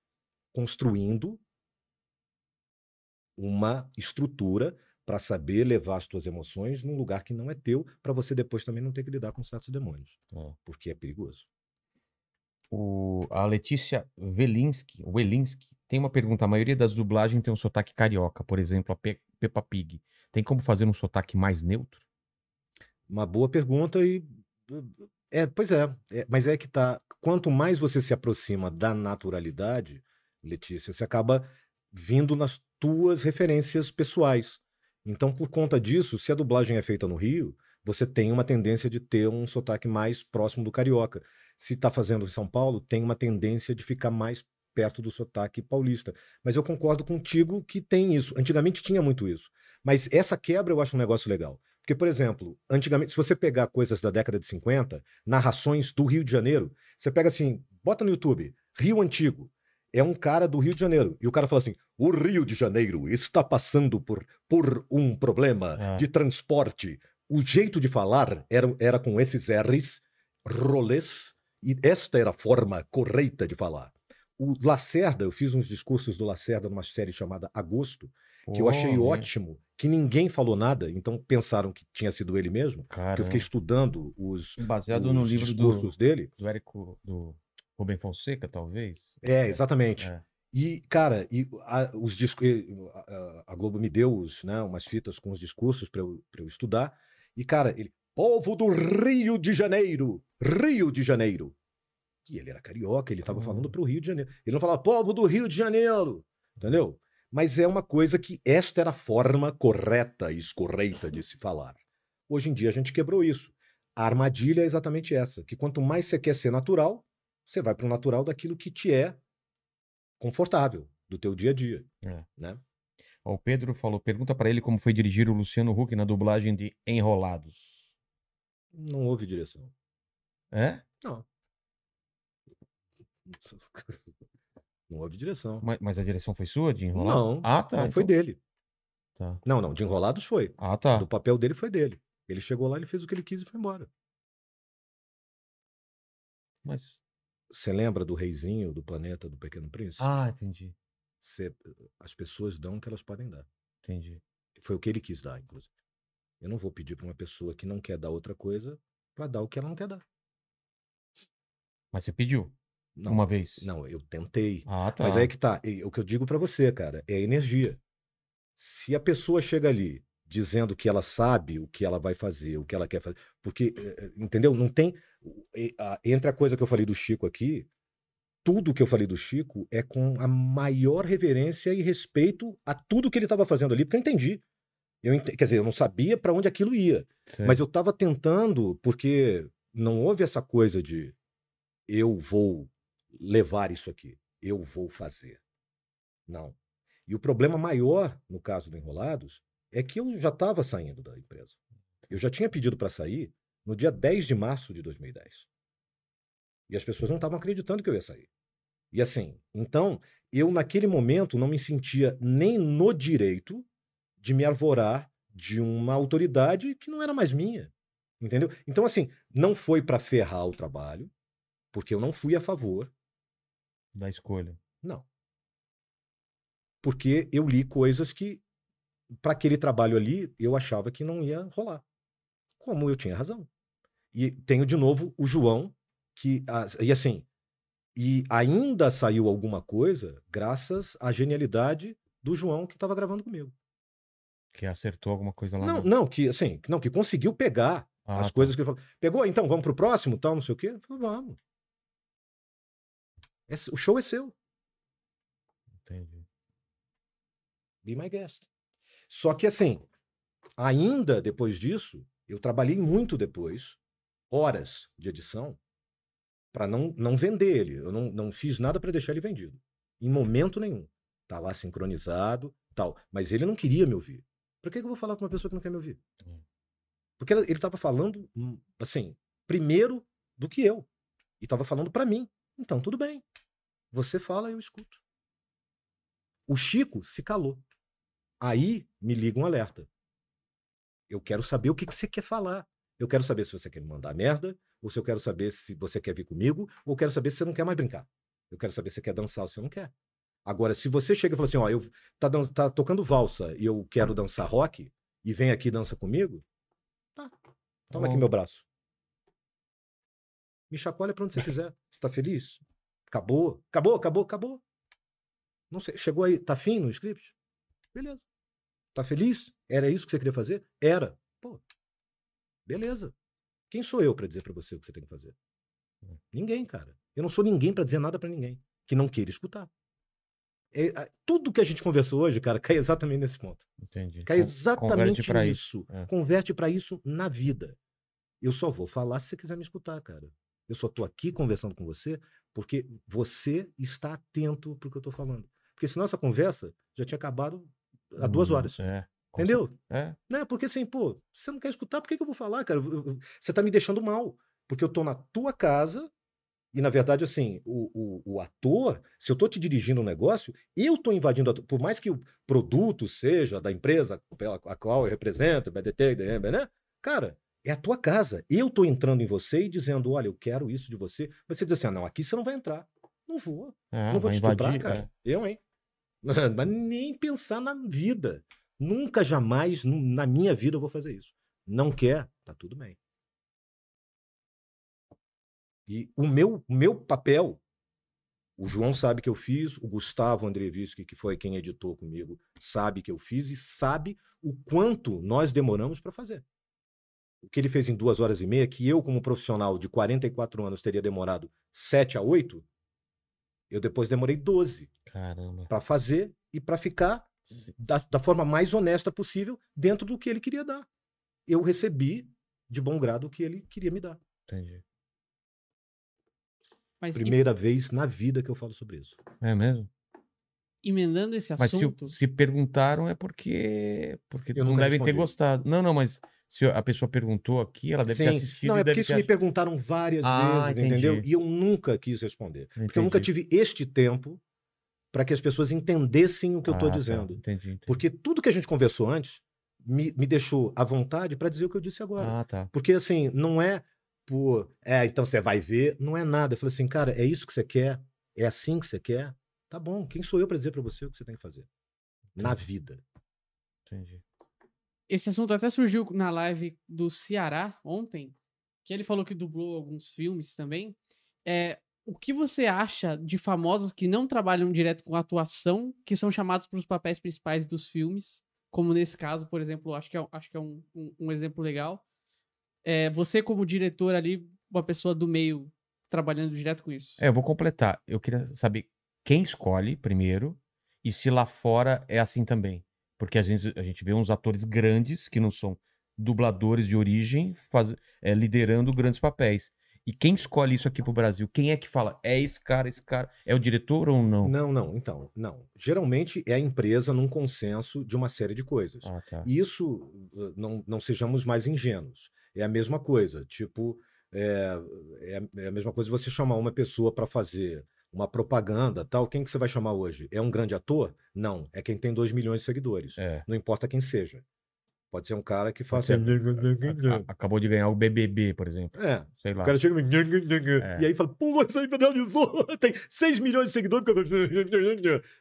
construindo uma estrutura para saber levar as tuas emoções num lugar que não é teu, para você depois também não ter que lidar com certos demônios, É. porque é perigoso. O, a Letícia Velinski, Welinski tem uma pergunta. A maioria das dublagens tem um sotaque carioca, por exemplo, a Pe Peppa Pig. Tem como fazer um sotaque mais neutro? Uma boa pergunta e é, pois é, é, mas é que tá, quanto mais você se aproxima da naturalidade, Letícia, você acaba vindo nas tuas referências pessoais. Então, por conta disso, se a dublagem é feita no Rio, você tem uma tendência de ter um sotaque mais próximo do carioca. Se está fazendo em São Paulo, tem uma tendência de ficar mais perto do sotaque paulista. Mas eu concordo contigo que tem isso. Antigamente tinha muito isso. Mas essa quebra eu acho um negócio legal. Porque, por exemplo, antigamente, se você pegar coisas da década de 50, narrações do Rio de Janeiro, você pega assim, bota no YouTube, Rio Antigo. É um cara do Rio de Janeiro. E o cara fala assim: o Rio de Janeiro está passando por, por um problema Ah. de transporte. O jeito de falar era, era com esses R's, rolês, e esta era a forma correta de falar. O Lacerda, eu fiz uns discursos do Lacerda numa série chamada Agosto, que eu achei ótimo, que ninguém falou nada, então pensaram que tinha sido ele mesmo, Cara, que eu fiquei estudando os, baseado no os livro do, discursos dele. do Érico, do Rubem Fonseca, talvez. É, exatamente. É. E, cara, e a, os discos, a, a Globo me deu os, né, umas fitas com os discursos para eu, pra eu estudar. E, cara, ele, povo do Rio de Janeiro, Rio de Janeiro. E ele era carioca, ele estava Hum. falando para o Rio de Janeiro. Ele não falava povo do Rio de Janeiro, entendeu? Mas é uma coisa que esta era a forma correta e escorreita de se falar. Hoje em dia a gente quebrou isso. A armadilha é exatamente essa, que quanto mais você quer ser natural, você vai para o natural daquilo que te é confortável, do teu dia a dia. É. Né? O Pedro falou, pergunta pra ele como foi dirigir o Luciano Huck na dublagem de Enrolados. Não houve direção. É? Não. [LAUGHS] Não houve direção. Mas, mas a direção foi sua de Enrolados? Não, Ah, tá. não foi então- dele. Tá. Não, não, de enrolados foi. Ah, tá. Do papel dele foi dele. Ele chegou lá, ele fez o que ele quis e foi embora. Mas... Você lembra do reizinho do planeta do Pequeno Príncipe? Ah, entendi. Você- as pessoas dão o que elas podem dar. Entendi. Foi o que ele quis dar, inclusive. Eu não vou pedir para uma pessoa que não quer dar outra coisa para dar o que ela não quer dar. Mas você pediu Não, uma vez? não, eu tentei. Ah, tá. Mas aí que tá. E O que eu digo pra você, cara, é energia. Se a pessoa chega ali dizendo que ela sabe o que ela vai fazer, o que ela quer fazer, porque, eh, eh, entendeu? Não tem. Entre a coisa que eu falei do Chico aqui, tudo que eu falei do Chico é com a maior reverência e respeito a tudo que ele estava fazendo ali, porque eu entendi. Eu ente- Quer dizer, eu não sabia para onde aquilo ia. Sei. Mas eu estava tentando, porque não houve essa coisa de eu vou levar isso aqui, eu vou fazer. Não. E o problema maior, no caso do Enrolados, é que eu já estava saindo da empresa. Eu já tinha pedido para sair no dia 10 de março de 2010. E as pessoas não estavam acreditando que eu ia sair. E assim, então, eu naquele momento não me sentia nem no direito de me arvorar de uma autoridade que não era mais minha. Entendeu? Então, assim, não foi para ferrar o trabalho, porque eu não fui a favor, Da escolha. não. Porque eu li coisas que, para aquele trabalho ali, eu achava que não ia rolar. Como eu tinha razão. E tenho de novo o João, que. ah, E assim. E ainda saiu alguma coisa graças à genialidade do João que estava gravando comigo. Que acertou alguma coisa lá. Não, no- não, que assim, não, que conseguiu pegar Ah, as tá. coisas que ele falou. Pegou, então, vamos pro próximo, tal, não sei o quê? Falei, vamos. Esse- o show é seu. Entendi. Be my guest. Só que assim, ainda depois disso, eu trabalhei muito depois, horas de edição, para não, não vender ele. Eu não, não fiz nada para deixar ele vendido. Em momento nenhum. Tá lá sincronizado, tal. Mas ele não queria me ouvir. Por que, que eu vou falar com uma pessoa que não quer me ouvir? Hum. Porque ele estava falando, hum, assim, primeiro do que eu. E estava falando para mim. Então, tudo bem. Você fala, eu escuto. O Chico se calou. Aí me liga um alerta. Eu quero saber o que, que você quer falar. Eu quero saber se você quer me mandar merda, ou se eu quero saber se você quer vir comigo, ou quero saber se você não quer mais brincar. Eu quero saber se você quer dançar ou se você não quer. Agora, se você chega e fala assim, ó, eu tá, tá tocando valsa e eu quero dançar rock, e vem aqui e dança comigo, tá. Toma aqui meu braço. Me chacoalha pra onde você quiser. Você tá feliz? Acabou? Acabou, acabou, acabou. Não sei. Chegou aí, tá fim no script? Beleza. Tá feliz? Era isso que você queria fazer? Era. Pô. Beleza. Quem sou eu pra dizer pra você o que você tem que fazer? Ninguém, cara. Eu não sou ninguém pra dizer nada pra ninguém que não queira escutar. É, tudo que a gente conversou hoje, cara, cai exatamente nesse ponto. Entendi. Cai exatamente converte pra nisso. É. Converte pra isso na vida. Eu só vou falar se você quiser me escutar, cara. Eu só tô aqui conversando com você porque você está atento pro que eu tô falando. Porque senão essa conversa já tinha acabado há duas Hum, horas. É. Entendeu? É. Né? Porque assim, pô, você não quer escutar, por que, que eu vou falar, cara? Você tá me deixando mal. Porque eu tô na tua casa e, na verdade, assim, o, o, o ator, se eu tô te dirigindo um negócio, eu tô invadindo, a por mais que o produto seja da empresa pela a qual eu represento, BDT, né? Cara, é a tua casa. Eu tô entrando em você e dizendo, olha, eu quero isso de você. Mas você diz assim, ah, não, aqui você não vai entrar. Não vou. É, não vou te estuprar, cara. é. Eu, hein? [LAUGHS] Mas nem pensar na vida. Nunca, jamais, na minha vida, eu vou fazer isso. Não quer? Tá tudo bem. E o meu, meu papel, o João sabe que eu fiz, o Gustavo Andreevski, que foi quem editou comigo, sabe que eu fiz e sabe o quanto nós demoramos para fazer. O que ele fez em duas horas e meia, que eu, como profissional de 44 anos, teria demorado 7 a 8, eu depois demorei 12 Caramba. para fazer e para ficar da, da forma mais honesta possível dentro do que ele queria dar. Eu recebi de bom grado o que ele queria me dar. Entendi. Mas Primeira vez na vida que eu falo sobre isso. É mesmo? emendando esse Mas se, assunto. se perguntaram é porque, porque Eu não devem ter respondi. gostado. Não, não, mas se a pessoa perguntou aqui, ela deve ter Sim. assistido Não, é porque isso ter me perguntaram várias Ah, vezes, entendeu? entendi. E eu nunca quis responder. Porque eu nunca Entendi. tive este tempo para que as pessoas entendessem o que eu estou Ah, tá. dizendo. Entendi, entendi. Porque tudo que a gente conversou antes me, me deixou à vontade para dizer o que eu disse agora. Ah, tá. Porque assim, não é por. É, então você vai ver, não é nada. Eu falei assim, cara, é isso que você quer? É assim que você quer? Tá bom, quem sou eu para dizer para você o que você tem que fazer? Na vida. Entendi. Esse assunto até surgiu na live do Ceará ontem, que ele falou que dublou alguns filmes também. É, o que você acha de famosos que não trabalham direto com atuação, que são chamados para os papéis principais dos filmes? Como nesse caso, por exemplo, acho que é, acho que é um, um, um exemplo legal. É, você, como diretor ali, uma pessoa do meio trabalhando direto com isso. É, eu vou completar. Eu queria saber quem escolhe primeiro e se lá fora é assim também. Porque às vezes a gente vê uns atores grandes que não são dubladores de origem faz, é, liderando grandes papéis. E quem escolhe isso aqui pro Brasil? Quem é que fala? É esse cara, esse cara? É o diretor ou não? Não, não, então, não. Geralmente é a empresa num consenso de uma série de coisas. Ah, tá. E isso, uh, não, não sejamos mais ingênuos. É a mesma coisa. Tipo, é, é, é a mesma coisa você chamar uma pessoa para fazer uma propaganda, tal. Quem que você vai chamar hoje? É um grande ator? Não. É quem tem 2 milhões de seguidores. É. Não importa quem seja. Pode ser um cara que faça. Acabou de ganhar o BBB, por exemplo. É. Sei lá. O cara chega e É. e aí fala, pô, isso aí finalizou, [LAUGHS] tem 6 milhões de seguidores.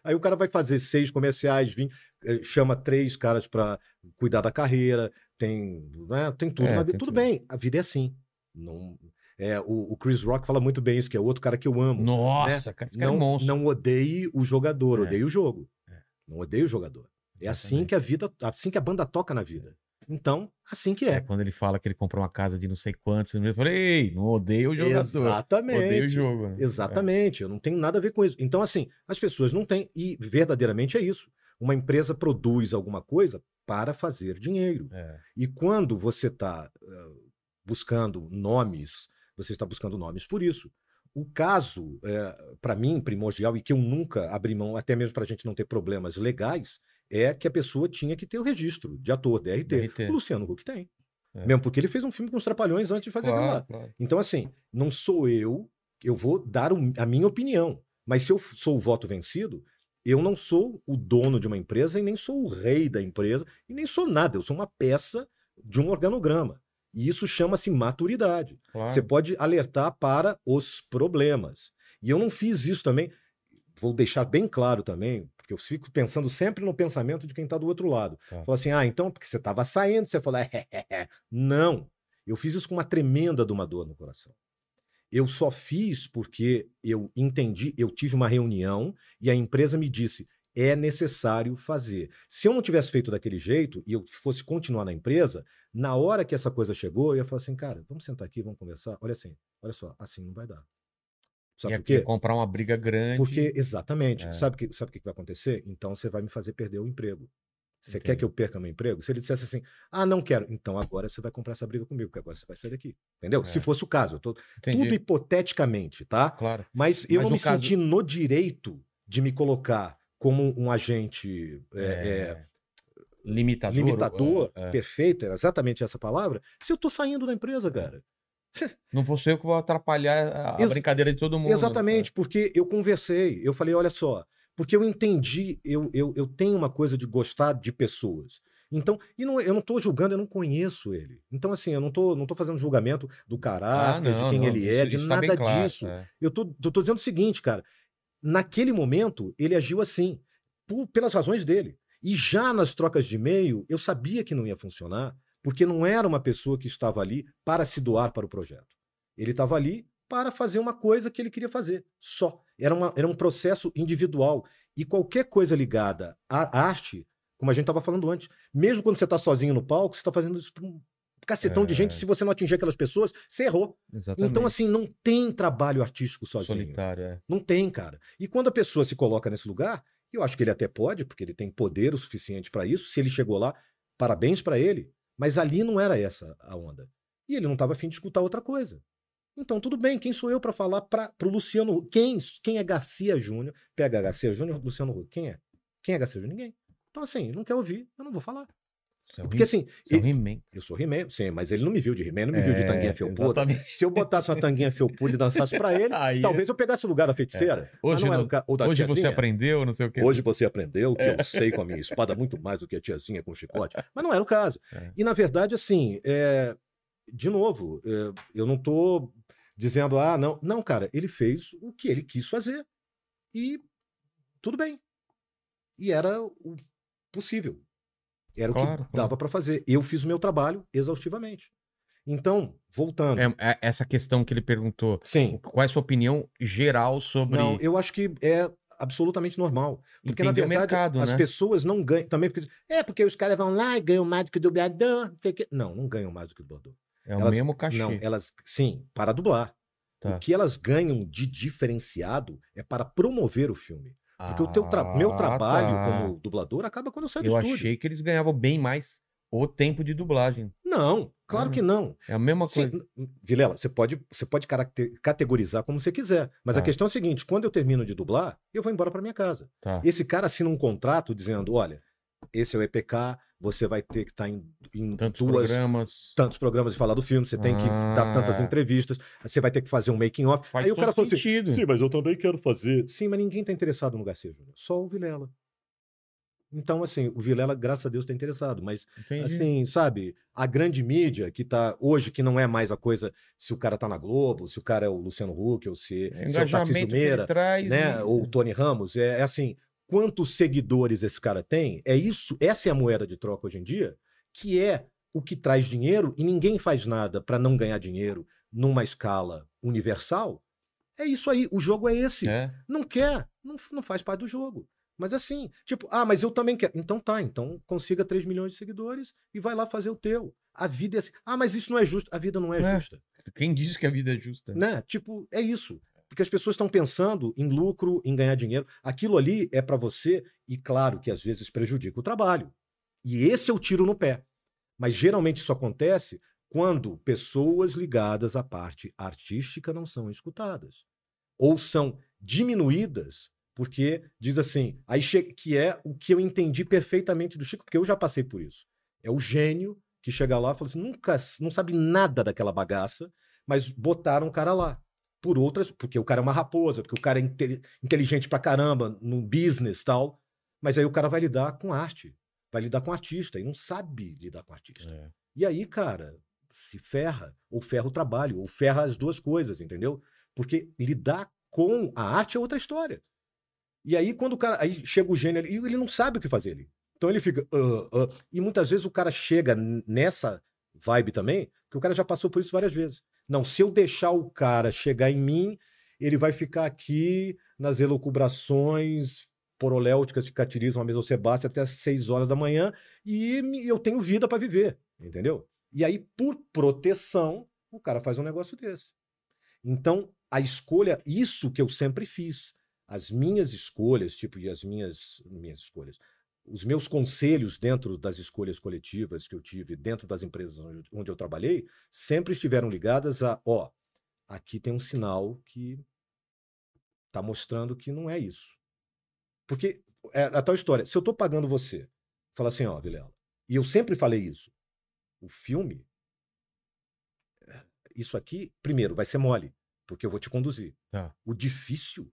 Aí o cara vai fazer seis comerciais, vim, eh, chama três caras para cuidar da carreira, tem, né, tem tudo É, vida. tem Tudo tudo. bem, a vida é assim. Não, é, o, o Chris Rock fala muito bem isso, que é outro cara que eu amo. Nossa, cara, esse cara é Não, monstro. não odeie o jogador, É. odeie o jogo. É. Não odeie o jogador. É assim Exatamente. que a vida, assim que a banda toca na vida. Então, assim que É, é. quando ele fala que ele comprou uma casa de não sei quantos, eu falei, ei, não odeio o jogador. Exatamente. Odeio o jogo. né? Exatamente, eu não tenho nada a ver com isso. Então, assim, as pessoas não têm, e verdadeiramente é isso. Uma empresa produz alguma coisa para fazer dinheiro. É. E quando você está buscando nomes, você está buscando nomes por isso. O caso, para mim, primordial, e que eu nunca abri mão, até mesmo para a gente não ter problemas legais, é que a pessoa tinha que ter o registro de ator, DRT. DRT. O Luciano Huck tem. É. Mesmo porque ele fez um filme com os Trapalhões antes de fazer aquilo lá. Claro, claro. Então, assim, não sou eu, eu vou dar a minha opinião. Mas se eu sou o voto vencido, eu não sou o dono de uma empresa e nem sou o rei da empresa e nem sou nada. Eu sou uma peça de um organograma. E isso chama-se maturidade. Claro. Você pode alertar para os problemas. E eu não fiz isso também. Vou deixar bem claro também, porque eu fico pensando sempre no pensamento de quem está do outro lado. Tá. Fala assim, ah, então porque você estava saindo, você falou, é, não. Eu fiz isso com uma tremenda de uma dor no coração. Eu só fiz porque eu entendi, eu tive uma reunião e a empresa me disse, é necessário fazer. Se eu não tivesse feito daquele jeito e eu fosse continuar na empresa, na hora que essa coisa chegou, eu ia falar assim, cara, vamos sentar aqui, vamos conversar. Olha assim, olha só, assim não vai dar. Sabe por quê? comprar uma briga grande. Porque, exatamente. É. Sabe o que, sabe o que vai acontecer? Então você vai me fazer perder o emprego. Você quer Entendi. que eu perca meu emprego? Se ele dissesse assim, ah, não quero, então agora você vai comprar essa briga comigo, porque agora você vai sair daqui. Entendeu? Se É. fosse o caso, eu tô, tudo hipoteticamente, tá? Claro. Mas eu Mas não me caso- senti no direito de me colocar como um agente é, é, É, Limitador. limitador, é, é. perfeito, era exatamente essa palavra, se eu tô saindo da empresa, cara. [LAUGHS] Não vou ser eu que vou atrapalhar a, Ex- brincadeira de todo mundo. né? Exatamente, porque eu conversei, eu falei, olha só, porque eu entendi, eu, eu, eu tenho uma coisa de gostar de pessoas. Então, e não, eu não estou julgando, eu não conheço ele. Então, assim, eu não estou não tô fazendo julgamento do Ah, caráter, de não, quem não, ele é, de tá nada claro, disso. é. Eu tô, tô, tô dizendo o seguinte, cara. Naquele momento, ele agiu assim, por- pelas razões dele. E já nas trocas de e-mail, eu sabia que não ia funcionar, porque não era uma pessoa que estava ali para se doar para o projeto. Ele estava ali para fazer uma coisa que ele queria fazer, só. Era, uma, era um processo individual. E qualquer coisa ligada à arte, como a gente estava falando antes, mesmo quando você está sozinho no palco, você está fazendo isso para um cacetão de É. gente. Se você não atingir aquelas pessoas, você errou. Exatamente. Então, assim, não tem trabalho artístico sozinho. Solitário, é. Não tem, cara. E quando a pessoa se coloca nesse lugar, eu acho que ele até pode, porque ele tem poder o suficiente para isso. Se ele chegou lá, parabéns para ele. Mas ali não era essa a onda. E ele não estava afim de escutar outra coisa. Então, tudo bem, quem sou eu para falar para o Luciano? Quem, quem é Garcia Júnior? Pega Garcia Júnior, Luciano Huck. Quem é? Quem é Garcia Júnior? Ninguém. Então, assim, não quer ouvir, eu não vou falar. É Porque, assim, é eu sou He-Man, sim, mas ele não me viu de He-Man, não me viu de É, tanguinha felpuda. exatamente. Se eu botasse uma tanguinha felpuda e dançasse [LAUGHS] para ele, Aí, talvez eu pegasse o lugar da feiticeira. mas Hoje não ca- Hoje você aprendeu, não sei o quê. Hoje você aprendeu que eu sei com a minha espada muito mais do que a tiazinha com o chicote. Mas não era o caso. [LAUGHS] É. E, na verdade, assim, é, de novo, é, eu não tô dizendo, ah, não. Não, cara, ele fez o que ele quis fazer. E tudo bem. E era o possível. Era o Claro, que claro. dava para fazer. Eu fiz o meu trabalho exaustivamente. Então, voltando. É, é essa questão que ele perguntou. Sim. Qual é a sua opinião geral sobre. Não, eu acho que é absolutamente normal. Porque, Entender na o verdade, mercado, as né? pessoas não ganham. Também porque. É, porque os caras vão lá e ganham mais do que o dublador. Não, sei o quê. não, não ganham mais do que o dublador. É o elas- mesmo cachê. Não, elas. Sim, para dublar. Tá. O que elas ganham de diferenciado é para promover o filme. Porque o teu tra- meu Ah, trabalho tá. como dublador acaba quando eu saio do Eu estúdio. achei que eles ganhavam bem mais o tempo de dublagem. Não, claro Ah, que não. É a mesma coisa. n- Vilela, você pode, você pode categorizar como você quiser. Mas a Tá. questão é a seguinte: quando eu termino de dublar, eu vou embora para minha casa. Tá. Esse cara assina um contrato dizendo: olha, esse é o EPK, você vai ter que estar em, em Tantos duas, programas. tantos programas de falar do filme, você tem que dar tantas Ah. entrevistas, você vai ter que fazer um making off. Faz Aí o cara falou assim: sentido. sim, mas eu também quero fazer. Sim, mas ninguém está interessado no Garcia Júnior, só o Vilela. Então, assim, o Vilela, graças a Deus, está interessado, mas Entendi. assim, sabe, a grande mídia que tá hoje, que não é mais a coisa se o cara tá na Globo, se o cara é o Luciano Huck, ou se, É se é o Tarcísio Meira, traz. né, e- ou o Tony Ramos, é, é assim, quantos seguidores esse cara tem? É isso, essa é a moeda de troca hoje em dia, que é o que traz dinheiro e ninguém faz nada para não ganhar dinheiro numa escala universal. É isso aí, o jogo é esse. É. Não quer, não, não faz parte do jogo. Mas assim, tipo, ah, mas eu também quero. Então tá, então consiga 3 milhões de seguidores e vai lá fazer o teu. A vida é assim. Ah, mas isso não é justo. A vida não é, É. justa. Quem diz que a vida é justa? Né? Tipo, é isso. Porque as pessoas estão pensando em lucro, em ganhar dinheiro. Aquilo ali é para você, e claro que às vezes prejudica o trabalho. E esse é o tiro no pé. Mas geralmente isso acontece quando pessoas ligadas à parte artística não são escutadas. Ou são diminuídas, porque diz assim, aí que é o que eu entendi perfeitamente do Chico, porque eu já passei por isso. É o gênio que chega lá e fala assim, nunca, não sabe nada daquela bagaça, mas botaram o cara lá. Por outras, porque o cara é uma raposa, porque o cara é inte- inteligente pra caramba no business e tal. Mas aí o cara vai lidar com arte. vai lidar com artista e não sabe lidar com artista. É. E aí, cara, se ferra, ou ferra o trabalho, ou ferra as duas coisas, entendeu? Porque lidar com a arte é outra história. E aí, quando o cara. Aí chega o gênio ali, e ele não sabe o que fazer ali. Então ele fica. "Ah, ah", e muitas vezes o cara chega nessa vibe também, que o cara já passou por isso várias vezes. Não, se eu deixar o cara chegar em mim, ele vai ficar aqui nas elucubrações poroléuticas que catirizam a mesa Sebastião até as 6 horas da manhã e eu tenho vida para viver, entendeu? E aí, por proteção, o cara faz um negócio desse. Então, a escolha, isso que eu sempre fiz. As minhas escolhas, tipo, e as minhas, minhas escolhas, os meus conselhos dentro das escolhas coletivas que eu tive, dentro das empresas onde, onde eu trabalhei, sempre estiveram ligadas a, ó, aqui tem um sinal que está mostrando que não é isso. Porque é a tal história, se eu estou pagando você, fala assim, ó, Vilela, e eu sempre falei isso, o filme, isso aqui, primeiro, vai ser mole, porque eu vou te conduzir. Tá. O difícil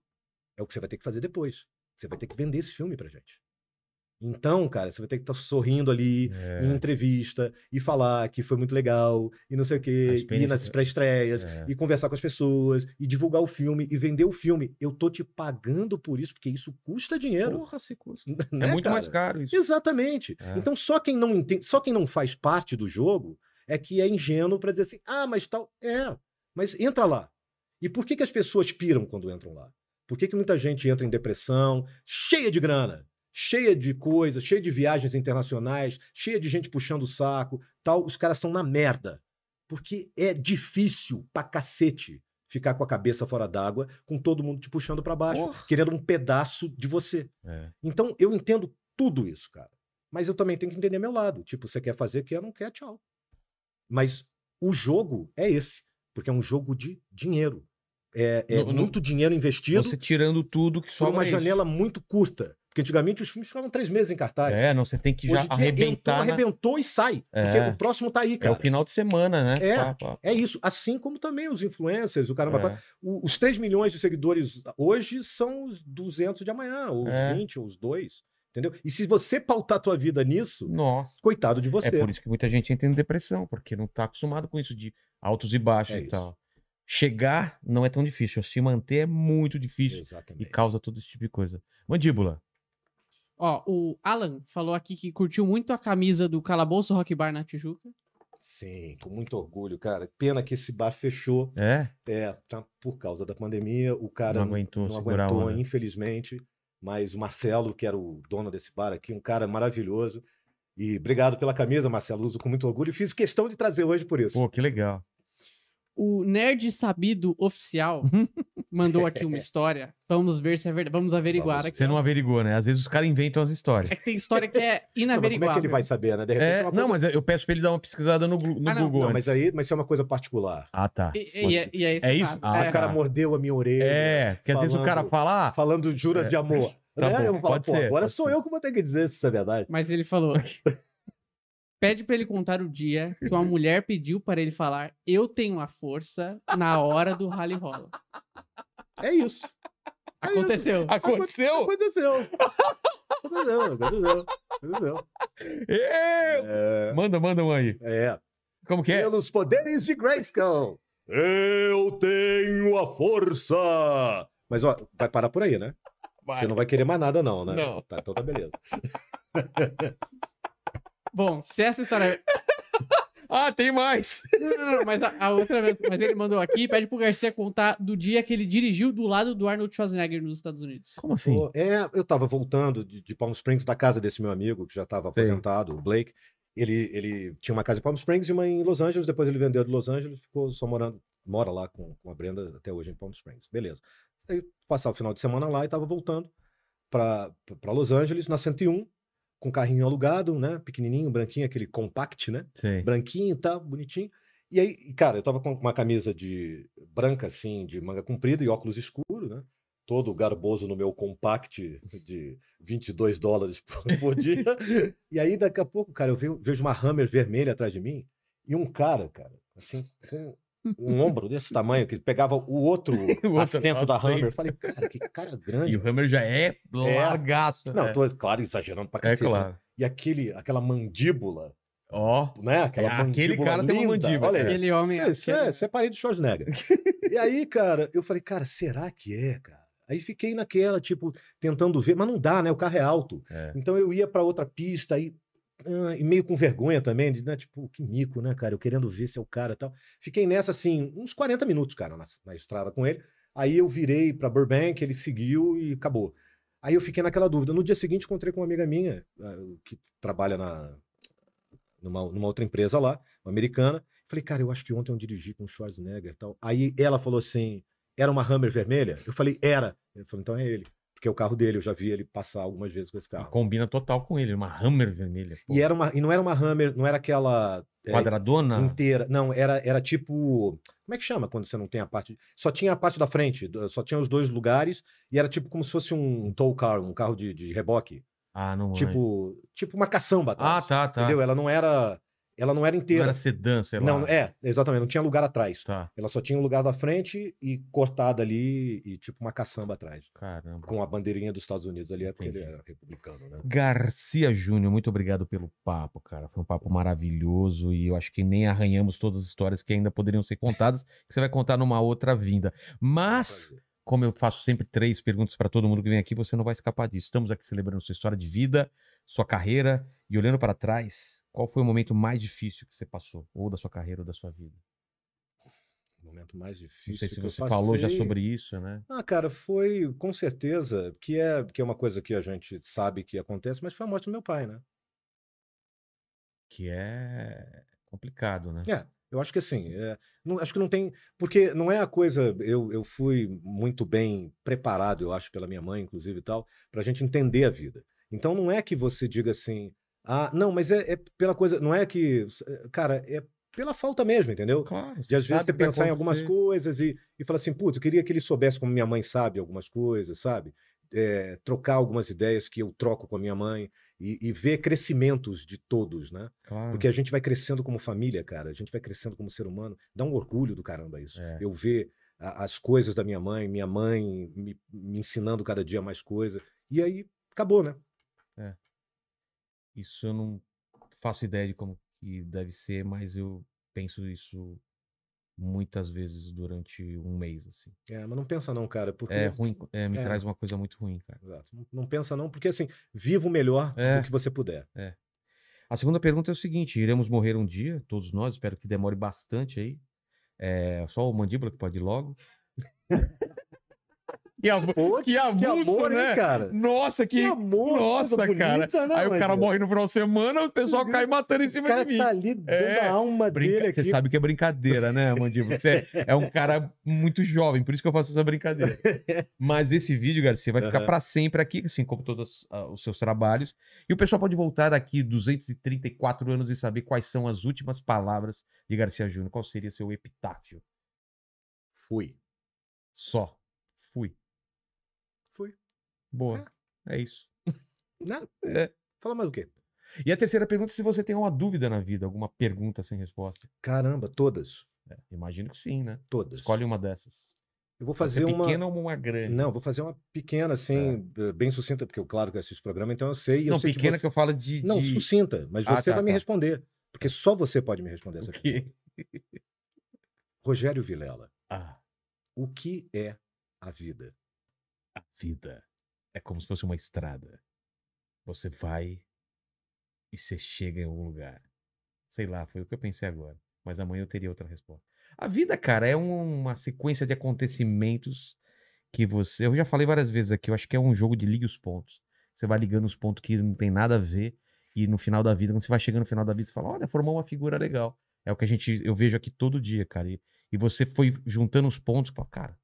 é o que você vai ter que fazer depois. Você vai ter que vender esse filme pra gente. Então, cara, você vai ter que estar sorrindo ali É. em entrevista e falar que foi muito legal e não sei o quê, e ir nas pré-estreias É. e conversar com as pessoas e divulgar o filme e vender o filme. Eu tô te pagando por isso, porque isso custa dinheiro. Porra, se custa. né, é muito mais cara? caro isso. Exatamente. É. Então só quem não entende, só quem não faz parte do jogo é que é ingênuo para dizer assim: "Ah, mas tal, é, mas entra lá". E por que que as pessoas piram quando entram lá? Por que que muita gente entra em depressão, cheia de grana, cheia de coisas, cheia de viagens internacionais, cheia de gente puxando o saco, tal, os caras estão na merda. Porque é difícil pra cacete ficar com a cabeça fora d'água, com todo mundo te puxando pra baixo, Porra. querendo um pedaço de você. É. Então, eu entendo tudo isso, cara. Mas eu também tenho que entender meu lado. Tipo, você quer fazer, quer, não quer, tchau. Mas o jogo é esse, porque é um jogo de dinheiro. É, é No- no- muito dinheiro investido Você tirando tudo que por sobra uma é isso. janela muito curta. Porque antigamente os filmes ficavam três meses em cartaz. É, não, você tem que já Hoje arrebentar. entrou, na- arrebentou e sai. Porque É. o próximo tá aí, É cara. o final de semana, né? É. Pá, pá. É isso. Assim como também os influencers, o caramba. É. O- Os 3 milhões de seguidores hoje são os 200 de amanhã, ou os É. 20, ou os 2. Entendeu? E se você pautar tua vida nisso, Nossa. coitado de você. É por isso que muita gente entra em depressão, porque não tá acostumado com isso de altos e baixos É e isso. tal. Chegar não é tão difícil, se manter é muito difícil e Exatamente. causa todo esse tipo de coisa. Mandíbula. Ó, o Alan falou aqui que curtiu muito a camisa do Calabouço Rock Bar na Tijuca. Sim, com muito orgulho, cara. Pena que esse bar fechou. É? É, tá por causa da pandemia. O cara Não aguentou não aguentou, onda. infelizmente. Mas o Marcelo, que era o dono desse bar aqui, um cara maravilhoso. E obrigado pela camisa, Marcelo. Uso com muito orgulho e fiz questão de trazer hoje por isso. Pô, que legal. O Nerd Sabido Oficial mandou aqui [LAUGHS] uma história. Vamos ver se é verdade. Vamos averiguar Vamos. aqui. Você não averigou, né? Às vezes os caras inventam as histórias. É que tem história que é Não, [LAUGHS] mas como é inaveriguável. que ele vai saber, né? De repente É, é uma não, coisa- mas eu peço pra ele dar uma pesquisada no, no Ah, não. Google. Não, mas aí mas isso é uma coisa particular. Ah, tá. E, e é, e é isso. É isso? Ah, É. o cara mordeu a minha orelha. É, porque às vezes o cara fala. ah, Falando juras de amor. [LAUGHS] Tá né? bom, eu falar, pode pô, ser, agora pode sou ser. eu que vou ter que dizer se isso é verdade. Mas ele falou. Pede pra ele contar o dia que uma mulher pediu para ele falar: Eu tenho a força na hora do rally rola. É isso. Aconteceu. Aconteceu? Aconteceu. Aconteceu, aconteceu. Aconteceu. Eu! É, Manda, manda um aí. é. Como que é? Pelos poderes de Grayskull. Eu tenho a força. Mas, ó, vai parar por aí, né? Você não vai querer mais nada, não, né? Não. Tá, então tá beleza. [LAUGHS] Bom, se essa história. [LAUGHS] Ah, tem mais! Não, não, não, mas a, a outra vez. Mas ele mandou aqui e pede pro Garcia contar do dia que ele dirigiu do lado do Arnold Schwarzenegger nos Estados Unidos. Como assim? Pô, É, eu tava voltando de, de Palm Springs, da casa desse meu amigo, que já estava Sei. aposentado, o Blake. Ele, ele tinha uma casa em Palm Springs e uma em Los Angeles. Depois ele vendeu de Los Angeles, ficou só morando, mora lá com, com a Brenda até hoje em Palm Springs. Beleza. Aí passar o final de semana lá e tava voltando para Los Angeles, na 101, com carrinho alugado, né? Pequenininho, branquinho, aquele compact, né? Sei. branquinho e tal, bonitinho. E aí, cara, eu tava com uma camisa de branca, assim, de manga comprida e óculos escuros, né? Todo garboso no meu compact de 22 dólares [LAUGHS] por, dia. E aí, daqui a pouco, cara, eu vejo, uma Hammer vermelha atrás de mim e um cara, cara, assim, um ombro desse tamanho, que pegava o outro, [LAUGHS] O outro assento da. Hammer. Eu falei, cara, que cara grande. E o Hammer já é largaço. Não, né? tô, claro, exagerando pra É cacete. né? claro. e aquele, aquela mandíbula, Ó. né? Aquela É, aquele mandíbula cara tem uma linda. mandíbula, Olha. Aquele homem. Você, aquele- é- você é do Schwarzenegger. [LAUGHS] e aí, cara, eu falei, cara, será que é, cara? Aí fiquei naquela, tipo, tentando ver, mas não dá, né? O carro é alto. É. Então eu ia pra outra pista aí, ah, e meio com vergonha também, de, né? Tipo, que mico, né, cara? Eu querendo ver se é o cara e tal. Fiquei nessa, assim, uns 40 minutos, cara, na, na estrada com ele. Aí eu virei pra Burbank, ele seguiu e acabou. Aí eu fiquei naquela dúvida. No dia seguinte, encontrei com uma amiga minha, ah, que trabalha na, numa, numa outra empresa lá, uma americana. Falei, cara, eu acho que ontem eu dirigi com o Schwarzenegger e tal. Aí ela falou assim: era uma Hammer vermelha? Eu falei, era. Ele falou, então é ele. Porque é o carro dele, eu já vi ele passar algumas vezes com esse E carro. Combina total com ele, uma Hammer vermelha. pô. E, era uma, e não era uma Hammer, não era aquela é, Quadradona? inteira. Não, era, era tipo. Como é que chama quando você não tem a parte. Só tinha a parte da frente, só tinha os dois lugares, e era tipo como se fosse um tow car, um carro de, de reboque. Ah, não. é. Tipo, tipo uma caçamba Ah, atrás. tá, tá. Entendeu? Ela não era. Ela não era Não inteira. era sedã, sei lá. Não, é, exatamente, não tinha lugar atrás. Tá, Ela só tinha um lugar da frente e cortada ali, e tipo uma caçamba atrás. caramba. Com a bandeirinha dos Estados Unidos ali, é porque ele era republicano, né? Garcia Júnior, muito obrigado pelo papo, cara. Foi um papo maravilhoso e eu acho que nem arranhamos todas as histórias que ainda poderiam ser contadas, [LAUGHS] que você vai contar numa outra vinda. Mas, como eu faço sempre três perguntas para todo mundo que vem aqui, você não vai escapar disso. Estamos aqui celebrando sua história de vida, sua carreira e olhando para trás, qual foi o momento mais difícil que você passou, ou da sua carreira ou da sua vida? O momento mais difícil. Não sei se você falou já sobre isso, né? Ah, cara, foi com certeza que é, que é uma coisa que a gente sabe que acontece, mas foi a morte do meu pai, né? Que é complicado, né? É, eu acho que assim, é, não- acho que não tem. Porque não é a coisa. Eu, eu fui muito bem preparado, eu acho, pela minha mãe, inclusive e tal, pra gente entender a vida. Então não é que você diga assim, ah, não, mas é, é pela coisa. Não é que. Cara, é pela falta mesmo, entendeu? Claro. De às vezes você pensar em algumas coisas e, e falar assim, putz, eu queria que ele soubesse como minha mãe sabe algumas coisas, sabe? É, trocar algumas ideias que eu troco com a minha mãe e, e ver crescimentos de todos, né? Claro. Porque a gente vai crescendo como família, cara, a gente vai crescendo como ser humano. Dá um orgulho do caramba isso. É. Eu ver a- as coisas da minha mãe, minha mãe me, me ensinando cada dia mais coisa. E aí acabou, né? Isso eu não faço ideia de como que deve ser, mas eu penso isso muitas vezes durante um mês, assim. É, mas não pensa não, cara, porque É ruim, é, me é. traz uma coisa muito ruim, cara. Exato. Não, não pensa não, porque assim, viva o melhor É. do que você puder. A segunda pergunta é o seguinte: iremos morrer um dia, todos nós, espero que demore bastante aí. É, só o mandíbula que pode ir logo. [LAUGHS] que, av Pô, que que avulso, amor, né? hein, cara? Nossa, que. Que amor, Nossa, cara. bonita, né, aí o cara morre no final de semana, o pessoal cai matando em O cima cara de mim. tá ali dando É, a alma Brinca- dele Você aqui. sabe que é brincadeira, né, Mandíbula? Você é, um cara muito jovem, por isso que eu faço essa brincadeira. [LAUGHS] Mas esse vídeo, Garcia, vai ficar Aham. pra sempre aqui, assim como todos ah, os seus trabalhos. E o pessoal pode voltar daqui 234 anos e saber quais são as últimas palavras de Garcia Júnior. Qual seria seu epitáfio? Fui. Só. Boa. É isso. Né? [LAUGHS] É. Fala mais o quê? E a terceira pergunta é se você tem uma dúvida na vida, alguma pergunta sem resposta. Caramba, todas. É, imagino que sim, né? Todas. Escolhe uma dessas. Eu vou fazer uma. pequena ou uma grande? Não, vou fazer uma pequena, assim, eh, bem sucinta, porque eu, claro, que eu assisto o programa, então eu sei. e eu Não, sei pequena que que, você... eu falo de. Não, de... sucinta, mas Ah, você tá, vai me tá. responder. Porque só você pode me responder essa pergunta. quê? Rogério Vilela, [LAUGHS] Ah, o que é a vida? a vida é como se fosse uma estrada. Você vai e você chega em algum lugar. Sei lá, foi o que eu pensei agora. Mas amanhã eu teria outra resposta. A vida, cara, é um- uma sequência de acontecimentos que você. Eu já falei várias vezes aqui, eu acho que é um jogo de ligue os pontos. Você vai ligando os pontos que não tem nada a ver. E no final da vida, quando você vai chegando no final da vida, você fala: olha, formou uma figura legal. É o que a gente, eu vejo aqui todo dia, cara. E, e você foi juntando os pontos, fala, cara,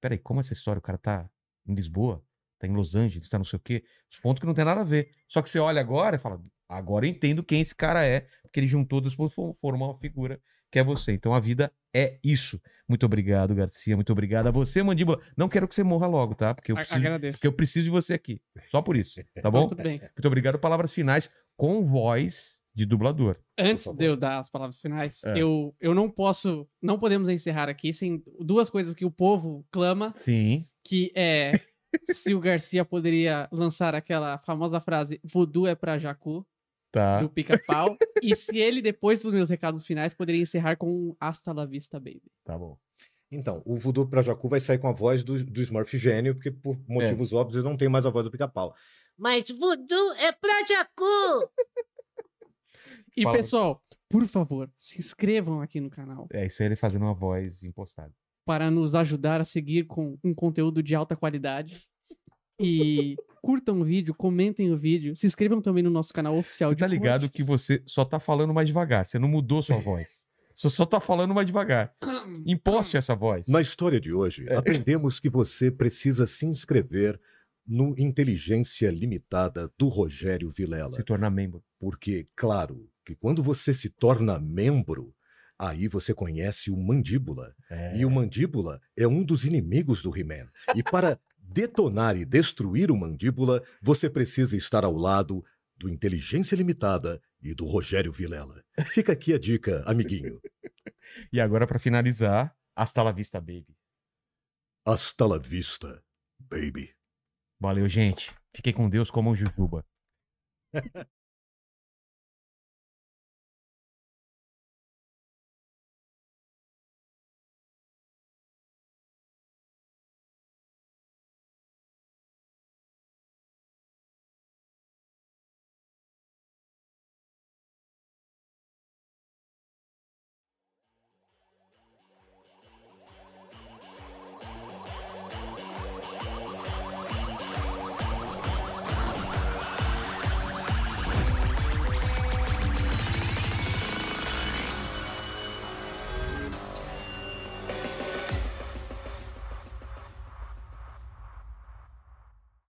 peraí, como essa história? O cara tá em Lisboa, tá em Los Angeles, tá não sei o quê. Os pontos que não tem nada a ver. Só que você olha agora e fala, agora eu entendo quem esse cara é, porque ele juntou dois pontos formou uma figura que é você. Então a vida é isso. Muito obrigado, Garcia. Muito obrigado a você, Mandíbula. Não quero que você morra logo, tá? Porque eu preciso, Agradeço. porque eu preciso de você aqui. Só por isso, [LAUGHS] tá Então, bom? tudo bem. Muito obrigado. Palavras finais com voz de dublador. Antes de eu dar as palavras finais, É. eu, eu não posso, não podemos encerrar aqui sem duas coisas que o povo clama, Sim. que é se o Garcia poderia lançar aquela famosa frase voodoo é pra Jacu, Tá. do pica-pau. e se ele, depois dos meus recados finais, poderia encerrar com um Hasta la vista, baby. Tá bom. Então, o Voodoo pra Jacu vai sair com a voz do, do Smurf gênio, porque por motivos óbvios ele não tem mais a voz do pica-pau. Mas voodoo é pra Jacu! E, Fala. pessoal, por favor, se inscrevam aqui no canal É isso aí, ele fazendo uma voz impostada. Para nos ajudar a seguir com um conteúdo de alta qualidade. E curtam o vídeo, comentem o vídeo, se inscrevam também no nosso canal oficial Você de tá ligado cortes. que você só tá falando mais devagar. Você não mudou sua voz. Você só tá falando mais devagar. Imposte essa voz. Na história de hoje, É. aprendemos que você precisa se inscrever no Inteligência Limitada do Rogério Vilela. Se tornar membro. Porque, claro, que quando você se torna membro, aí você conhece o Mandíbula. É. E o Mandíbula é um dos inimigos do He-Man. E para detonar e destruir o Mandíbula, você precisa estar ao lado do Inteligência Limitada e do Rogério Vilela. Fica aqui a dica, amiguinho. E agora, pra finalizar, hasta la vista, baby. Hasta la vista, baby. Valeu, gente. Fiquei com Deus como um jujuba. [LAUGHS]